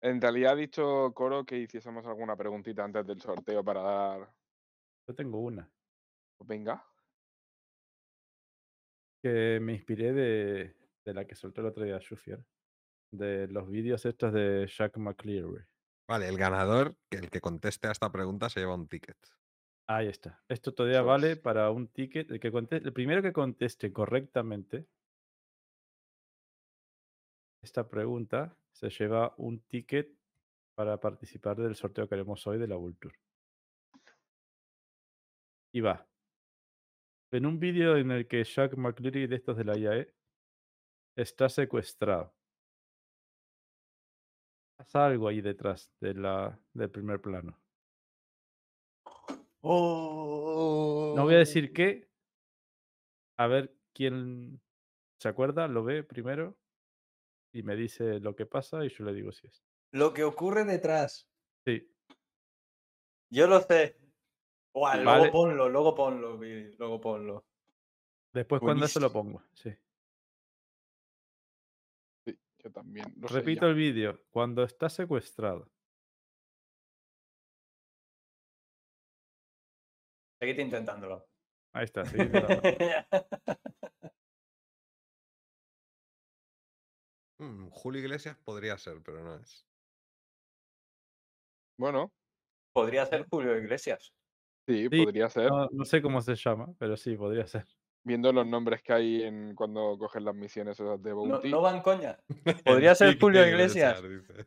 En realidad ha dicho Coro que hiciésemos alguna preguntita antes del sorteo para dar. Yo tengo una. Pues venga. que me inspiré de, de la que soltó el otro día Shufier, de los vídeos estos de Jack McCleary. Vale, el ganador, que el que conteste a esta pregunta se lleva un ticket. Ahí está. Esto todavía vale para un ticket. El, que el primero que conteste correctamente esta pregunta se lleva un ticket para participar del sorteo que haremos hoy de la Vulture. Y va. En un vídeo en el que Jack McCleary de estos de la IAE está secuestrado. Pasa algo ahí detrás de la, del primer plano. No voy a decir qué. A ver quién se acuerda, lo ve primero y me dice lo que pasa y yo le digo si es. Lo que ocurre detrás. Sí, Yo lo sé. Luego ponlo, luego ponlo, Billy, luego ponlo. después cuando eso lo pongo. Sí. Sí, yo también. Lo Repito el vídeo. Cuando está secuestrado. Seguid intentándolo. Ahí está, sí. Mm, Julio Iglesias podría ser, pero no es. Bueno, Podría ser Julio Iglesias. sí, Sí, podría ser. No, no sé cómo se llama, pero sí, podría ser. Viendo los nombres que hay en cuando coges las misiones esas de No, Bounty. no van coña. Podría ser Julio Iglesias. dice.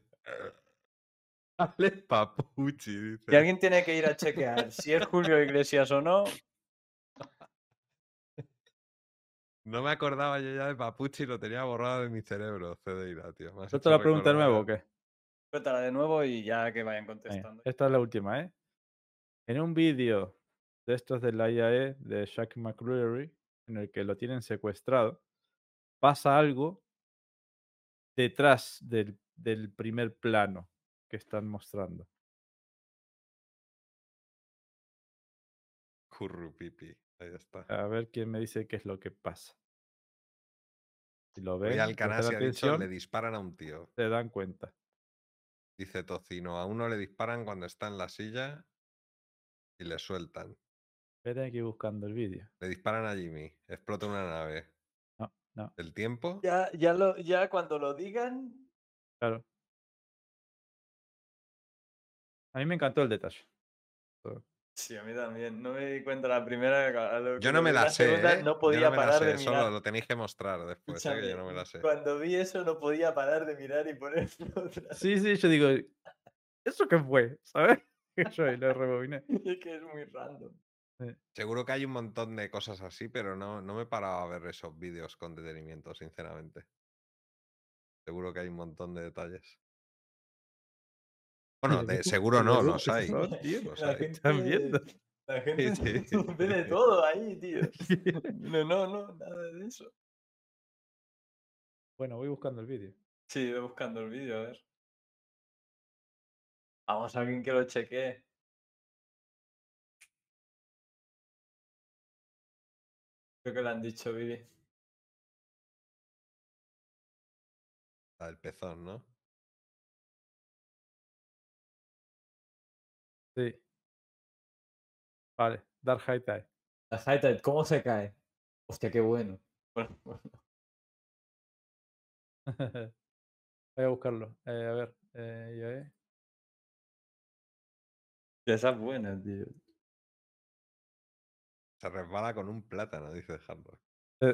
Ale Papuchi, dice. Y alguien tiene que ir a chequear si es Julio Iglesias o no. No me acordaba yo ya de Papuchi, lo tenía borrado de mi cerebro, Cedeira, tío. Me has ¿Yo hecho te la pregunta de nuevo o qué? Cuéntala de nuevo y ya que vayan contestando. esta es la última, ¿eh? En un vídeo de estos de la IAE de Jack McCreary, en el que lo tienen secuestrado, pasa algo detrás del, del primer plano que están mostrando. Currupipi, ahí está. A ver quién me dice qué es lo que pasa. Si lo ven, ha dicho, atención, le disparan a un tío. se dan cuenta. Dice Tocino, a uno le disparan cuando está en la silla y le sueltan. Esperen aquí buscando el vídeo. Le disparan a Jimmy, explota una nave. No, no, ¿El tiempo? Ya, ya, lo, ya cuando lo digan. claro. A mí me encantó el detalle. Sí, a mí también. No me di cuenta la primera. lo Yo no me la sé, segunda, ¿eh? No Yo podía me la parar sé, de Solo mirar. lo tenéis que mostrar después, ¿eh? que yo no me la sé. Cuando vi eso no podía parar de mirar y poner otra. Sí, sí, yo digo, ¿eso qué fue? ¿Sabes? Yo ahí lo rebobiné. Es que es muy random. Seguro que hay un montón de cosas así, pero no, no me he parado a ver esos vídeos con detenimiento, sinceramente. Seguro que hay un montón de detalles. Bueno, de- seguro no, los hay. No, tío, los La hay. gente, ¿Están viendo? la gente sí, ve de sí. todo ahí, tío. No, no, no, nada de eso. Bueno, voy buscando el vídeo. Sí, voy buscando el vídeo, a ver. Vamos a alguien que lo chequee. Creo que lo han dicho, Vivi. La del pezón, ¿no? Sí. Vale, Dark High Tide. La high tide, ¿cómo se cae? Hostia, qué bueno. Bueno, bueno. Voy a buscarlo. Eh, a ver, Eh, ya es. Esa es buena, tío. Se resbala con un plátano, dice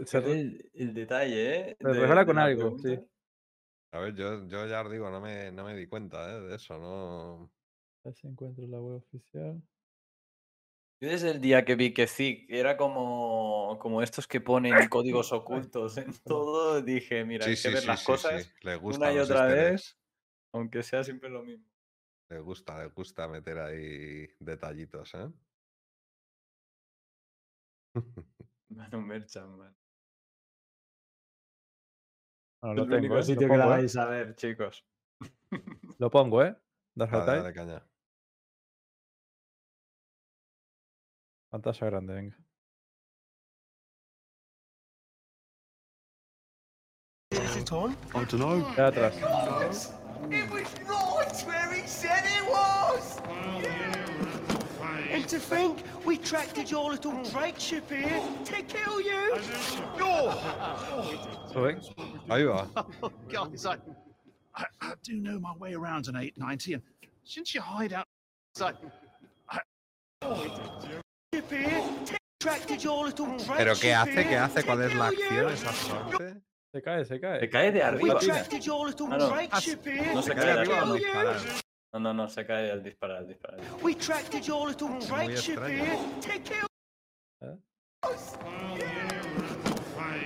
se Es re- el, el detalle, ¿eh? Se de- resbala de con algo, sí. A ver, yo, yo ya os digo, no me, no me di cuenta ¿eh? de eso, no. A ver si encuentro la web oficial. Yo desde el día que vi que Zig era como, como estos que ponen códigos ocultos en todo, dije, mira, Sí, hay que sí, ver sí, las sí, cosas sí. Le gusta una y otra easter vez, aunque sea siempre lo mismo. Le gusta, le gusta meter ahí detallitos, ¿eh? Manu Merchant, man. Bueno, lo el tengo, único ¿eh? Lo sitio que la pongo, ¿eh? vais a ver, chicos. Lo pongo, ¿eh? Dale, dale caña. Pantalla grande, venga. Is it on? I don't know. Ya atrás. It was right where he said it was! And to think we tracked your little Drake ship here to kill you! Oh! ¿Lo ven? Ahí va. Guys, I, I, I do know my way around an 890, and since you hide out, so Ship here, t- tracked your little Drake ¿Pero qué hace? ¿Qué hace? ¿Cuál es la kill acción exactamente? Se cae, se cae. Se cae de We arriba. tío. tracked your little Ah, no. Drake Ah, ship here no se to cae de arriba no? No, no, no, se cae al disparar, al disparar. ¿Eh?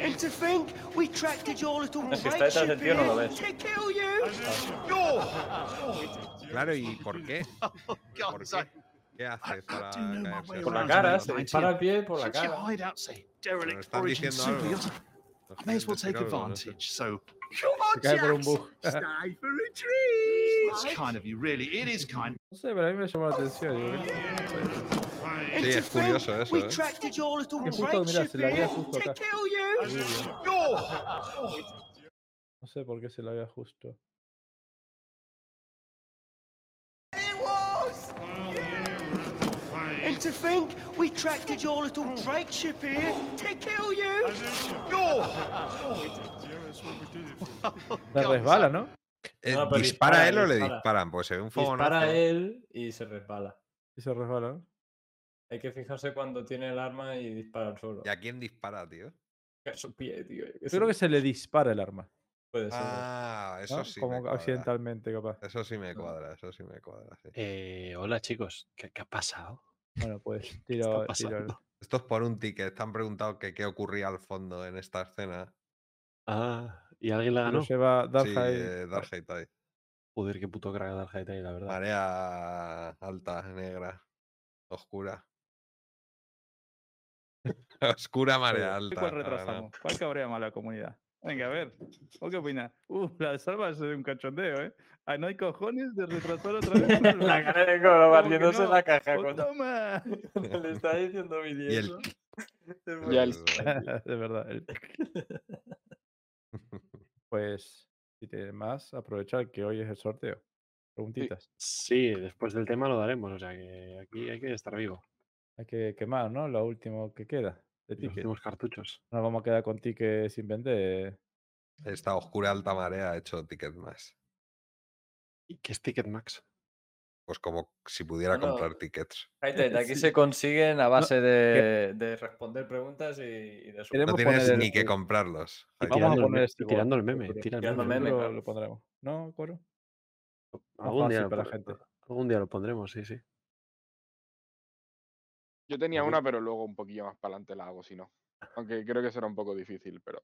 And to think we tracked your little Es que está Drake detrás del ship tío, no lo here ves. to kill you. Claro, ¿y por qué? ¿Por qué? ¿Qué I, hace I para do know my caerse? way Por la around cara, an se 890, dispara al and pie por la since you cara. hide out, say, Pero derelict están origin diciendo super algo. yacht, Nos I may as quieren well decir take algo, no sé. advantage. So, Se cae por un bug. stay for a treat. It's kind of you, really. It is kind. No sé, pero a mí me llamó la atención. digo, ¿qué? And Sí, to es curioso think eso, We ¿eh? tracked your little Que justo, Drake mira, ship se la había here justo to acá. kill you. No sé por qué se la había justo. To think we tracked your little Drake ship here to kill you. La resbala, ¿no? Eh, No, ¿Dispara dispara, él o le dispara. disparan? Pues se ve un fogonazo. Dispara él y se resbala. Y se resbala, ¿no? Hay que fijarse cuando tiene el arma y dispara suelo. ¿Y a quién dispara, tío? A su pie, tío. yo creo que se le dispara el arma. Puede ser. Ah, eso ¿no? sí. me Como cuadra. accidentalmente, capaz. Eso sí me cuadra, eso sí me cuadra. sí. Eh, hola chicos, ¿qué, qué ha pasado? Bueno, pues ¿Qué está tiro, tiro? Esto es por un ticket. Te han preguntado que qué ocurría al fondo en esta escena. Ah, ¿y alguien la ganó? lleva Sí, Darkrai. eh, Dark High Tide. Joder, qué puto crack Dark High Tide, la verdad. Marea alta, negra, oscura. oscura marea alta. ¿Cuál retrasamos? ¿Cuál cabrea más la comunidad? Venga, a ver. ¿O qué opinas? Uh, la de Salva es un cachondeo, ¿eh? Ah, no hay cojones de retrasar otra vez. La cara de Coro ¿Cómo que partiéndose no? la caja ¡Oh, toma! le está diciendo Billy Y el- eso. Es Ya el- de verdad. el- Pues, si tienes más, aprovecha que hoy es el sorteo. Preguntitas. Sí, después del tema lo daremos, o sea que aquí hay que estar vivo. Hay que quemar, ¿no? Lo último que queda de Los ticket. últimos cartuchos. No nos vamos a quedar con tickets sin vender. Esta oscura alta marea ha hecho ticket más. ¿Y qué es Ticketmax? Pues como si pudiera Bueno, comprar tickets. Aquí Sí. se consiguen a base de, de responder preguntas y, y de su No tienes el- ni que comprarlos. Y Vamos a tirando, el, poner me- este tirando el meme. seguro. tira el Tirando meme, meme, Lo, claro. lo pondremos. ¿No, Coro? Algún día, lo para la gente. algún día lo pondremos, sí, sí. Yo tenía una, pero luego un poquillo más para adelante la hago, si no. Aunque creo que será un poco difícil, pero.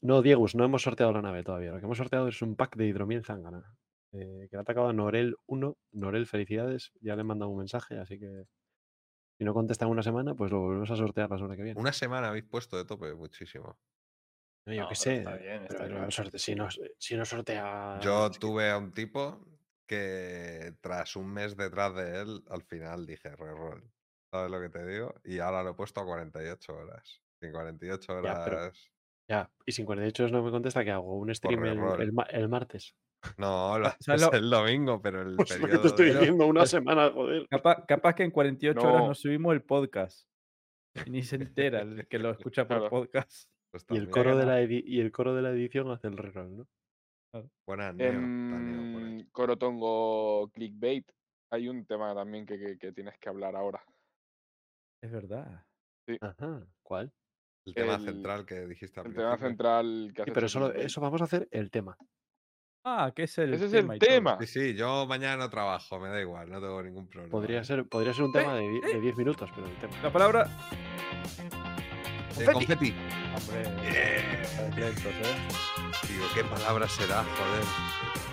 No, Diego, no hemos sorteado la nave todavía. Lo que hemos sorteado es un pack de hidromiel zángana. eh, que le ha atacado a Norel 1. Norel, felicidades. Ya le he mandado un mensaje, así que si no contesta en una semana, pues lo volvemos a sortear la semana que viene. Una semana habéis puesto de tope, muchísimo. No, yo No, qué sé. está bien, está pero bien. el sorte- si, no, si no sortea. Yo tuve a un tipo que tras un mes detrás de él, al final dije reroll. ¿Sabes lo que te digo? Y ahora lo he puesto a 48 horas. En 48 Ya, pero- horas. Ya, y sin 48 horas no me contesta que hago un stream el, martes. No, lo ¿sabes haces lo- el domingo, pero el Pues lo que periodo. te estoy de- diciendo, una semana, joder. Capaz, capaz que en 48 horas No. nos subimos el podcast. Y ni se entera el que lo escucha por Claro. podcast. pues Y el, coro de la edi- y el coro de la edición hace el reroll, ¿no? Buenas, Neo. está Neo ahí. Em, Corotongo Clickbait, hay un tema también que, que- que tienes que hablar ahora. Es verdad. Ajá. ¿Cuál? El tema El- central que dijiste al El tema central que Sí, pero hecho eso, vamos a hacer el tema. Ah, que es el Ese es tema el y todo. tema. Sí, sí, yo mañana no trabajo, me da igual, no tengo ningún problema. Podría ser, podría ser un tema de die- de 10 minutos, pero el tema. La palabra. Eh, confeti. Hombre, estáis lentos, ¿eh? Digo, ¿qué palabra será? Joder.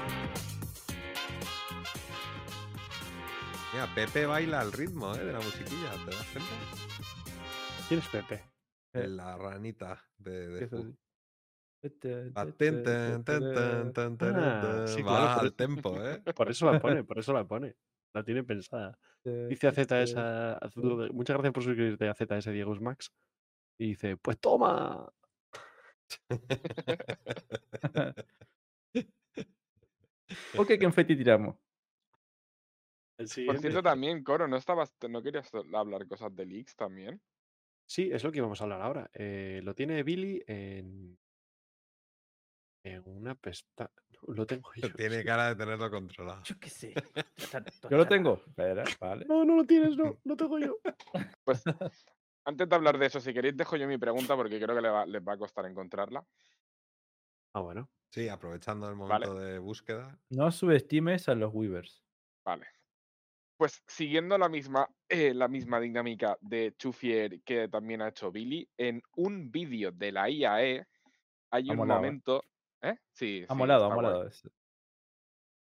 Mira, Pepe baila al ritmo ¿eh? de la musiquilla, ¿te das cuenta? ¿Quién es Pepe? Eh. La ranita de, de Va, Ah, sí, al tempo, ¿eh? Por eso la pone, por eso la pone. La tiene pensada. Dice a Z esa. a Z- Muchas gracias por suscribirte a ZS Diego Max. Y dice, pues toma. Ok, ¿qué confeti tiramos? Por cierto, también, Coro, ¿no estabas, no querías hablar cosas de leaks también? Sí, es lo que íbamos a hablar ahora. Eh, lo tiene Billy en. En una pestaña. Lo tengo yo. Tiene sí. cara de tenerlo controlado. Yo qué sé. Yo lo tengo. Espera, vale. No, no lo tienes, no. Lo tengo yo. Pues antes de hablar de eso, si queréis, dejo yo mi pregunta porque creo que le va- les va a costar encontrarla. Ah, bueno. Sí, aprovechando el Vale. momento de búsqueda. No subestimes a los Weavers. Vale. Pues siguiendo la misma, eh, la misma dinámica de Chufier que también ha hecho Billy, en un vídeo de la IAE hay Ha un molado, momento. ¿Eh? Sí, Ha sí, molado, ha molado.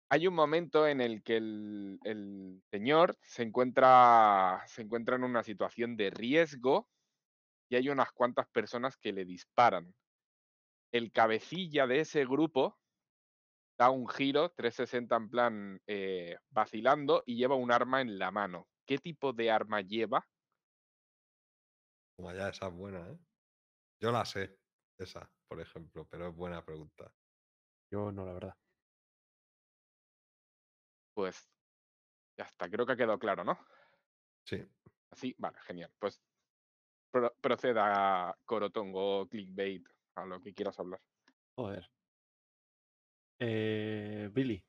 Hay un momento en el que el, el señor se encuentra, se encuentra en una situación de riesgo y hay unas cuantas personas que le disparan. El cabecilla de ese grupo da un giro 360 en plan eh, vacilando y lleva un arma en la mano. ¿Qué tipo de arma lleva? Como ya esa es buena, ¿eh? Yo la sé, esa, por ejemplo, pero es buena pregunta. Yo no, la verdad. Pues ya está, creo que ha quedado claro, ¿no? Sí. Así, vale, genial. Pues pro- proceda Corotongo, clickbait, a lo que quieras hablar. Joder. Eh, Billy.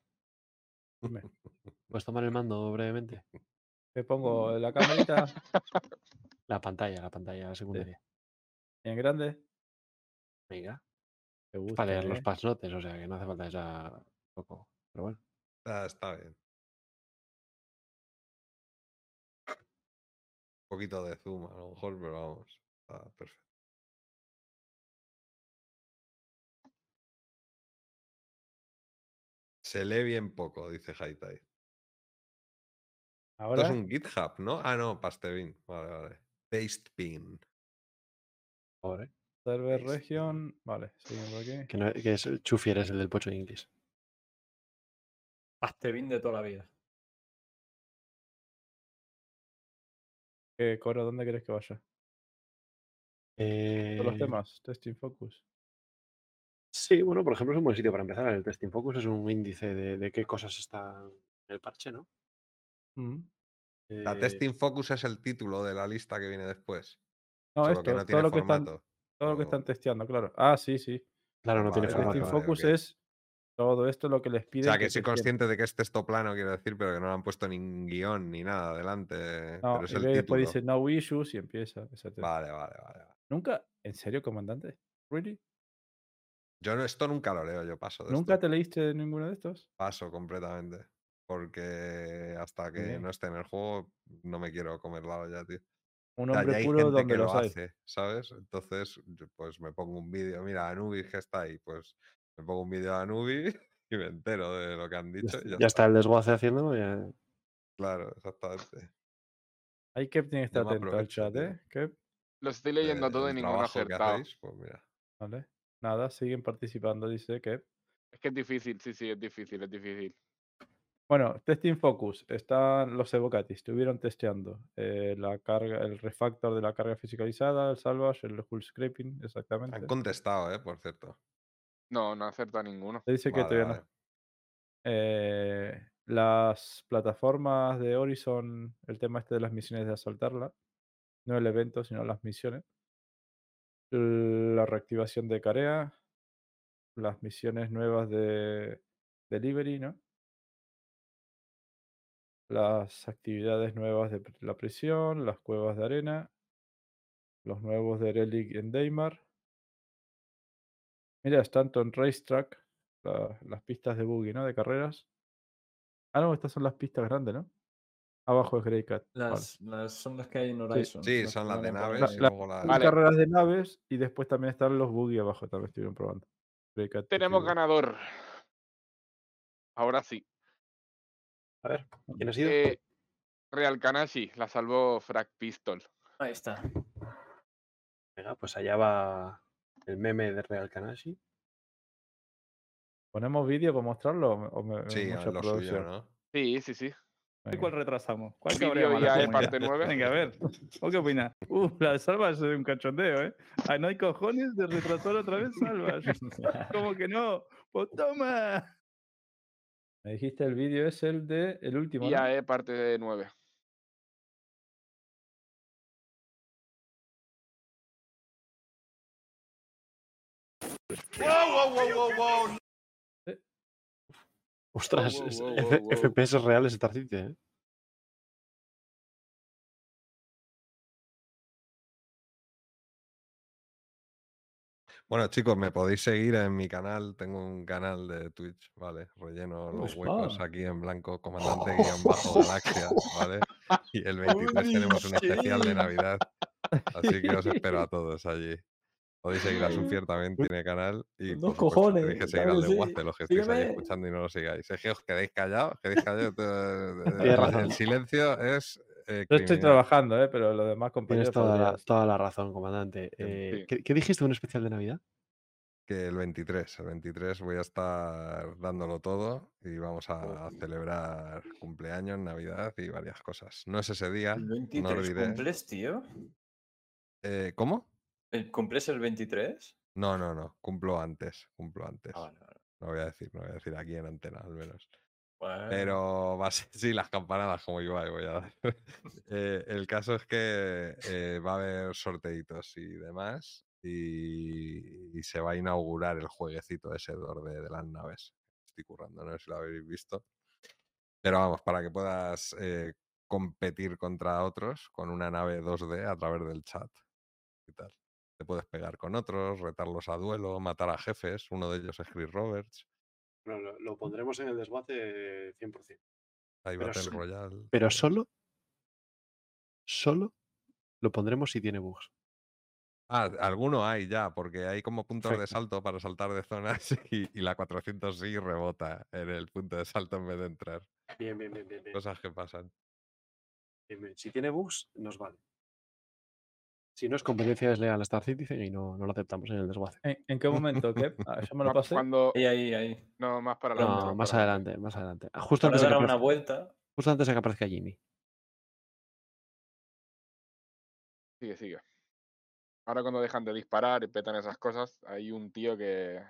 ¿puedes tomar el mando brevemente? Te pongo la camarita La pantalla, la pantalla secundaria. en grande. Venga. Te es gusta, Para leer los ¿eh? pasnotes, o sea que no hace falta ya poco. Pero bueno. Ah, está bien. Un poquito de zoom, a lo mejor, pero vamos. Está perfecto. Se lee bien poco, dice Haitai. Esto Ahora, es un GitHub, ¿no? Ah, no, Pastebin. Vale, vale. Pastebin. Server Paste, region. Vale, seguimos aquí. Que, no, que es el Chufier, es el del pocho de inglés. Pastebin de toda la vida. ¿Qué, Coro, dónde quieres que vaya? Todos los Eh, temas. Testing focus. Sí, bueno, por ejemplo, es un buen sitio para empezar. El Testing Focus es un índice de, de qué cosas están en el parche, ¿no? Mm. La Eh, Testing Focus es el título de la lista que viene después. No, solo esto, que no todo tiene lo que están, todo lo que o- están testeando, claro. Ah, sí, sí. Claro, no tiene Vale, El testing formato. vale, focus es todo esto lo que les O piden. sea, que soy consciente de que es texto plano, quiero decir, pero que no le han puesto ni guion ni nada adelante. No, pero es y el después dice no issues y empieza. Vale, vale, vale. vale. ¿Nunca? ¿En serio, comandante? ¿Really? Yo no, esto nunca lo leo, yo paso de ¿Nunca esto. te leíste ninguno de estos? Paso completamente. Porque hasta que bien. no esté en el juego no me quiero comer la olla, tío. Un hombre ya hay puro gente donde que lo los hay. hace, ¿sabes? Entonces, pues me pongo un vídeo. Mira, Anubis que está ahí, pues me pongo un vídeo de Anubis y me entero de lo que han Ya, dicho. y ya, ya está. está el desguace haciéndolo. Ya... Claro, exactamente. Ahí Kep tiene que estar atento al chat. ¿eh? Kep, Lo estoy leyendo de- todo y ninguno acertado. hacéis, pues mira. Vale. Nada, siguen participando, dice Kep. Es que es difícil, sí, sí, es difícil, es difícil. Bueno, Testing Focus. Están los Evocati. Estuvieron testeando eh, la carga, el refactor de la carga fiscalizada, el salvage, el hull scraping, exactamente. Han contestado, ¿eh? Por cierto. No, no acerta ninguno. Te dice que Vale, todavía no. Eh, las plataformas de Horizon, el tema este de las misiones de asaltarla, no el evento, sino las misiones. La reactivación de Carea, las misiones nuevas de Delivery, ¿no? las actividades nuevas de la prisión, las cuevas de arena, los nuevos de Relic en Daymar. Mira, Stanton Racetrack, la- las pistas de buggy, ¿no? De carreras. Ah, no, estas son las pistas grandes, ¿no? Abajo es Greycat. vale. Las, las- son las que hay en Horizon. Sí, las son las de naves y La- luego las... Vale. carreras de naves y después también están los buggy abajo, también estuvieron probando. Greycat Tenemos ganador. Ahora sí. A ver, ¿quién ha sido? Eh, Real Kanashi, la salvó Frag Pistol. Ahí está. Venga, pues allá va el meme de Real Kanashi. ¿Ponemos vídeo para mostrarlo o me- Sí, mucha lo suyo? ¿no? Sí, sí, sí. Venga. ¿Cuál retrasamos? ¿Cuál cabrea más y la AE comunidad? parte 9. Venga, a ver. ¿O qué opinas? Uh, la de Salvas es un cachondeo, ¿eh? Ah, no hay cojones de retrasar otra vez Salvas. ¿Cómo que no? Pues toma. Me dijiste el vídeo es el de el último, Y ¿no? AE parte 9. Ostras, wow, es- wow, Wow, wow. FPS reales Star City, ¿eh? Bueno, chicos, me podéis seguir en mi canal. Tengo un canal de Twitch, ¿vale? Relleno los Pues huecos aquí en blanco, comandante guion bajo galaxia, ¿vale? Y el 23 tenemos un especial de Navidad. Así que os espero a todos allí. Podéis seguir a Sufier, también tiene canal. Y Dos supuesto, tenéis cojones, que seguir al que de sí. Guace, los que estáis ahí escuchando y no lo sigáis. Es que os quedéis callados, quedéis callados. Tienes el- silencio es. eh, Yo estoy trabajando, ¿eh? Pero los demás Tienes compañeros toda la, toda la razón, comandante. Eh, Sí. ¿qué, qué dijiste de un especial de Navidad? que el 23, el 23 voy a estar dándolo todo y vamos a celebrar cumpleaños, Navidad y varias cosas. No es ese día, El no 23 olvidé. cumples, tío. Eh, ¿Cómo? ¿El ¿Cumples el 23? No, no, no, cumplo antes, cumplo antes. Ah, vale, vale. No voy a decir, no voy a decir aquí en antena al menos. Bueno, Pero va a ser, sí, las campanadas como Ibai voy a dar. Eh, el caso es que eh, va a haber sorteitos y demás. Y, y se va a inaugurar el jueguecito ese de, de, las naves. Estoy currando, no sé si lo habéis visto. Pero vamos, para que puedas eh, competir contra otros con una nave 2D a través del chat. Y tal. Te puedes pegar con otros, retarlos a duelo, matar a jefes. Uno de ellos es Chris Roberts. No, lo, lo pondremos en el desguace 100%. Hay Pero Battle so- Royale. Pero solo, solo lo pondremos si tiene bugs. Ah, alguno hay ya, porque hay como puntos de salto para saltar de zonas y, y la 400 sí rebota en el punto de salto en vez de entrar. Bien, bien, bien, bien. bien, Cosas que pasan. bien, bien. Si tiene bugs, nos vale. Si no es competencia desleal a Star Citizen y no, no lo aceptamos en el desguace. ¿En, en qué momento? ¿Qué? Ah, ¿Eso me lo pasé? Cuando. ahí, ahí, ahí. No, más para adelante. No, más para adelante, más adelante. Ah, Justo antes, de que una aparezca, vuelta. justo antes de que aparezca Jimmy. Sigue, sigue. Ahora cuando dejan de disparar y petan esas cosas, hay un tío que,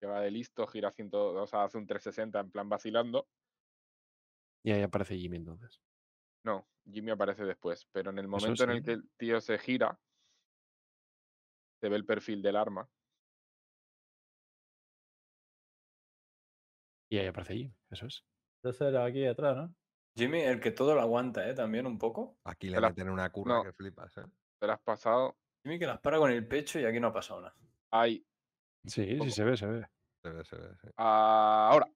que va de listo, gira 100, o sea, hace un 360 en plan vacilando. Y ahí aparece Jimmy entonces. No, Jimmy aparece después, pero en el momento en el que el tío se gira, se ve el perfil del arma. Y ahí aparece Jimmy, eso es. Entonces era aquí atrás, ¿no? Jimmy, el que todo lo aguanta, ¿eh? También un poco. Aquí le la- meten una curra no. que flipas, ¿eh? Te lo has pasado. Jimmy que las para con el pecho y aquí no ha pasado nada. Ahí. Sí, sí, se ve, se ve. Se ve, se ve, sí. Ahora.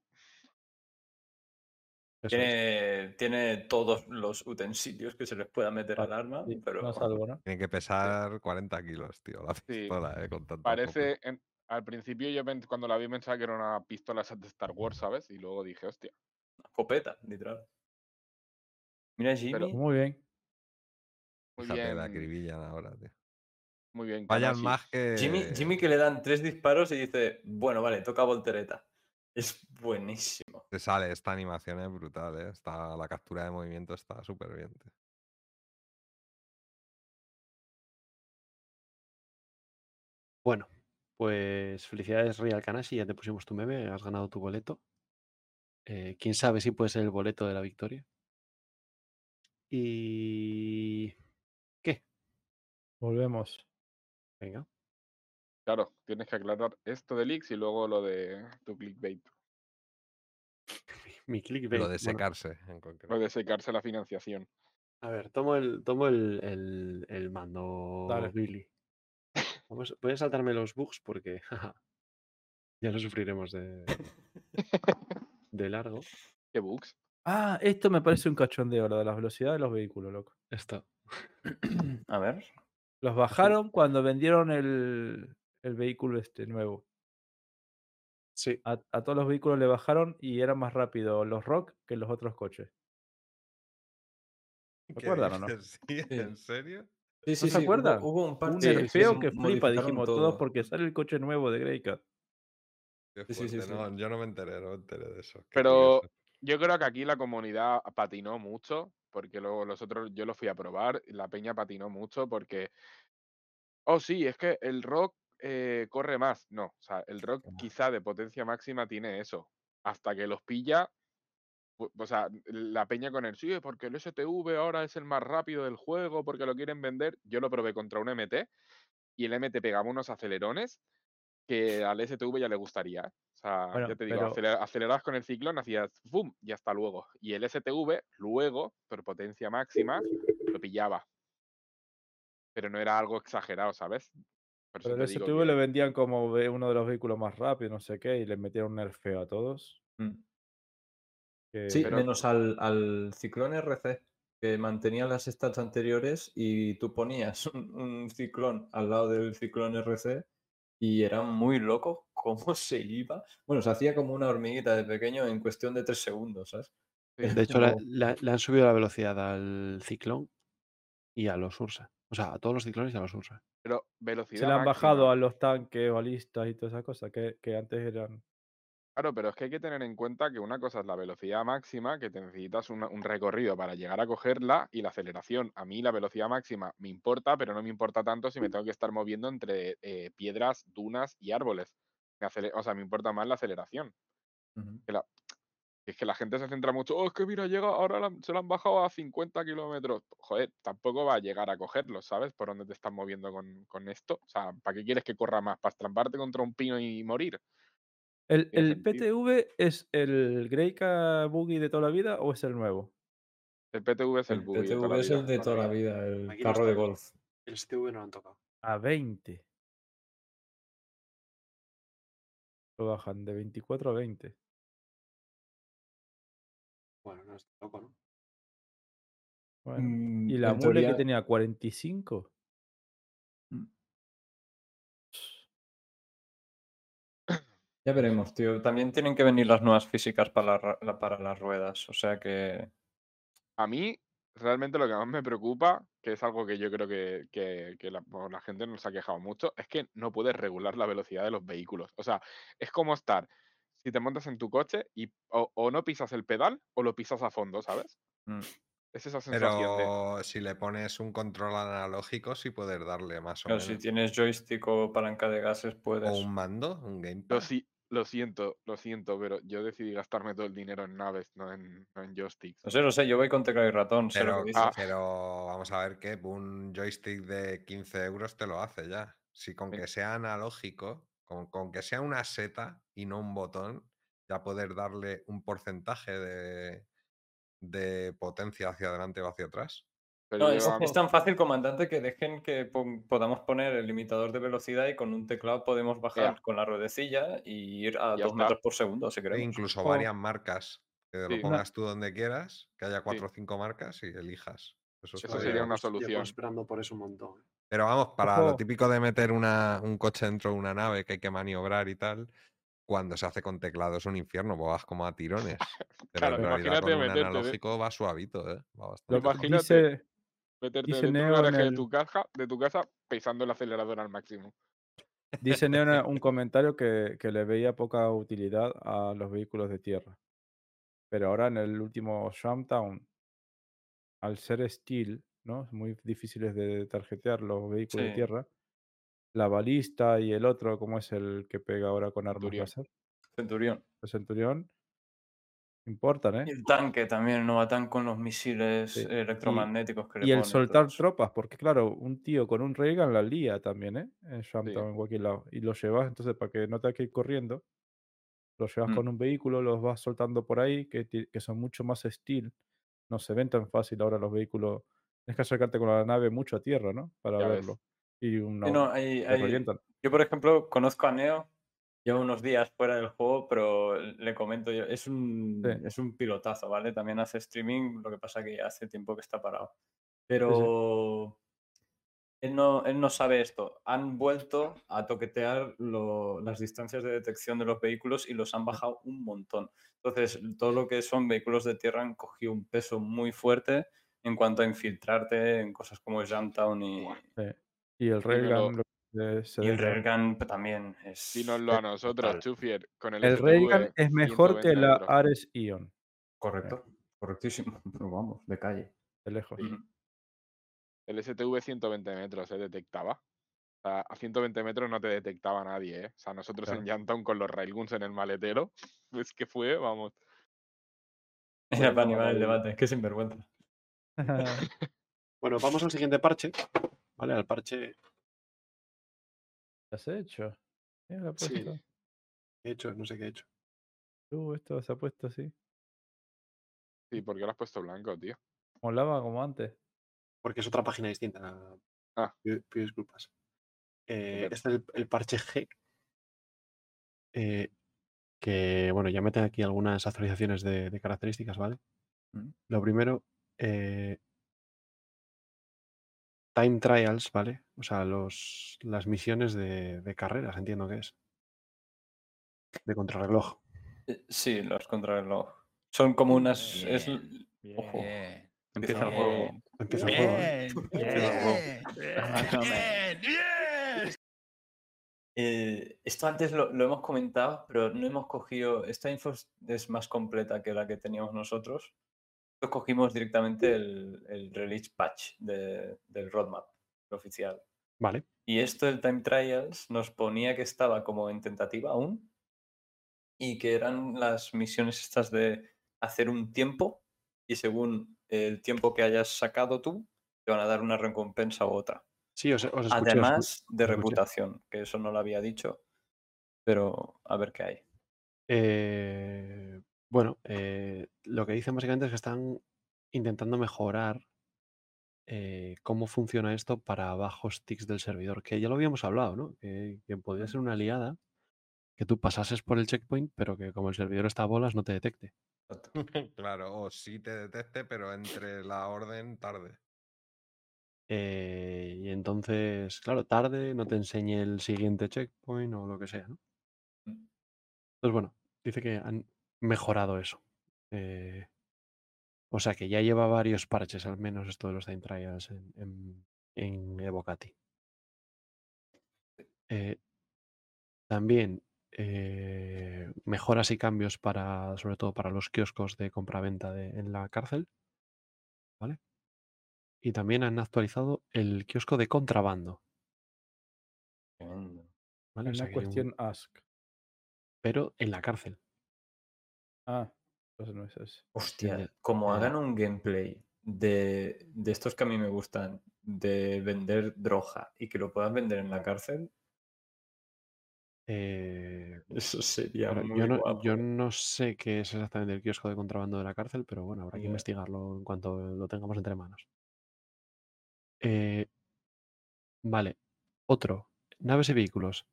Es. Tiene, tiene todos los utensilios que se les pueda meter Ah, al arma, Sí, pero no salvo, ¿no? Tiene que pesar 40 kilos, tío, la Sí. pistola, ¿eh? Con tanto Parece. en- al principio yo cuando la vi pensaba que era una pistola de Star Wars, ¿sabes? Y luego dije, hostia. una escopeta, literal. Mira, Jimmy. Pero- Muy bien. Muy bien. la acribillan ahora, tío. Muy bien. Vayan más que. Jimmy, Jimmy que le dan tres disparos y dice, bueno, vale, toca voltereta. Es buenísimo. Te sale, esta animación es brutal, ¿eh? Está, la captura de movimiento está súper bien. tío. Bueno, pues felicidades Real Kanashi, ya te pusimos tu meme, has ganado tu boleto. Eh, Quién sabe si puede ser el boleto de la victoria. Y... ¿Qué? Volvemos. Venga. Claro, tienes que aclarar esto de leaks y luego lo de tu clickbait. Mi clickbait. Lo de bueno, secarse, en concreto. Puede secarse la financiación. a ver, tomo el, tomo el, el- el mando, Dale. Billy. Vamos- voy a saltarme los bugs porque ya lo sufriremos de, de largo. ¿Qué bugs? Ah, esto me parece un cachondeo, lo de la velocidad de los vehículos, loco. Esto. A ver. Los bajaron cuando vendieron el, el vehículo este nuevo. Sí, A, a todos los vehículos le bajaron y era más rápido los Rock que los otros coches. ¿Qué ¿Recuerdan o no? ¿En serio? Sí, sí, se sí. hubo- acuerdan? Hubo, un par nerfeo sí, que flipa, dijimos todos, todo. porque sale el coche nuevo de Greycat. Qué Sí, sí, sí, fuerte, sí. no, yo no me enteré, no me enteré de eso. Pero curioso. yo creo que aquí la comunidad patinó mucho, porque luego los otros, yo lo fui a probar, y la peña patinó mucho porque, oh sí, es que el rock eh, corre más. No, o sea, el rock quizá de potencia máxima tiene eso. Hasta que los pilla, o sea, la peña con el sí, porque el STV ahora es el más rápido del juego, porque lo quieren vender. Yo lo probé contra un MT y el MT pegaba unos acelerones que al STV ya le gustaría. ¿eh? O sea, Bueno, ya te digo, pero- aceler- acelerabas con el ciclón, hacías ¡pum! y hasta luego. Y el STV, luego, por potencia máxima, lo pillaba. Pero no era algo exagerado, ¿sabes? Por Pero el STV que- le vendían como uno de los vehículos más rápidos, no sé qué, y le metieron un nerfeo a todos. Mm. que- Sí, Pero- menos al, al Ciclón RC, que mantenía las stats anteriores y tú ponías un, un Ciclón al lado del Ciclón RC y era muy loco cómo se iba. Bueno, se hacía como una hormiguita de pequeño en cuestión de tres segundos, ¿sabes? De hecho, la- como- la- le han subido la velocidad al ciclón y a los Ursa. O sea, a todos los ciclones y a los Ursa. Pero velocidad Se le han máxima. bajado a los tanques, balistas y todas esas cosas que, que antes eran. Claro, pero es que hay que tener en cuenta que una cosa es la velocidad máxima, que te necesitas un recorrido para llegar a cogerla, y la aceleración. A mí la velocidad máxima me importa, pero no me importa tanto si me tengo que estar moviendo entre eh, piedras, dunas y árboles. O sea, me importa más la aceleración. Ujú. que la- que es que la gente se centra mucho, oh, es que mira, llega, ahora la- se lo han bajado a 50 kilómetros. Joder, tampoco va a llegar a cogerlo, ¿sabes? Por dónde te estás moviendo con, con esto. O sea, ¿para qué quieres que corra más? ¿Para estramparte contra un pino y morir? ¿El, el. PTV es el Greycat Buggy de toda la vida o es el nuevo? El PTV es el, El buggy de toda PTV la es vida. el de toda la vida, el Aquí no carro de golf. El STV no lo han tocado. A 20. Lo bajan de 24 a 20. Mm, Y la mule teoría- que tenía 45. Mm. Ya veremos, tío. También tienen que venir las nuevas físicas para, la- para las ruedas. O sea que. A mí, realmente lo que más me preocupa, que es algo que yo creo que, que- que la, bueno, la gente nos ha quejado mucho, es que no puedes regular la velocidad de los vehículos. O sea, es como estar, si te montas en tu coche y o, o no pisas el pedal o lo pisas a fondo, ¿sabes? mm, Es esa sensación de... Pero si le pones un control analógico, sí puedes darle más o claro, menos. si tienes joystick o palanca de gases, puedes. O un mando, un Lo, gamepad. si- lo siento, lo siento, pero yo decidí gastarme todo el dinero en naves, no en, no en joysticks. No sé, no sé, yo voy con teclado y ratón, sé lo Pero, que dices. ah, pero vamos a ver que un joystick de 15 euros te lo hace ya. Si con Sí. que sea analógico, con, con que sea una seta y no un botón, ya poder darle un porcentaje de, de potencia hacia adelante o hacia atrás. Pero No, es, tan fácil, comandante, que dejen que podamos poner el limitador de velocidad y con un teclado podemos bajar con la ruedecilla y ir a Ya 2 está. metros por segundo, si E queremos. incluso O- varias marcas. Que lo pongas tú donde quieras, que haya cuatro o cinco marcas y elijas. Eso, sería una solución. esperando por eso un montón. Pero vamos, para lo típico de meter una, un coche dentro de una nave que hay que maniobrar y tal, cuando se hace con teclado es un infierno, pues vas como a tirones. Pero Claro, en realidad imagínate con un meterte de- analógico va suavito, ¿eh? Va bastante. Imagínate. dice, meterte dice dentro de un garaje de el- tu casa, de tu casa, pisando el acelerador al máximo. dice Neo un comentario que, que le veía poca utilidad a los vehículos de tierra. Pero ahora en el último Shamtown, al ser steel, ¿no? Muy difíciles de tarjetear los vehículos de tierra. La balista y el otro, como es el que pega ahora con armas Centurión. láser? Centurión. El Centurión. Importan, Y ¿eh? el tanque también, no atan con los misiles Sí. Y- electromagnéticos que le Y el soltar tropas, porque claro, un tío con un Reagan la lía también, ¿eh? En Shamtown, en cualquier lado. Y lo llevas, entonces, para que no te que ir corriendo, Los llevas Mm. con un vehículo, los vas soltando por ahí, que, que son mucho más steel. No se ven tan fácil ahora los vehículos. Tienes que acercarte con la nave mucho a tierra, ¿no? Para Ya ves. verlo. Y una, Sí, no, hay-. Yo, por ejemplo, conozco a Neo, lleva unos días fuera del juego, pero le comento yo, es un, Sí. es un pilotazo, ¿vale? También hace streaming, lo que pasa que hace tiempo que está parado. Pero él, no, él no sabe esto. Han vuelto a toquetear lo- las distancias de detección de los vehículos y los han bajado un montón. Entonces, todo lo que son vehículos de tierra han cogido un peso muy fuerte en cuanto a infiltrarte en cosas como Jamtown y, Sí. Y el. Railgun y el Railgun pues, también es. Dínoslo a nosotros. Chufier, con el, El Railgun es mejor que 120 la. Ares Ion, Correcto, correctísimo. Pero vamos, de calle. de lejos. El STV 120 metros se detectaba. O sea, a 120 metros no te detectaba nadie, ¿eh? O sea, nosotros en Yantown con los Railguns en el maletero, pues que fue, vamos. Era para animar el debate, qué sinvergüenza. Bueno, vamos al siguiente parche. ¿Vale? Al parche. ¿Qué has hecho? Lo has Sí. puesto. ¿Qué he hecho? No sé qué he hecho. Uh, esto se ha puesto así. Sí, ¿por qué lo has puesto blanco, tío? Molaba como antes. Porque es otra página distinta. Ah. Pido, pido disculpas. Eh, este es el, el parche G. eh, que, bueno, ya meten aquí algunas actualizaciones de, de características, ¿vale? Mm. Lo primero, eh, time trials, ¿vale? O sea, los, las misiones de, de carreras, entiendo que es. De contrarreloj. Eh, Sí, los contrarreloj. Son como unas. Es, l- ojo, Bien. empieza el juego. Empieza el juego. ¿eh? Eh, esto antes lo, lo hemos comentado, pero no hemos cogido. Esta info es más completa que la que teníamos nosotros. Cogimos directamente el, el release patch de- del roadmap oficial. Vale. Y esto del Time Trials nos ponía que estaba como en tentativa aún y que eran las misiones estas de hacer un tiempo y según el tiempo que hayas sacado tú, te van a dar una recompensa u otra. Sí, os, os escuché. Además de os reputación, que eso no lo había dicho, pero a ver qué hay. Eh, bueno, eh, lo que dicen básicamente es que están intentando mejorar eh, cómo funciona esto para bajos ticks del servidor, que ya lo habíamos hablado, ¿no? Que, que podría ser una liada que tú pasases por el checkpoint, pero que como el servidor está a bolas no te detecte. claro, o sí te detecte, pero entre la orden tarde. Eh, y entonces, claro, tarde, no te enseñe el siguiente checkpoint o lo que sea, ¿no? Mm. Entonces, bueno, dice que han mejorado eso. Eh, o sea que ya lleva varios parches, al menos esto de los time trials en, en, en Evocati. Eh, también eh, mejoras y cambios para, sobre todo para los kioscos de compraventa de, en la cárcel. ¿Vale? Y también han actualizado el kiosco de contrabando. ¿vale? O sea un- cuestión ask. pero en la cárcel. Ah, entonces no es ese. Hostia, como hagan un gameplay de, de estos que a mí me gustan, de vender droga y que lo puedan vender en la cárcel, eh, eso sería claro, muy yo, no, guapo. yo no sé qué es exactamente el kiosco de contrabando de la cárcel, pero bueno, habrá que investigarlo en cuanto lo tengamos entre manos. Eh, vale, otro. Naves y vehículos.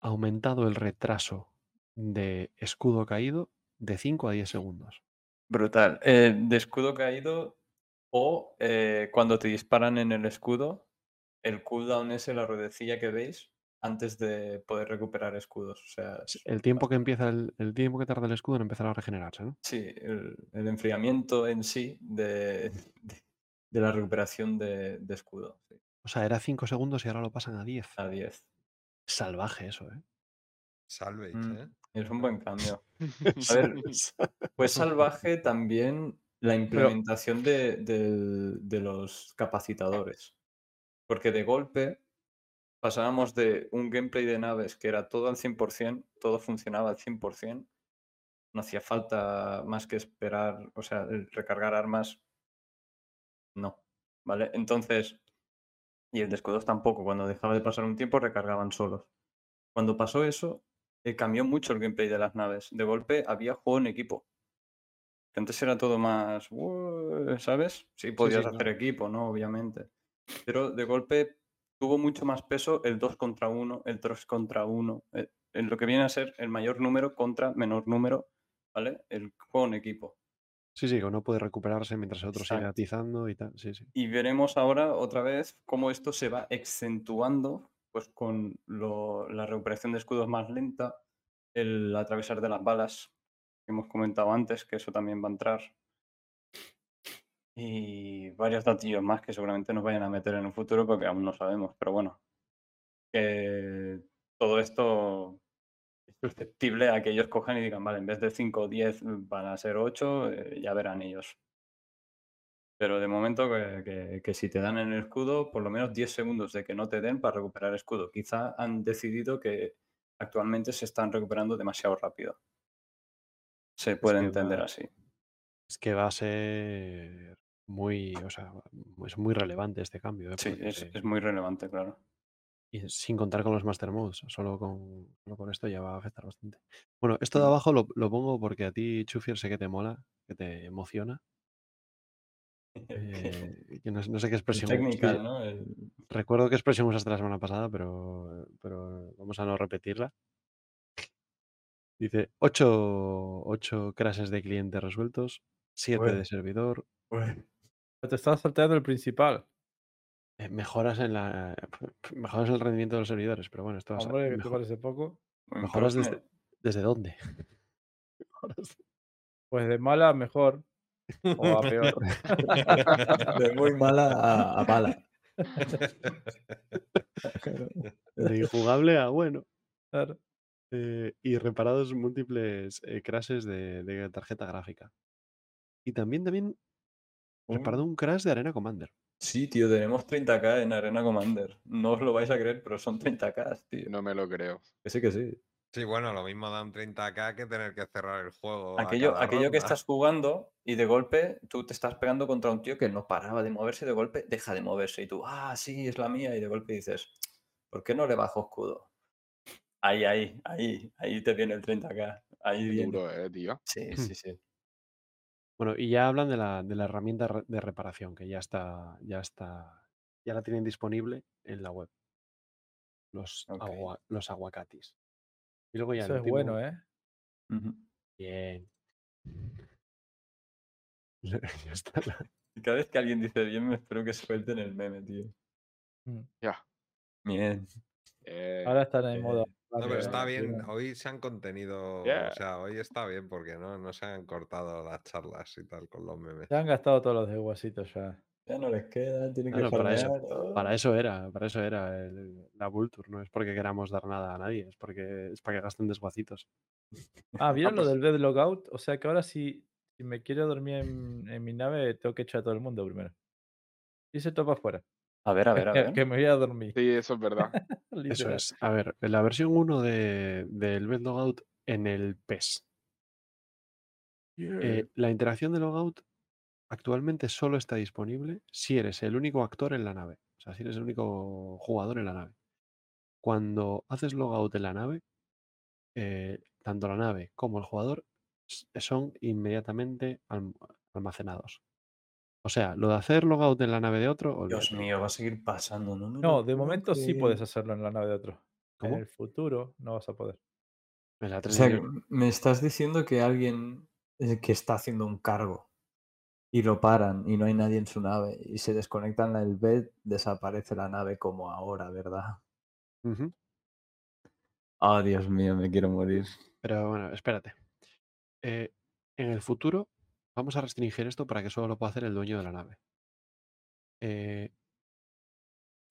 Aumentado el retraso de escudo caído de 5 a 10 segundos. Brutal. Eh, de escudo caído o eh, cuando te disparan en el escudo, el cooldown es la ruedecilla que veis antes de poder recuperar escudos. O sea, es- El tiempo que empieza el, el tiempo que tarda el escudo en empezar a regenerarse, ¿no? sí, el, el enfriamiento en sí de, de, de la recuperación de, de escudo. sí, O sea, era 5 segundos y ahora lo pasan a 10. a 10. Salvaje eso, ¿eh? Salvage, Mm, ¿eh? Es un buen cambio. A ver, Fue salvaje también la implementación de, de los capacitadores. Porque de golpe pasábamos de un gameplay de naves que era todo al 100%, todo funcionaba al 100%, no hacía falta más que esperar, o sea, recargar armas, no, ¿vale? Entonces, y el de escudos tampoco, cuando dejaba de pasar un tiempo recargaban solos. Cuando pasó eso, eh, cambió mucho el gameplay de las naves. De golpe había juego en equipo. Antes era todo más, ¿sabes? Sí, podías hacer equipo, ¿no? Obviamente. Pero de golpe tuvo mucho más peso el 2 contra 1, el 3 contra 1, eh, en lo que viene a ser el mayor número contra menor número, ¿vale? El juego en equipo. Sí, sí, uno puede recuperarse mientras el otro sigue Exacto. atizando y tal. Sí, sí. Y veremos ahora otra vez cómo esto se va acentuando pues con lo- la recuperación de escudos más lenta, el atravesar de las balas que hemos comentado antes, que eso también va a entrar. Y varios datillos más que seguramente nos vayan a meter en un futuro porque aún no sabemos, pero bueno, que todo esto es susceptible a que ellos cojan y digan, vale, en vez de 5 o 10 van a ser 8, ya verán ellos. Pero de momento que, que- que si te dan en el escudo, por lo menos 10 segundos de que no te den para recuperar escudo. Quizá han decidido que actualmente se están recuperando demasiado rápido. Se puede entender va- así. Es que va a ser muy, o sea, es muy relevante este cambio. ¿eh? Sí, es, muy relevante, claro. y sin contar con los Master Modes, solo con, solo con esto ya va a afectar bastante. Bueno, esto de Mm. abajo lo, lo pongo porque a ti, Chufier, sé que te mola, que te emociona. Eh, que no, no sé qué expresión. Recuerdo qué expresión usaste la semana pasada, pero, pero vamos a no repetirla. Dice 8, crashes de cliente resueltos, 7 Bueno. de servidor, Pero te estás salteando el principal. eh, mejoras en la mejoras en el rendimiento de los servidores, pero bueno, esto va a ser- Hombre, que te mejo- parece poco. mejoras desde, desde dónde? Mejoras- Pues de mala a mejor. O a peor. De muy mala a, a mala. de injugable a bueno. Claro. eh, y reparados múltiples eh, crashes de, de tarjeta gráfica. Y también, también reparado un crash de Arena Commander. Sí, tío, tenemos 30k en Arena Commander. No os lo vais a creer, pero son 30k, tío. No me lo creo. Que sí, que sí. Sí, bueno, lo mismo da un 30k que tener que cerrar el juego. Aquello, aquello que estás jugando y de golpe tú te estás pegando contra un tío que no paraba de moverse y de golpe deja de moverse y tú, ah, sí, es la mía y de golpe dices, ¿por qué no le bajo escudo? Ahí, ahí, ahí, ahí te viene el 30k. Ahí Qué viene. duro, eh, tío. Sí, sí, sí. Bueno, y ya hablan de la, de la herramienta de reparación, que ya está, ya está, ya la tienen disponible en la web. Los, agua- los aguacatis. Y luego ya Eso el es último- bueno, ¿eh? Bien. Ya está la- Y cada vez que alguien dice bien, me espero que suelten el meme, tío. Mm. Ya. Bien. Eh, Ahora están en eh, modo. No, pero está ¿eh? bien. Hoy se han contenido. Yeah. O sea, hoy está bien porque no, no se han cortado las charlas y tal con los memes. Se han gastado todos los de guasitos ya. Ya no les queda, tienen que para eso, oh. para eso era, para eso era el- la Vulture, no es porque queramos dar nada a nadie, es porque es para que gasten desguacitos. Ah, ¿vieron lo pues- del bed logout? O sea que ahora si, si me quiero dormir en, en mi nave, tengo que echar a todo el mundo primero. Y se topa afuera. A ver, a ver, a Que, ver. que me voy a dormir. sí, eso es verdad. Eso es. A ver, la versión 1 de, del Bed Logout en el PES. Eh, la interacción de logout actualmente solo está disponible si eres el único actor en la nave. O sea, si eres el único jugador en la nave. Cuando haces logout en la nave, eh, tanto la nave como el jugador son inmediatamente alm- almacenados. O sea, lo de hacer logout en la nave de otro, Dios mío, va a seguir pasando. No, de momento sí puedes hacerlo en la nave de otro. ¿Cómo? En el futuro no vas a poder. O sea, me estás diciendo que alguien eh, que está haciendo un cargo y lo paran y no hay nadie en su nave y se desconectan el bed, desaparece la nave como ahora, ¿verdad? Oh, Dios mío, me quiero morir. Pero bueno, espérate. Eh, en el futuro vamos a restringir esto para que solo lo pueda hacer el dueño de la nave. Eh,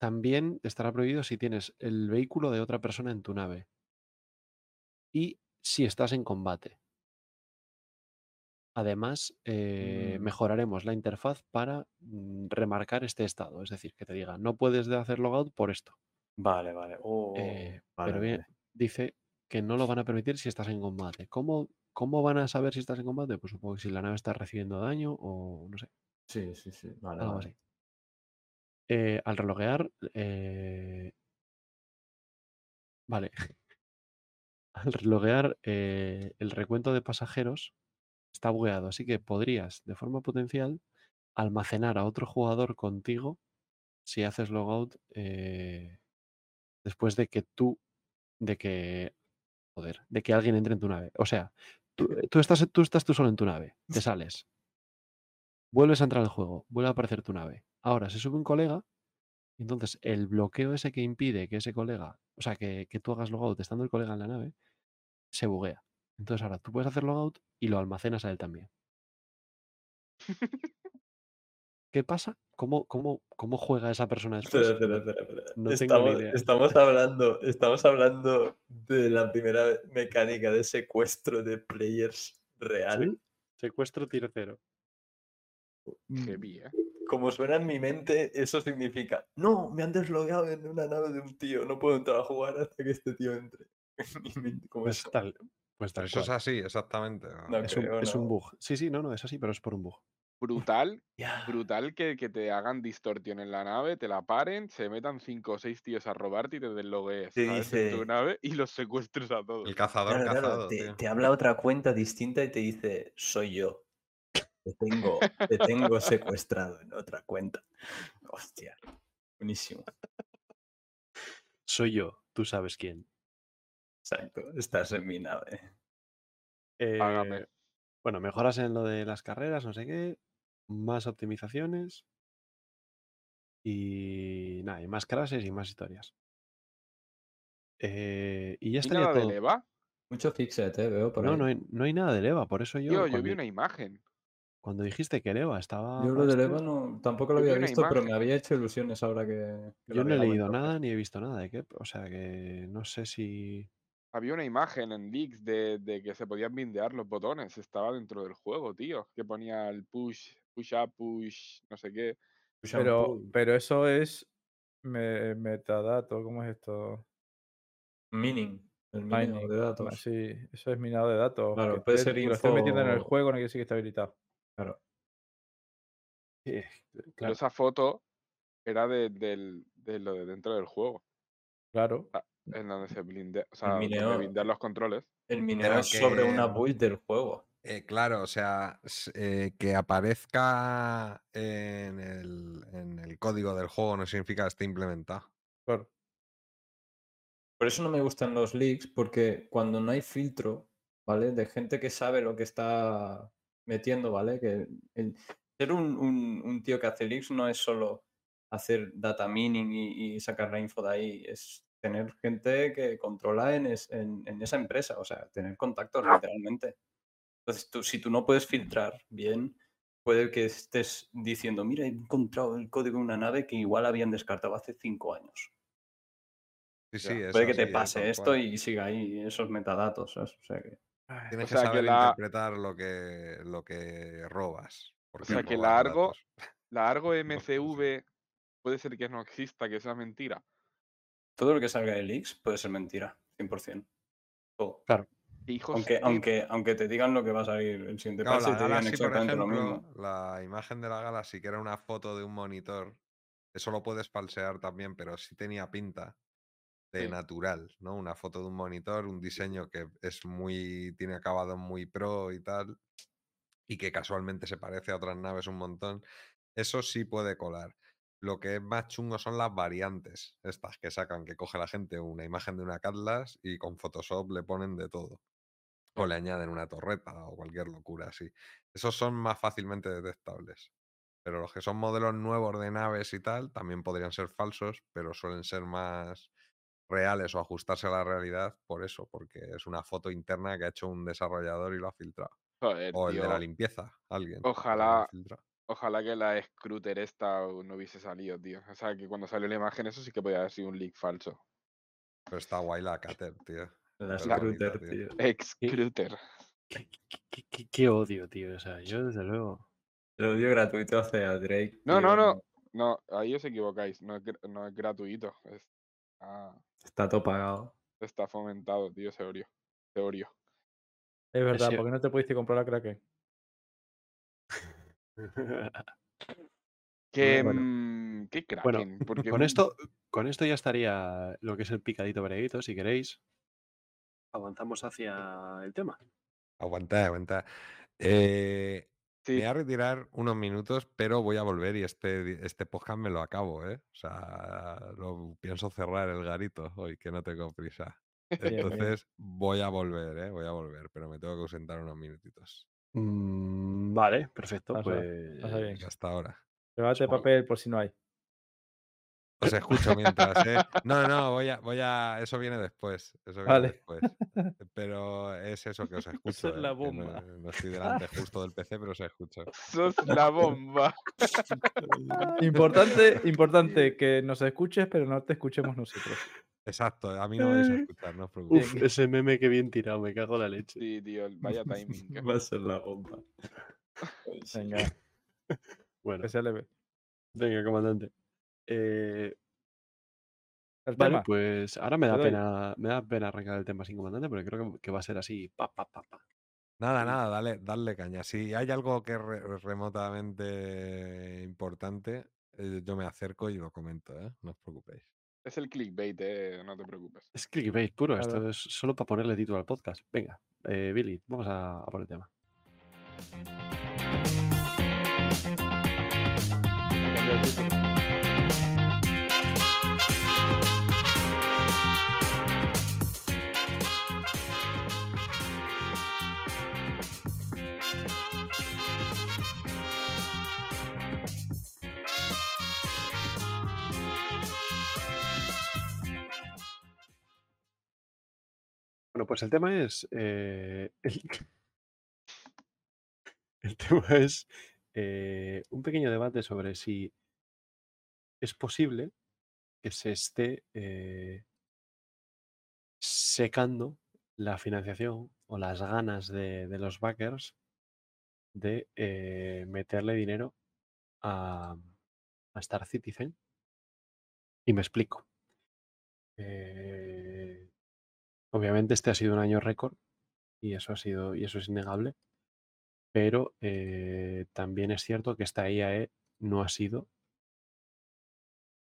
también estará prohibido si tienes el vehículo de otra persona en tu nave. Y si estás en combate. Además, eh, Mm. mejoraremos la interfaz para mm, remarcar este estado. Es decir, que te diga, no puedes de hacer logout por esto. Vale, vale. Oh, Eh, vale, pero bien, vale. dice que no lo van a permitir si estás en combate. ¿Cómo, ¿Cómo van a saber si estás en combate? Pues supongo que si la nave está recibiendo daño o no sé, Sí, sí, sí. Vale, algo vale. así. Eh, al reloguear, eh, vale. al loguear eh, el recuento de pasajeros está bugueado, así que podrías, de forma potencial, almacenar a otro jugador contigo si haces logout eh, después de que tú, de que, joder, de que alguien entre en tu nave. O sea, tú, eh, tú estás, tú estás tú solo en tu nave, te sales, vuelves a entrar al juego, vuelve a aparecer tu nave. Ahora se sube un colega, entonces el bloqueo ese que impide que ese colega, o sea, que, que tú hagas logout estando el colega en la nave, se buguea. Entonces ahora tú puedes hacer logout y lo almacenas a él también. ¿Qué pasa? ¿Cómo, cómo, cómo juega esa persona después? Espera, espera, espera. No tengo ni estamos, idea. estamos hablando, estamos hablando de la primera mecánica de secuestro de players real. ¿Sí? Secuestro tercero. Heavy, ¿eh? Como suena en mi mente, eso significa, no, me han deslogueado en una nave de un tío, no puedo entrar a jugar hasta que este tío entre. Como Pues eso. tal, pues tal eso es así, exactamente. ¿no? No Es un, es bug. Sí, sí, no, no, es así, pero es por un bug. Brutal, brutal que, que te hagan distorsión en la nave, te la paren, se metan cinco o seis tíos a robarte y te desloguees Te ¿sabes? en tu dice- nave y los secuestres a todos. El cazador Claro, te, te habla otra cuenta distinta y te dice, soy yo. Te tengo, te tengo secuestrado en otra cuenta. Hostia. Buenísimo. Soy yo, tú sabes quién. Exacto. Estás en mi nave. Págame. Eh, bueno, mejoras en lo de las carreras, no sé qué, más optimizaciones y nada, y más crashes y más historias. Eh, y ya ¿Y estaría nada de leva? Mucho fixet, ¿eh? Veo por No, ahí. no hay, no hay nada de Leva, por eso yo, yo cuando, vi una imagen. cuando dijiste que Leva estaba. Yo lo para del este, Eva no, tampoco lo Yo había visto, pero me había hecho ilusiones ahora que, que yo no he leído ver. nada ni he visto nada de qué. O sea que no sé si. Había una imagen en leaks de, de que se podían bindear los botones. Estaba dentro del juego, tío. Que ponía el push, push up, push, no sé qué. Pero, pero eso es me- metadato, ¿cómo es esto? Mining. El mineo Mining. de ma- datos. Sí, eso es minado de datos. Claro, puede esté- ser que lo estés metiendo en el info- juego no quiere decir que está habilitado. Claro. Pero claro, esa foto era de, del- de lo de dentro del juego. Claro. En donde se blindea, o sea, mineo- blindean los controles. El mineo es sobre una build del juego. Eh, claro, o sea, eh, que aparezca en el, en el código del juego no significa que esté implementado. Claro. Por eso no me gustan los leaks, porque cuando no hay filtro, ¿vale? De gente que sabe lo que está metiendo, ¿vale? Que el- ser un, un- un tío que hace leaks no es solo hacer data mining y, y sacar la info de ahí, es tener gente que controla en, es- en- en esa empresa, o sea, tener contactos literalmente. Entonces, tú, si tú no puedes filtrar bien, puede que estés diciendo, mira, he encontrado el código de una nave que igual habían descartado hace cinco años. Sí, O sea, sí, es puede que te eh, pase esto cual. y siga ahí esos metadatos. ¿sabes? O sea que... Tienes O que sea, que saber la- interpretar lo que, lo que robas. O porque sea, que la Argo, la Argo MCV puede ser que no exista, que sea mentira. Todo lo que salga de leaks puede ser mentira, 100%. Todo. Hijos Aunque, de- aunque, aunque te digan lo que va a salir el siguiente Claro, y la te digan exactamente lo ejemplo, mismo. la imagen de la Galaxy, que era una foto de un monitor, eso lo puedes falsear también, pero sí tenía pinta de Sí. natural, ¿no? Una foto de un monitor, un diseño que es muy, tiene acabado muy pro y tal, y que casualmente se parece a otras naves un montón. Eso sí puede colar. Lo que es más chungo son las variantes, estas que sacan, que coge la gente una imagen de una Atlas y con Photoshop le ponen de todo. O le añaden una torreta o cualquier locura así. Esos son más fácilmente detectables. Pero los que son modelos nuevos de naves y tal, también podrían ser falsos, pero suelen ser más reales o ajustarse a la realidad por eso, porque es una foto interna que ha hecho un desarrollador y lo ha filtrado. Joder, O el de la limpieza, alguien. Ojalá-. Ojalá que la Scruter esta no hubiese salido, tío. O sea, que cuando salió la imagen eso sí que podía haber sido un leak falso. Pero está guay la Cater, tío. La Scruter, tío. tío. Excruter. qué, qué- qué- qué- qué odio, tío. O sea, yo desde luego. Lo dio gratuito hace a Drake. No, no, tío, no. No, ahí os equivocáis. No no es gratuito. Es- ah, Está todo pagado. está fomentado, tío, ese Oreo. Es verdad, ¿por qué no te pudiste comprar la Kraken? Que, Bueno. mm, ¿Qué Bueno, Kraken? Porque con mm, esto, con esto ya estaría lo que es el picadito breguito, si queréis. avanzamos hacia el tema. Aguantad, aguantad. Eh, Me Sí, voy a retirar unos minutos, pero voy a volver y este, este podcast me lo acabo, ¿eh? O sea, lo pienso cerrar el garito hoy, que no tengo prisa. Entonces voy a volver, ¿eh? Voy a volver, pero me tengo que ausentar unos minutitos. Mm, vale, perfecto. Pasa, Pues pasa bien. Venga, hasta ahora. Llévate papel por si no hay. Os escucho mientras, ¿eh? No, no, voy a, voy a. Eso viene después. Eso viene Vale. después. Pero es eso que os escucho. es la ¿eh? no- bomba. no estoy delante justo del PC, pero os escucho. sos la bomba. Importante, importante que nos escuches, pero no te escuchemos nosotros. Exacto, a mí no me vais a escuchar, no os preocupéis. Uf, ese meme que bien tirado, me cago en la leche. Sí, tío, el- vaya timing. que- Va a ser la bomba. Venga, Bueno, venga, comandante. Eh, El vale, tema. pues ahora me da pena, me da pena arrancar el tema sin comandante, porque creo que, que va a ser así. Pa, pa, pa, pa. Nada, nada, dale, darle caña. Si hay algo que es re- remotamente importante, eh, yo me acerco y lo comento, ¿eh? No os preocupéis. Es el clickbait, eh, no te preocupes. Es clickbait puro, esto es solo para ponerle título al podcast. Venga, eh, Billy, vamos a, a por el tema. Bueno, pues el tema es. eh, el, tema es eh, un pequeño debate sobre si es posible que se esté eh, secando la financiación o las ganas de, los backers de meterle dinero a, a Star Citizen. Y me explico. Eh, obviamente este ha sido un año récord y eso ha sido y eso es innegable. Pero eh, también es cierto que esta IAE no ha sido,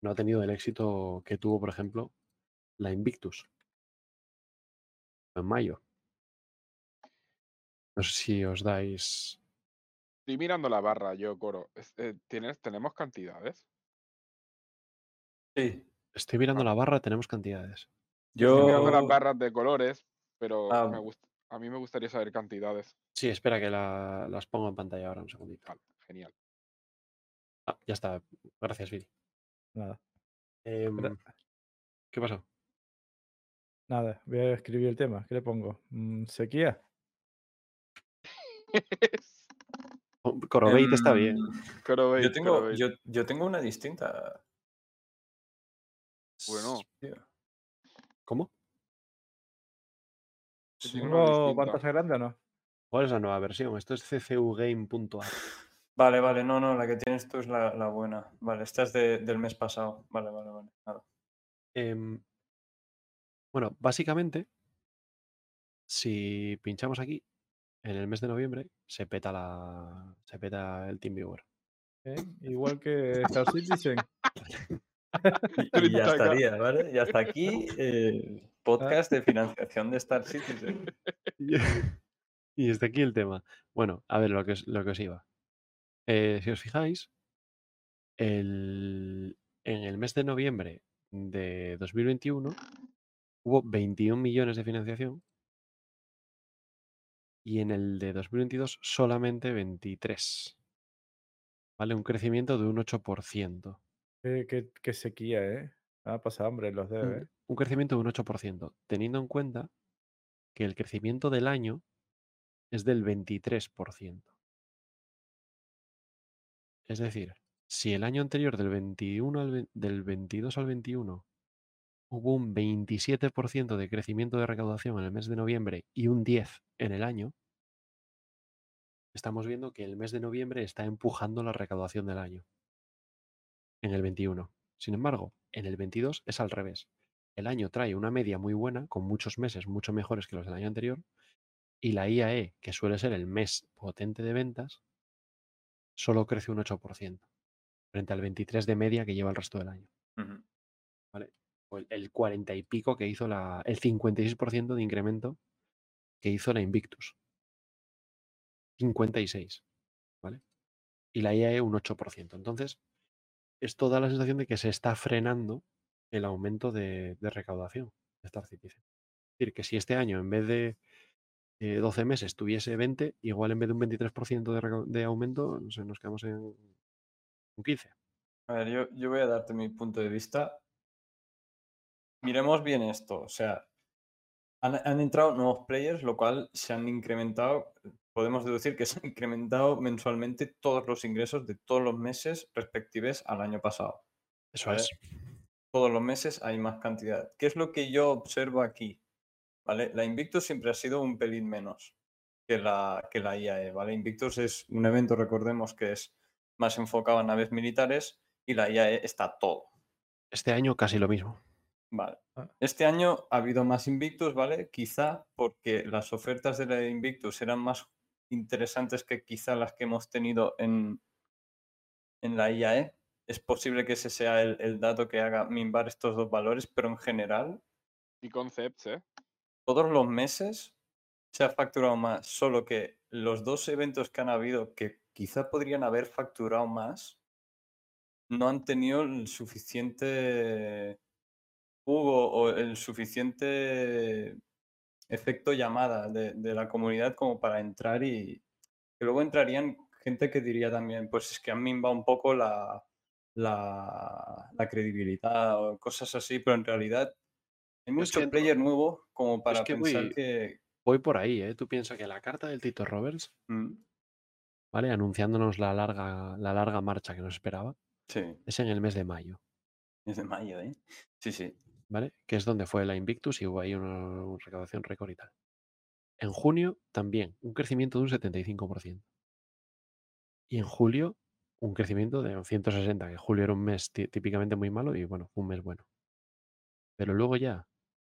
no ha tenido el éxito que tuvo, por ejemplo, la Invictus en mayo. No sé si os dais. Estoy mirando la barra, yo, Coro. Eh, ¿tienes, ¿Tenemos cantidades? Sí. Estoy mirando la barra, tenemos cantidades. Estoy mirando las Yo. barras de colores, pero Ah. me a mí me gustaría saber cantidades. Sí, espera que la- las pongo en pantalla ahora un segundito. Vale, genial. Ah, ya está. Gracias, Billy. Nada, Em, ¿Qué pasó? nada. Voy a escribir el tema. ¿Qué le pongo? Mm, ¿Sequía? Oh, Corobate está bien. Em, Corobate, Yo tengo, yo, yo tengo una distinta. Bueno, tío. ¿Cómo? tengo una ¿Tengo distinta. pantalla grande o no? ¿Cuál es la nueva versión? Esto es ccugame.ar. Vale, vale, no, no, la que tienes tú es la, la buena. Vale, esta es de- del mes pasado. Vale, vale, vale. Nada. Em, bueno, básicamente, si pinchamos aquí, en el mes de noviembre, se peta la. se peta el TeamViewer. ¿Eh? Igual que Star Citizen. Y, ya 30K. estaría, ¿vale? Y hasta aquí el podcast de financiación de Star Citizen. Y hasta aquí el tema. Bueno, a ver lo que os, lo que os iba. Eh, si os fijáis, el- en el mes de noviembre de 2021 hubo 21 millones de financiación y en el de 2022 solamente 23. ¿Vale? Un crecimiento de un 8%. Qué, qué- qué sequía, ¿eh? Ha pasado hambre en los dedos, Un, ¿eh? un crecimiento de un 8%, teniendo en cuenta que el crecimiento del año es del 23%. Es decir, si el año anterior del 21 al ve- del 22 al 21 hubo un 27% de crecimiento de recaudación en el mes de noviembre y un 10 en el año, estamos viendo que el mes de noviembre está empujando la recaudación del año en el 21. Sin embargo, en el 22 es al revés. El año trae una media muy buena, con muchos meses mucho mejores que los del año anterior, y la IAE, que suele ser el mes potente de ventas, solo crece un 8%, frente al 23% de media que lleva el resto del año. O el, el 40 y pico que hizo la, el 56% de incremento que hizo la Invictus. 56, ¿vale? Y la IAE un 8%. Entonces, esto da la sensación de que se está frenando el aumento de, de recaudación de Star Citizen. Es decir, que si este año en vez de eh, 12 meses tuviese 20, igual en vez de un 23% de, de aumento, nos quedamos en un 15. A ver, yo, yo voy a darte mi punto de vista. Miremos bien esto. O sea, han, han entrado nuevos players, lo cual se han incrementado. Podemos deducir que se han incrementado mensualmente todos los ingresos de todos los meses respectivos al año pasado. Eso ¿vale? es. Todos los meses hay más cantidad. ¿Qué es lo que yo observo aquí? ¿Vale? La Invictus siempre ha sido un pelín menos que la, que la IAE, ¿vale? Invictus es un evento, recordemos, que es más enfocado a naves militares y la IAE está todo. Este año casi lo mismo. Vale. Ah. Este año ha habido más Invictus, ¿vale? Quizá porque las ofertas de la Invictus eran más interesantes que quizá las que hemos tenido en, en la IAE. Es posible que ese sea el, el dato que haga minvar estos dos valores, pero en general, Y concepts, ¿eh? todos los meses se ha facturado más, solo que los dos eventos que han habido que quizá podrían haber facturado más, no han tenido el suficiente jugo o el suficiente efecto llamada de, de la comunidad como para entrar y que luego entrarían gente que diría también, pues es que han minvado un poco la, la, la credibilidad o cosas así, pero en realidad hay es mucho que- player nuevo como para que pensar voy- que... Voy por ahí, ¿eh? Tú piensas que la carta del Tito Roberts, mm, ¿vale? Anunciándonos la larga, la larga marcha que nos esperaba, sí, es en el mes de mayo, es de mayo, ¿eh? Sí, sí. ¿Vale? Que es donde fue la Invictus y hubo ahí una, una recaudación récord y tal. En junio también, un crecimiento de un 75%. Y en julio, un crecimiento de un 160, que julio era un mes tí- típicamente muy malo y bueno, un mes bueno. Pero luego ya,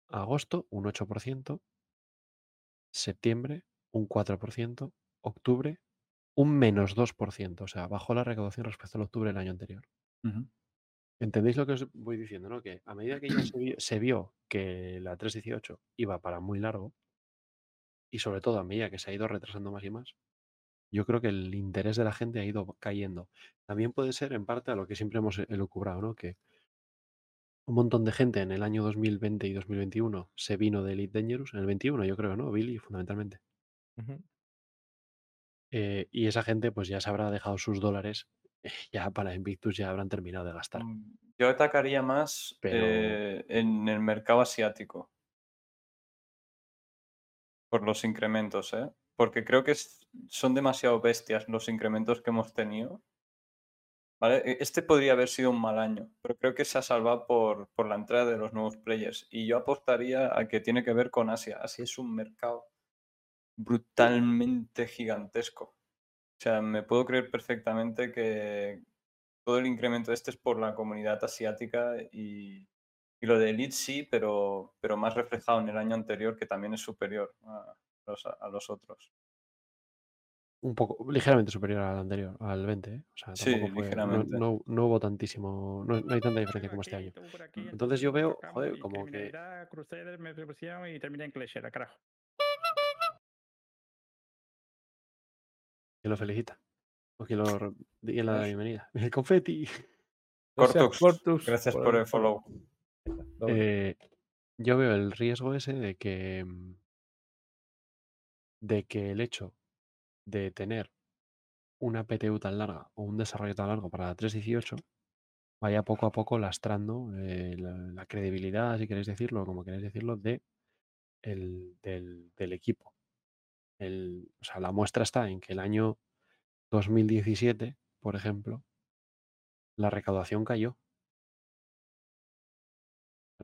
agosto, un 8%, septiembre, un 4%, octubre, un menos 2%, o sea, bajó la recaudación respecto al octubre del año anterior. Ujú. ¿Entendéis lo que os voy diciendo? ¿no? Que a medida que ya se vio, se vio que la 318 iba para muy largo, y sobre todo a medida que se ha ido retrasando más y más, yo creo que el interés de la gente ha ido cayendo. También puede ser en parte a lo que siempre hemos elucubrado, ¿no? Que un montón de gente en el año 2020 y 2021 se vino de Elite Dangerous, en el 21 yo creo, ¿no? Billy, fundamentalmente. Eh, y esa gente pues ya se habrá dejado sus dólares, ya para Invictus ya habrán terminado de gastar. Mm, Yo atacaría más Pero- eh, en el mercado asiático. Por los incrementos, ¿eh? Porque creo que son demasiado bestias los incrementos que hemos tenido. ¿Vale? E- Este podría haber sido un mal año, pero creo que se ha salvado por, por la entrada de los nuevos players. Y yo apostaría a que tiene que ver con Asia. Asia es un mercado brutalmente gigantesco. O sea, me puedo creer perfectamente que todo el incremento este es por la comunidad asiática y, y lo de Elite sí, pero, pero más reflejado en el año anterior, que también es superior a los, a los otros. Un poco, ligeramente superior al anterior, al 20, ¿eh? O sea, Sí, fue- ligeramente. No, no hubo tantísimo, no, no hay tanta diferencia como este año. Entonces yo veo, joder, como que Crusader, me y terminé en Clashera, carajo. Que lo felicita. O que lo diga la bienvenida. El confeti. Cortux, Cortux, gracias por por el follow. Eh, yo veo el riesgo ese de que mm, de que el hecho de tener una PTU tan larga o un desarrollo tan largo para la 318 vaya poco a poco lastrando eh, la, la credibilidad, si queréis decirlo, como queréis decirlo, de el- del, del equipo. El, o sea, la muestra está en que el año 2017, por ejemplo, la recaudación cayó.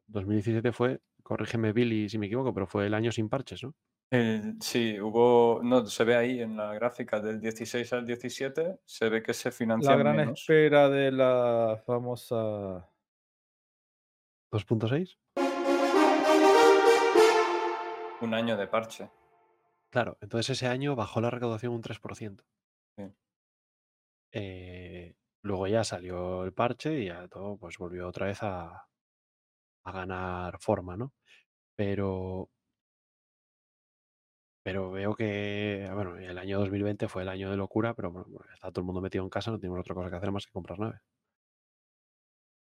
2017 fue, corrígeme Billy si me equivoco, pero fue el año sin parches, ¿no? El- sí, hubo, no, se ve ahí en la gráfica del 16 al 17, se ve que se La financian gran menos. espera de la famosa 2.6. Un año de parche. Claro, entonces ese año bajó la recaudación un 3%. Sí. Eh, luego ya salió el parche y ya todo pues volvió otra vez a, a ganar forma, ¿no? Pero, pero veo que, ah, bueno, el año 2020 fue el año de locura, pero bueno, bueno, está todo el mundo metido en casa, no tenemos otra cosa que hacer más que comprar naves.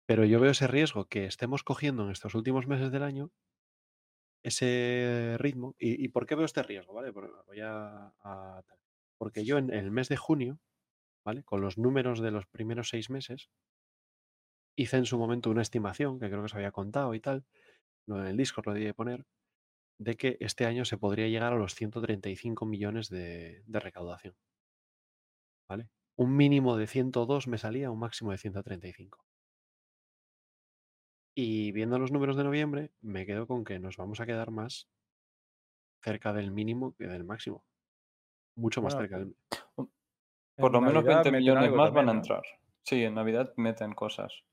Pero yo veo ese riesgo que estemos cogiendo en estos últimos meses del año ese ritmo. ¿Y, por qué veo este riesgo? ¿Vale? Voy a-. Porque yo en el mes de junio, ¿vale? Con los números de los primeros seis meses, hice en su momento una estimación, que creo que os había contado y tal, en el Discord lo debí poner, de que este año se podría llegar a los 135 millones de, de recaudación. ¿Vale? Un mínimo de 102 me salía, un máximo de 135. Y viendo los números de noviembre, me quedo con que nos vamos a quedar más cerca del mínimo que del máximo. Mucho más Bueno, cerca del... Por En lo menos Navidad 20 meten millones más también, van a ¿no? entrar. Sí, en Navidad meten cosas.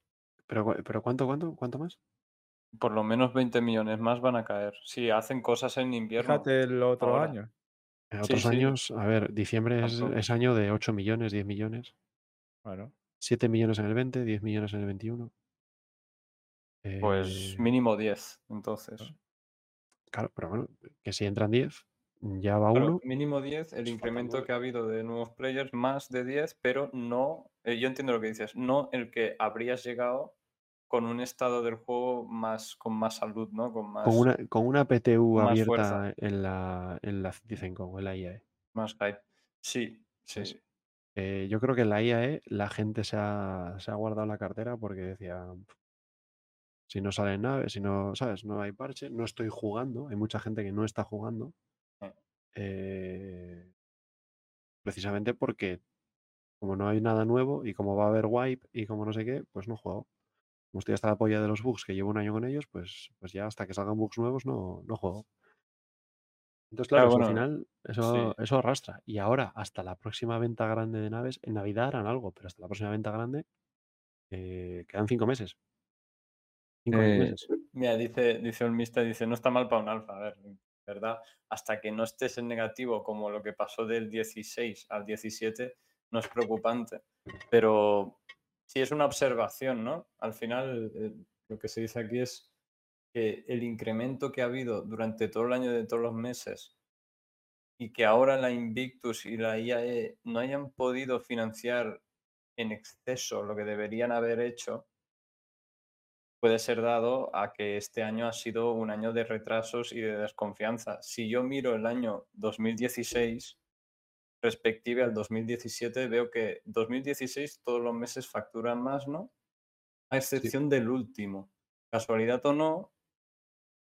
Pero, pero ¿cuánto, cuánto, cuánto más? Por lo menos 20 millones más van a caer. Sí, hacen cosas en invierno. Fíjate el otro ahora. año. En otros sí. años, a ver, diciembre es, es año de 8 millones, 10 millones. Bueno, 7 millones en el 20, 10 millones en el 21. Pues Eh, mínimo 10, entonces. Claro, pero bueno, que si entran 10, ya va Claro, uno. mínimo 10, el pues incremento que ha habido de nuevos players, más de 10, pero no, eh, yo entiendo lo que dices, no el que habrías llegado con un estado del juego más con más salud, ¿no? Con más, Con una, con una PTU abierta fuerza. en la, en la en la IAE. más hype. Sí, sí. Sí. Eh, yo creo que en la IAE la gente se ha, se ha guardado la cartera porque decía, "Pf, si no salen naves, si no, ¿sabes? No hay parche, no estoy jugando, hay mucha gente que no está jugando. Eh. eh, precisamente porque como no hay nada nuevo y como va a haber wipe y como no sé qué, pues no juego. Como estoy hasta la polla de los bugs que llevo un año con ellos, pues, pues ya hasta que salgan bugs nuevos no, no juego. Entonces, claro, al final, eso, sí. eso arrastra. Y ahora, hasta la próxima venta grande de naves, en Navidad harán algo, pero hasta la próxima venta grande eh, quedan cinco meses. Eh, meses. mira, dice, dice el Mister, dice, no está mal para un alfa, a ver, ¿verdad? Hasta que no estés en negativo como lo que pasó del 16 al 17, no es preocupante. Pero sí es una observación, ¿no? Al final, eh, lo que se dice aquí es que el incremento que ha habido durante todo el año de todos los meses y que ahora la Invictus y la IAE no hayan podido financiar en exceso lo que deberían haber hecho, puede ser dado a que este año ha sido un año de retrasos y de desconfianza. Si yo miro el año 2016 respective al 2017, veo que 2016 todos los meses facturan más, ¿no? A excepción del último. Casualidad o no,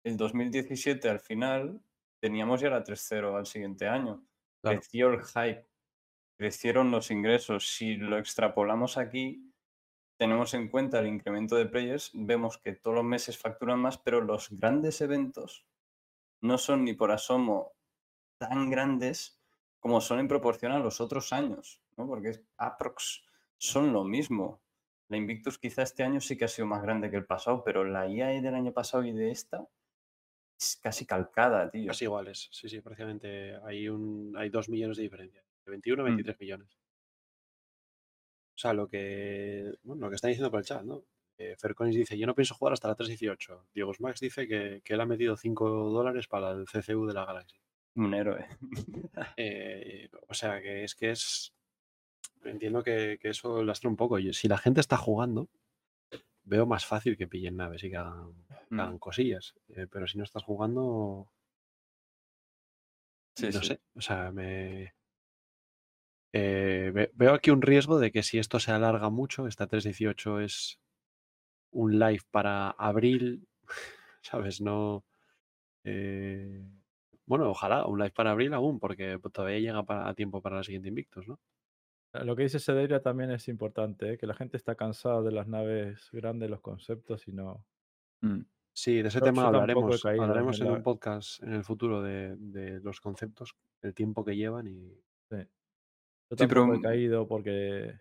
el 2017 al final teníamos ya la 3-0 al siguiente año. Claro. Creció el hype, crecieron los ingresos. Si lo extrapolamos aquí, tenemos en cuenta el incremento de players, vemos que todos los meses facturan más, pero los grandes eventos no son ni por asomo tan grandes como son en proporción a los otros años, ¿no? Porque es- aprox son lo mismo. La Invictus quizá este año sí que ha sido más grande que el pasado, pero la IAE del año pasado y de esta es casi calcada, tío. Casi iguales. Sí, sí, prácticamente hay, un, hay dos millones de diferencia. De 21 a Mm. 23 millones. O sea, lo que, bueno, lo que están diciendo por el chat, ¿no? Eh, Ferconis dice, yo no pienso jugar hasta la 3.18. Diego Max dice que, que él ha metido 5 dólares para el CCU de la Galaxy. Un héroe. Eh, o sea, que es que es... Entiendo que, que eso lastra un poco. Si la gente está jugando, veo más fácil que pillen naves y que hagan, Mm. hagan cosillas. Eh, pero si no estás jugando, Sí, no sí. sé. O sea, me... eh, ve- veo aquí un riesgo de que si esto se alarga mucho, esta 3.18 es un live para abril, ¿sabes? No... eh, bueno, ojalá, un live para abril aún, porque todavía llega para- a tiempo para la siguiente Invictus, ¿no? Lo que dice Cedera también es importante, ¿eh? que la gente está cansada de las naves grandes, los conceptos y no. Mm. Sí, de ese tema hablaremos. caído Hablaremos en en la- un podcast en el futuro de, de los conceptos, el tiempo que llevan y. Sí. Yo Sí, pero, he caído porque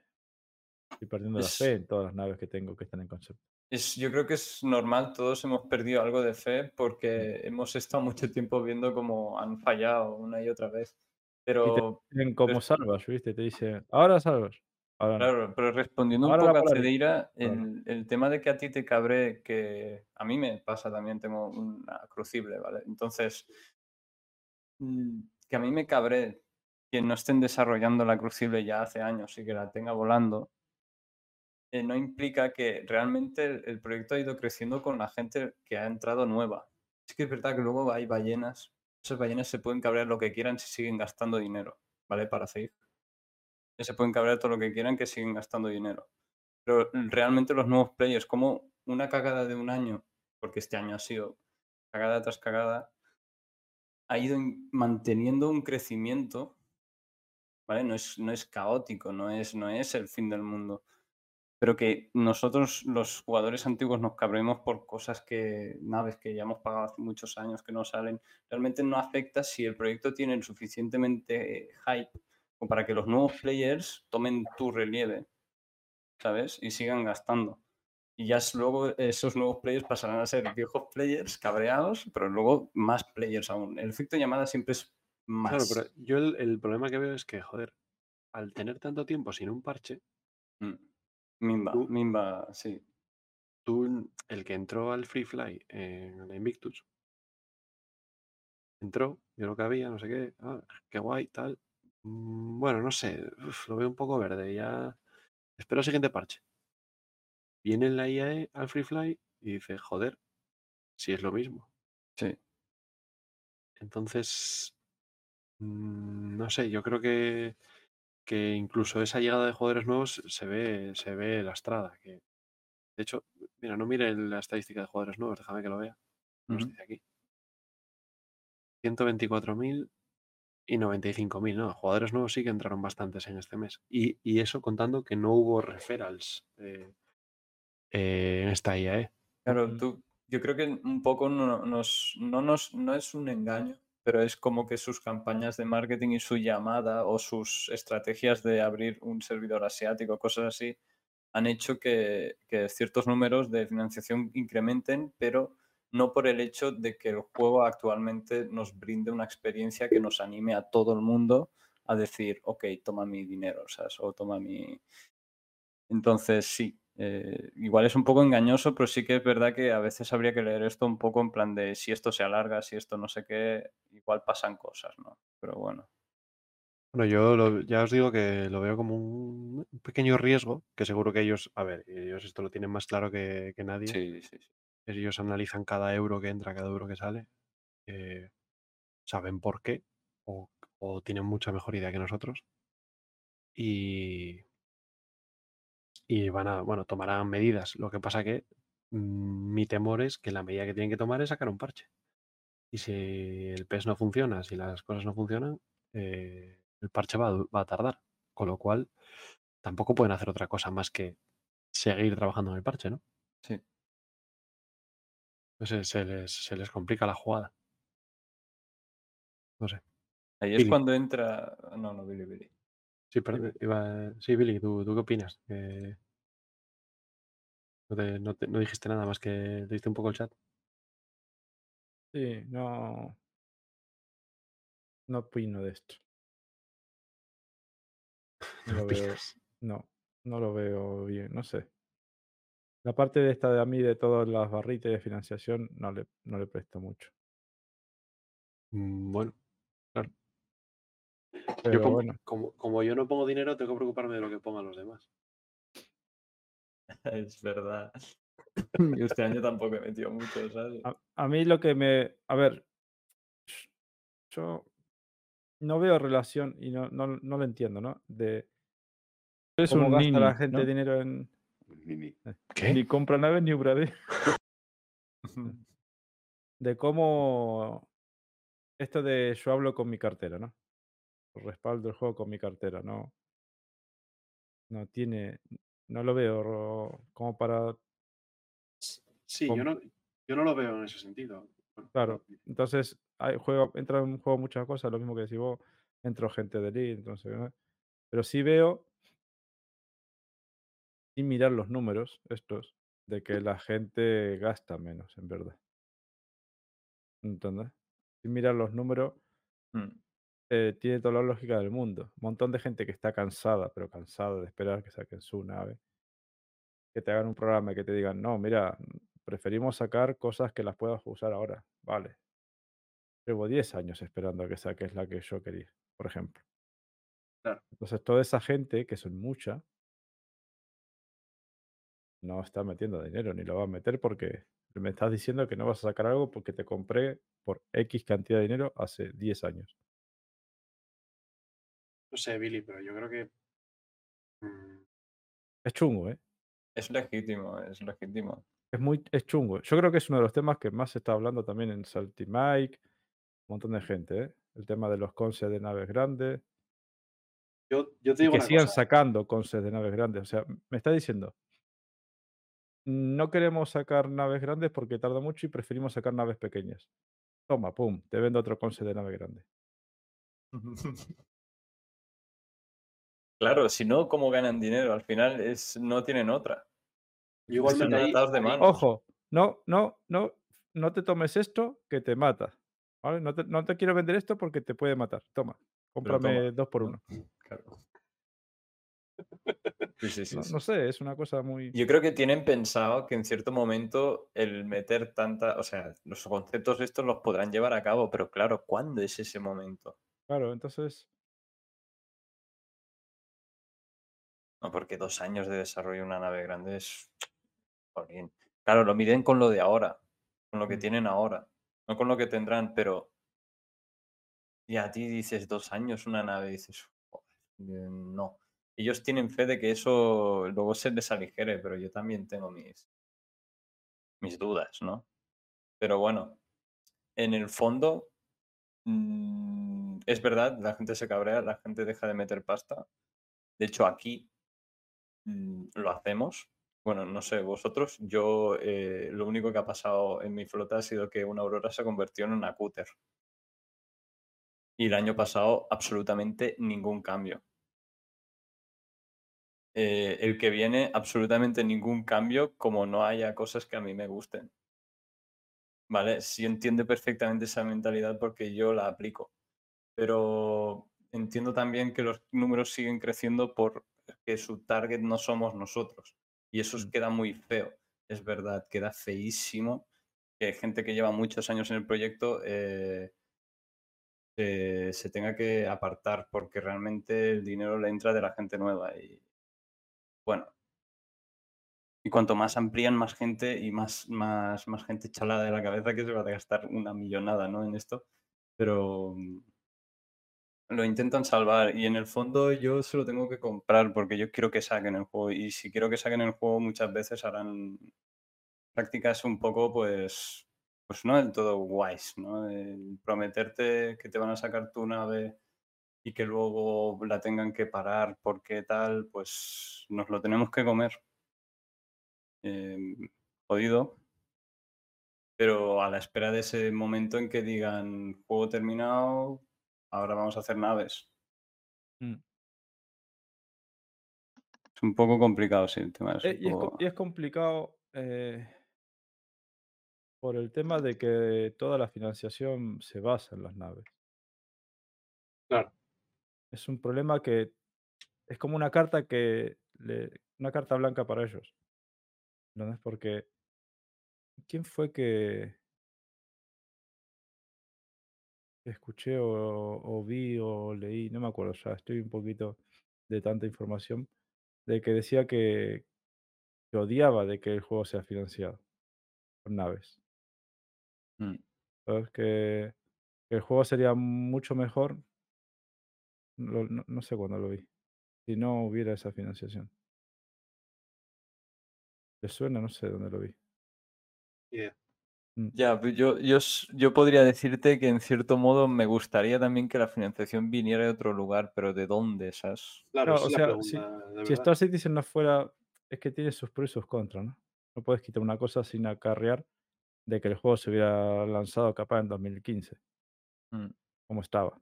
estoy perdiendo la Es- fe en todas las naves que tengo que están en concepto. Es, yo creo que es normal, todos hemos perdido algo de fe porque hemos estado mucho tiempo viendo cómo han fallado una y otra vez. Y te Pero dicen como pero- salvas, ¿viste? Te dicen, ahora salvas. Ahora no. Claro, pero respondiendo un Ahora la poco a. Cedeira, el, el tema de que a ti te cabre, que a mí me pasa también, tengo una crucible, ¿vale? Entonces, mm, que a mí me cabre que no estén desarrollando la crucible ya hace años y que la tenga volando, eh, no implica que realmente el, proyecto ha ido creciendo con la gente que ha entrado nueva. Sí que es verdad que luego hay ballenas, esas ballenas se pueden cabrear lo que quieran si siguen gastando dinero, ¿vale? Para seguir. Se pueden cabrear todo lo que quieran que siguen gastando dinero. Pero realmente los nuevos players, como una cagada de un año, porque este año ha sido cagada tras cagada, ha ido manteniendo un crecimiento, ¿vale? No es, no es caótico, no es, no es el fin del mundo. Pero que nosotros, los jugadores antiguos, nos cabremos por cosas que, naves que ya hemos pagado hace muchos años que no salen, realmente no afecta si el proyecto tiene suficientemente hype como para que los nuevos players tomen tu relieve, ¿sabes? Y sigan gastando. Y ya luego esos nuevos players pasarán a ser viejos players cabreados, pero luego más players aún. El efecto llamada siempre es más. Claro, pero yo el, el problema que veo es que, joder, al tener tanto tiempo sin un parche, Mm. Mimba, Tú- Mimba, sí. tú, el que entró al Free Fly en la Invictus, entró, vio lo que había, no sé qué, ah, qué guay, tal. Mm, Bueno, no sé, uf, lo veo un poco verde, ya espero el siguiente parche. Viene la IAE al Free Fly y dice, joder, si es lo mismo. Sí. Entonces, no sé, yo creo que, que incluso esa llegada de jugadores nuevos se ve, se ve lastrada. Que, de hecho, mira, no mire la estadística de jugadores nuevos, déjame que lo vea. Nos Ujú. dice aquí. 124.000 y 95.000, ¿no? Jugadores nuevos sí que entraron bastantes en este mes. Y, y eso contando que no hubo referrals eh, eh, en esta IAE. Claro, tú, yo creo que un poco no, nos, no, nos, no es un engaño, pero es como que sus campañas de marketing y su llamada o sus estrategias de abrir un servidor asiático, cosas así, han hecho que, ciertos números de financiación incrementen, pero no por el hecho de que el juego actualmente nos brinde una experiencia que nos anime a todo el mundo a decir, ok, toma mi dinero, ¿sabes? O toma mi... Entonces, sí, eh, igual es un poco engañoso, pero sí que es verdad que a veces habría que leer esto un poco en plan de si esto se alarga, si esto no sé qué, igual pasan cosas, ¿no? Pero bueno. Bueno, yo lo- ya os digo que lo veo como un pequeño riesgo, que seguro que ellos, a ver, ellos esto lo tienen más claro que, que nadie. Sí, sí, sí. Ellos analizan cada euro que entra, cada euro que sale. eh, saben por qué o, o tienen mucha mejor idea que nosotros. Y, y van a, bueno, tomarán medidas. Lo que pasa que mm, mi temor es que la medida que tienen que tomar es sacar un parche. Y si el PES no funciona, si las cosas no funcionan, eh, el parche va, va a tardar. Con lo cual, tampoco pueden hacer otra cosa más que seguir trabajando en el parche, ¿no? Sí. Entonces se les, se les complica la jugada. No sé. Ahí es Billy. cuando entra... No, no, Billy, Billy. Sí, pero iba- sí, Billy, ¿tú, tú qué opinas? No, te- no te- no dijiste nada más que leíste un poco el chat. Sí, no. No opino de esto. No lo veo. No, no lo veo bien, no sé. La parte de esta de a mí, de todas las barritas de financiación, no le, no le presto mucho. Mm, Bueno. Pero Yo como, bueno, como, como yo no pongo dinero, tengo que preocuparme de lo que pongan los demás. Es verdad. Yo este año tampoco he metido mucho, ¿sabes? a, a mí lo que me. A ver, yo no veo relación y no, no, no lo entiendo, ¿no? De Es cómo un gasta la nini, gente ¿no? dinero en. Nini. ¿Qué? Ni compra naves ni upgrade. de cómo esto de yo hablo con mi cartera, ¿no? Respaldo el juego con mi cartera, no. No tiene, no lo veo como para, Sí, yo no, yo no lo veo en ese sentido. Claro. Entonces, hay juego, entra en un juego muchas cosas, lo mismo que decís vos, entro gente de elite, entonces, ¿no? pero sí veo, sin mirar los números estos, de que la gente gasta menos, en verdad. ¿Entendés? Sin mirar los números, Mm. Eh, tiene toda la lógica del mundo. Un montón de gente que está cansada, pero cansada de esperar que saquen su nave. Que te hagan un programa y que te digan, no, mira, preferimos sacar cosas que las puedas usar ahora. Vale. Llevo 10 años esperando a que saques la que yo quería, por ejemplo. Claro. Entonces, toda esa gente, que son mucha, no está metiendo dinero ni lo va a meter porque me estás diciendo que no vas a sacar algo porque te compré por X cantidad de dinero hace 10 años. No sé, Billy, pero yo creo que. mm, Es chungo, ¿eh? Es legítimo, es legítimo. Es muy es chungo. Yo creo que es uno de los temas que más se está hablando también en Salty Mike, un montón de gente, ¿eh? El tema de los conces de naves grandes. Yo, yo te Y digo que una sigan cosa. sacando conces de naves grandes. O sea, me está diciendo, no queremos sacar naves grandes porque tarda mucho y preferimos sacar naves pequeñas. Toma, pum, te vendo otro conce de nave grande. Claro, si no, ¿cómo ganan dinero? Al final es, no tienen otra. Yo igualmente Están ahí, atados de manos. Ojo, no, no, no, no te tomes esto que te mata. ¿vale? No, te, no te quiero vender esto porque te puede matar. Toma, cómprame toma, dos por ¿no? uno. Claro. Sí, sí, sí, No, no sé, es una cosa muy... Yo creo que tienen pensado que en cierto momento el meter tanta, o sea, los conceptos estos los podrán llevar a cabo, pero claro, ¿cuándo es ese momento? Claro, entonces, No, porque dos años de desarrollo de una nave grande es... Jolín. Claro, lo miden con lo de ahora, con lo que Mm. tienen ahora, no con lo que tendrán, pero... Y a ti dices dos años una nave, dices, "Joder, eh, no. Ellos tienen fe de que eso luego se les aligere, pero yo también tengo mis, mis dudas, ¿no? Pero bueno, en el fondo, mm, es verdad, la gente se cabrea, la gente deja de meter pasta. De hecho, aquí lo hacemos. Bueno, no sé, vosotros, yo eh, lo único que ha pasado en mi flota ha sido que una Aurora se convirtió en una Cutter. Y el año pasado, absolutamente ningún cambio. Eh, el que viene, absolutamente ningún cambio, como no haya cosas que a mí me gusten. ¿Vale? Sí entiende perfectamente esa mentalidad porque yo la aplico. Pero entiendo también que los números siguen creciendo porque su target no somos nosotros. Y eso Mm. queda muy feo. Es verdad, queda feísimo que gente que lleva muchos años en el proyecto eh, eh, se tenga que apartar porque realmente el dinero le entra de la gente nueva. Y bueno, y cuanto más amplían, más gente y más, más, más gente chalada de la cabeza que se va a gastar una millonada ¿no? en esto. Pero mm, lo intentan salvar y en el fondo yo se lo tengo que comprar porque yo quiero que saquen el juego y si quiero que saquen el juego muchas veces harán prácticas un poco pues pues no del todo guays, ¿no? El prometerte que te van a sacar tu nave y que luego la tengan que parar porque tal, pues nos lo tenemos que comer. Em, jodido. Pero a la espera de ese momento en que digan juego terminado, ahora vamos a hacer naves. mm. Es un poco complicado, sí, el tema es Eh, y, es, y es complicado eh, por el tema de que toda la financiación se basa en las naves. Claro. Es un problema que es como una carta que le- una carta blanca para ellos. ¿Entendés? Porque ¿quién fue que escuché o, o vi o leí? No me acuerdo ya, estoy un poquito de tanta información, de que decía que, que odiaba de que el juego sea financiado con naves. Mm. ¿Sabes? Que, que el juego sería mucho mejor, lo- no, no sé cuándo lo vi, si no hubiera esa financiación. ¿Te suena? No sé dónde lo vi. idea. Mm. Ya, pero yo, yo, yo podría decirte que en cierto modo me gustaría también que la financiación viniera de otro lugar, pero ¿de dónde, sabes? Claro, o sea, si, pregunta, si. Star Citizen no fuera, es que tiene sus pros y sus contras, ¿no? No puedes quitar una cosa sin acarrear de que el juego se hubiera lanzado capaz en 2015, Mm. como estaba,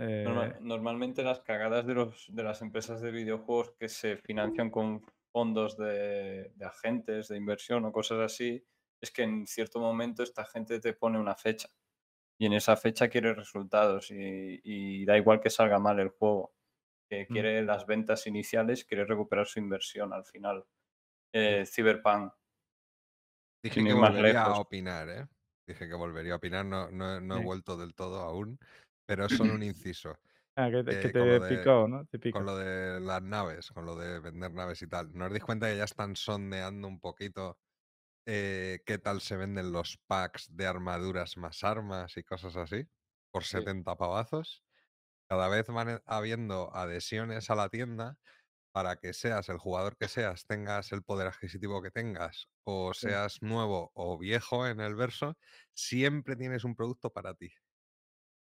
Eh, Normalmente las cagadas de, los, de las empresas de videojuegos que se financian con fondos de, de agentes de inversión o cosas así, es que en cierto momento esta gente te pone una fecha. Y en esa fecha quiere resultados y, y da igual que salga mal el juego. Que Mm. quiere las ventas iniciales, quiere recuperar su inversión al final. Eh, Cyberpunk. Dije que volvería a opinar, ¿eh? Dije que volvería a opinar, no, no, no he Sí. vuelto del todo aún, pero es solo un inciso. Ah, que te, que Eh, te con lo de- picó, ¿no? Te pica. Con lo de las naves, con lo de vender naves y tal. ¿No os dais cuenta que ya están sondeando un poquito eh, qué tal se venden los packs de armaduras más armas y cosas así? Por Sí. 70 pavazos. Cada vez van e- habiendo adhesiones a la tienda para que seas el jugador que seas, tengas el poder adquisitivo que tengas, o Sí. seas nuevo o viejo en el verso, siempre tienes un producto para ti.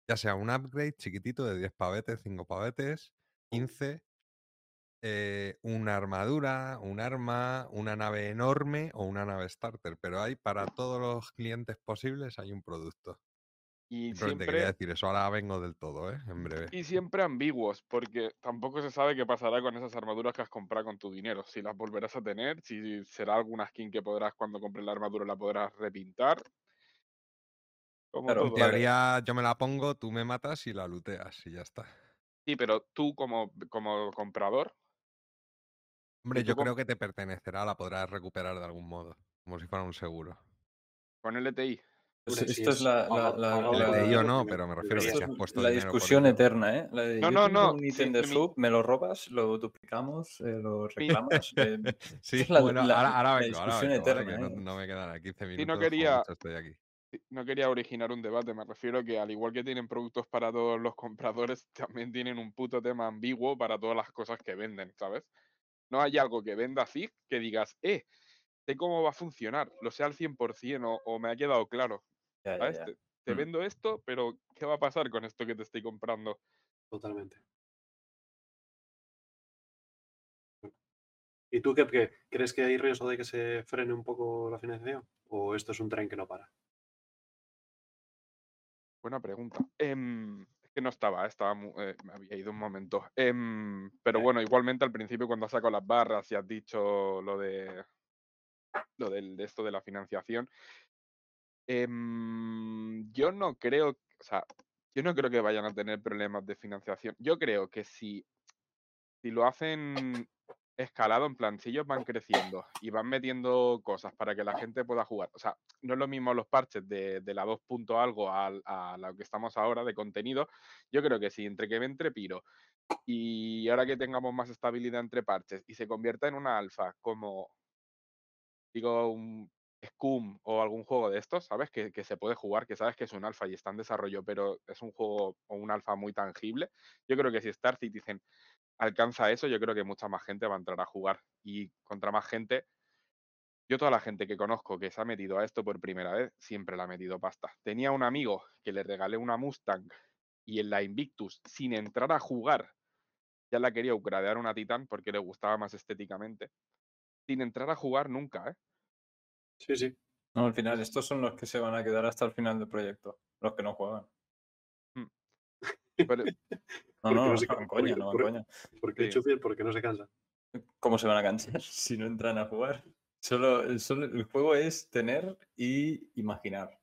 Ya sea un upgrade chiquitito de 10 pavetes, 5 pavetes, 15, eh, una armadura, un arma, una nave enorme o una nave starter. Pero hay para todos los clientes posibles hay un producto. Y siempre, quería decir eso. Ahora vengo del todo, ¿eh? En breve. y siempre ambiguos, porque tampoco se sabe qué pasará con esas armaduras que has comprado con tu dinero. Si las volverás a tener, si será alguna skin que podrás, cuando compres la armadura, la podrás repintar. Como Claro, En vale. teoría yo me la pongo, tú me matas y la luteas y ya está. Sí, pero tú como, como comprador, Hombre, yo creo que te pertenecerá, la podrás recuperar de algún modo, como si fuera un seguro. con LTI. Pues Hombre, si esto es la- la- la- la- LTI o dinero, no, pero me refiero que si has es puesto la por discusión eterna, ¿eh? La de, No, no, no, un sí, ítem de mi- sub, me lo robas, lo duplicamos, eh, lo reclamas. eh, Sí, es la- bueno, la- ahora, ahora la vengo, ahora discusión vengo, eterna, que ¿eh? no, no me quedan 15 Sí, minutos. no como quería, estoy aquí. No quería originar un debate, me refiero que al igual que tienen productos para todos los compradores, también tienen un puto tema ambiguo para todas las cosas que venden, ¿sabes? No hay algo que venda así que digas, eh, sé cómo va a funcionar, lo sé al 100% o, o me ha quedado claro, Ya, ya, ¿sabes? ya. Te, te Mm. vendo esto, pero ¿qué va a pasar con esto que te estoy comprando? Totalmente. ¿Y tú qué, qué? crees que hay riesgo de que se frene un poco la financiación? ¿O esto es un tren que no para? Buena pregunta. Em, es que no estaba, estaba eh, me había ido un momento. Em, pero bueno, igualmente al principio cuando has sacado las barras y has dicho lo de lo del, de esto de la financiación, em, yo no creo, o sea, yo no creo que vayan a tener problemas de financiación. Yo creo que si, si lo hacen escalado, en plan, si ellos van creciendo y van metiendo cosas para que la gente pueda jugar, o sea, no es lo mismo los parches de, de la 2. punto algo al- a, lo que estamos ahora de contenido. Yo creo que si entre que me entre Piro y ahora que tengamos más estabilidad entre parches y se convierta en una alfa como, digo, un Scum o algún juego de estos, ¿sabes? Que, que se puede jugar, que sabes que es un alfa y está en desarrollo, pero es un juego o un alfa muy tangible. Yo creo que si Star Citizen alcanza eso, yo creo que mucha más gente va a entrar a jugar. Y contra más gente, yo toda la gente que conozco que se ha metido a esto por primera vez, siempre le ha metido pasta. Tenía un amigo que le regalé una Mustang y en la Invictus, sin entrar a jugar, ya la quería upgradear una Titan porque le gustaba más estéticamente. Sin entrar a jugar nunca, ¿eh? Sí, sí. No, al final, estos son los que se van a quedar hasta el final del proyecto, los que no juegan. Pero- No, no, no no, se van coña, porque- no van coña. Porque no se cansa. ¿Cómo se van a cansar si no entran a jugar? Solo, el- solo el juego es tener y imaginar.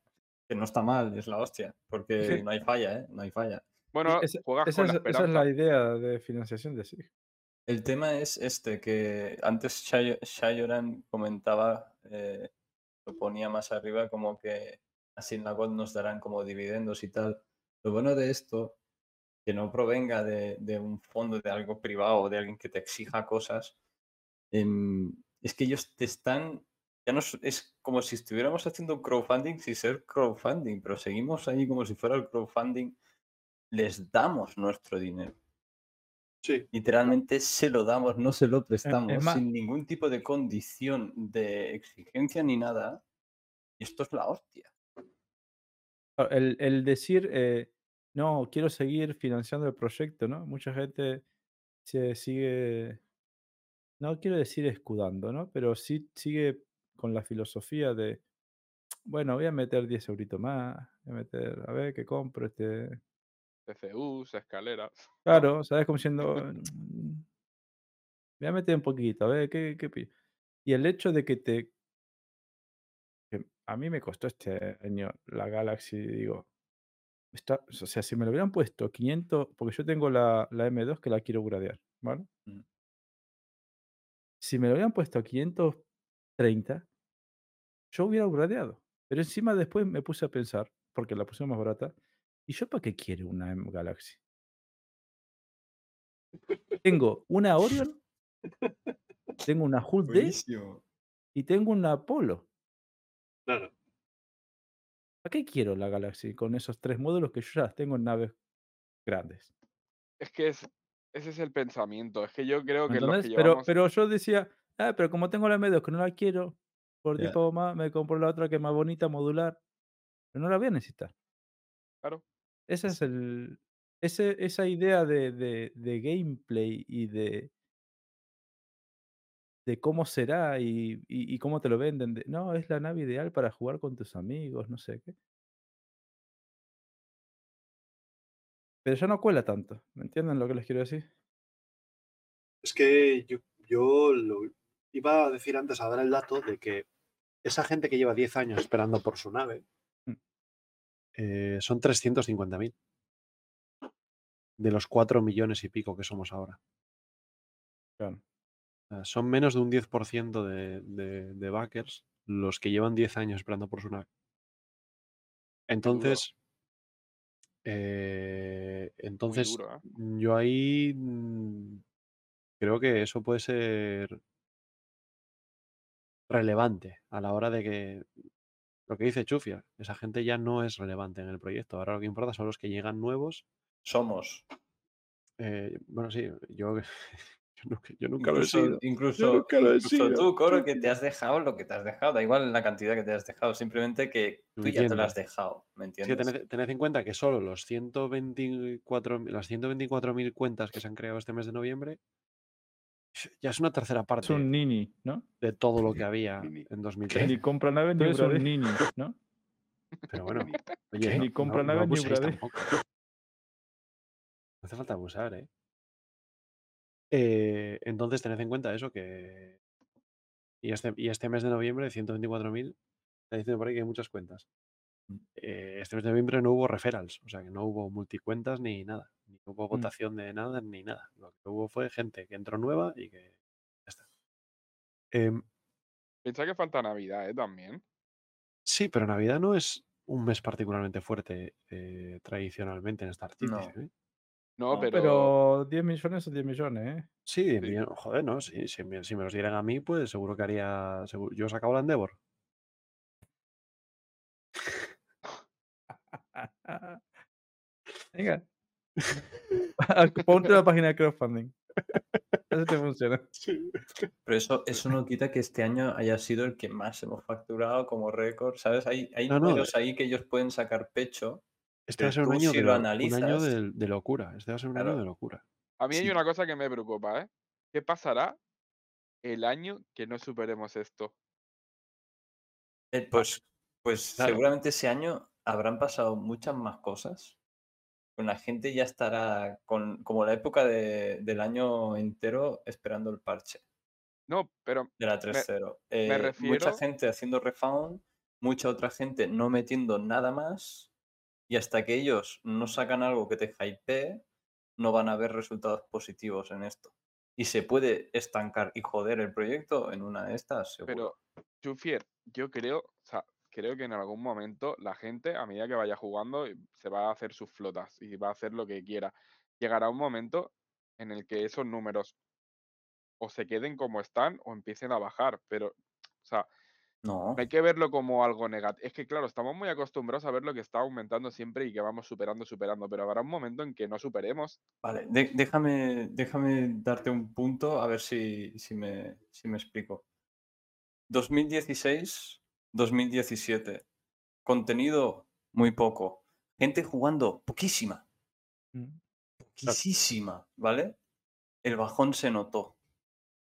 Que no está mal, es la hostia. Porque Sí. no hay falla, ¿eh? No hay falla. bueno, Esa, juegas esa con la es, esa es la idea de financiación de SIG. El tema es este, que antes Shay- Shayoran comentaba, eh, lo ponía más arriba, como que así en la God nos darán como dividendos y tal. Lo bueno de esto, que no provenga de, de un fondo, de algo privado o de alguien que te exija cosas, em, es que ellos te están, ya no es, como si estuviéramos haciendo un crowdfunding sin ser crowdfunding, pero seguimos ahí como si fuera el crowdfunding, les damos nuestro dinero. Sí. Literalmente se lo damos, no se lo prestamos, más- sin ningún tipo de condición de exigencia ni nada. Y esto es la hostia. El, el decir, eh, no, quiero seguir financiando el proyecto, ¿no? Mucha gente se sigue, no quiero decir escudando, ¿no? Pero sí sigue con la filosofía de, bueno, voy a meter 10 euritos más, voy a meter, a ver qué compro, este... TCUs, escaleras. ¿no? Claro, ¿sabes? Como siendo, "Mm, voy a meter un poquito, a ver qué, qué pi-". Y el hecho de que te, a mí me costó este año la Galaxy, digo, Está, o sea, si me lo hubieran puesto 500, porque yo tengo la, la M2 que la quiero gradear, ¿vale? Mm. Si me lo hubieran puesto a 530, yo hubiera gradeado. Pero encima después me puse a pensar, porque la puse más barata, ¿y yo para qué quiero una M Galaxy? Tengo una Orion, tengo una Hulk D y tengo una Apollo. Claro. ¿Para qué quiero la Galaxy con esos tres módulos que yo ya las tengo en naves grandes? Es que es, ese es el pensamiento. Es que yo creo que los que Pero, llevamos. pero yo decía, ah, pero como tengo la M2 que no la quiero, por Ya. tipo más, me compro la otra que es más bonita, modular. Pero no la voy a necesitar. Claro. Ese es el. Ese, esa idea de, de, de gameplay y de. De cómo será y, y- y cómo te lo venden. de, no, es la nave ideal para jugar con tus amigos, no sé qué. Pero ya no cuela tanto. ¿Me entienden lo que les quiero decir? Es que yo, yo lo iba a decir antes, a dar el dato de que esa gente que lleva 10 años esperando por su nave Mm. eh, son 350.000 de los 4 millones y pico que somos ahora. Claro. Sea, son menos de un 10% de, de, de backers los que llevan 10 años esperando por su nave. Entonces, eh, entonces duro, ¿eh? yo ahí mm, creo que eso puede ser relevante a la hora de que lo que dice Chufia, esa gente ya no es relevante en el proyecto. Ahora lo que importa son los que llegan nuevos. Somos. Eh, bueno, sí, yo nunca, yo nunca lo he Incluso, sido. incluso, Yo nunca lo he incluso sido, tú, Coro, que te has dejado lo que te has dejado. Da igual la cantidad que te has dejado, simplemente que tú ya te lo has dejado. ¿Me Es entiendes? tened, tened en cuenta que solo los 124, las 124.000 cuentas que se han creado este mes de noviembre ya es una tercera Es parte un nini, ¿no? de todo lo que había Nini. en 2013. Ni compra nave ni un nini. ¿no? Pero bueno, oye, Ni no, compra no- no nave ni upgrade. tampoco. No hace falta abusar, ¿eh? Eh, Entonces tened en cuenta eso que... Y este, y este mes de noviembre, 124.000, está diciendo por ahí que hay muchas cuentas. Eh, este mes de noviembre no hubo referrals, o sea que no hubo multicuentas ni nada. Ni hubo votación de nada ni nada. Lo que hubo fue gente que entró nueva y que ya está. Em, Piensa que falta Navidad, ¿eh? También. sí, pero Navidad no es un mes particularmente fuerte eh, tradicionalmente en ¿eh? No, No, pero. Pero 10 millones son 10 millones, ¿eh? Sí, diez Sí. millones, joder, ¿no? Sí, si, me, si me los dieran a mí, pues seguro que haría. segu- yo sacaba la Endeavor. Venga. Ponte la página de crowdfunding. Eso te funciona. Pero eso, eso no quita que este año haya sido el que más hemos facturado como récord, ¿sabes? Hay, hay No, no, números ahí que ellos pueden sacar pecho. Este va a ser un año, si de, lo un año de, de locura. Este va a ser un año de locura. A mí hay una cosa que me preocupa, ¿eh? ¿Qué pasará el año que no superemos esto? Eh, pues pues Claro. seguramente ese año habrán pasado muchas más cosas. La gente ya estará con, como la época de- del año entero esperando el parche No, pero de la 3.0. Eh, Mucha refiero- gente haciendo refound, mucha otra gente no metiendo nada más. Y hasta que ellos no sacan algo que te hypee, no van a ver resultados positivos en esto. Y se puede estancar y joder el proyecto en una de estas. Pero, Chufier, yo creo, o sea, creo que en algún momento la gente, a medida que vaya jugando, se va a hacer sus flotas y va a hacer lo que quiera. Llegará un momento en el que esos números o se queden como están o empiecen a bajar. Pero, o sea, No. hay que verlo como algo negativo. Es que, claro, estamos muy acostumbrados a ver lo que está aumentando siempre y que vamos superando, superando. Pero habrá un momento en que no superemos. Vale, de- déjame, déjame darte un punto a ver si, si me, si me explico. 2016, 2017. Contenido muy poco. Gente jugando poquísima. Mm. Poquísima, ¿vale? El bajón se notó.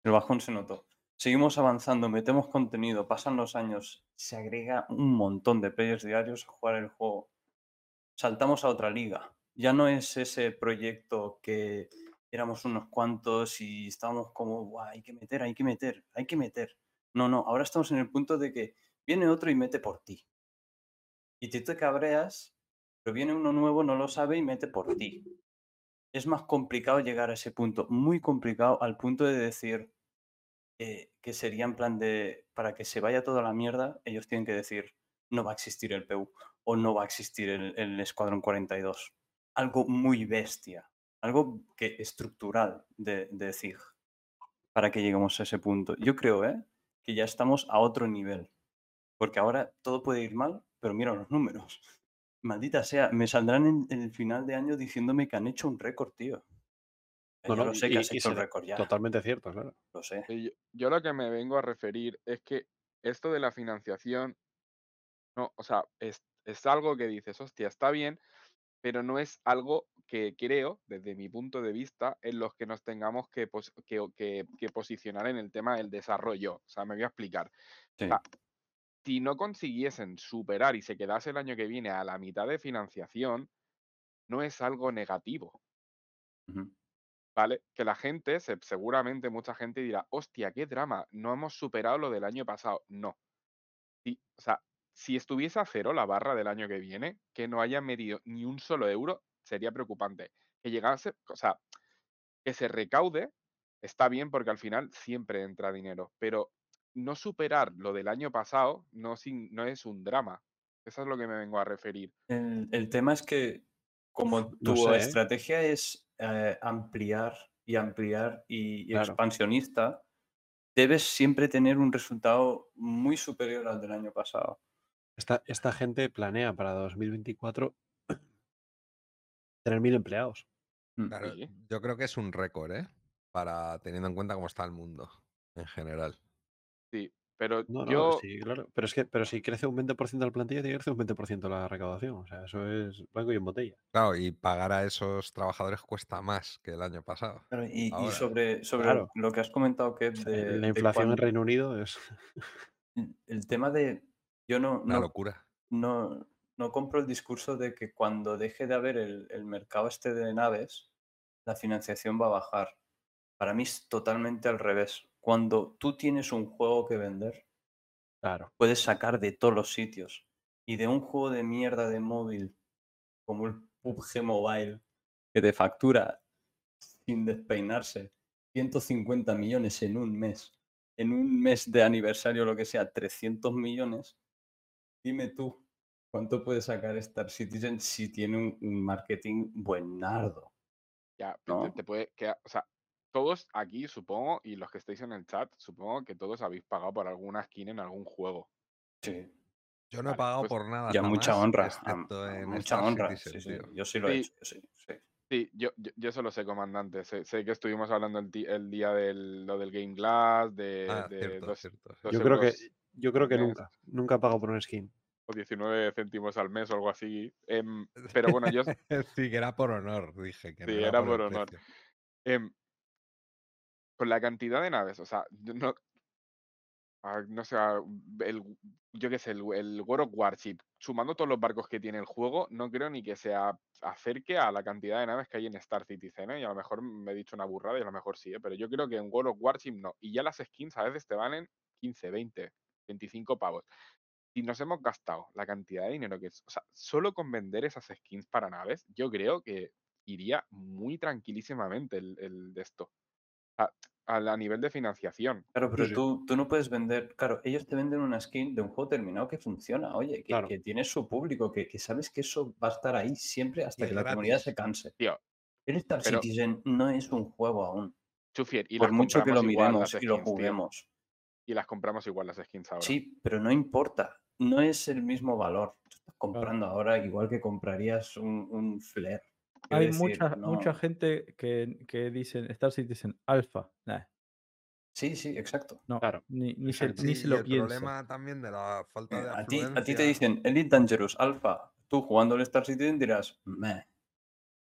El bajón se notó. Seguimos avanzando, metemos contenido, pasan los años, se agrega un montón de players diarios a jugar el juego. Saltamos a otra liga. Ya no es ese proyecto que éramos unos cuantos y estábamos como, "Buah, hay que meter, hay que meter, hay que meter. No, no, ahora estamos en el punto de que viene otro y mete por ti. Y tú te cabreas pero viene uno nuevo, no lo sabe y mete por ti. Es más complicado llegar a ese punto, muy complicado, al punto de decir eh, que sería en plan de, para que se vaya toda la mierda, ellos tienen que decir, no va a existir el PU o no va a existir el, Escuadrón 42. Algo muy bestia, algo que estructural de, de ZIG para que lleguemos a ese punto. Yo creo ¿eh? que ya estamos a otro nivel, porque ahora todo puede ir mal, pero mira los números. Maldita sea, me saldrán en, en el final de año diciéndome que han hecho un récord, tío. No, no, lo sé y- que has hecho el récord ya. Totalmente cierto, claro. Lo sé. Yo, yo lo que me vengo a referir es que esto de la financiación, no, o sea, es, es algo que dices, hostia, está bien, pero no es algo que creo, desde mi punto de vista, en los que nos tengamos que, pos- que, que- que posicionar en el tema del desarrollo. O sea, me voy a explicar. Sí. sea, Si no consiguiesen superar y se quedase el año que viene a la mitad de financiación, no es algo negativo. ¿Vale? Que la gente, se- seguramente mucha gente dirá, hostia, qué drama, no hemos superado lo del año pasado. No. Sí, o sea, si estuviese a cero la barra del año que viene, que no haya medido ni un solo euro, sería preocupante. Que llegase, o sea, que se recaude, está bien porque al final siempre entra dinero, pero no superar lo del año pasado no, sin- no es un drama. Eso es lo que me vengo a referir. El, el tema es que como no tu sé, ¿eh? estrategia es eh, ampliar y ampliar y, y Claro. expansionista, debes siempre tener un resultado muy superior al del año pasado. Esta, esta gente planea para 2024 tener mil empleados. Mm. Claro, Sí. yo creo que es un récord, ¿eh? Para teniendo en cuenta cómo está el mundo en general. Sí, pero No, no, yo... sí, claro. Pero es que, pero si crece un 20% la plantilla, tiene que crecer un 20% la recaudación. O sea, eso es blanco y en botella. Claro, y pagar a esos trabajadores cuesta más que el año pasado. Claro, y, sobre, sobre claro. lo que has comentado, que de, la de inflación en Reino Unido es. el- el tema de yo no, Una no, locura. no, no compro el discurso de que cuando deje de haber el, el mercado este de naves, la financiación va a bajar. Para mí es totalmente al revés. Cuando tú tienes un juego que vender, Claro. puedes sacar de todos los sitios. Y de un juego de mierda de móvil, como el PUBG Mobile, que te factura sin despeinarse 150 millones en un mes, en un mes de aniversario, lo que sea, 300 millones, dime tú, ¿cuánto puede sacar Star Citizen si tiene un, un marketing buenardo? Ya, te, te puede quedar, o sea, todos aquí, supongo, y los que estáis en el chat, supongo que todos habéis pagado por alguna skin en algún juego. Sí. Yo no he pagado pues, por nada Y a mucha honra. a- mucha Star honra. Citizen, sí, sí. Yo sí lo he hecho. Sí, sí. Sí, yo, yo, yo eso lo sé, comandante. Sé, sé que estuvimos hablando el, día del lo del Game Glass, de, Ah, de cierto, dos, cierto. dos Yo creo que, yo creo que nunca. Nunca he pagado por un skin. o 19 céntimos al mes o algo así. Em, pero bueno, yo sí, que era por honor, dije. Que no Sí, era, era por, honor. precio. Con la cantidad de naves, o sea, no, no sé, ah, el, yo qué sé, el, el World of Warship, sumando todos los barcos que tiene el juego, no creo ni que se acerque a la cantidad de naves que hay en Star Citizen, ¿eh? Y a lo mejor me he dicho una burrada y a lo mejor sí, ¿eh? Pero yo creo que en World of Warship no. Y ya las skins a veces te valen 15, 20, 25 pavos. Si nos hemos gastado la cantidad de dinero que es, o sea, solo con vender esas skins para naves, yo creo que iría muy tranquilísimamente el, el de esto. A, a- nivel de financiación. Claro, pero sí. tú, tú no puedes vender. Claro, ellos te venden una skin de un juego terminado que funciona, oye, que, Claro. que tiene su público, que, que sabes que eso va a estar ahí siempre hasta Y que la comunidad gratis. se canse. Tío, El Star pero- Citizen no es un juego aún. Chufier, y por las mucho que lo compramos igual, miremos las y lo skins, tío. juguemos. Y las compramos igual las skins ahora. Sí, pero no importa. No es el mismo valor. Tú estás comprando ahora igual que comprarías un, un flare. Hay decir, mucha, no- mucha gente que, que dicen Star Citizen Alpha. Nah, Sí, sí, exacto. no, Claro. ni, ni se, Exacto. ni Sí, se y lo el piensa. problema también de la falta de Eh, A ti, a ti te dicen Elite Dangerous Alpha. Tú jugando el Star Citizen dirás, meh.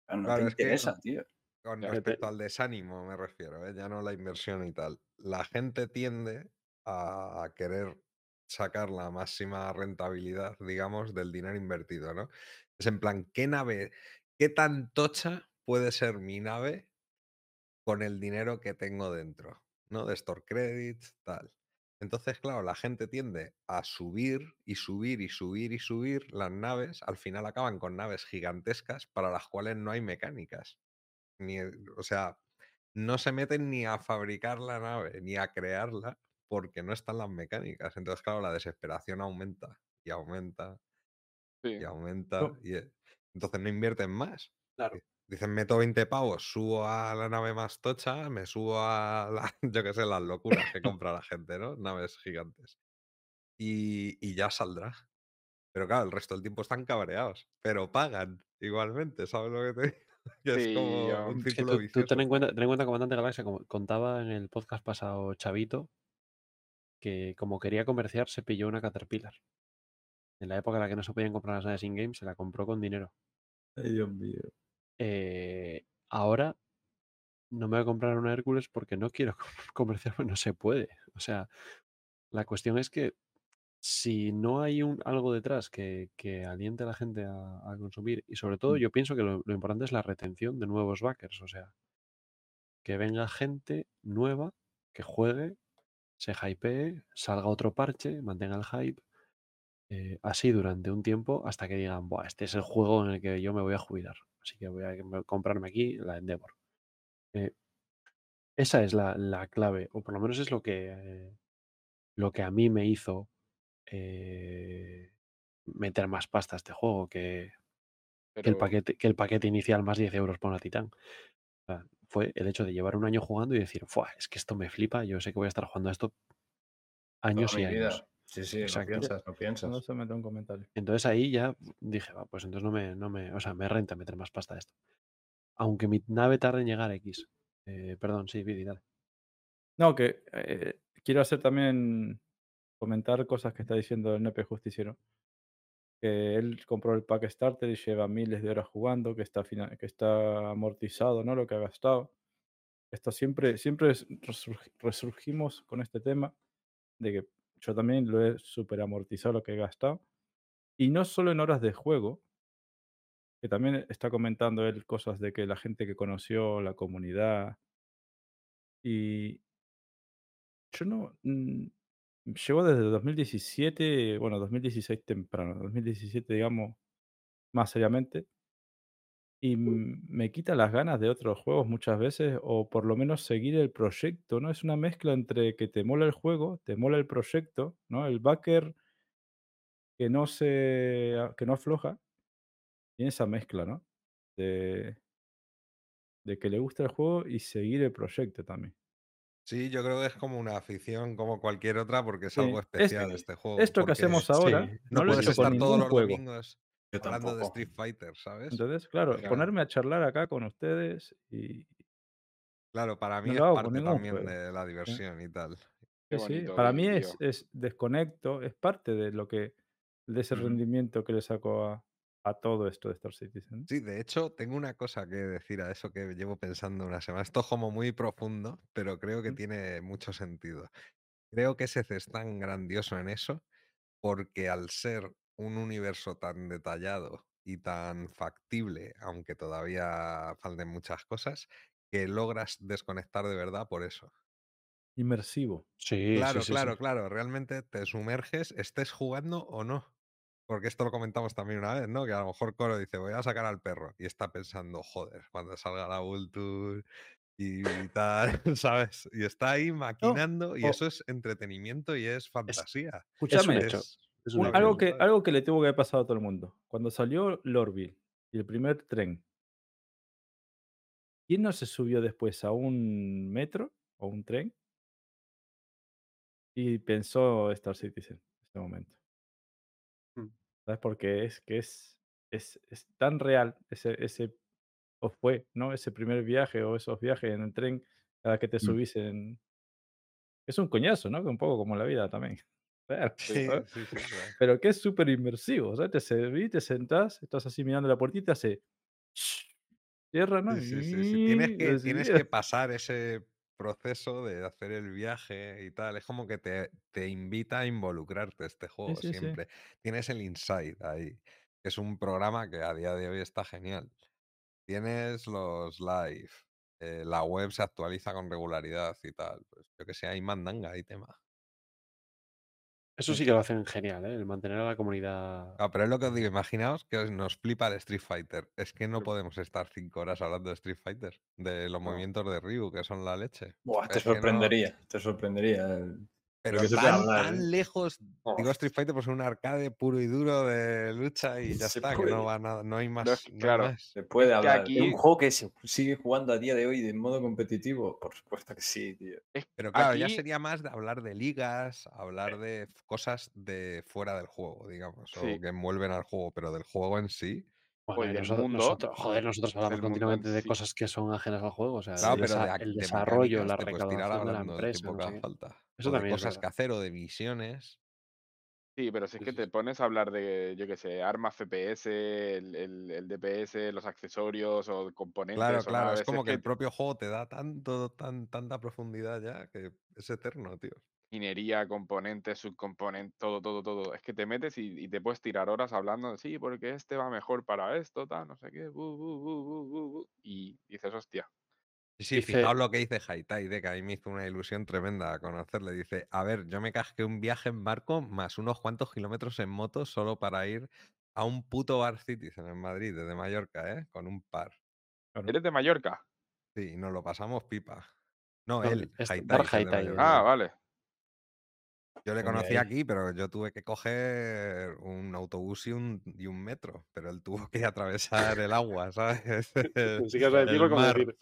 No Claro, te es que- interesa, tío. Con respecto al desánimo me refiero, ¿eh? ya no la inversión y tal. La gente tiende a querer sacar la máxima rentabilidad, digamos, del dinero invertido, ¿no? Es en plan, ¿qué nave, qué tan tocha puede ser mi nave con el dinero que tengo dentro? ¿No? De store credits, tal. Entonces, claro, la gente tiende a subir y subir y subir y subir las naves. Al final acaban con naves gigantescas para las cuales no hay mecánicas. Ni, o sea, no se meten ni a fabricar la nave ni a crearla porque no están las mecánicas. Entonces, claro, la desesperación aumenta y aumenta Sí. y aumenta. No. Y, eh, entonces no invierten más. Claro. Di- Dicen, meto 20 pavos, subo a la nave más tocha, me subo a, la, yo qué sé, las locuras que compra la gente, ¿no? Naves gigantes. Y, y ya saldrá. Pero claro, el resto del tiempo están cabreados, pero pagan igualmente, ¿sabes lo que te digo? Que es como un círculo tú, ten, en cuenta, ten en cuenta, comandante Galaxia, como contaba en el podcast pasado Chavito, que como quería comerciar se pilló una Caterpillar. En la época en la que no se podían comprar las naves in-game, se la compró con dinero. Ay, Dios mío. Eh, ahora no me voy a comprar una Hércules porque no quiero comerciar, no se puede. O sea, la cuestión es que si no hay un, algo detrás que, que aliente a la gente a, a consumir, y sobre todo Mm. yo pienso que lo, lo importante es la retención de nuevos backers, o sea, que venga gente nueva, que juegue, se hypee, salga otro parche, mantenga el hype, eh, así durante un tiempo hasta que digan, Buah, este es el juego en el que yo me voy a jubilar, así que voy a me- comprarme aquí la Endeavor. Eh, esa es la, la clave, o por lo menos es lo que, eh, lo que a mí me hizo meter más pasta a este juego que, que el paquete, que el paquete inicial más 10 euros por una Titán. O sea, fue el hecho de llevar un año jugando y decir, "Fua, es que esto me flipa, yo sé que voy a estar jugando a esto años Toda y años. Sí, sí, no Exacto. piensas, no No piensas. se mete un comentario. Entonces ahí ya dije, va, pues entonces no me, no me, o sea, me renta meter más pasta a esto. Aunque mi nave tarde en llegar a X. Eh, perdón, sí, Vidi, dale. No, que eh, quiero hacer también comentar cosas que está diciendo el Nepe Justiciero. Que él compró el pack starter y lleva miles de horas jugando, que está, fina- que está amortizado, ¿no? Lo que ha gastado. Esto siempre, siempre es- resurgi- resurgimos con este tema de que yo también lo he super amortizado lo que he gastado. Y no solo en horas de juego, que también está comentando él cosas de que la gente que conoció, la comunidad. Y yo no. mm, Llevo desde 2017, bueno, 2016 temprano, 2017, digamos, más seriamente. Y me quita las ganas de otros juegos muchas veces, o por lo menos seguir el proyecto, ¿no? Es una mezcla entre que te mola el juego, te mola el proyecto, ¿no? El backer que no se. a- que no afloja, tiene esa mezcla, ¿no? De, de que le gusta el juego y seguir el proyecto también. Sí, yo creo que es como una afición como cualquier otra porque es Sí, algo es- especial este juego. Esto que hacemos ahora no no, no lo he puedes con estar todos los juego. domingos Yo hablando de. Street Fighter, ¿sabes? Entonces, claro, Claro. ponerme a charlar acá con ustedes y Claro, para mí no es hago parte ningún también de la diversión y tal. Qué Sí, bonito, para mí es, es desconecto, es parte de lo que, de ese rendimiento que le saco a, a todo esto de Star Citizen. Sí, de hecho, tengo una cosa que decir a eso que llevo pensando una semana. Esto es como muy profundo, pero creo que Mm. tiene mucho sentido. Creo que ese es tan grandioso en eso porque al ser un universo tan detallado y tan factible, aunque todavía falten muchas cosas, que logras desconectar de verdad por eso. Inmersivo. Sí, sí, Claro, sí, sí. claro, claro. Realmente te sumerges, estés jugando o no. Porque esto lo comentamos también una vez, ¿no? Que a lo mejor Coro dice, voy a sacar al perro. Y está pensando, joder, cuando salga la Vulture y tal, ¿sabes? Y está ahí maquinando y eso es entretenimiento y es fantasía. Escúchame, hecho. Es Algo, que, algo que le tuvo que haber pasado a todo el mundo. Cuando salió Lorville y el primer tren, ¿quién no se subió después a un metro o un tren y pensó Star Citizen en este momento? Mm. ¿Sabes? Porque es que es, es, es tan real ese, ese, o fue, ¿no? Ese primer viaje o esos viajes en el tren cada que te Mm. subís en... Es un coñazo, ¿no? Que un poco como la vida también. Claro, Sí, ¿sabes? sí, sí. claro. Pero que es súper inmersivo, o sea, te serví, te sentás, estás así mirando la puertita, hace... Cierra, ¿no? Sí, sí, sí, sí. Tienes que, tienes que pasar ese proceso de hacer el viaje y tal. Es como que te, te invita a involucrarte este juego siempre. Tienes el Inside ahí, es un programa que a día de hoy está genial. Tienes los live, eh, la web se actualiza con regularidad y tal. Pues yo que sé, hay mandanga, hay tema. Eso sí que lo hacen genial, ¿eh? El mantener a la comunidad. Ah, pero es lo que os digo, imaginaos que os- nos flipa el Street Fighter. Es que no podemos estar cinco horas hablando de Street Fighter, de los movimientos de Ryu, que son la leche. Buah, te Es que no- sorprendería, te sorprendería. el- Pero que tan, hablar, tan ¿eh? lejos. Oh. Digo Street Fighter pues un arcade puro y duro de lucha y ya Se está, que no va nada, no hay más. es que, no hay claro, más. Se puede que hablar. aquí- ¿De un juego que se sigue jugando a día de hoy de modo competitivo? Por supuesto que sí, tío. Es- Pero claro, ya sería más de hablar de ligas, hablar de cosas de fuera del juego, digamos, Sí. o que envuelven al juego, pero del juego en sí. Bueno, Pues nosotros, mundo, nosotros- joder, nosotros hablamos continuamente de sí. cosas que son ajenas al juego. O sea, Claro, el, pero de, el de desarrollo, la recaudación de la empresa. no sé falta. Eso o de también es cosas que hacer o de misiones. Sí, pero si es que te pones a hablar de, yo qué sé, armas FPS, el, el- el DPS, los accesorios o componentes Claro, o claro, es como que que el propio juego te da tanto, tan, tanta profundidad ya que es eterno, tío. minería, componentes, subcomponentes, todo, todo, todo. Es que te metes y, y te puedes tirar horas hablando de sí, porque este va mejor para esto, tal, no sé qué, bu, bu, bu, bu, bu, bu", y dices, hostia. Sí, sí, Dice- fijaos lo que dice Haitai, de que a mí me hizo una ilusión tremenda conocerle. Dice, a ver, yo me casqué un viaje en barco más unos cuantos kilómetros en moto solo para ir a un puto Bar Citizen en Madrid, desde Mallorca, ¿eh? Con un par. ¿Eres de Mallorca? Sí, y nos lo pasamos pipa. No, No, él, Haitai. Ah, vale. Yo le conocí aquí, pero yo tuve que coger un autobús y un, y un metro, pero él tuvo que atravesar el agua, ¿sabes? A El decirlo como decir.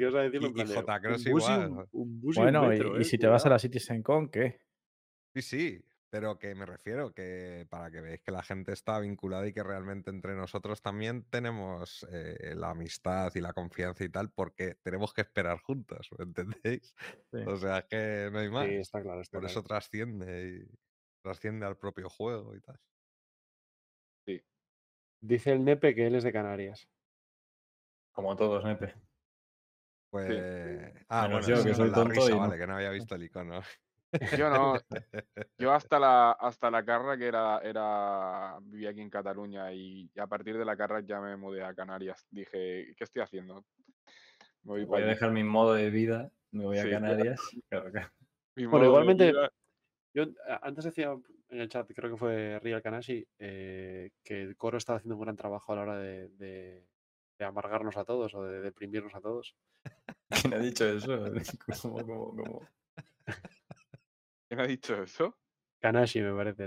ibas a decirlo en Y- y plan de, un bus y un- igual. un bus y un Bueno, y, metro, y eh, si te vas a la Citizen Con, ¿qué? Sí, sí, pero que me refiero que para que veáis que la gente está vinculada y que realmente entre nosotros también tenemos eh, la amistad y la confianza y tal, porque tenemos que esperar juntos, ¿me entendéis? Sí. O sea, es que no hay más. Sí, está claro. Está Por claro. eso trasciende y trasciende al propio juego y tal. Dice el Nepe que él es de Canarias. Como todos, Nepe. Pues. Ah, Menos bueno, yo, que es soy la tonto risa, y no. vale, que no había visto el icono. Yo no. Yo hasta la, hasta la carra que era, era, vivía aquí en Cataluña y a partir de la carra ya me mudé a Canarias. Dije, ¿qué estoy haciendo? Me voy Voy a dejar mi modo de vida, me voy a. Canarias. Claro, claro. Bueno, igualmente, yo antes decía en el chat, creo que fue Real Kanashi, eh, que el coro estaba haciendo un gran trabajo a la hora de, de- de amargarnos a todos o de deprimirnos a todos. ¿Quién ha dicho eso? ¿Cómo, cómo, cómo? ¿Quién ha dicho eso? Kanashi, me parece.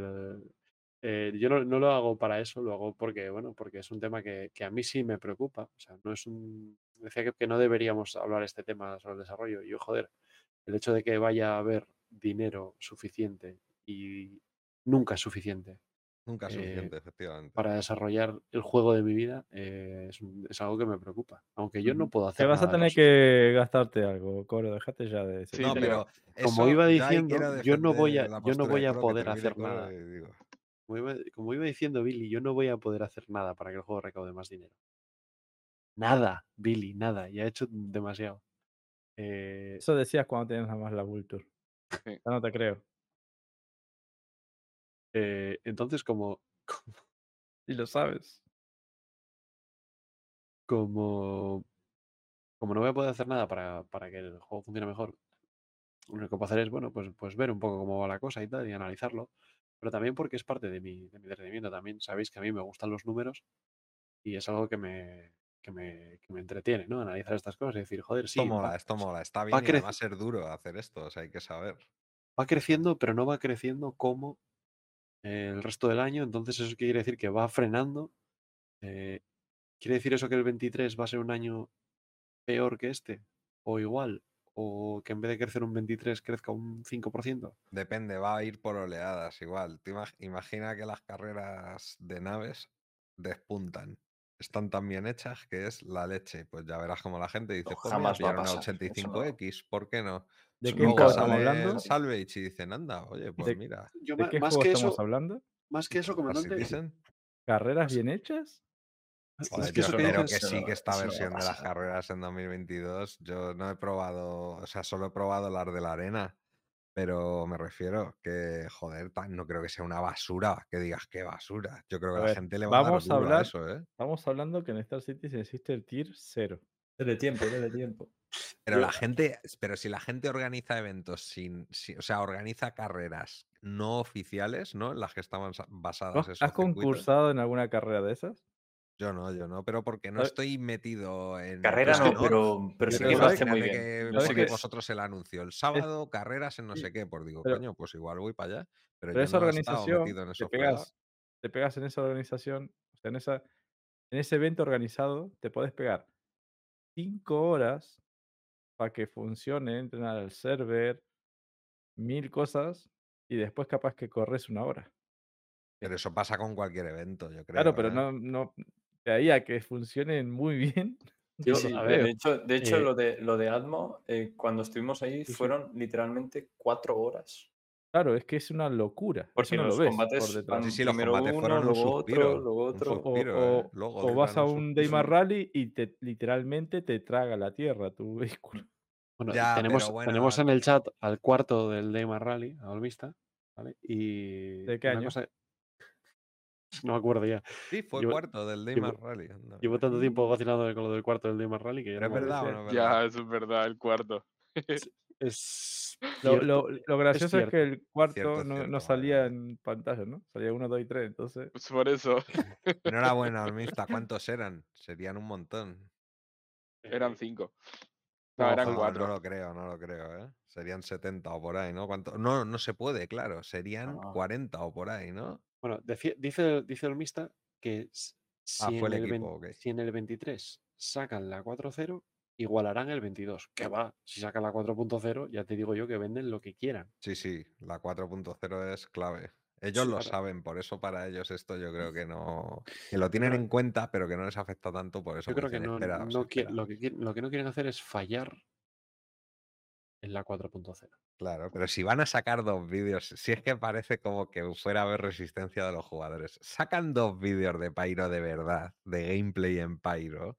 eh, yo no, lo hago para eso, lo hago porque, bueno, porque es un tema que, que a mí sí me preocupa. O sea, no es un. Decía que, no deberíamos hablar este tema sobre el desarrollo. Y yo, joder, el hecho de que vaya a haber dinero suficiente y nunca suficiente Nunca es Eh, suficiente, efectivamente. para desarrollar el juego de mi vida, eh, es, es algo que me preocupa. Aunque yo no puedo Te hacer vas a nada tener que gastarte algo, Coro, déjate ya de Sí, no, pero. Como iba diciendo, yo no voy a- yo no voy a poder hacer nada. digo, Como iba, como iba diciendo Billy, yo no voy a poder hacer nada para que el juego recaude más dinero. Nada, Billy, nada. Ya he hecho demasiado. Eh, Eso decías cuando tenías nada más la Vulture. Sí. Ya no te creo. Eh, entonces, como, Y lo sabes. como, como no voy a poder hacer nada para, para que el juego funcione mejor, lo que puedo hacer es, bueno, pues, pues ver un poco cómo va la cosa y tal, y analizarlo. Pero también porque es parte de mi, de mi entretenimiento. También sabéis que a mí me gustan los números y es algo que me, que me, que me entretiene, ¿no? Analizar estas cosas y decir, joder, sí, esto mola, va, esto mola. Está va bien y creci- además ser duro hacer esto, o sea, hay que saber. va creciendo, pero no va creciendo como eh, el resto del año. Entonces, ¿eso quiere decir? Que va frenando. Eh, ¿Quiere decir eso que el 23 va a ser un año peor que este? ¿O igual? ¿O que en vez de crecer un 23 crezca un 5%? Depende, va a ir por oleadas igual. Imag- imagina que las carreras de naves despuntan. Están tan bien hechas que es la leche. Pues ya verás como la gente dice, No, pues mira, jamás va a pillar una pasar, eso 85X, ¿por qué no? ¿De qué juego a estamos hablando? Salvage y dicen, anda, oye, pues ¿De- mira, Yo ¿De qué más juego que estamos eso, hablando? más que eso, comandante, Citizen. ¿Carreras bien hechas? Joder, que yo eso que sí que esta a versión de las carreras en 2022, yo no he probado, o sea, solo he probado las de la arena, pero me refiero que, joder, tan- no creo que sea una basura, que digas qué basura. Yo creo que A la ver, gente le va a dar vamos a duro a hablar- eso, ¿eh? Estamos hablando que en Star Citizen existe el tier 0. Dele tiempo, dele tiempo. Pero la gente, pero si la gente organiza eventos sin, si- o sea, organiza carreras no oficiales, ¿no? En las que estaban sa- ¿Tú basadas ¿Has, circuitos. concursado en alguna carrera de esas? Yo no, yo no, pero porque no estoy metido en. Carrera claro, no, pero, pero sí que lo hace muy bien. que Yo sé ponéis que vosotros el anuncio. El sábado, carreras en no sé qué. Pues digo, pero- coño, pues igual voy para allá. Pero, Pero yo esa no he estado organización, metido en te pegas, te pegas en esa organización, o sea, en, esa, en ese evento organizado, te puedes pegar cinco horas para que funcione, entrenar el server, mil cosas, y después capaz que corres una hora. Pero eso pasa con cualquier evento, yo creo. Claro, pero ¿eh? no, no, de ahí a que funcionen muy bien, Sí, yo sí, lo a de- ver, creo. de hecho, de hecho eh, lo, de, lo de Atmo, eh, cuando estuvimos ahí, sí. fueron literalmente cuatro horas. Claro, es que es una locura. Eso Porque no lo ves combates por detrás. Sí, los combates uno, fueron un luego suspiro. otro, luego otro. O, suspiro, o- ¿eh? Luego o vas a un. Daymar Rally y te literalmente te traga la tierra tu vehículo. Bueno, Ya, tenemos, bueno, tenemos en al- el chat al cuarto del Daymar Rally, a Olmista, ¿vale? Y ¿De qué año? cosa- no me acuerdo ya. Sí, fue Llevo- cuarto del Daymar Rally. anda, Llevo tanto tiempo vacilando con lo del cuarto del Daymar Rally que ya Pero no es me acuerdo. verdad no verdad. Ya, eso es verdad, el cuarto. Es Lo, lo- lo gracioso es, cierto. que el cuarto Cierto, es no, cierto, no salía mía. en pantalla, ¿no? Salía 1, 2 y 3, entonces... Pues por eso. Enhorabuena, Olmista. ¿Cuántos eran? Serían un montón. Eran cinco. No, No, eran No, cuatro. no lo creo, no lo creo, ¿eh? Serían 70 o por ahí, ¿no? ¿Cuánto? No, no se puede, claro. Serían Ah. 40 o por ahí, ¿no? Bueno, dice, dice Olmista que Ah, si, fue en el el equipo, vein- ok. si en el 23 sacan la 4.0, igualarán el 22. Que va, si sacan la 4.0, ya te digo yo que venden lo que quieran. Sí, sí, la 4.0 es clave. Ellos lo saben, por eso para ellos esto yo creo que no. Que lo tienen en cuenta, pero que no les afecta tanto, por eso Yo creo que no, "Esperaos, no lo, esperaos". que, lo que no quieren hacer es fallar en la 4.0. Claro, pero si van a sacar dos vídeos, si es que parece como que fuera a haber resistencia de los jugadores. Sacan dos vídeos de Pyro de verdad, de gameplay en Pyro,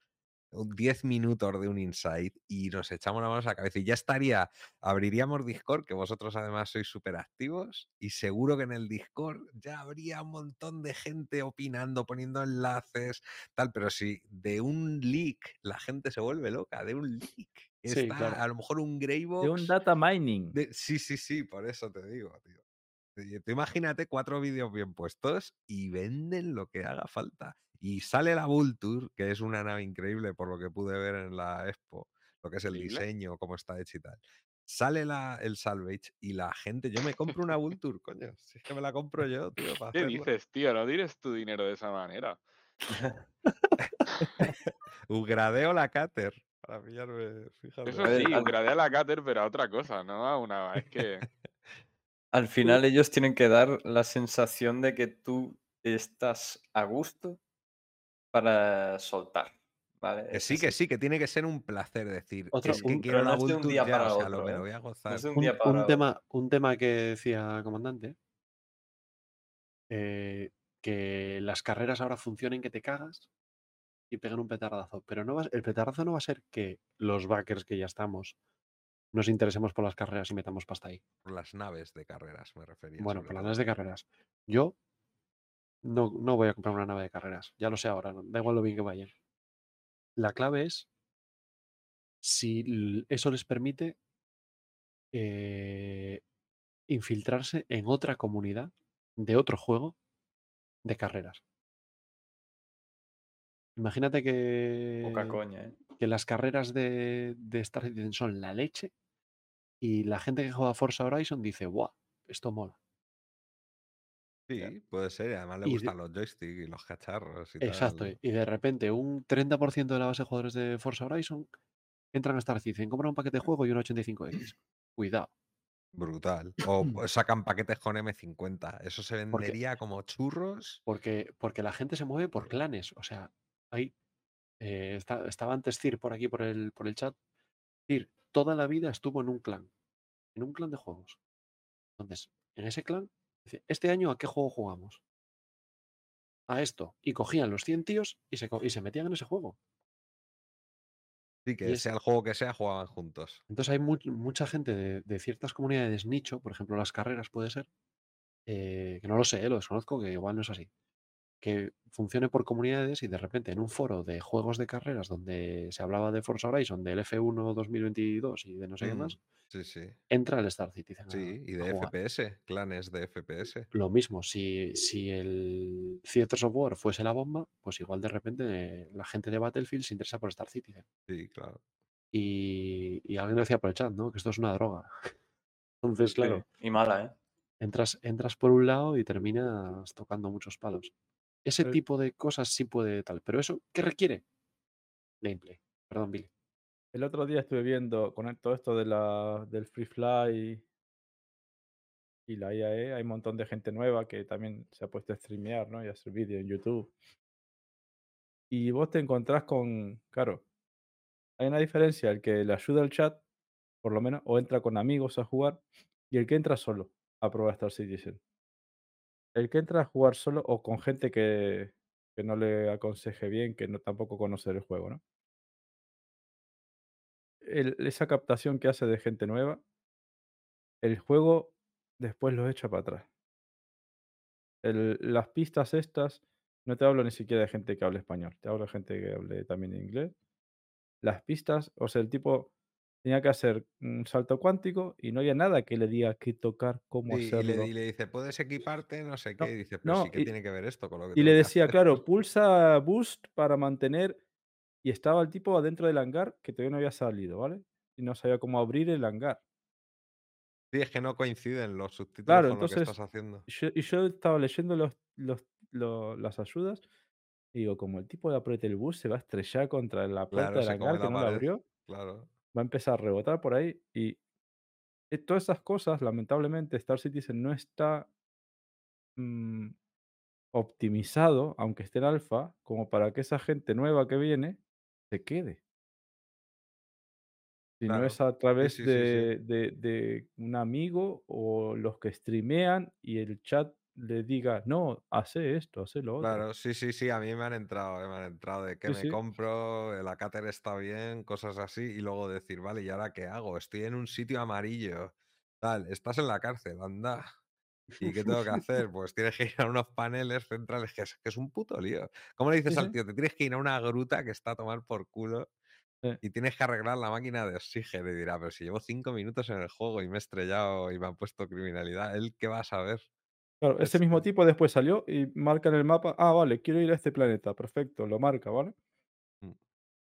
10 minutos de un insight y nos echamos las manos a la cabeza y ya estaría, abriríamos Discord, que vosotros además sois súper activos y seguro que en el Discord ya habría un montón de gente opinando, poniendo enlaces, tal, pero si de un leak la gente se vuelve loca, de un leak. Sí, Está claro. a lo mejor un Greybox. De un data mining. De- sí, sí, sí, por eso te digo, tío. Tú imagínate cuatro vídeos bien puestos y venden lo que haga falta. Y sale la Vulture, que es una nave increíble por lo que pude ver en la Expo, lo que es el diseño, cómo está hecho y tal. Sale la, el Salvage y la gente, yo me compro una Vulture, coño. Si es que me la compro yo, tío, para ¿Qué hacerlo. dices, tío? No tires tu dinero de esa manera. Upgradeo la Cater para pillarme, fíjate. Eso sí, upgradea la Cater, pero a otra cosa, no a una. Es que. Al final ellos tienen que dar la sensación de que tú estás a gusto para soltar. ¿vale? Que sí, que sí, que tiene que ser un placer decir, Otro- es que un- quiero pero la no es de un día ya, para o sea, lo, otro, me lo voy a No gozar. es de un Un, día para un otro. tema, un tema que decía comandante, eh, que las carreras ahora funcionen que te cagas y peguen un petardazo. Pero no va- el petardazo no va a ser que los backers que ya estamos nos interesemos por las carreras y metamos pasta ahí. Por las naves de carreras, me refería. Bueno, por las naves de carreras. Yo no, no voy a comprar una nave de carreras. Ya lo sé ahora. no- Da igual lo bien que vayan. La clave es si eso les permite eh, infiltrarse en otra comunidad de otro juego de carreras. Imagínate Poca que, coña, ¿eh? que las carreras de, de Star Citizen son la leche y la gente que juega Forza Horizon dice, ¡buah! Esto mola. Sí, puede ser. y Además le Y de- gustan los joysticks y los cacharros y Exacto. tal. Y de repente un 30% de la base de jugadores de Forza Horizon entran a Star Citizen, compran un paquete de juego y un 85X. Cuidado. Brutal. O pues, sacan paquetes con M50. Eso se Porque- vendería como churros. Porque, porque la gente se mueve por clanes. O sea, hay. eh, está- estaba antes Cir por aquí, por el, por el chat. Cir, toda la vida estuvo en un clan. En un clan de juegos. Entonces, en ese clan, este año a qué juego jugamos. A esto. Y cogían los 100 tíos y se, co- y se metían en ese juego. Sí, que es- sea el juego que sea, jugaban juntos. Entonces hay mu- mucha gente de, de ciertas comunidades nicho, por ejemplo las carreras puede ser, eh, que no lo sé, eh, lo desconozco, que igual no es así. Que funcione por comunidades y de repente en un foro de juegos de carreras donde se hablaba de Forza Horizon, del F1 2022 y de no sé qué Mm, más, Sí, sí. entra el Star Citizen. a- Sí, y de. FPS, clanes de FPS. Lo mismo, si, si el Theaters of War fuese la bomba, pues igual de repente la gente de Battlefield se interesa por Star Citizen. Sí, claro. Y, y alguien decía por el chat, ¿no? Que esto es una droga. Entonces, Sí, claro, Y mala, ¿eh? entras, entras por un lado y terminas tocando muchos palos. Ese Eh. tipo de cosas sí puede tal, pero eso, ¿qué requiere? Gameplay. Perdón, Billy. El otro día estuve viendo con el- todo esto de la, del Free Fly y la IAE. Hay un montón de gente nueva que también se ha puesto a streamear, ¿no? Y a hacer vídeos en YouTube. Y vos te encontrás con, claro, hay una diferencia, el que le ayuda al chat, por lo menos, o entra con amigos a jugar, y el que entra solo a probar Star Citizen. El que entra a jugar solo o con gente que, que no le aconseje bien, que no tampoco conoce el juego, ¿no? Esa captación que hace de gente nueva, el juego después lo echa para atrás. Las pistas estas, no te hablo ni siquiera de gente que hable español, te hablo de gente que hable también inglés. Las pistas, o sea, el tipo tenía que hacer un salto cuántico y no había nada que le diga qué tocar, cómo Sí, y, hacerlo. le, y le dice, ¿puedes equiparte? No sé qué. No, y dice, pero no, sí que y- tiene que ver esto con lo que Y le decía, hacer". claro, pulsa boost para mantener. Y estaba el tipo adentro del hangar que todavía no había salido, ¿vale? Y no sabía cómo abrir el hangar. Sí, es que no coinciden los subtítulos Claro, con lo que entonces, estás haciendo. yo, y yo estaba leyendo los, los- lo- las ayudas y digo, como el tipo le apriete el bus, se va a estrellar contra la puerta Claro, del hangar que no la abrió, Claro. Va a empezar a rebotar por ahí y eh, todas esas cosas, lamentablemente, Star Citizen no está mm, optimizado, aunque esté en alfa, como para que esa gente nueva que viene se quede. Si no es a través sí, sí, sí. de, de- de un amigo o los que streamean y el chat le diga, no, hace esto, hace lo otro. Claro, sí, sí, sí, a mí me han entrado, eh, me han entrado de que Sí, me sí. compro, la cáter está bien, cosas así, y luego decir, vale, ¿y ahora qué hago? Estoy en un sitio amarillo, tal, estás en la cárcel, anda. ¿Y qué tengo que hacer? Pues tienes que ir a unos paneles centrales, que es, que es un puto lío. ¿Cómo le dices Sí, al tío? Te tienes que ir a una gruta que está a tomar por culo y tienes que arreglar la máquina de oxígeno. Y dirá, pero si llevo cinco minutos en el juego y me he estrellado y me han puesto criminalidad, ¿él qué va a saber? Claro, ese Es- mismo tipo después salió y marca en el mapa, ah, vale, quiero ir a este planeta, perfecto, lo marca, ¿vale? Mm.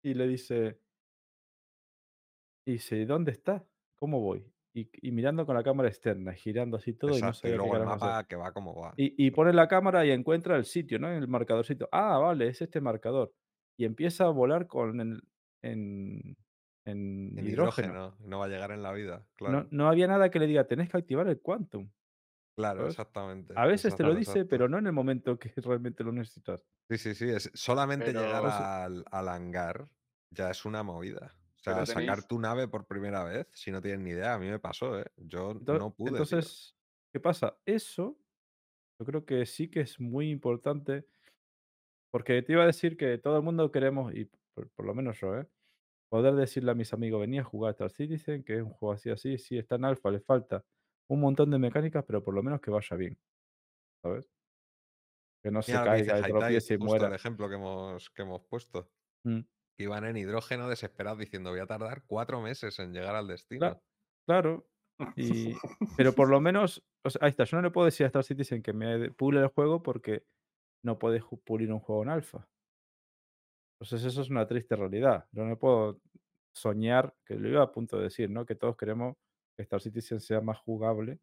Y le dice, y dice, ¿dónde está? ¿Cómo voy? Y, y mirando con la cámara externa, girando así todo y no Exacto, y luego el hacer. que va como va. Y, y pone la cámara y encuentra el sitio, ¿no? En el marcadorcito. Ah, vale, es este marcador. Y empieza a volar con el, en, en En hidrógeno. hidrógeno, no va a llegar en la vida, No, claro. no había nada que le diga, tenés que activar el quantum. Claro, ¿sabes? exactamente. A veces te lo dice, exacto. pero no en el momento que realmente lo necesitas. Sí, sí, sí. Es, solamente llegar al, al hangar ya es una movida. O sea, sacar tu nave por primera vez, si no tienes ni idea, a mí me pasó, ¿eh? Yo no pude. tío. Entonces, ¿qué pasa? Eso yo creo que sí que es muy importante, porque te iba a decir que todo el mundo queremos, y por, por lo menos yo, ¿eh? poder decirle a mis amigos, venía a jugar Star Citizen, que es un juego así, así, sí, está en alfa, le falta un montón de mecánicas, pero por lo menos que vaya bien, ¿sabes? Que no se Mira caiga tropiece y justo el muera. ejemplo que hemos, que hemos puesto. Mm, Que iban en hidrógeno desesperados diciendo, voy a tardar cuatro meses en llegar al destino. Cla- claro, y, pero por lo menos, o sea, ahí está, yo no le puedo decir a Star Citizen que me pule el juego porque no puedes pulir un juego en alfa. Entonces eso es una triste realidad. Yo no puedo soñar, que lo iba a punto de decir, ¿no? Que todos queremos que Star Citizen sea más jugable,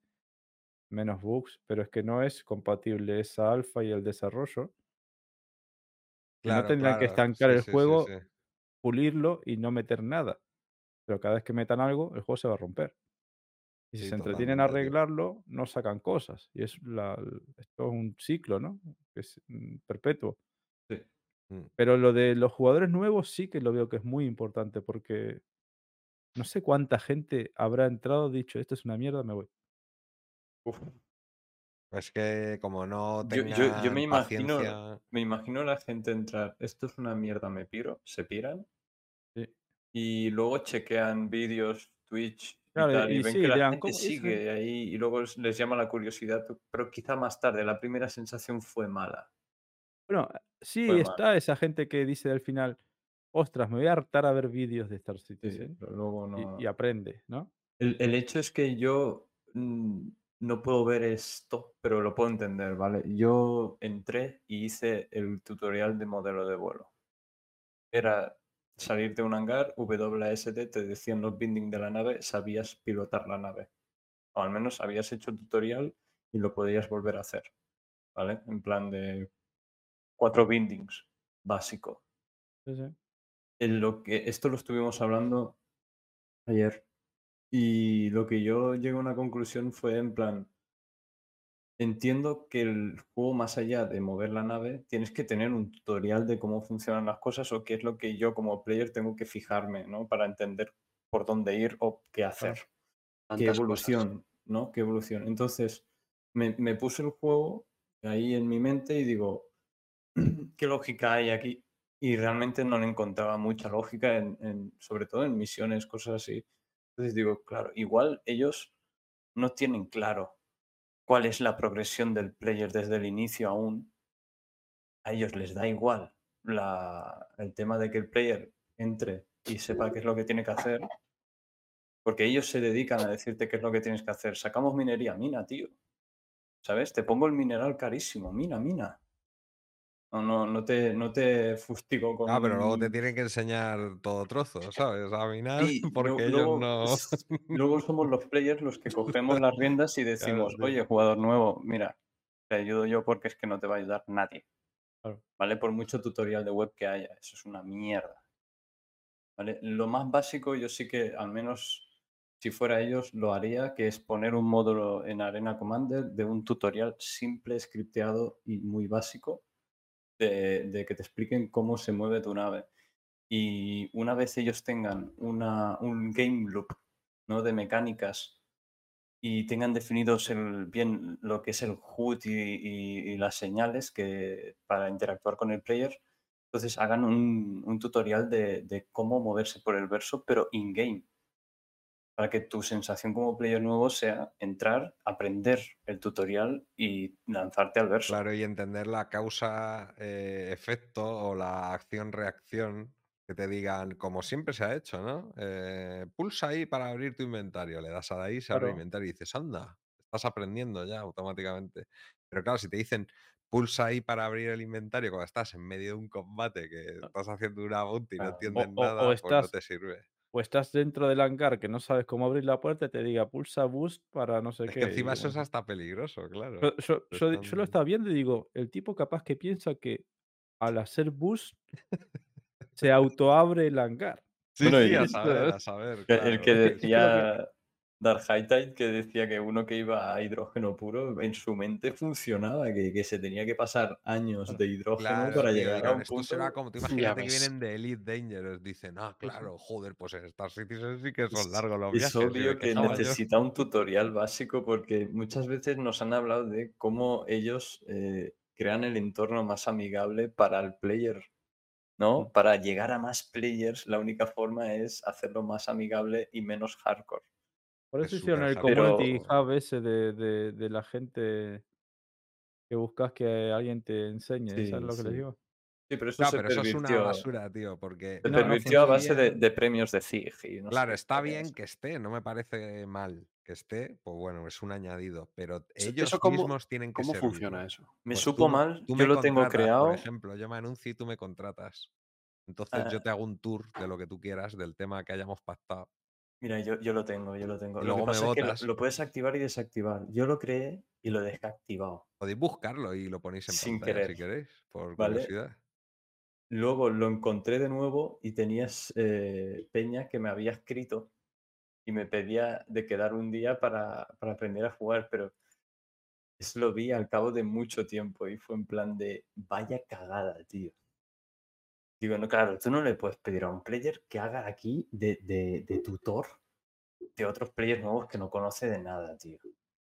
menos bugs, pero es que no es compatible esa alfa y el desarrollo. Y no Claro, tendrán que claro. estancar Sí, el sí, juego, sí. pulirlo y no meter nada. Pero cada vez que metan algo, el juego se va a romper. Y si se entretienen a arreglarlo, no sacan cosas. Y es la, esto es un ciclo, ¿no? Que es mm, perpetuo. Mm. Pero lo de los jugadores nuevos sí que lo veo que es muy importante porque no sé cuánta gente habrá entrado dicho, esto es una mierda, me voy. Uf. Es que como no Yo, tengan yo, yo me imagino, paciencia... me imagino la gente entrar, esto es una mierda, me piro, se piran Sí. y luego chequean vídeos, Twitch y Claro, tal, y, y ven sí, que la dirán, gente "¿Cómo hizo sigue ahí y luego les- llama la curiosidad, pero quizá más tarde, la primera sensación fue mala. Bueno, sí Fue mal. está esa gente que dice al final, ostras, me voy a hartar a ver vídeos de Star Sí, Citizen pero luego no. y aprende, ¿no? El, el hecho es que yo mm, no puedo ver esto, pero lo puedo entender, ¿vale? Yo entré y hice el tutorial de modelo de vuelo. Era salir de un hangar, WSD, te decían los bindings de la nave, sabías pilotar la nave. O al menos habías hecho el tutorial y lo podías volver a hacer, ¿vale? En plan de cuatro bindings básico. Sí, sí. En lo que esto lo estuvimos hablando ayer y lo que yo llegué a una conclusión fue en plan entiendo que el juego más allá de mover la nave tienes que tener un tutorial de cómo funcionan las cosas o qué es lo que yo como player tengo que fijarme, ¿no? Para entender por dónde ir o qué hacer. qué cosas. evolución, ¿no? Qué evolución. Entonces, me, me puse el juego ahí en mi mente y digo, ¿qué lógica hay aquí? Y realmente no le encontraba mucha lógica, sobre todo en misiones, cosas así. Entonces digo, claro, igual ellos no tienen claro cuál es la progresión del player desde el inicio aún. A ellos les da igual el tema de que el player entre y sepa qué es lo que tiene que hacer, porque ellos se dedican a decirte qué es lo que tienes que hacer. Sacamos minería, mina, tío. ¿Sabes? Te pongo el mineral carísimo, mina, mina. No, no, no te, no te fustigo con Ah, pero luego te tienen que enseñar todo trozo, ¿sabes? A minar, Sí, porque lo- ellos no. luego somos los players los que cogemos las riendas y decimos, oye, jugador nuevo, mira, te ayudo yo porque es que no te va a ayudar nadie. Claro. ¿Vale? Por mucho tutorial de web que haya, eso es una mierda. ¿Vale? Lo más básico, yo sí que, al menos si fuera ellos, lo haría, que es poner un módulo en Arena Commander de un tutorial simple, scripteado y muy básico de, que te expliquen cómo se mueve tu nave. Y una vez ellos tengan una, un game loop ¿no? de mecánicas y tengan definidos el, bien lo que es el HUD y, las señales que, para interactuar con el player, entonces hagan un, tutorial de cómo moverse por el verso, pero in-game. Para que tu sensación como player nuevo sea entrar, aprender el tutorial y lanzarte al verso. Claro, y entender la causa-efecto o la acción-reacción que te digan, como siempre se ha hecho, ¿no? Eh, pulsa ahí para abrir tu inventario, le das a ahí, se abre el inventario y dices, anda, estás aprendiendo ya automáticamente. Pero claro, si te dicen, pulsa ahí para abrir el inventario cuando estás en medio de un combate que estás haciendo una bounty y no. O- entiendes o- o nada, pues no te sirve. O estás dentro del hangar que no sabes cómo abrir la puerta y te diga pulsa boost para no sé Es qué. que encima eso es hasta peligroso, claro. Yo, yo- yo- yo lo estaba viendo y digo, el tipo capaz que piensa que al hacer boost se autoabre el hangar. Sí, Bueno, sí, y- a saber, a saber. El que- decía Dark Hightide, que decía que uno que iba a hidrógeno puro, en su mente funcionaba, que, que se tenía que pasar años de hidrógeno Claro, para tío, llegar a un punto. será como, tú imagínate que vienen de Elite Dangerous, dicen, ah, claro, joder, pues en Star Citizen sí que son Es- largos los Es viajes. me obvio que yo. necesita un tutorial básico porque muchas veces nos han hablado de cómo ellos eh, crean el entorno más amigable para el player. ¿no? Para llegar a más players, la única forma es hacerlo más amigable y menos hardcore. Por Es eso hicieron el community Pero- hub ese de, de- de la gente que buscas que alguien te enseñe, Sí, ¿sabes lo que les sí. digo? Sí, pero eso No, se pero eso es una basura, tío, porque... Se No, no pervirtió a base de, premios de ZIG. y no sé Claro, está bien que esté, no me parece mal que esté, pues bueno, es un añadido, pero ellos eso cómo- mismos tienen que ¿Cómo funciona eso? Me Pues supo tú- mal, tú yo me lo tengo creado. Por ejemplo, yo me anuncio y tú me contratas. Entonces yo Ah. te hago un tour de lo que tú quieras, del tema que hayamos pactado. Mira, yo, yo lo tengo, yo lo tengo. Y Lo que luego me pasa es que lo- puedes activar y desactivar. Yo lo creé y lo he desactivado. Podéis buscarlo y lo ponéis en Sin pantalla si querer. queréis, por Vale. curiosidad. Luego lo encontré de nuevo y tenías eh, Peña que me había escrito y me pedía de quedar un día para, para aprender a jugar, pero eso lo vi al cabo de mucho tiempo y fue en plan de vaya cagada, tío. Digo, no, claro, tú no le puedes pedir a un player que haga aquí de, de, de tutor de otros players nuevos que no conoce de nada, tío.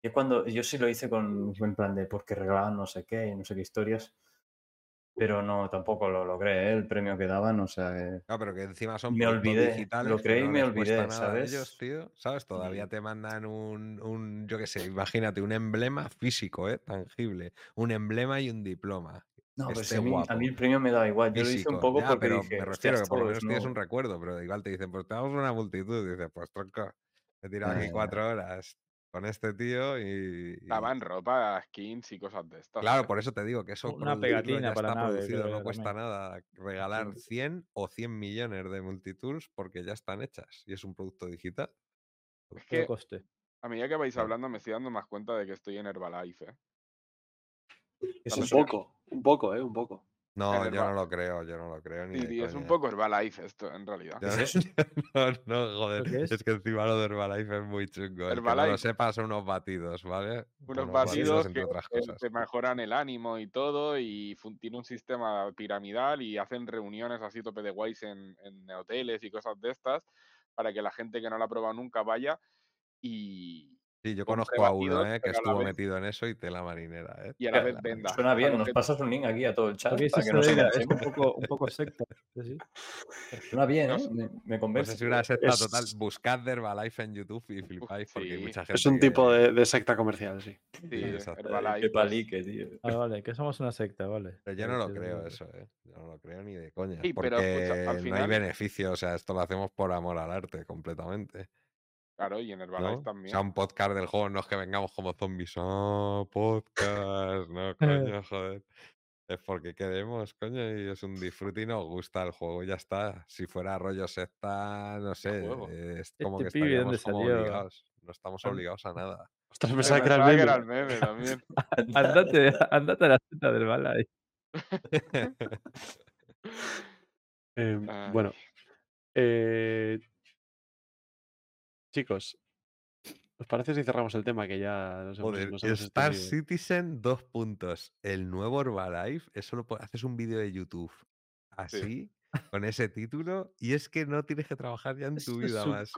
Yo cuando, yo sí lo hice con en plan de porque regalaban no sé qué y no sé qué historias, pero no, tampoco lo logré, ¿eh? el premio que daban, o sea, eh, No, pero que encima son Me olvidé, digitales. lo creí y no me olvidé, ¿sabes? ellos, tío. ¿Sabes? Todavía Y- te mandan un, un, yo qué sé, imagínate, un emblema físico, ¿eh? Tangible. Un emblema y un diploma. No, que pero si esté a, mí, a mí el premio me da igual. Yo lo hice un poco Ya, porque pero dije, me "Hostia, refiero que por lo es menos tienes nuevo". un recuerdo, pero igual te dicen, pues te damos una multitud. Y dices, pues tronco, he tirado aquí cuatro horas con este tío y. y- Daban ropa, skins y cosas de estas. Claro, ¿eh? por eso te digo que eso Una pegatina ya para está nave, producido, no cuesta también. nada regalar 100 o 100 millones de multitools porque ya están hechas y es un producto digital. Es que coste. a medida que vais hablando me estoy dando más cuenta de que estoy en Herbalife. ¿eh? Eso Un poco, un poco, ¿eh? Un poco. No, yo no lo creo, yo no lo creo ni Sí, es un coña. poco Herbalife esto, en realidad. Yo ¿Qué no, no, no, joder, es? es? que encima lo de Herbalife es muy chungo. El que no lo Herbalife. sepa son unos batidos, ¿vale? Unos Unos batidos entre que otras eh, cosas. te mejoran el ánimo y todo y tiene un sistema piramidal y hacen reuniones así tope de guays en, en hoteles y cosas de estas para que la gente que no la ha probado nunca vaya y, Sí, yo conozco a uno, ¿eh? Que estuvo vez- metido en eso y tela marinera, ¿eh? y a la vez venda. Suena bien, nos pasas un link aquí a todo el chat para que nos es un poco, un poco secta. sí, sí. Suena bien, No ¿eh? Me, me Pues convence. es una secta Es- total. Buscad de Herbalife en YouTube y flipáis porque hay mucha gente. Es un que- tipo de, de secta comercial, sí. Sí, exacto. Herbalife, Qué pues, palique, tío. Ah, vale, que somos una secta, vale. Pero yo no lo creo eso, ¿eh? Yo no lo creo ni de coña. Sí, porque pero escucha, al no hay beneficio, o sea, esto lo hacemos por amor al arte completamente. Claro, y en ¿no? Herbalife O también. sea, un podcast del juego no es que vengamos como zombies. Oh, podcast, no, coño, joder. Es porque queremos, coño, y es un disfrute y nos gusta el juego, ya está. Si fuera rollo secta, no sé, juego? es como Este que pibe, estaríamos ¿dónde como salió? obligados. No estamos obligados a nada. Ostras, pensaba que era el meme. era el meme también. Andate, andate a la secta del Balai. Eh, Ay. bueno, eh, chicos, ¿os parece si cerramos el tema que ya nos hemos, Joder, nos hemos Star extendido? Citizen, dos puntos. El nuevo Herbalife, eso lo haces un vídeo de YouTube así, con ese título, y es que no tienes que trabajar ya en tu Eso es vida un más.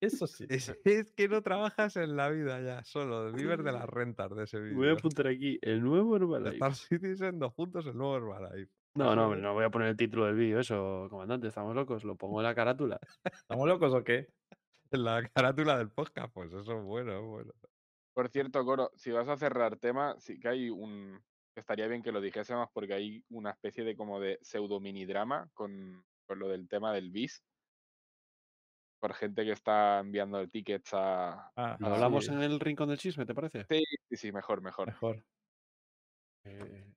Eso sí. Es, es que no trabajas en la vida ya, solo vives de las rentas de ese Voy a vídeo. apuntar aquí el nuevo Herbalife. Star Citizen, dos puntos, el nuevo Herbalife. No, no, hombre, no voy a poner el título del vídeo, eso, comandante, estamos locos, lo pongo en la carátula. ¿Estamos locos o qué? En la carátula del podcast, pues eso es bueno, es bueno. Por cierto, Coro, si vas a cerrar tema, sí que hay un. Estaría bien que lo dijésemos porque hay una especie de como de pseudo mini drama con, con lo del tema del bis. Por gente que está enviando tickets a. Ah, ¿Lo Ah, hablamos sí, en el rincón del chisme, te parece? Sí, sí, sí, mejor, mejor. Mejor. Eh,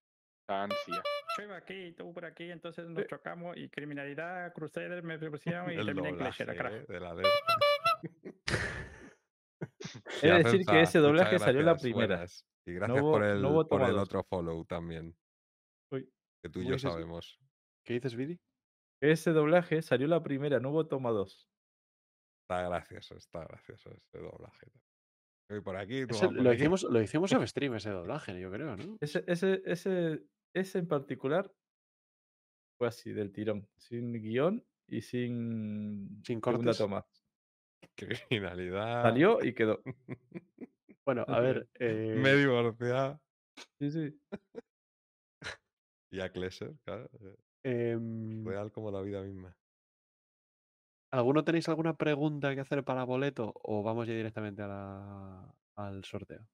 La ansia. Yo iba aquí y tú por aquí, entonces Eh. nos chocamos y criminalidad, Crusader, me propusieron y El terminé en Clash, carajo. eh, de la de decir que ese doblaje salió la primera. buenas. Y gracias por el, no hubo por el tomados. otro follow también. Uy, Que tú y ¿cómo yo dices? sabemos. ¿Qué dices, Vidi? Ese doblaje salió la primera, no hubo toma dos. Está gracioso, está gracioso ese doblaje. Por aquí, Ese por lo, aquí. hicimos, lo hicimos off stream ese doblaje, yo creo, ¿no? Ese, ese, ese, ese en particular fue así, del tirón. Sin guion y sin, Sin cortes. toma. Criminalidad. Salió y quedó. Bueno, a ver. eh, Me he divorciado. Sí, sí. Y a Klesser, claro. eh, em, Real como la vida misma. ¿Alguno tenéis alguna pregunta que hacer para boleto o vamos ya directamente a la- al sorteo?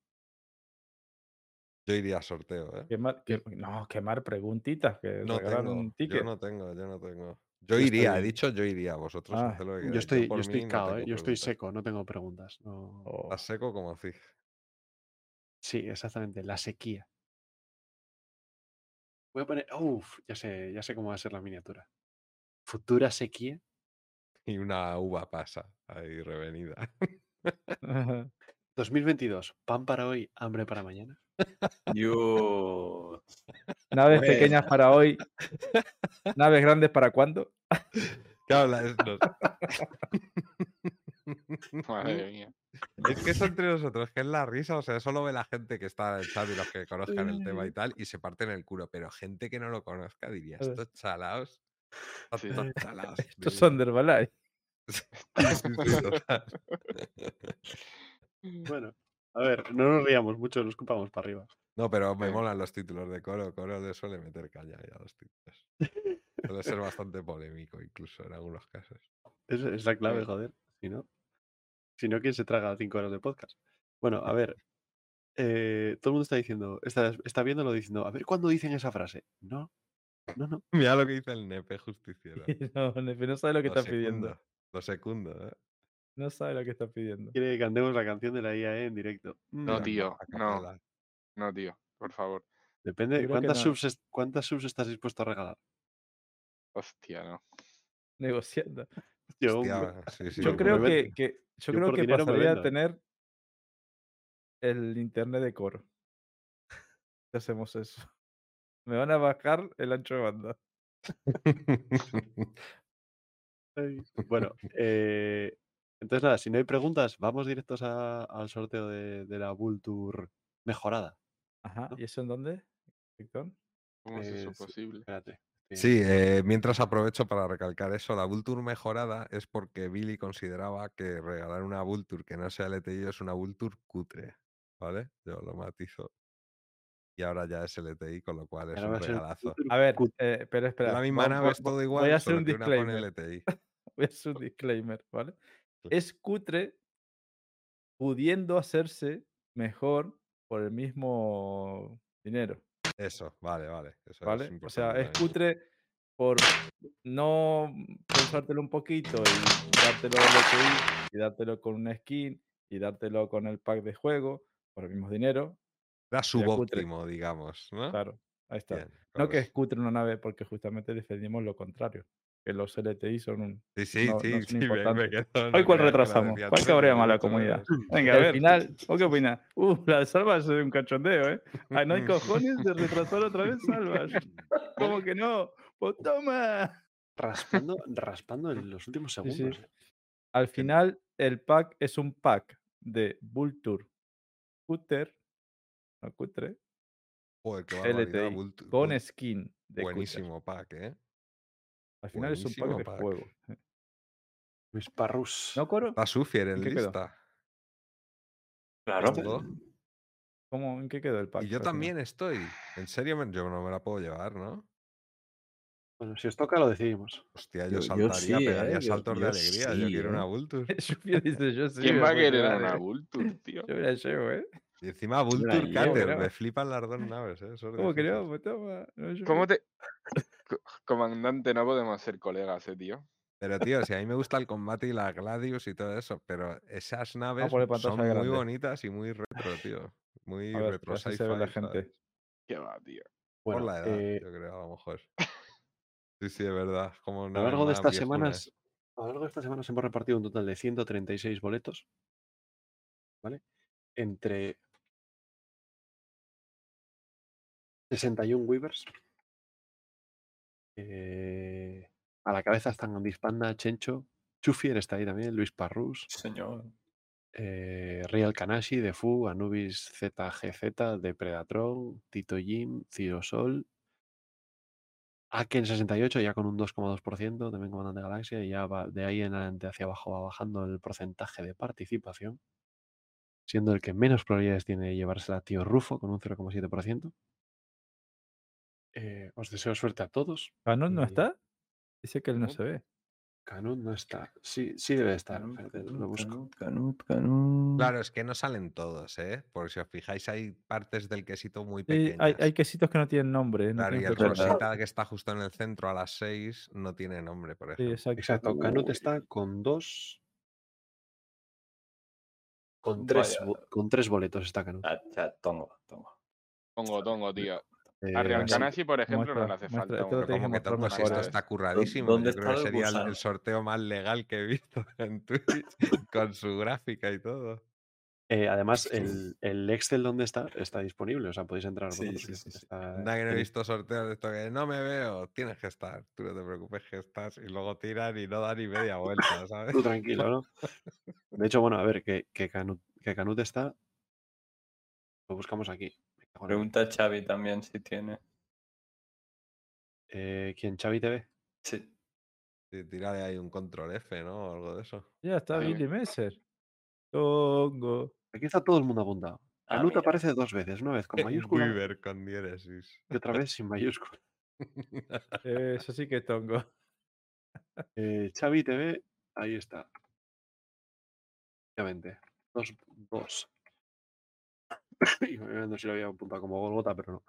Yo iría a sorteo, ¿eh? Quemar, que- no, quemar preguntitas, que No regalar tengo, un yo no tengo, yo no tengo. Yo Yo iría, he dicho yo iría, vosotros Ah, haced lo que Yo estoy, yo estoy mí no cao, ¿eh? Yo estoy seco, no tengo preguntas. no- O- Estás seco como Zig. Sí, exactamente, la sequía. Voy a poner. Uf, ya sé, ya sé cómo va a ser la miniatura. Futura sequía. Y una uva pasa ahí revenida. 2022. Pan para hoy, hambre para mañana. Dios. Naves Hombre. pequeñas para hoy. Naves grandes para cuándo. Claro, la- es, nos- Madre mía. es que eso entre nosotros, que es la risa, o sea, eso lo ve la gente que está en el chat y los que conozcan el tema y tal, y se parten el culo, pero gente que no lo conozca diría, Claro. estos chalaos, Sí. estos chalaos. Estos son de Herbalife. Sí, sí, sí. Bueno, a ver, no nos riamos mucho, nos escupamos para arriba. No, pero me molan los títulos de Coro. Coro le suele meter caña ahí a los títulos. Suele ser bastante polémico, incluso en algunos casos. Es, es la clave, joder. Si no, si no, ¿quién se traga cinco horas de podcast? Bueno, a ver. eh, todo el mundo está diciendo, está, está viéndolo diciendo, a ver cuándo dicen esa frase. No, no, no. Mira lo que dice el nepe justiciero. No, Nefe, no sabe lo que Lo está pidiendo. Lo secundo, ¿eh? No sabe lo que está pidiendo. Quiere que cantemos la canción de la IAE en directo. No, Mm, tío, no. No, tío, por favor. Depende, que ¿cuántas, no. subs ¿cuántas subs estás dispuesto a regalar? Hostia, no. Negociando. Yo, Hostia, sí, sí, Yo por- creo que, que- yo Yo creo que pasaría a tener el internet de coro. Si hacemos eso. Me van a bajar el ancho de banda. Bueno, eh, entonces nada, si no hay preguntas, vamos directos a- al sorteo de, de la Bull Tour mejorada. ¿Y eso en dónde? Víctor? ¿Cómo es eso Eh, posible? Espérate. Sí, eh, mientras aprovecho para recalcar eso, la Vulture mejorada es porque Billy consideraba que regalar una Vulture que no sea LTI es una Vulture cutre, ¿vale? Yo lo matizo. Y ahora ya es LTI, con lo cual es Ahora un a regalazo. A ver, eh, pero Es espera. la misma nave, es todo igual, Voy a hacer un disclaimer. LTI. Voy a hacer un disclaimer, ¿vale? Sí. Es cutre pudiendo hacerse mejor por el mismo dinero. Eso, vale, vale. Eso es ¿Vale? O sea, es cutre por no pensártelo un poquito y dártelo LTI y dártelo con una skin y dártelo con el pack de juego por el mismo dinero. Cutre. subóptimo, digamos, ¿no? Claro, ahí está. Bien, No que es cutre una nave porque justamente defendimos lo contrario. Que los LTI son un. Sí, sí, no- sí, no sí, me, me importantes. quedo. Hoy cuál retrasamos, cuál cabrea más la comunidad. Venga, al al final, ¿o qué opinas? Uh, la salva es un cachondeo, ¿eh? Ay, no hay cojones de retrasar otra vez salvas. ¿Cómo que no? Pues toma. raspando, raspando en los últimos sí. segundos. eh. Al final, el pack es un pack de Vulture, Cutter, no Cutre, Joder, qué. LTI, con skin de Cutter. Buenísimo pack, ¿eh? Al final es un pack de pack. juego. Mis parrus. ¿No, Coro? Está Sufier en ¿En qué quedó? lista. Claro. Todo. ¿Cómo, ¿En qué quedó el pack? Y yo también estoy. En serio, yo no me la puedo llevar, ¿no? Bueno, si os toca lo decidimos. Hostia, Yo- yo, yo saltaría, sí, pegaría ¿eh? Yo- saltos de yo alegría. yo quiero una ¿eh? Vulture. Sofía dice, yo sí. ¿Quién va a querer una. Vulture, tío? Yo me la llevo, ¿eh? Y encima Vulture creo. Me flipan las dos naves, ¿eh? ¿Cómo difícil. Pues toma. no, yo- ¿Cómo te...? Co- Comandante, no podemos ser colegas, eh, tío. Pero, tío, si a mí me gusta el combate y la Gladius y todo eso, pero esas naves poner son muy grande. bonitas y muy retro, tío. Muy ver, retro ve la gente. ¿Qué va, tío? Por la edad, eh, yo creo, a lo mejor. Sí, sí, es verdad. Como a lo naves largo de estas semanas, a lo largo de estas semanas hemos repartido un total de 136 boletos, ¿vale? Entre 61 Weavers. eh, a la cabeza están Dispanda, Chencho, Chufier está ahí también, Luis Parrus, Señor. eh, Real Kanashi, Defu, Anubis ZGZ, Depredatron, Tito Jim, Cirosol, Aken68 ya con un 2,2%, también comandante de Galaxia, y ya va, de ahí en adelante hacia abajo va bajando el porcentaje de participación, siendo el que menos probabilidades tiene de llevársela Tío Rufo con un 0,7%. Eh, os deseo suerte a todos. ¿Canon no y está? Dice que él no se ve. Canut no está. Sí, sí debe estar. Canut, espérate, lo busco. Canut, Canut, Canut. Claro, es que no salen todos, ¿eh? Porque si os fijáis, hay partes del quesito muy Sí, pequeñas. hay, hay quesitos que no tienen nombre. No Claro, y el rosita que está justo en el centro a las 6 no tiene nombre, por Sí, ejemplo. exacto. Exacto, Canut está con dos. Con tres, Vaya. con tres boletos está Canut. Ah, ya, tongo, tongo. Tongo, tongo, tío. Eh, A Real así- Kanashi, por ejemplo, no muestra- le hace muestra, falta. lo un- Como que si mejor, esto ¿eh? está curradísimo. ¿Dónde Yo creo que está el sería el, sorteo más legal que he visto en Twitch, con su gráfica y todo. Eh, además, el, el Excel donde está está disponible, o sea, podéis entrar Sí, vosotros. sí, que sí, sí. está- Anda que no he visto sorteos de esto que no me veo, tienes que estar. Tú no te preocupes que estás. Y luego tiran y no dan ni media vuelta, ¿sabes? Tú tranquilo, ¿no? De hecho, bueno, a ver, que, que, Canut, que Canut está. Lo buscamos aquí. Pregunta a Xavi también si tiene. Eh, ¿Quién? ¿Xavi TV? Sí. Sí, tírale ahí un control F, ¿no? O algo de eso. Ya está Ahí. Billy Messer. Tongo. Aquí está todo el mundo apuntado. Ah, Canut aparece dos veces, una vez con mayúscula Weaver con diéresis. y otra vez sin mayúscula. Eso sí que es tongo. Eh, Xavi TV, ahí está. Obviamente. Dos, dos. y me viendo si lo había apuntado como Golgota, pero no.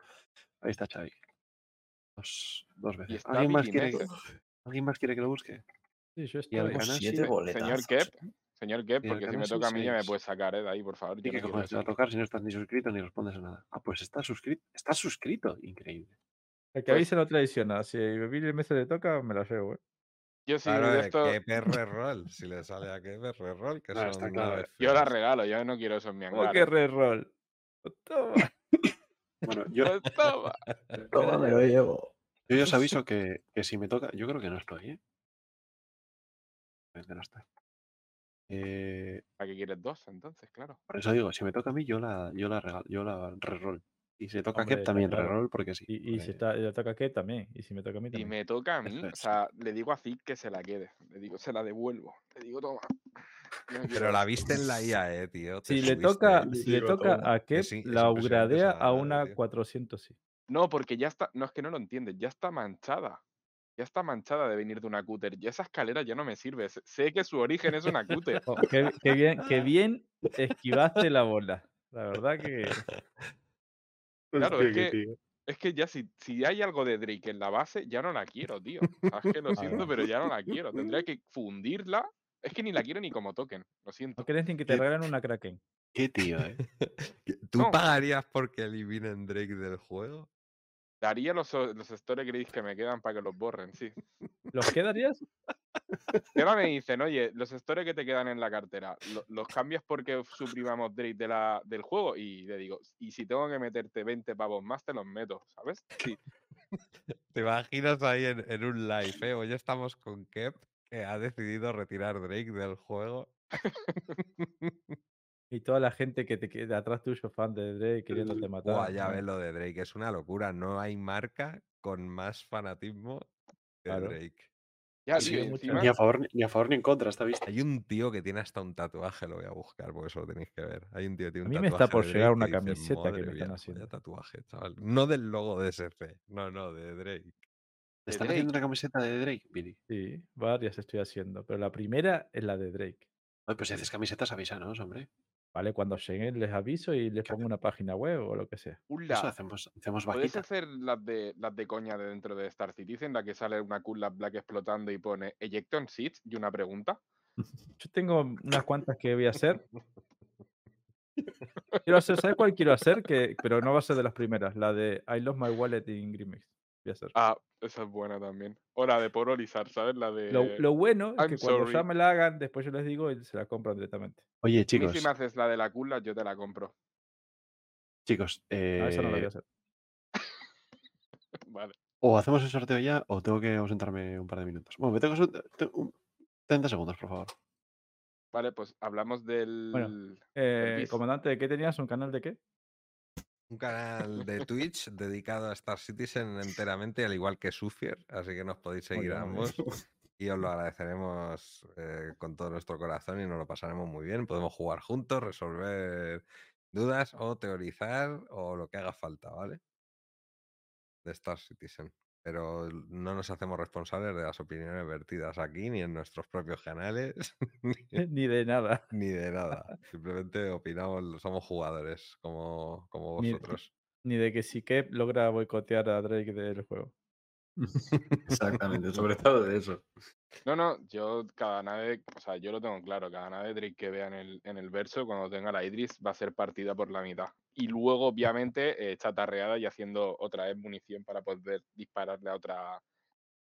Ahí está Xavi. Dos, dos veces. ¿Alguien más, quiere, Messer. ¿Alguien más quiere que lo busque? Sí, yo Y estoy. al Tengo canal siete boletazos. Señor Kep, señor Kep, porque si me toca a mí ya me puedes sacar, ¿eh? De ahí, por favor. ¿Y Yo qué no cojones te va a tocar si no estás ni suscrito ni respondes a nada? Ah, pues estás suscrito. Estás suscrito. Increíble. El que Pues- avise no traiciona. Si Billy Messi le toca, me la llevo, ¿eh? Yo sí, Claro, de eh, esto, que roll. Si le sale a que roll, que No, son está claro, naves yo la regalo, yo no quiero eso en mi ¿Cómo hangar. que ¿eh? reroll? Toma. Bueno, yo, Pues toma. Toma, me lo llevo. yo ya os aviso que, que si me toca. Yo creo que no estoy, ¿eh? Creo que no estoy. Eh, ¿Para qué quieres dos, entonces? Claro. por eso digo, si me toca a mí, yo la, yo la regalo, yo la reroll. Y si le toca a Hombre, está también claro. reroll porque sí. Y, y si está, le toca a qué también. Y si me toca a mí Y también. me toca a mí, o sea, le digo a Zig que se la quede. Le digo, se la devuelvo. Le digo, toma. Pero la viste en la IAE, tío. te Si le toca, si le toca a Kep, sí, la upgradea a una tío. 400, sí. No, porque ya está. No, es que no lo entiendes. Ya está manchada. Ya está manchada de venir de una cúter. Ya esa escalera ya no me sirve. sé- que su origen es una cúter. Oh, qué, qué bien, qué bien esquivaste la bola. La verdad que. Claro, Hostia, es que- tío. Es que ya si, si hay algo de Drake en la base, ya no la quiero, tío. Es que lo siento, pero ya no la quiero. Tendría que fundirla. Es que ni la quiero ni como token. Lo siento. No querés ni que te Qué- regalen una Kraken. Qué tío, ¿eh? ¿Tú No. pagarías porque eliminen Drake del juego? Daría los, o- los story credits que me quedan para que los borren, sí. ¿Los quedarías? Y ahora me dicen, oye, los stories que te quedan en la cartera, ¿lo- ¿los cambias porque suprimamos Drake de la, del juego? Y le digo, y si tengo que meterte 20 pavos más, te los meto, ¿sabes? Sí. ¿Te imaginas ahí en, en un live, eh? Hoy estamos con Kep, ha decidido retirar Drake del juego. Y toda la gente que te queda atrás tuyo, fan de Drake, queriéndote matar. Buah, ya ves lo de Drake, es una locura. No hay marca con más fanatismo que Claro. Drake. Ya, Sí, encima, Ni a, favor, ni- a favor ni en contra, esta vista. Hay un tío que tiene hasta un tatuaje, lo voy a buscar porque eso lo tenéis que ver. Hay un tío que tiene A un mí me tatuaje está por llegar una que dice, camiseta que me "Madre están haciendo". vaya tatuaje, chaval. No del logo de SC, no, no, de Drake. ¿Te están haciendo una camiseta de Drake, Billy? Sí, varias estoy haciendo. Pero la primera es la de Drake. Ay, pues si haces camisetas, avísanos, hombre. Vale, cuando lleguen les aviso y les pongo una página web o lo que sea. Eso ¡Ula! hacemos, hacemos ¿Puedes vaquita. hacer las de, las de coña de dentro de Star Citizen, la que sale una Cool Lab Black explotando y pone Ejecton Seats y una pregunta? Yo tengo unas cuantas que voy a hacer. Quiero hacer, ¿sabes cuál quiero hacer? Que, pero no va a ser de las primeras, la de I lost my wallet in Grimix. Voy a hacer. Ah, esa es buena también. O la de Porolizar, ¿sabes? La de... Lo, lo bueno es I'm que cuando ya me la hagan, después yo les digo y se la compran directamente. Oye, chicos, si me haces la de la Cool Lab, yo te la compro. chicos, A esa no la voy eh, a hacer. Vale. o hacemos el sorteo ya o tengo que ausentarme un par de minutos. Bueno, me tengo que ausentar- te- un- 30 segundos, por favor. Vale, pues hablamos del... Eh, comandante, ¿de qué tenías? ¿Un canal de qué? Un canal de Twitch dedicado a Star Citizen enteramente, al igual que Sufier, así que nos podéis seguir ambos. Y os lo agradeceremos eh, con todo nuestro corazón y nos lo pasaremos muy bien. Podemos jugar juntos, resolver dudas o teorizar o lo que haga falta, ¿vale? De Star Citizen. Pero no nos hacemos responsables de las opiniones vertidas aquí, ni en nuestros propios canales, ni- de nada. ni de nada. Simplemente opinamos, somos jugadores como, como vosotros. Ni de que si Kep logra boicotear a Drake del juego. Exactamente, sobre todo de eso. No, no, yo cada nave, o sea, yo lo tengo claro, cada nave Drake que vea en el, en el verso, cuando tenga la Idris, va a ser partida por la mitad. Y luego, obviamente, eh, chatarreada y haciendo otra vez munición para poder dispararle a otra, a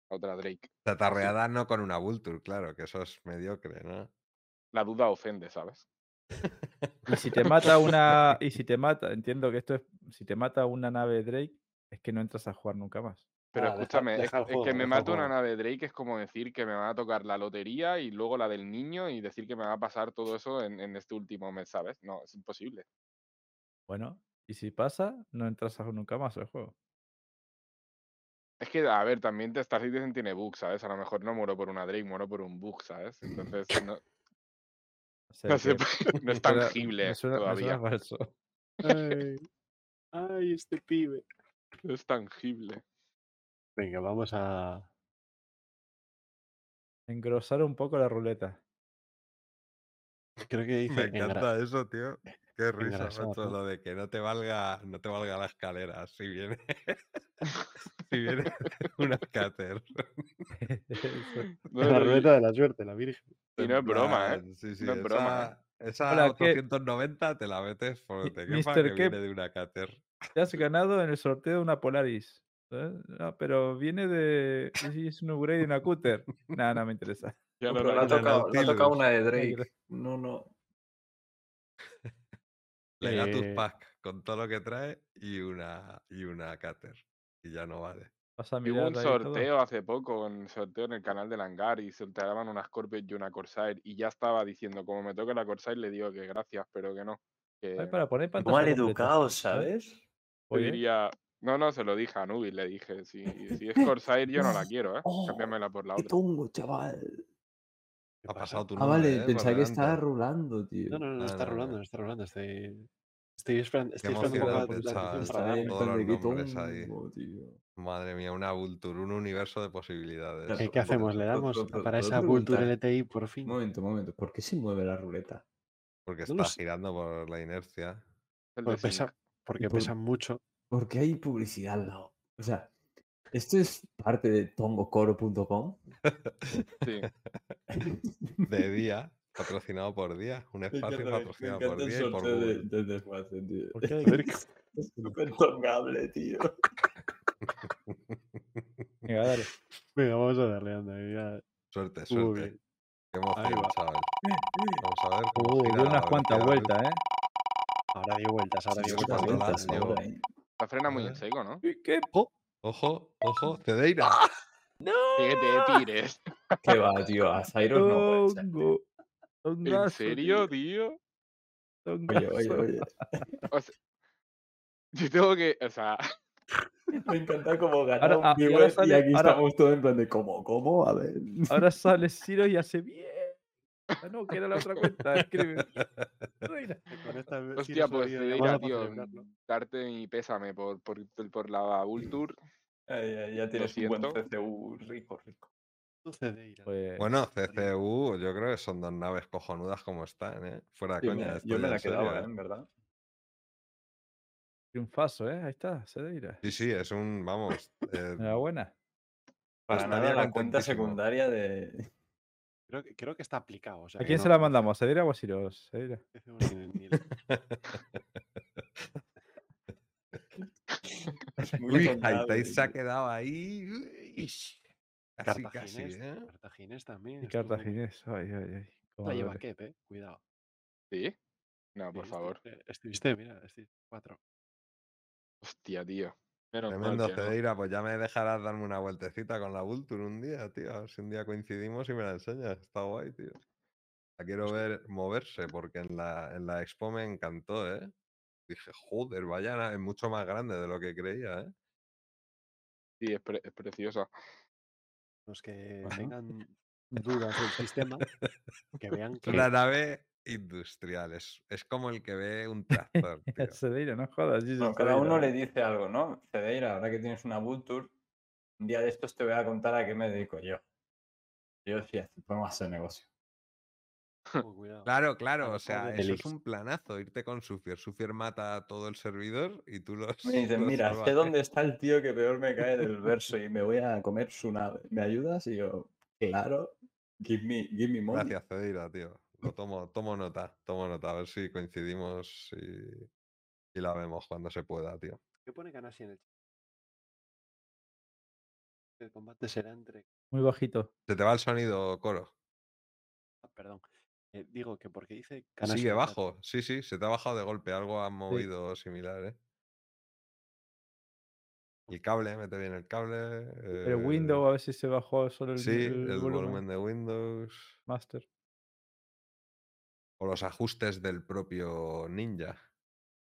otra Drake. Tatarreada no con una Vulture, claro, que eso es mediocre, ¿no? La duda ofende, ¿sabes? Y si te mata una. Y si te mata, entiendo que esto es. Si te mata una nave Drake, es que no entras a jugar nunca más. Pero Ah, escúchame, es- deja el es, juego, que me mate una nave Drake es como decir que me va a tocar la lotería y luego la del niño y decir que me va a pasar todo eso en, en este último mes, ¿sabes? No, es imposible. Bueno, y si pasa, no entras a nunca más al juego. Es que, a ver, también Star Citizen tiene bugs, ¿sabes? A lo mejor no muero por una Drake, muero por un bug, ¿sabes? Entonces, no, O sea no, puede- no es tangible me suena- me todavía. suena falso. Ay, ay, este pibe. No es tangible. Venga, vamos a. Engrosar un poco la ruleta. Creo que dice Me engra- encanta eso, tío. Qué risa, engrasar, macho, ¿no? lo de que no te valga, no te valga la escalera si viene, si viene una cáter. No, la ruleta de la suerte, la virgen. Y no es broma, ¿eh? plan, Sí, sí, No es broma, ¿eh? esa, Hola, ¿qué? 890 te la metes por donde Mi- quepa que viene Kep. de una cáter. Te has ganado en el sorteo de una Polaris. No, pero viene de. y Es un upgrade de una Cooter. Nada, no me interesa. Ya No, no pero la le ha tocado, una de Drake. No, no. Legatus Eh, Pack con todo lo que trae y una, y una cáter. Y ya no vale. Hubo un todo. sorteo hace poco, un sorteo en el canal del hangar y sorteaban una Scorpio y una Corsair y ya estaba diciendo, como me toque la Corsair le digo que gracias, pero que no. Que Ay, para poner Mal completa, educados, ¿sabes? Oye, diría, no, no, se lo dije a Nubi, le dije, si, si es Corsair yo no la quiero, ¿eh? Oh, Cámbiamela por la ¡Qué otra. tongo, chaval! ¿qué Ha pasa? pasado tu Ah, nombre, vale, eh, pensaba que estaba rulando, tío. No, no, no, no No, está no, rolando, no. está rolando. Estoy, estoy esperando, Qué estoy esperando un poco la, atención qué tío. Madre mía, una Vulture, un universo de posibilidades. ¿Qué, qué hacemos? ¿Le damos para esa Vulture LTI por Un fin? momento, un momento. ¿Por qué se mueve la ruleta? Porque está girando por la inercia. Porque, pesa- porque por- pesan mucho. Porque hay publicidad al lado. O sea, ¿esto es parte de tongocoro.com? Sí. De día, patrocinado por día. Un espacio patrocinado por día y por Google. del desguace, tío. ¿por qué hay Es súper tongable, tío. Venga, dale. Venga, vamos a darle, anda. Suerte, suerte. bien. Qué Ahí emoción, va. chaval. Vamos a ver cómo Uh, gira dio la unas cuantas velocidad vueltas, ¿eh? Ahora dio vueltas, ahora dio vueltas. cuando vueltas, frena muy en seco, ¿no? ¿Qué? Ojo, ojo, Cedeira. ¡No! Que te tires. ¿Qué va, tío? A Cyrus no puede ser. Tongo. ¿En serio, tío? Oye, oye, oye. O sea, yo tengo que, o sea, Me encanta cómo ganó Ahora- ah, y ahora aquí ahora- estamos todos en plan de ¿cómo? ¿Cómo? A ver. Ahora sale Ciro y hace bien. Ah, no, que era la otra cuenta. Escribe. Con esta hostia, pues para tío, darte mi pésame por, por, por la Vulture. Ya tienes un buen. CCU rico, rico. Pues, Bueno, CCU, yo creo que son dos naves cojonudas como están, ¿eh? Fuera de Yo coña. me, yo me la quedaba, serio, ¿eh? En verdad. triunfazo, ¿eh? Ahí está, Cedeira. Sí, sí, es un, vamos. eh, Enhorabuena. Para nada la cuenta secundaria de. Creo, que, creo que está aplicado. O sea, ¿A quién no- se la mandamos? ¿A Cedeira o a ni- Muy Haitai se ha quedado ahí. Casi, casi, ¿eh? Cartaginés también. Y Cartaginés. Ay, ay, ay. La lleva. Kep, eh. Cuidado. ¿Sí? No, por favor. estuviste- Estuviste, mira, estuviste cuatro. Hostia, tío. Menos mal Tremendo que no. Cedeira, pues ya me dejarás darme una vueltecita con la Vulture un día, tío. A ver si un día coincidimos y me la enseñas. Está guay, tío. La quiero ver moverse porque en la, en la expo me encantó, ¿eh? Dije, joder, vaya, es mucho más grande de lo que creía, ¿eh? Sí, es, pre- es preciosa. Los que Ajá. tengan dudas del sistema, que vean que nave industrial, es, es como el que ve un tractor, tío. Cedeira, no jodas. Bueno, cada uno ¿eh? le dice algo, ¿no? Cedeira, ahora que tienes una Vulture, un día de estos te voy a contar a qué me dedico yo. Yo sí, podemos hacer negocio. Claro, claro, o sea, eso es un planazo, irte con Sufier. Sufier mata a todo el servidor y tú los. Me dicen, los mira, sé salvajes". dónde está el tío que peor me cae del verso y me voy a comer su nave. ¿Me ayudas? Y yo, claro, give me, give me money. Gracias, Cedeira, tío. Lo tomo, tomo nota, tomo nota, a ver si coincidimos y, y la vemos cuando se pueda, tío. ¿Qué pone Canasi en el chat? El combate será entre. Muy bajito. Se te va el sonido, Coro. ah, perdón. Eh, digo que porque dice Canasi Sigue bajo, sí, sí, se te ha bajado de golpe, algo ha movido similar, ¿eh? El cable, mete bien el cable. El window, eh, a ver si se bajó solo el, Sí, el el volumen. volumen de Windows. Master. O los ajustes del propio Ninja.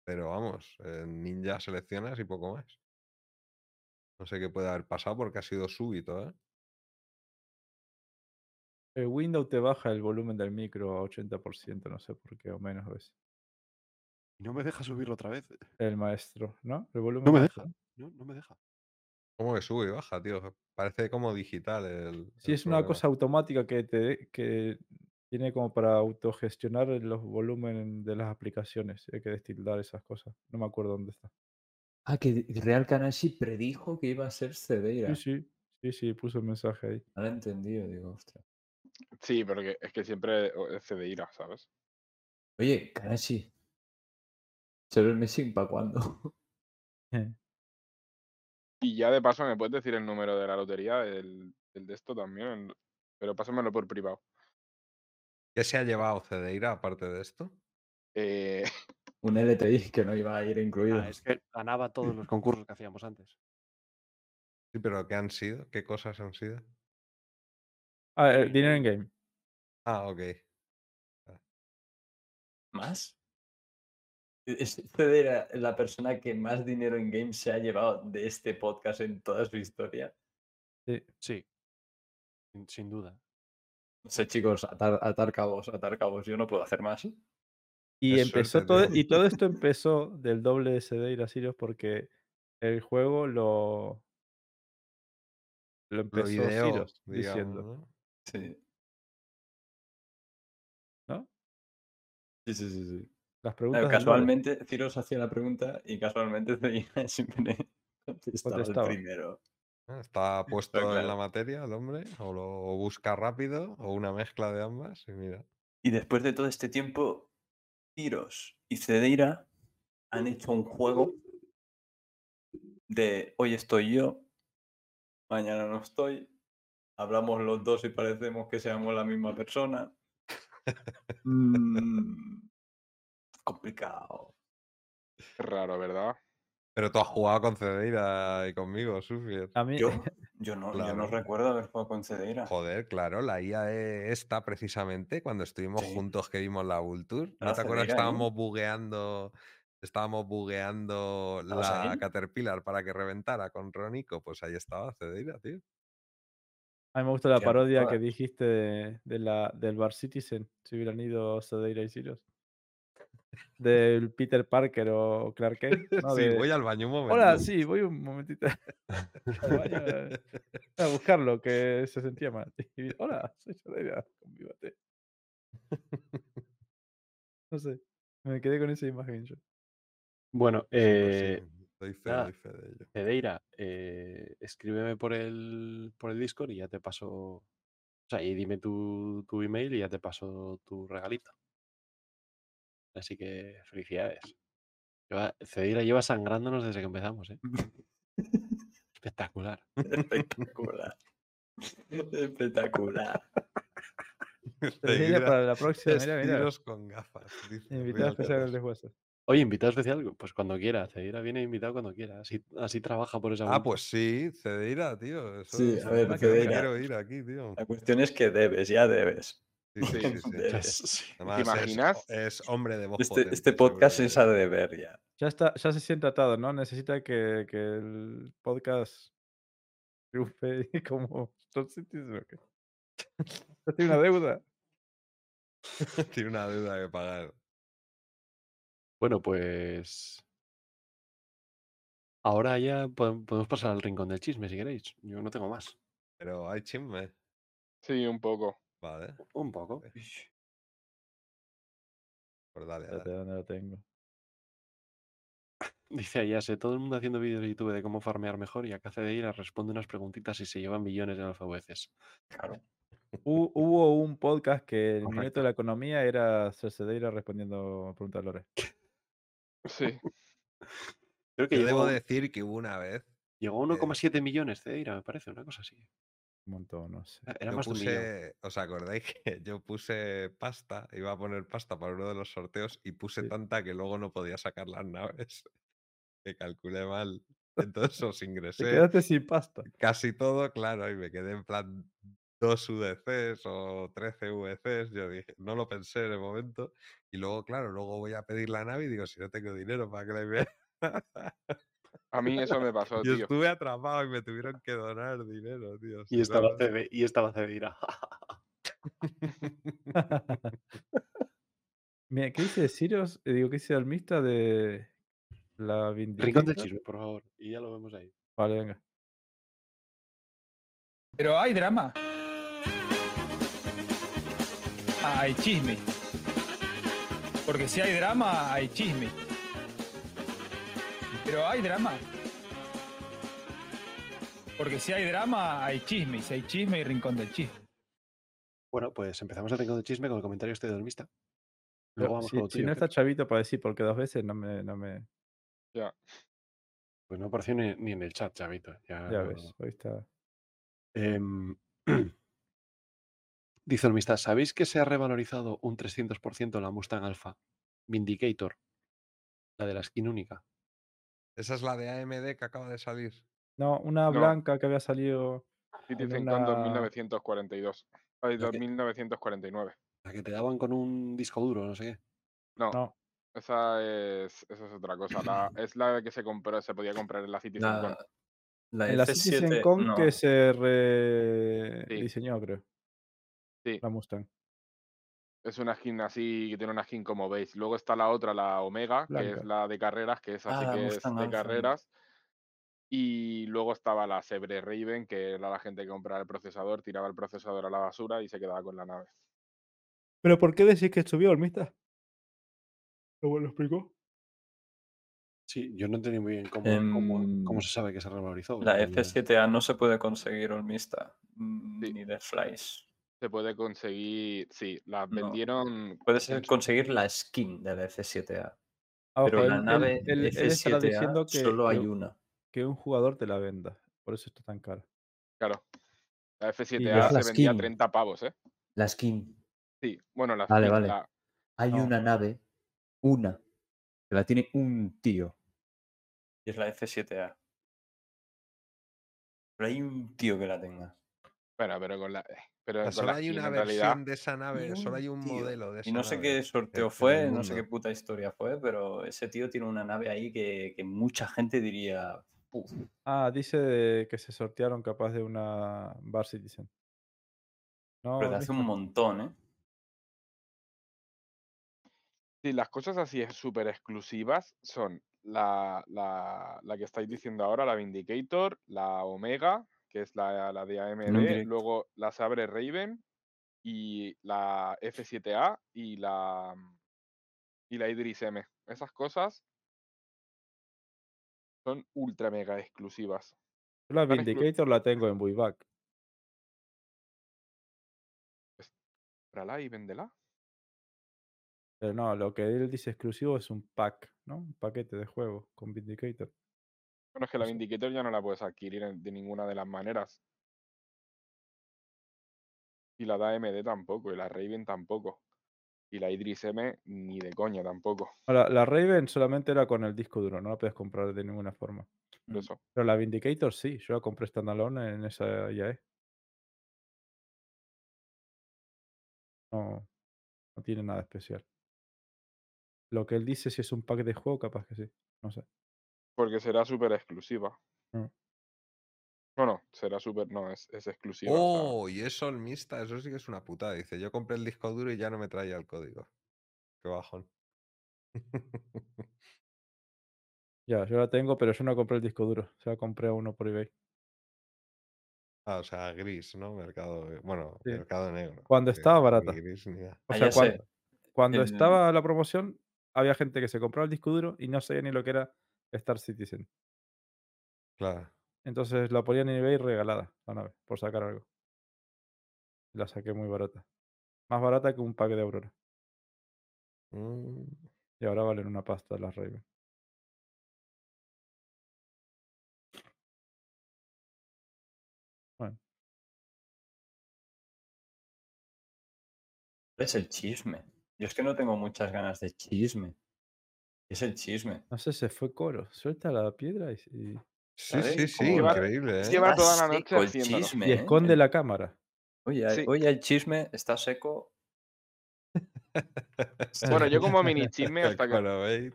Pero vamos, en Ninja seleccionas y poco más. No sé qué puede haber pasado porque ha sido súbito, ¿eh? El window te baja el volumen del micro a 80%, no sé por qué, o menos a veces. Y no me deja subirlo otra vez. El maestro, ¿no? El volumen No me deja. No, no me deja. ¿Cómo que sube y baja, tío? Parece como digital el. Sí, el es una cosa automática que te que Tiene como para autogestionar los volúmenes de las aplicaciones. Hay que destildar esas cosas. No me acuerdo dónde está. Ah, que Real Kanashi predijo que iba a ser Cedeira. Sí, sí. Sí, sí, puso el mensaje ahí. No lo he entendido, digo, ostras. Sí, pero que, es que siempre es Cedeira, ¿sabes? Oye, Kanashi. ¿Será el Messi para cuándo? Y ya de paso, ¿me puedes decir el número de la lotería del, del de esto también? El- Pero pásamelo por privado. ¿Qué se ha llevado Cedeira aparte de esto? Eh, Un LTI que no iba a ir incluido. Ah, es que ganaba todos los concursos que hacíamos antes. Sí, pero ¿qué han sido? ¿Qué cosas han sido? Ah, eh, dinero en game. Ah, ok. ¿Más? E-, Es Cedeira la persona que más dinero en game se ha llevado de este podcast en toda su historia. Sí. Sí. Sin, sin duda. No sé, chicos, atar, atar cabos, atar cabos. Yo no puedo hacer más. Y empezó suerte, todo, tío. y todo esto empezó del doble de Cedeira Sirius porque el juego lo lo Lo empezó ideó, Sirius digamos, diciendo, ¿no? Sí. ¿no? Sí, sí, sí, sí. Las preguntas casualmente, Ciros hacía la pregunta y casualmente siempre contestaba el primero. ¿Está puesto en claro. la materia el hombre? ¿O lo busca rápido? ¿O una mezcla de ambas? Y mira. Y después de todo este tiempo, Tiros y Cedeira han hecho un juego de hoy estoy yo, mañana no estoy, hablamos los dos y parecemos que seamos la misma persona. Mm, complicado. raro, ¿verdad? Pero tú has jugado con Cedeira y conmigo, Sufier. A mí Yo, yo, no, yo no recuerdo haber jugado con Cedeira. Joder, claro, la IAE esta precisamente, cuando estuvimos Sí. juntos que vimos la Vulture. ¿No te acuerdas estábamos bugueando? Estábamos bugueando ¿Estabas la ahí? Caterpillar para que reventara con Ronico. Pues ahí estaba Cedeira, tío. a mí me gusta la parodia que dijiste de, de la, del Bar Citizen, si hubieran ido Cedeira y Sirius. Del Peter Parker o Clark Kent. ¿no? sí, voy al baño un momento. Hola, sí, voy un momentito al baño, eh, a buscarlo, que se sentía mal. Y, Hola, soy Cedeira, convívate. No sé, me quedé con esa imagen yo. Bueno, eh, sí, doy fe, nada, doy fe de ello. Cedeira, eh, escríbeme por el, por el Discord y ya te paso. O sea, y dime tu, tu email y ya te paso tu regalito. Así que felicidades. Lleva- lleva sangrándonos desde que empezamos, ¿eh? Espectacular. Espectacular. Espectacular. Cedeira, para la próxima, mira, mira. Con gafas. dice Invitado especial de Hueso. Oye, invitado especial, pues cuando quiera. Cedeira viene invitado cuando quiera. Así, así trabaja por esa Ah, pues sí, Cedeira, tío. Eso Sí, es a ver, Cedeira. quiero ir aquí, tío. La cuestión es que debes, ya debes. Sí, sí, sí. es- imaginas? Es, hombre de voz Este, potente, este podcast es a deber ya. Ya está, ya se siente atado, ¿no? Necesita que, que el podcast triunfe como tiene una deuda. Tiene una deuda que pagar. Bueno, pues. Ahora ya podem- podemos pasar al rincón del chisme si queréis. Yo no tengo más. Pero hay chisme. Sí, un poco. Vale, Un poco. pues dale, dale. ¿dónde lo tengo? Dice Ayase, todo el mundo haciendo vídeos de YouTube de cómo farmear mejor y acá Cedeira responde unas preguntitas y se llevan millones en alfabeces. Claro. Hu- Hubo un podcast que el minuto de la economía era Cercedeira respondiendo a preguntas de Lore. Sí. Creo que Yo llegó, debo decir que hubo una vez. llegó a 1,7 millones Cedeira, me parece, una cosa así. Un montón, no sé. Era Yo más puse, ¿os acordáis que yo puse pasta? Iba a poner pasta para uno de los sorteos y puse Sí. tanta que luego no podía sacar las naves. Que calculé mal. Entonces os Te ingresé quedaste sin pasta. casi todo, claro, y me quedé en plan dos UDCs o 13 VCs. Yo dije, no lo pensé en el momento. Y luego, claro, luego voy a pedir la nave y digo, si no tengo dinero para que la envíe. A mí eso me pasó, tío. estuve atrapado y me tuvieron que donar dinero, tío. Y estaba. Cede- y estaba Cedeira. Mira, ¿qué dice Sirius? Eh, Digo, ¿qué dice Almista de la Rincón del Vindicta? chisme, por favor. Y ya lo vemos ahí. Vale, venga. Pero hay drama. drama, hay chisme. Porque si hay drama, hay chisme. Pero hay drama. Porque si hay drama, hay chisme. Y si hay chisme, hay rincón del chisme. Bueno, pues empezamos el rincón de chisme con el comentario este de Dolmista. Pero Luego vamos si, con si no está chavito para decir porque dos veces no me, no me. Ya. Pues no apareció ni, ni en el chat, chavito. Ya, Ya ves, ahí está. Em, dice Dolmista, ¿sabéis que se ha revalorizado un 300% la Mustang Alpha Vindicator? La de la skin única. Esa es la de AMD que acaba de salir. No, una No. blanca que había salido. Citizen una- 2942. Ay, Lo que- 2949. La que te daban con un disco duro, no sé qué. No, No, esa es, esa es otra cosa. La, es la que se compró, se podía comprar en la Citizen Con. La, la en la F7, Citizen Con no. que se rediseñó, creo. Sí. La Mustang. Es una skin así, que tiene una skin como veis. Luego está la otra, la Omega, que es la de carreras, que es así Ah, la que es de carreras. Y luego estaba la Sebre Raven, que era la gente que compraba el procesador, tiraba el procesador a la basura y se quedaba con la nave. ¿Pero por qué decís que subió, Olmista? ¿Cómo lo explicó? Sí, yo no entendí muy bien cómo, cómo- cómo Em, se sabe que se revalorizó. La porque- F7A no se puede conseguir Olmista mm, Sí. ni de Flies. Se puede conseguir, sí, las No. vendieron. Puedes conseguir la skin de la F7A. Ah, Pero ojo, la él- nave él- él estará F7A diciendo que, solo hay que- una. que un jugador te la venda. Por eso está tan cara. Claro. La Y F7A es la se vendía a skin. 30 pavos, ¿eh? La skin. Sí, bueno, la Vale, skin, vale. la- Hay No. una nave, una, que la tiene un tío. Y es la F7A. Pero hay un tío que la tenga. Bueno, pero con la. Pero O sea, con solo hay una versión realidad. de esa nave, solo hay un tío. modelo de esa Y no sé nave qué sorteo fue, no sé qué puta historia fue, pero ese tío tiene una nave ahí que, que mucha gente diría. "Puf". Ah, dice que se sortearon capaz de una Bar Citizen. No, Pero de hace un montón, ¿eh? Sí, las cosas así es súper exclusivas son la, la, la que estáis diciendo ahora, la Vindicator, la Omega, que es la, la de AMD, directo. luego la Sabre Raven y la F7A y la, y la Idris M. Esas cosas son ultra mega exclusivas. Yo la Vindicator la tengo en Buyback. Cómprala y véndela. Pero no, lo que él dice exclusivo es un pack, ¿no? Un paquete de juego con Vindicator. Bueno, es que la. Vindicator ya no la puedes adquirir de ninguna de las maneras. Y la de AMD tampoco, y la Raven tampoco. Y la Idris M ni de coña tampoco. Ahora, la Raven solamente era con el disco duro, no la puedes comprar de ninguna forma. Mm. eso. Pero la Vindicator sí, yo la compré standalone en esa IAE. No, no tiene nada especial. Lo que él dice, si es un pack de juego, capaz que sí. No sé. Porque será súper exclusiva. Mm. No, no, será súper. No, es, es exclusiva. o sea, Oh, y eso el Mista, eso sí que es una putada. Dice, yo compré el disco duro y ya no me traía el código. Qué bajón. Ya, yo la tengo, pero yo no compré el disco duro. O sea, compré uno por eBay. Ah, o sea, gris, ¿no? Mercado, bueno, Sí. mercado negro. Cuando estaba barata. gris. O Ah, sea, cuando, estaba la promoción, había gente que se compraba el disco duro y no sabía ni lo que era Star Citizen. Claro. Entonces la ponían en eBay regalada, la nave, por sacar algo. La saqué muy barata. Más barata que un pack de Aurora. Mm, Y ahora valen una pasta las Raven. Bueno, Es el chisme. Yo es que no tengo muchas ganas de chisme. Es el chisme. no sé, se fue coro. Suelta la piedra y, y- Sí, sí, sí, increíble, ¿eh? lleva toda la noche el chisme, y ¿eh? esconde la cámara. Oye, Sí. oye, el chisme está seco. Bueno, yo como mini chisme hasta que.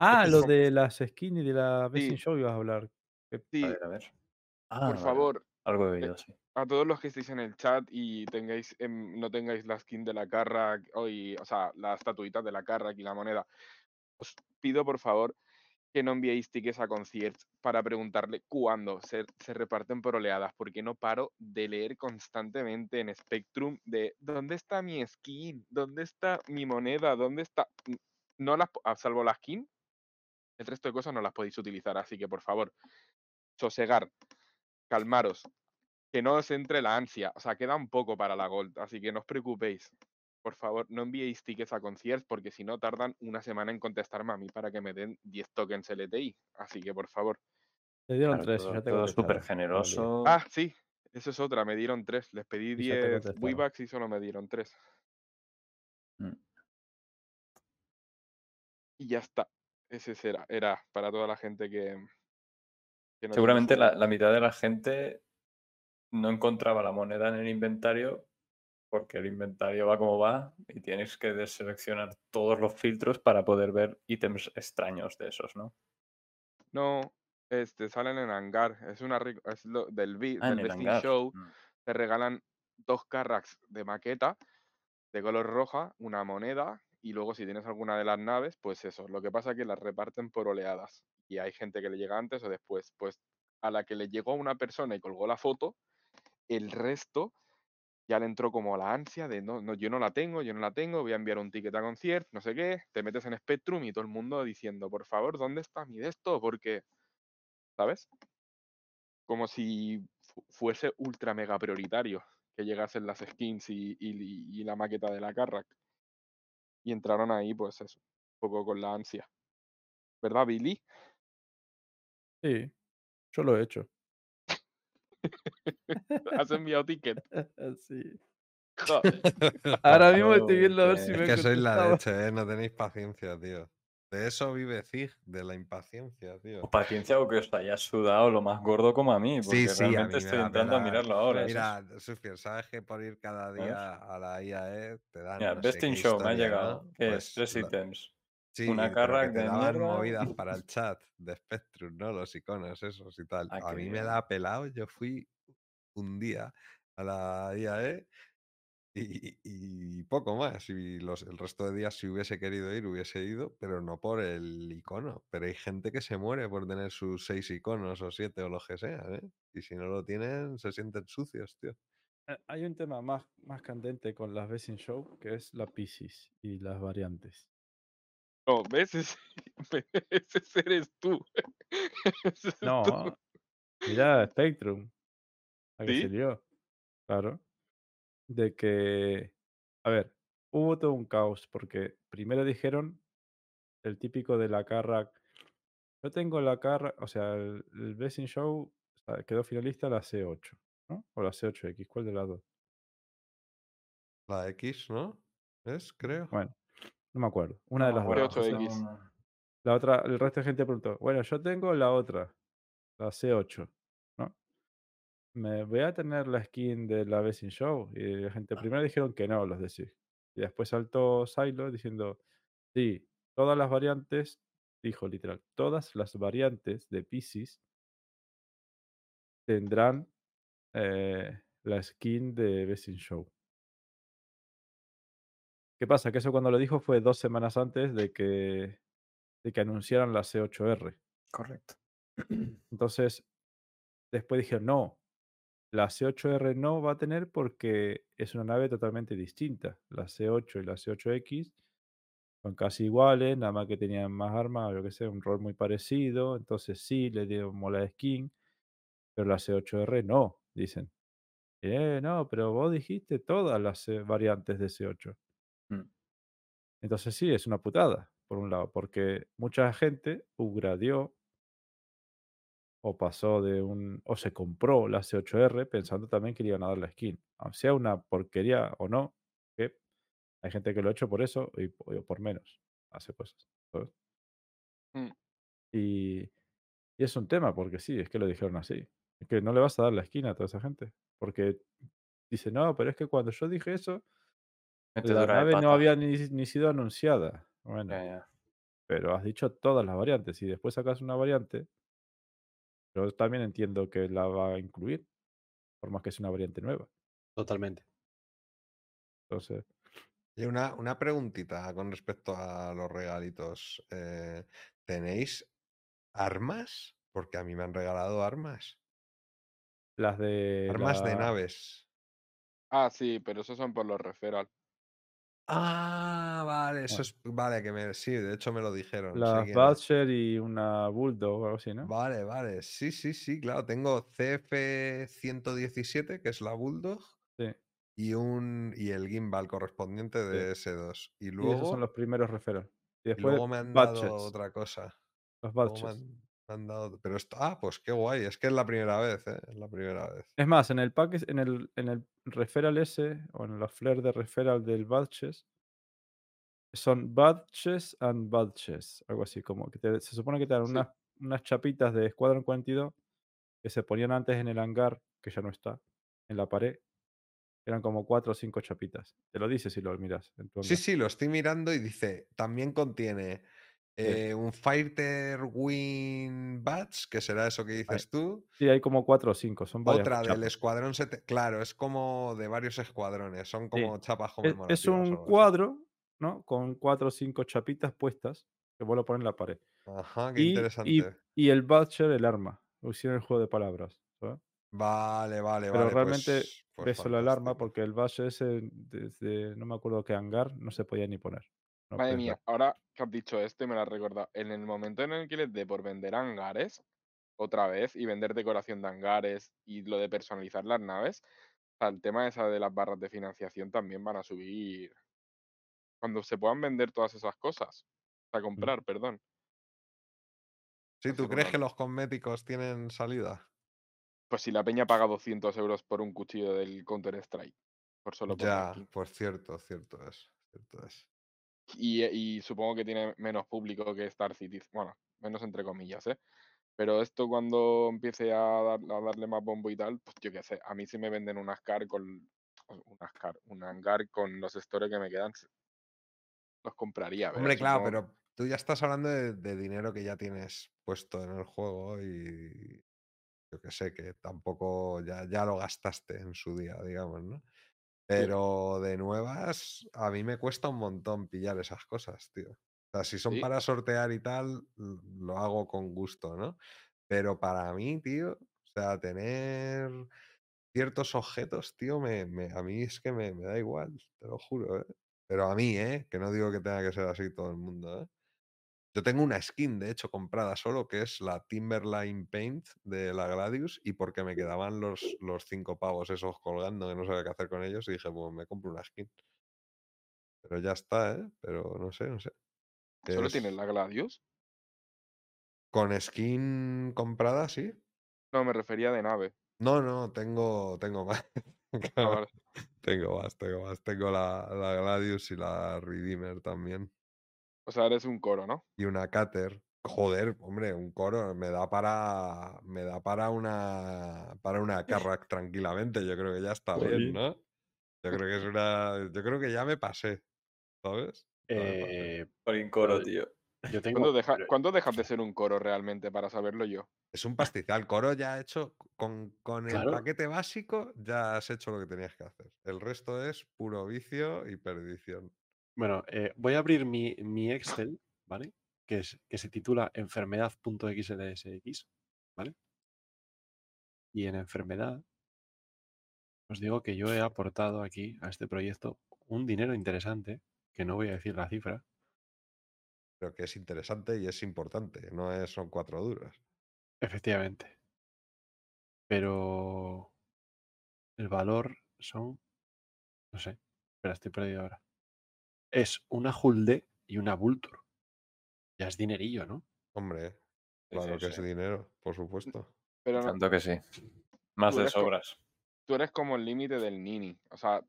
Ah, lo como- de las skins y de la Best Sí. Show ibas a hablar. A ver, a ver. Ah, por vale, favor, Algo sí. a todos los que estéis en el chat y tengáis no tengáis la skin de la Carrack, o, y- o sea, la estatuita de la Carrack y la moneda, os pido por favor que no enviéis tickets a conciertos para preguntarle cuándo se, se reparten por oleadas, porque no paro de leer constantemente en Spectrum de ¿dónde está mi skin? ¿Dónde está mi moneda? ¿Dónde está? No las, po- a salvo la skin, el resto de cosas no las podéis utilizar, así que por favor, sosegar, calmaros, que no os entre la ansia, o sea, queda un poco para la Gold, así que no os preocupéis. Por favor, no enviéis tickets a conciertos porque si no tardan una semana en contestarme a mí para que me den 10 tokens LTI. Así que por favor. Te dieron Claro, tres, todo, ya te todo contestaron. súper generoso. Ah, sí, eso es otra, me dieron 3. Les pedí Y ya te 10 contestaron. Weebacks y solo me dieron 3. Mm. Y ya está. Ese será, era para toda la gente que. que no tiene Seguramente la mitad de la gente no encontraba la moneda en el inventario porque el inventario va como va y tienes que deseleccionar todos los filtros para poder ver ítems extraños de esos, ¿no? No, este, salen en hangar. Es una es lo, del, vi- Ah, del. Show. Mm. Te regalan dos carracks de maqueta de color roja, una moneda, y luego si tienes alguna de las naves, pues eso. Lo que pasa es que las reparten por oleadas. Y hay gente que le llega antes o después. Pues a la que le llegó a una persona y colgó la foto, el resto ya le entró como la ansia de no, no, yo no la tengo, yo no la tengo, voy a enviar un ticket a concierto, no sé qué, te metes en Spectrum y todo el mundo diciendo, por favor, ¿dónde está mi de esto? Porque, ¿sabes? Como si fu- fuese ultra mega prioritario que llegasen las skins y, y- y la maqueta de la Carrack. Y entraron ahí, pues eso, un poco con la ansia. ¿Verdad, Billy? Sí, yo lo he hecho. ¿Has enviado ticket? sí. Joder. Ahora mismo estoy viendo a ver si Es me que sois la leche, ¿eh? No tenéis paciencia, tío. De eso vive Zig, de la impaciencia, tío. O paciencia o que os haya sudado lo más gordo como a mí, porque Sí, sí, a mí realmente me estoy entrando a mirarlo ahora. ¿eh? Mira, Sufier, sabes que por ir cada ¿Ves? día a la IAE te dan Mira, no Best qué in Show me ha llegado, Pues es tres lo- ítems. Sí, Una pero que te de daban movidas para el chat de Spectrum, ¿no? Los iconos esos y tal. Ah, a mí me bien. da pelado, yo fui un día a la IAE y, y poco más. Y los, el resto de días, si hubiese querido ir, hubiese ido, pero no por el icono. Pero hay gente que se muere por tener sus seis iconos o siete o los que sean, ¿eh? Y si no lo tienen, se sienten sucios, tío. Hay un tema más, más candente con las Best in Show, que es la Pisces y las variantes. No, ¿ves? Ese, ese eres tú. Ese eres tú. No, mira Spectrum, que ¿Sí? se lió. Claro. De que, a ver, hubo todo un caos, porque primero dijeron el típico de la Carrack. Yo tengo la Carrack, o sea, el, el Best in Show o sea, quedó finalista la C8, ¿no? O la C8X, ¿cuál de las dos? La X, ¿no? Es, creo. Bueno, no me acuerdo. Una No de las dos. La otra, el resto de gente preguntó, bueno, yo tengo la otra, la C8, ¿no? ¿Me voy a tener la skin de la Best in Show? Y la gente primero dijeron que no, los de. Y después saltó Silo diciendo, sí, todas las variantes, dijo literal, todas las variantes de Pisces tendrán eh, la skin de Best in Show. ¿Qué pasa? Que eso cuando lo dijo fue dos semanas antes de que, de que anunciaran la C8R. Correcto. Entonces, después dijeron, no, la C8R no va a tener porque es una nave totalmente distinta. La C8 y la C8X son casi iguales, nada más que tenían más armas, yo que sé, un rol muy parecido. Entonces sí, le dieron mola skin, pero la C8R no, dicen. Eh, no, pero vos dijiste todas las variantes de C8. Mm. Entonces sí, es una putada, por un lado, porque mucha gente upgradeó o pasó de un. o se compró la C8R pensando también que le iban a dar la skin. Aunque sea una porquería o no, que hay gente que lo ha hecho por eso y y por menos hace cosas. Mm. Y, y es un tema, porque sí, es que lo dijeron así. Es que no le vas a dar la skin a toda esa gente. Porque dice, no, pero es que cuando yo dije eso, la nave no había ni, ni sido anunciada. Bueno, pero has dicho todas las variantes y después sacas una variante, yo también entiendo que la va a incluir, por más que sea una variante nueva. Totalmente. Entonces, Y una, una preguntita con respecto a los regalitos. Eh, ¿Tenéis ¿Armas? Porque a mí me han regalado armas. Las de. Armas de naves. Ah, sí, pero esos son por los referral. Ah, vale, eso es. Vale, que me. Sí, de hecho me lo dijeron. es. Butcher y una Bulldog o algo así, ¿no? Vale, vale. Sí, sí, sí, claro. Tengo CF117, que es la Bulldog, Sí. y un y el gimbal correspondiente de S2. Y Y esos luego, son los primeros referral. Y y después luego me han dado otra cosa. Los Luego Butchers. Han, dado. Pero esto. Ah, pues qué guay. Es que es la primera vez, ¿eh? Es la primera vez. Es más, en el pack, en el, en el referral ese, o en los flares de referral del Badges, son Badges and Badges, algo así, como que te- se supone que te dan Sí. unas, unas chapitas de Squadron 42 que se ponían antes en el hangar, que ya no está, en la pared. Eran como cuatro o cinco chapitas. Te lo dice si lo miras en tu Sí, sí, lo estoy mirando y dice, también contiene Sí. eh, un Fighter Wing Badge, que será eso que dices tú. Sí, hay como cuatro o cinco, son varias Otra del escuadrón, sete- claro, es como de varios escuadrones, son como chapas conmemorativas. es un cuadro, ¿no? Con cuatro o cinco chapitas puestas que vos lo pones en la pared. Ajá, qué Y, interesante. y el Butcher, el arma. Lo hicieron el juego de palabras. ¿sabes? Vale, vale, Pero vale. realmente Pues, pues ves solo el arma fantástico. porque el Butcher ese, desde no me acuerdo qué hangar, no se podía ni poner. No Madre puedes mía, ahora que has dicho esto y me lo has recordado, en el momento en el que les dé por vender hangares otra vez y vender decoración de hangares y lo de personalizar las naves, o sea, el tema esa de las barras de financiación también van a subir cuando se puedan vender todas esas cosas. O sea, comprar, perdón. Sí, va a ¿tú crees que los cosméticos tienen salida? Pues si la peña paga 200 euros por un cuchillo del Counter Strike, por solo por Ya, ranking. pues cierto, cierto es, cierto es. Y, y supongo que tiene menos público que Star City. Bueno, menos entre comillas, ¿eh? Pero esto cuando empiece a, dar- a darle más bombo y tal, pues yo qué sé, a mí si me venden un Ascar con un Ascar, un hangar con los stores que me quedan, los compraría. pero Hombre, claro, pero tú ya estás hablando de, de dinero que ya tienes puesto en el juego y yo que sé, que tampoco ya, ya lo gastaste en su día, digamos, ¿no? Pero de nuevas, a mí me cuesta un montón pillar esas cosas, tío. O sea, si son Sí. para sortear y tal, lo hago con gusto, ¿no? Pero para mí, tío, o sea, tener ciertos objetos, tío, me, me- a mí es que me, me da igual, te lo juro, ¿eh? Pero a mí, ¿eh? Que no digo que tenga que ser así todo el mundo, ¿eh? Yo tengo una skin, de hecho, comprada solo, que es la Timberline Paint de la Gladius, y porque me quedaban los, los cinco pavos esos colgando, que no sabía qué hacer con ellos, y dije, pues me compro una skin. Pero ya está, ¿eh? Pero no sé, no sé. ¿Solo Es- tienes la Gladius? Con skin comprada, sí. No, me refería de nave. No, no, tengo, tengo más. Ah. Tengo más, tengo más. Tengo la, la Gladius y la Redeemer también. O sea, eres un coro, ¿no? Y una Cater. Joder, hombre, un coro me da para. Me da para una. Para una Carrack tranquilamente. Yo creo que ya está bien. ¿no? Yo creo que es una. Yo creo que ya me pasé. ¿Sabes? Eh, Por coro, Pero- tío. yo ¿Cuándo, deja- pero- ¿Cuándo dejas de ser un coro realmente para saberlo yo? Es un pastizal. Coro ya hecho. Con, con el Claro. paquete básico ya has hecho lo que tenías que hacer. El resto es puro vicio y perdición. Bueno, eh, voy a abrir mi, mi Excel, ¿vale? Que, es, que se titula enfermedad.xlsx, ¿vale? Y en enfermedad os digo que yo he aportado aquí a este proyecto un dinero interesante, que no voy a decir la cifra, Pero que es interesante y es importante. No es, son cuatro duras. efectivamente. Pero el valor son, no sé, espera, estoy perdido ahora. Es una Hulde y una Vulture. Ya es dinerillo, ¿no? Hombre, claro sí, que es dinero, por supuesto. Pero no- Tanto que sí. Más de sobras. tú eres como el límite del Nini. O sea,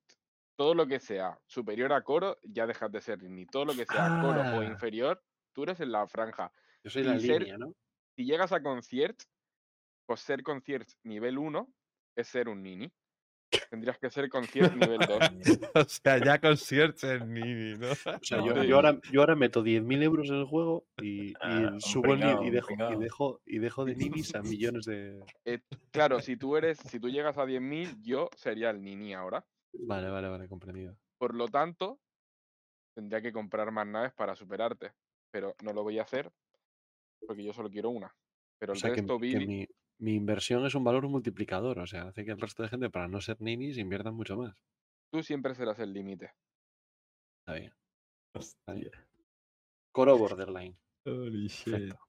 todo lo que sea superior a coro, ya dejas de ser Nini. Todo lo que sea coro o Ah. inferior, tú eres en la franja. Yo soy Y la ser- línea, ¿no? Si llegas a concierts, pues ser concierts nivel 1 es ser un Nini. Tendrías que ser concierts nivel 2. o sea, ya con Search en Nini, ¿no? O sea, yo, ahora, yo ahora meto 10.000 euros en el juego y, y Ah, subo el y, dejo, y, dejo, y dejo de ninis a millones de... Eh, claro, si tú eres, si tú llegas a 10.000, yo sería el Nini ahora. Vale, vale, vale, comprendido. Por lo tanto, tendría que comprar más naves para superarte. Pero no lo voy a hacer porque yo solo quiero una. Pero O el sea, que, resto, que Billy, mi, mi inversión es un valor multiplicador. O sea, hace que el resto de gente, para no ser ninis, inviertan mucho más. tú siempre serás el límite. Está bien. está bien. Coro borderline. Holy shit. Perfecto.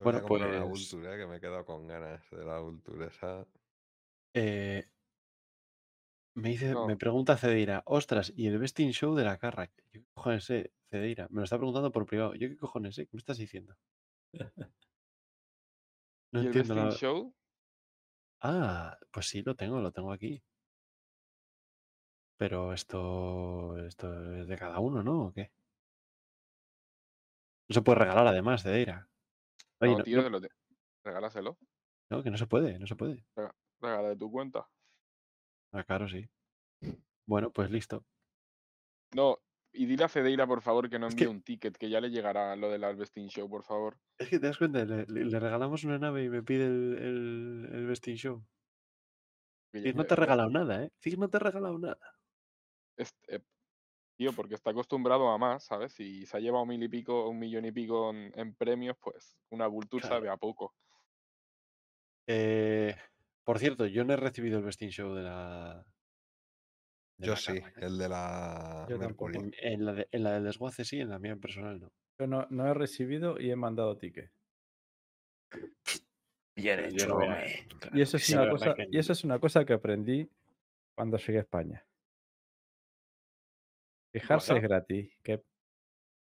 Voy Bueno, comprar una pues- Vulture, eh, que me he quedado con ganas de la Vulture esa. Eh, me dice, No. me pregunta Cedeira, ostras, ¿y el Besting Show de la Carrack? ¿Yo qué cojones sé, Cedeira? Me lo está preguntando por privado. ¿Yo qué cojones sé? ¿Qué me estás diciendo? No ¿Y el entiendo la- Show? Ah, pues sí, lo tengo, lo tengo aquí. Pero esto, esto es de cada uno, ¿no? ¿O qué? No se puede regalar además, Cedeira. Oye, No, no, tío, no- lo te- regálaselo. no, que no se puede, no se puede. Regala de tu cuenta. Ah, claro, sí. Bueno, pues listo. No, y dile a Cedeira, por favor, que no Es envíe que- un ticket, que ya le llegará lo del Besting Show, por favor. Es que te das cuenta, le, regalamos una nave y me pide el, el, el Besting Show. Cig ya- no te eh, regalado nada, ¿eh? Cig no te he regalado nada. eh, tío, porque está acostumbrado a más, ¿sabes? Si se ha llevado mil y pico, un millón y pico en, en premios, pues una Vulture Claro. sabe a poco. Eh, por cierto, yo no he recibido el Besting Show de la. Yo sí, ¿eh? el de la Yo. Mercury. En, en la de- en la del desguace sí, en la mía personal no. Yo no, no he recibido y he mandado ticket. Bien hecho, no. Y eso, es Sí, una cosa, que y eso es una cosa que aprendí cuando llegué a España. Quejarse es gratis. que-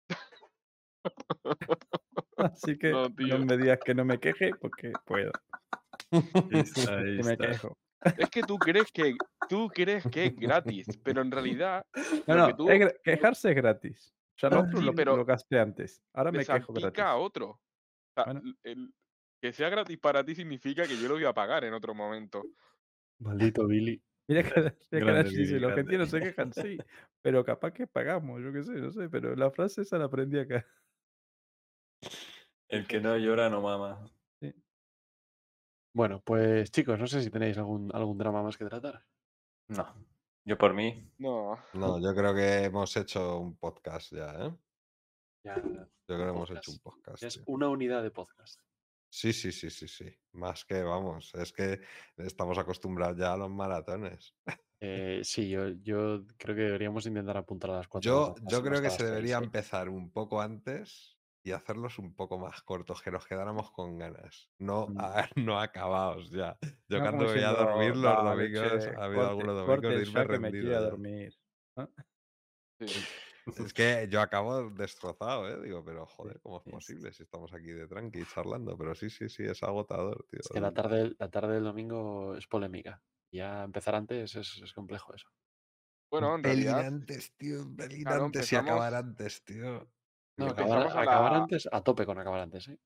Así que No, me digas que no me queje porque puedo. Ahí Y me está. quejo. Es que tú crees que tú crees que es gratis, pero en realidad No, no, que tú es gra- quejarse es gratis. Ya lo Ah, sí, lo, pero lo gasté antes. Ahora me quejo gratis. a otro. O sea, Bueno. el- que sea gratis para ti significa que yo lo voy a pagar en otro momento. Maldito Billy. Mira que, mira que los argentinos se quejan, sí, pero capaz que pagamos, yo qué sé, no sé, pero la frase esa la aprendí acá. El que no llora no mama. Bueno, pues chicos, no sé si tenéis algún, algún drama más que tratar. No. Yo por mí. No, No, yo creo que hemos hecho un podcast ya, ¿eh? Ya, Yo creo que hemos hecho un podcast. es tío. una unidad de podcast. Sí, sí, sí, sí, sí. Más que, vamos, es que estamos acostumbrados ya a los maratones. Eh, sí, yo, yo creo que deberíamos intentar apuntar a las cuatro. Yo, yo creo que se debería empezar un poco antes y hacerlos un poco más cortos, que nos quedáramos con ganas, no, Mm. a- no acabados ya. Yo No cuando voy a dormir los "Dale, domingos, ha habido algunos domingos de irme que me rendido quiero ya. dormir. Es que yo acabo destrozado, ¿eh? Digo, pero joder, ¿cómo es posible si estamos aquí de tranqui charlando? Pero sí, sí, sí, es agotador, tío. Es que la tarde, la tarde del domingo es polémica. Ya empezar antes es, es complejo eso. Bueno, en realidad, antes, tío, claro, antes y acabar antes, tío. No, acabar, antes, a tope con acabar antes, ¿eh?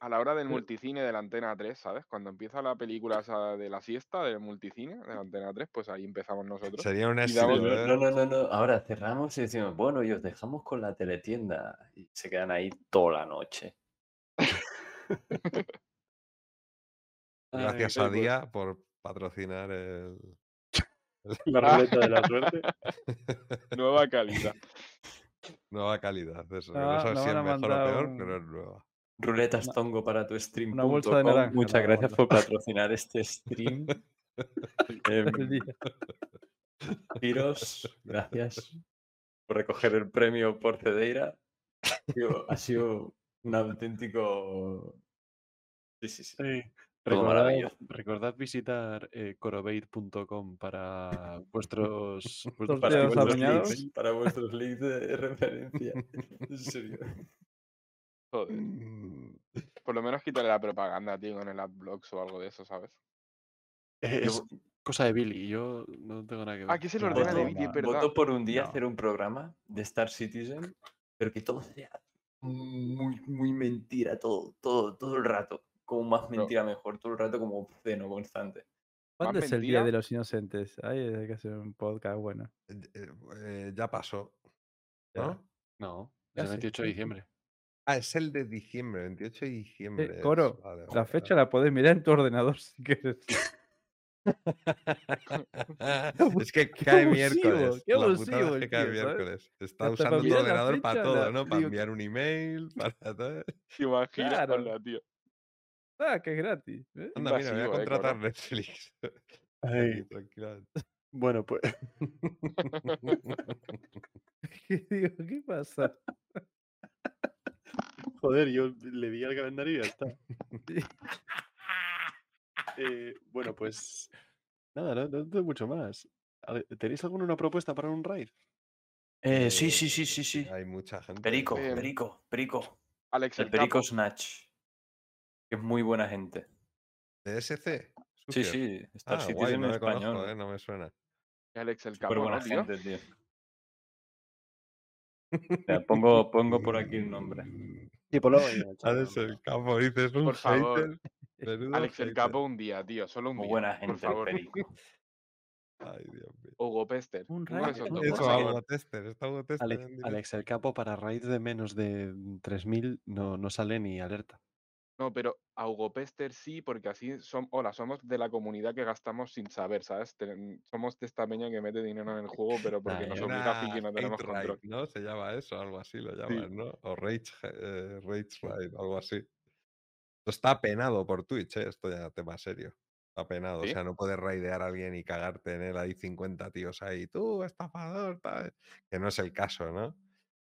a la hora del multicine de la Antena 3, ¿sabes? Cuando empieza la película esa de la siesta del multicine de la Antena 3, pues ahí empezamos nosotros. Sería un Y éxito, damos- No, ¿eh? no, no, no. Ahora cerramos y decimos, bueno, y os dejamos con la teletienda. Y se quedan ahí toda la noche. Gracias Ay, a pues, Día por patrocinar el... La ruleta de la suerte. Nueva calidad. Nueva calidad, eso. Ah, no sabes nos si es mejor o peor, un- pero es nueva. Ruletas Tongo para tu stream. una bolsa de naranja Muchas gracias por patrocinar este stream. Em, día. Giros, gracias por recoger el premio por Cedeira. Ha sido, ha sido un auténtico. Sí, sí, sí. Sí. Recordad, visitar eh, corobate.com para vuestros, vuestros Para vuestros, links, para vuestros links de referencia. En serio. Joder. Mm, Por lo menos quitarle la propaganda, tío, en el adblocks o algo de eso, ¿sabes? Eh, Yo Es cosa de Billy, yo no tengo nada que ver. Que se lo No, ordena de Billy, verdad. Voto por un día No. hacer un programa de Star Citizen, pero que todo sea muy, muy mentira, todo, todo, todo el rato. Como más mentira mejor, todo el rato como obsceno constante. ¿Cuándo ¿Más es el Día mentira? de los Inocentes? Ahí hay que hacer un podcast bueno. eh, eh, ya pasó, Ya. ¿no? No, es el sé, 28 de diciembre. Ah, es el de diciembre, 28 de diciembre. es. Coro, Vale, La vale, fecha vale. la podés mirar en tu ordenador si quieres. es que cae miércoles. qué la abusivo es que cae miércoles. Está Hasta usando tu ordenador para todo, la- ¿no? Para enviar un email, para todo. ¿Te imaginas? Claro. Tío. Ah, que es gratis. ¿eh? Anda, mira, voy a eh, contratar. Netflix. Ay, tranquilamente. bueno, pues ¿Qué digo? ¿Qué pasa? joder, yo le di al calendario y ya está. Eh, bueno, pues nada, no, no tengo mucho más. ¿Tenéis alguna una propuesta para un raid? Eh, sí, sí, sí, sí, sí. Hay mucha gente. Perico, Eh, Perico, Perico. Alex El el Perico. Snatch. Que es muy buena gente. ¿De SC? Sí, sí. Star Ah, guay, no en español. conozco, eh, no me suena. Alex el Súper Capo, buena gente, tío. Pongo, pongo por aquí el nombre. El chat, Alex el campo, dices un Por favor. hater. Alex el hater. Capo un día, tío. Solo un Muy día. buena por gente, el favor. Ay, Dios mío. Hugo Pester. Un raid, Eso, por. Hugo Tester, está Hugo Tester Alex. Alex el capo para raid de menos de 3.000 no, no sale ni alerta. No, pero a Hugo Pester sí, porque así son, hola, somos de la comunidad que gastamos sin saber, ¿sabes? Ten- somos de esta peña que mete dinero en el juego, pero porque nos obliga a que no tenemos control. raid, ¿no? Se llama eso, algo así lo llaman, ¿no? O rage, eh, rage raid, algo así. Esto está penado por Twitch, ¿eh? Esto ya tema serio. Está penado. ¿Sí? O sea, no puedes raidear a alguien y cagarte en él. Hay 50 tíos ahí, tú, estafador, tal. Que no es el caso, ¿no?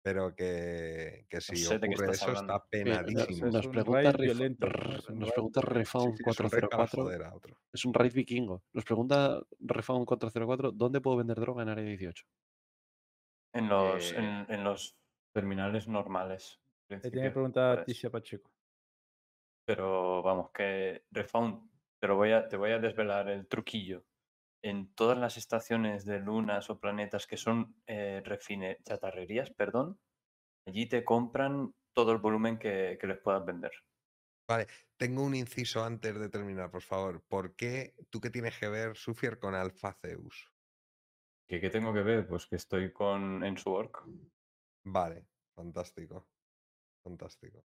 Pero que, que si sé ocurre estás eso está hablando. Penadísimo. nos un pregunta, un nos raid pregunta violento. Refound Sí, sí, es un raid para 404. joder a otro. Es un raid vikingo. Nos pregunta Refound 404, ¿dónde puedo vender droga en área 18? En los, Eh, en, en los terminales normales. Le tiene que preguntar. Ticia Pacheco. Pero vamos, que Refound, te, lo voy a, te voy a desvelar el truquillo. En todas las estaciones de lunas o planetas que son eh, refine, chatarrerías, perdón, allí te compran todo el volumen que, que les puedas vender. Vale, tengo un inciso antes de terminar, por favor. ¿Por qué tú qué tienes que ver, Sufier, con Alpha Zeus? ¿Qué, qué tengo que ver? Pues que estoy con en su orc. Vale, fantástico. Fantástico.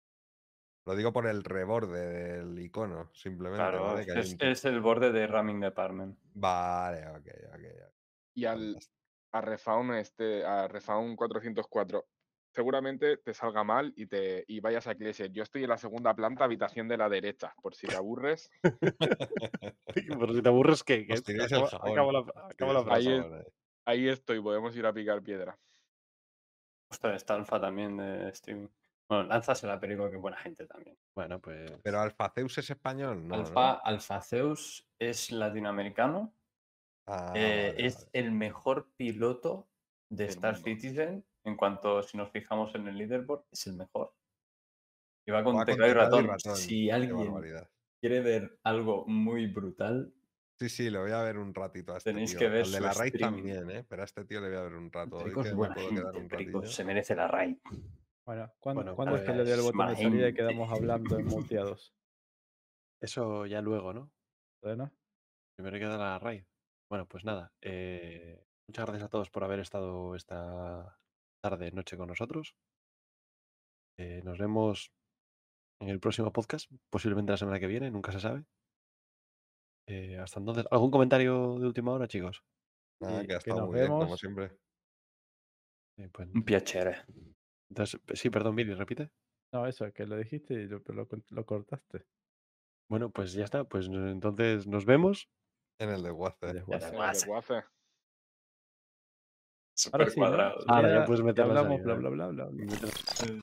Lo digo por el reborde del icono, simplemente, Claro, ¿vale? es, es- un tic- es el borde de Ramming Department. Vale, ok, ok. ok, Y al, a Refaun este, a Refaun 404, seguramente te salga mal y te y vayas a Cleset. Yo estoy en la segunda planta, habitación de la derecha, por si te aburres. Pero si te aburres, ¿qué? Jabón, acaba la, tiráis el frase. Ahí es- jabón ahí. Ahí estoy, podemos ir a picar piedra. Ostras, está Alfa también de streaming. Bueno, lánzasela, Perico, que buena gente también. Bueno, pues. Pero Alpha Zeus es español, no. ¿no? Alfa, Alfa Zeus es latinoamericano. Ah, eh, vale, es vale. el mejor piloto de Star mundo. Citizen. En cuanto, si nos fijamos en el leaderboard, es el mejor. Y va con con teclado y ratón. ratón, Si alguien quiere ver algo muy brutal, Sí, sí, lo voy a ver un ratito a este Tenéis tío. que ver Al de la raid también, ¿eh? Pero a este tío le voy a ver un rato. Hoy que buena gente. un se merece la raid. Bueno, ¿cuándo, Bueno, ¿cuándo es que le doy al pues, botón de salida y quedamos gente. hablando en muteados? Eso ya luego, ¿no? ¿Todavía no? Primero queda la raid. Bueno, pues nada. eh, muchas gracias a todos por haber estado esta tarde, noche con nosotros. Eh, nos vemos en el próximo podcast, posiblemente la semana que viene, nunca se sabe. Eh, hasta entonces, ¿algún comentario de última hora, chicos? Nada, que ha estado nos muy bien, como vemos. siempre. Eh, pues, Un piacere. Entonces, sí, perdón, Billy, repite. No, eso, que lo dijiste y lo, lo, lo cortaste. Bueno, pues ya está. Pues no- entonces nos vemos. En el de Waze. Desguace. En el de Waze. Ahora sí, ¿no? cuadrado. Ahora ya Ya- puedes ahí, hablamos, bla, ¿no? bla, bla, bla, bla. Meter-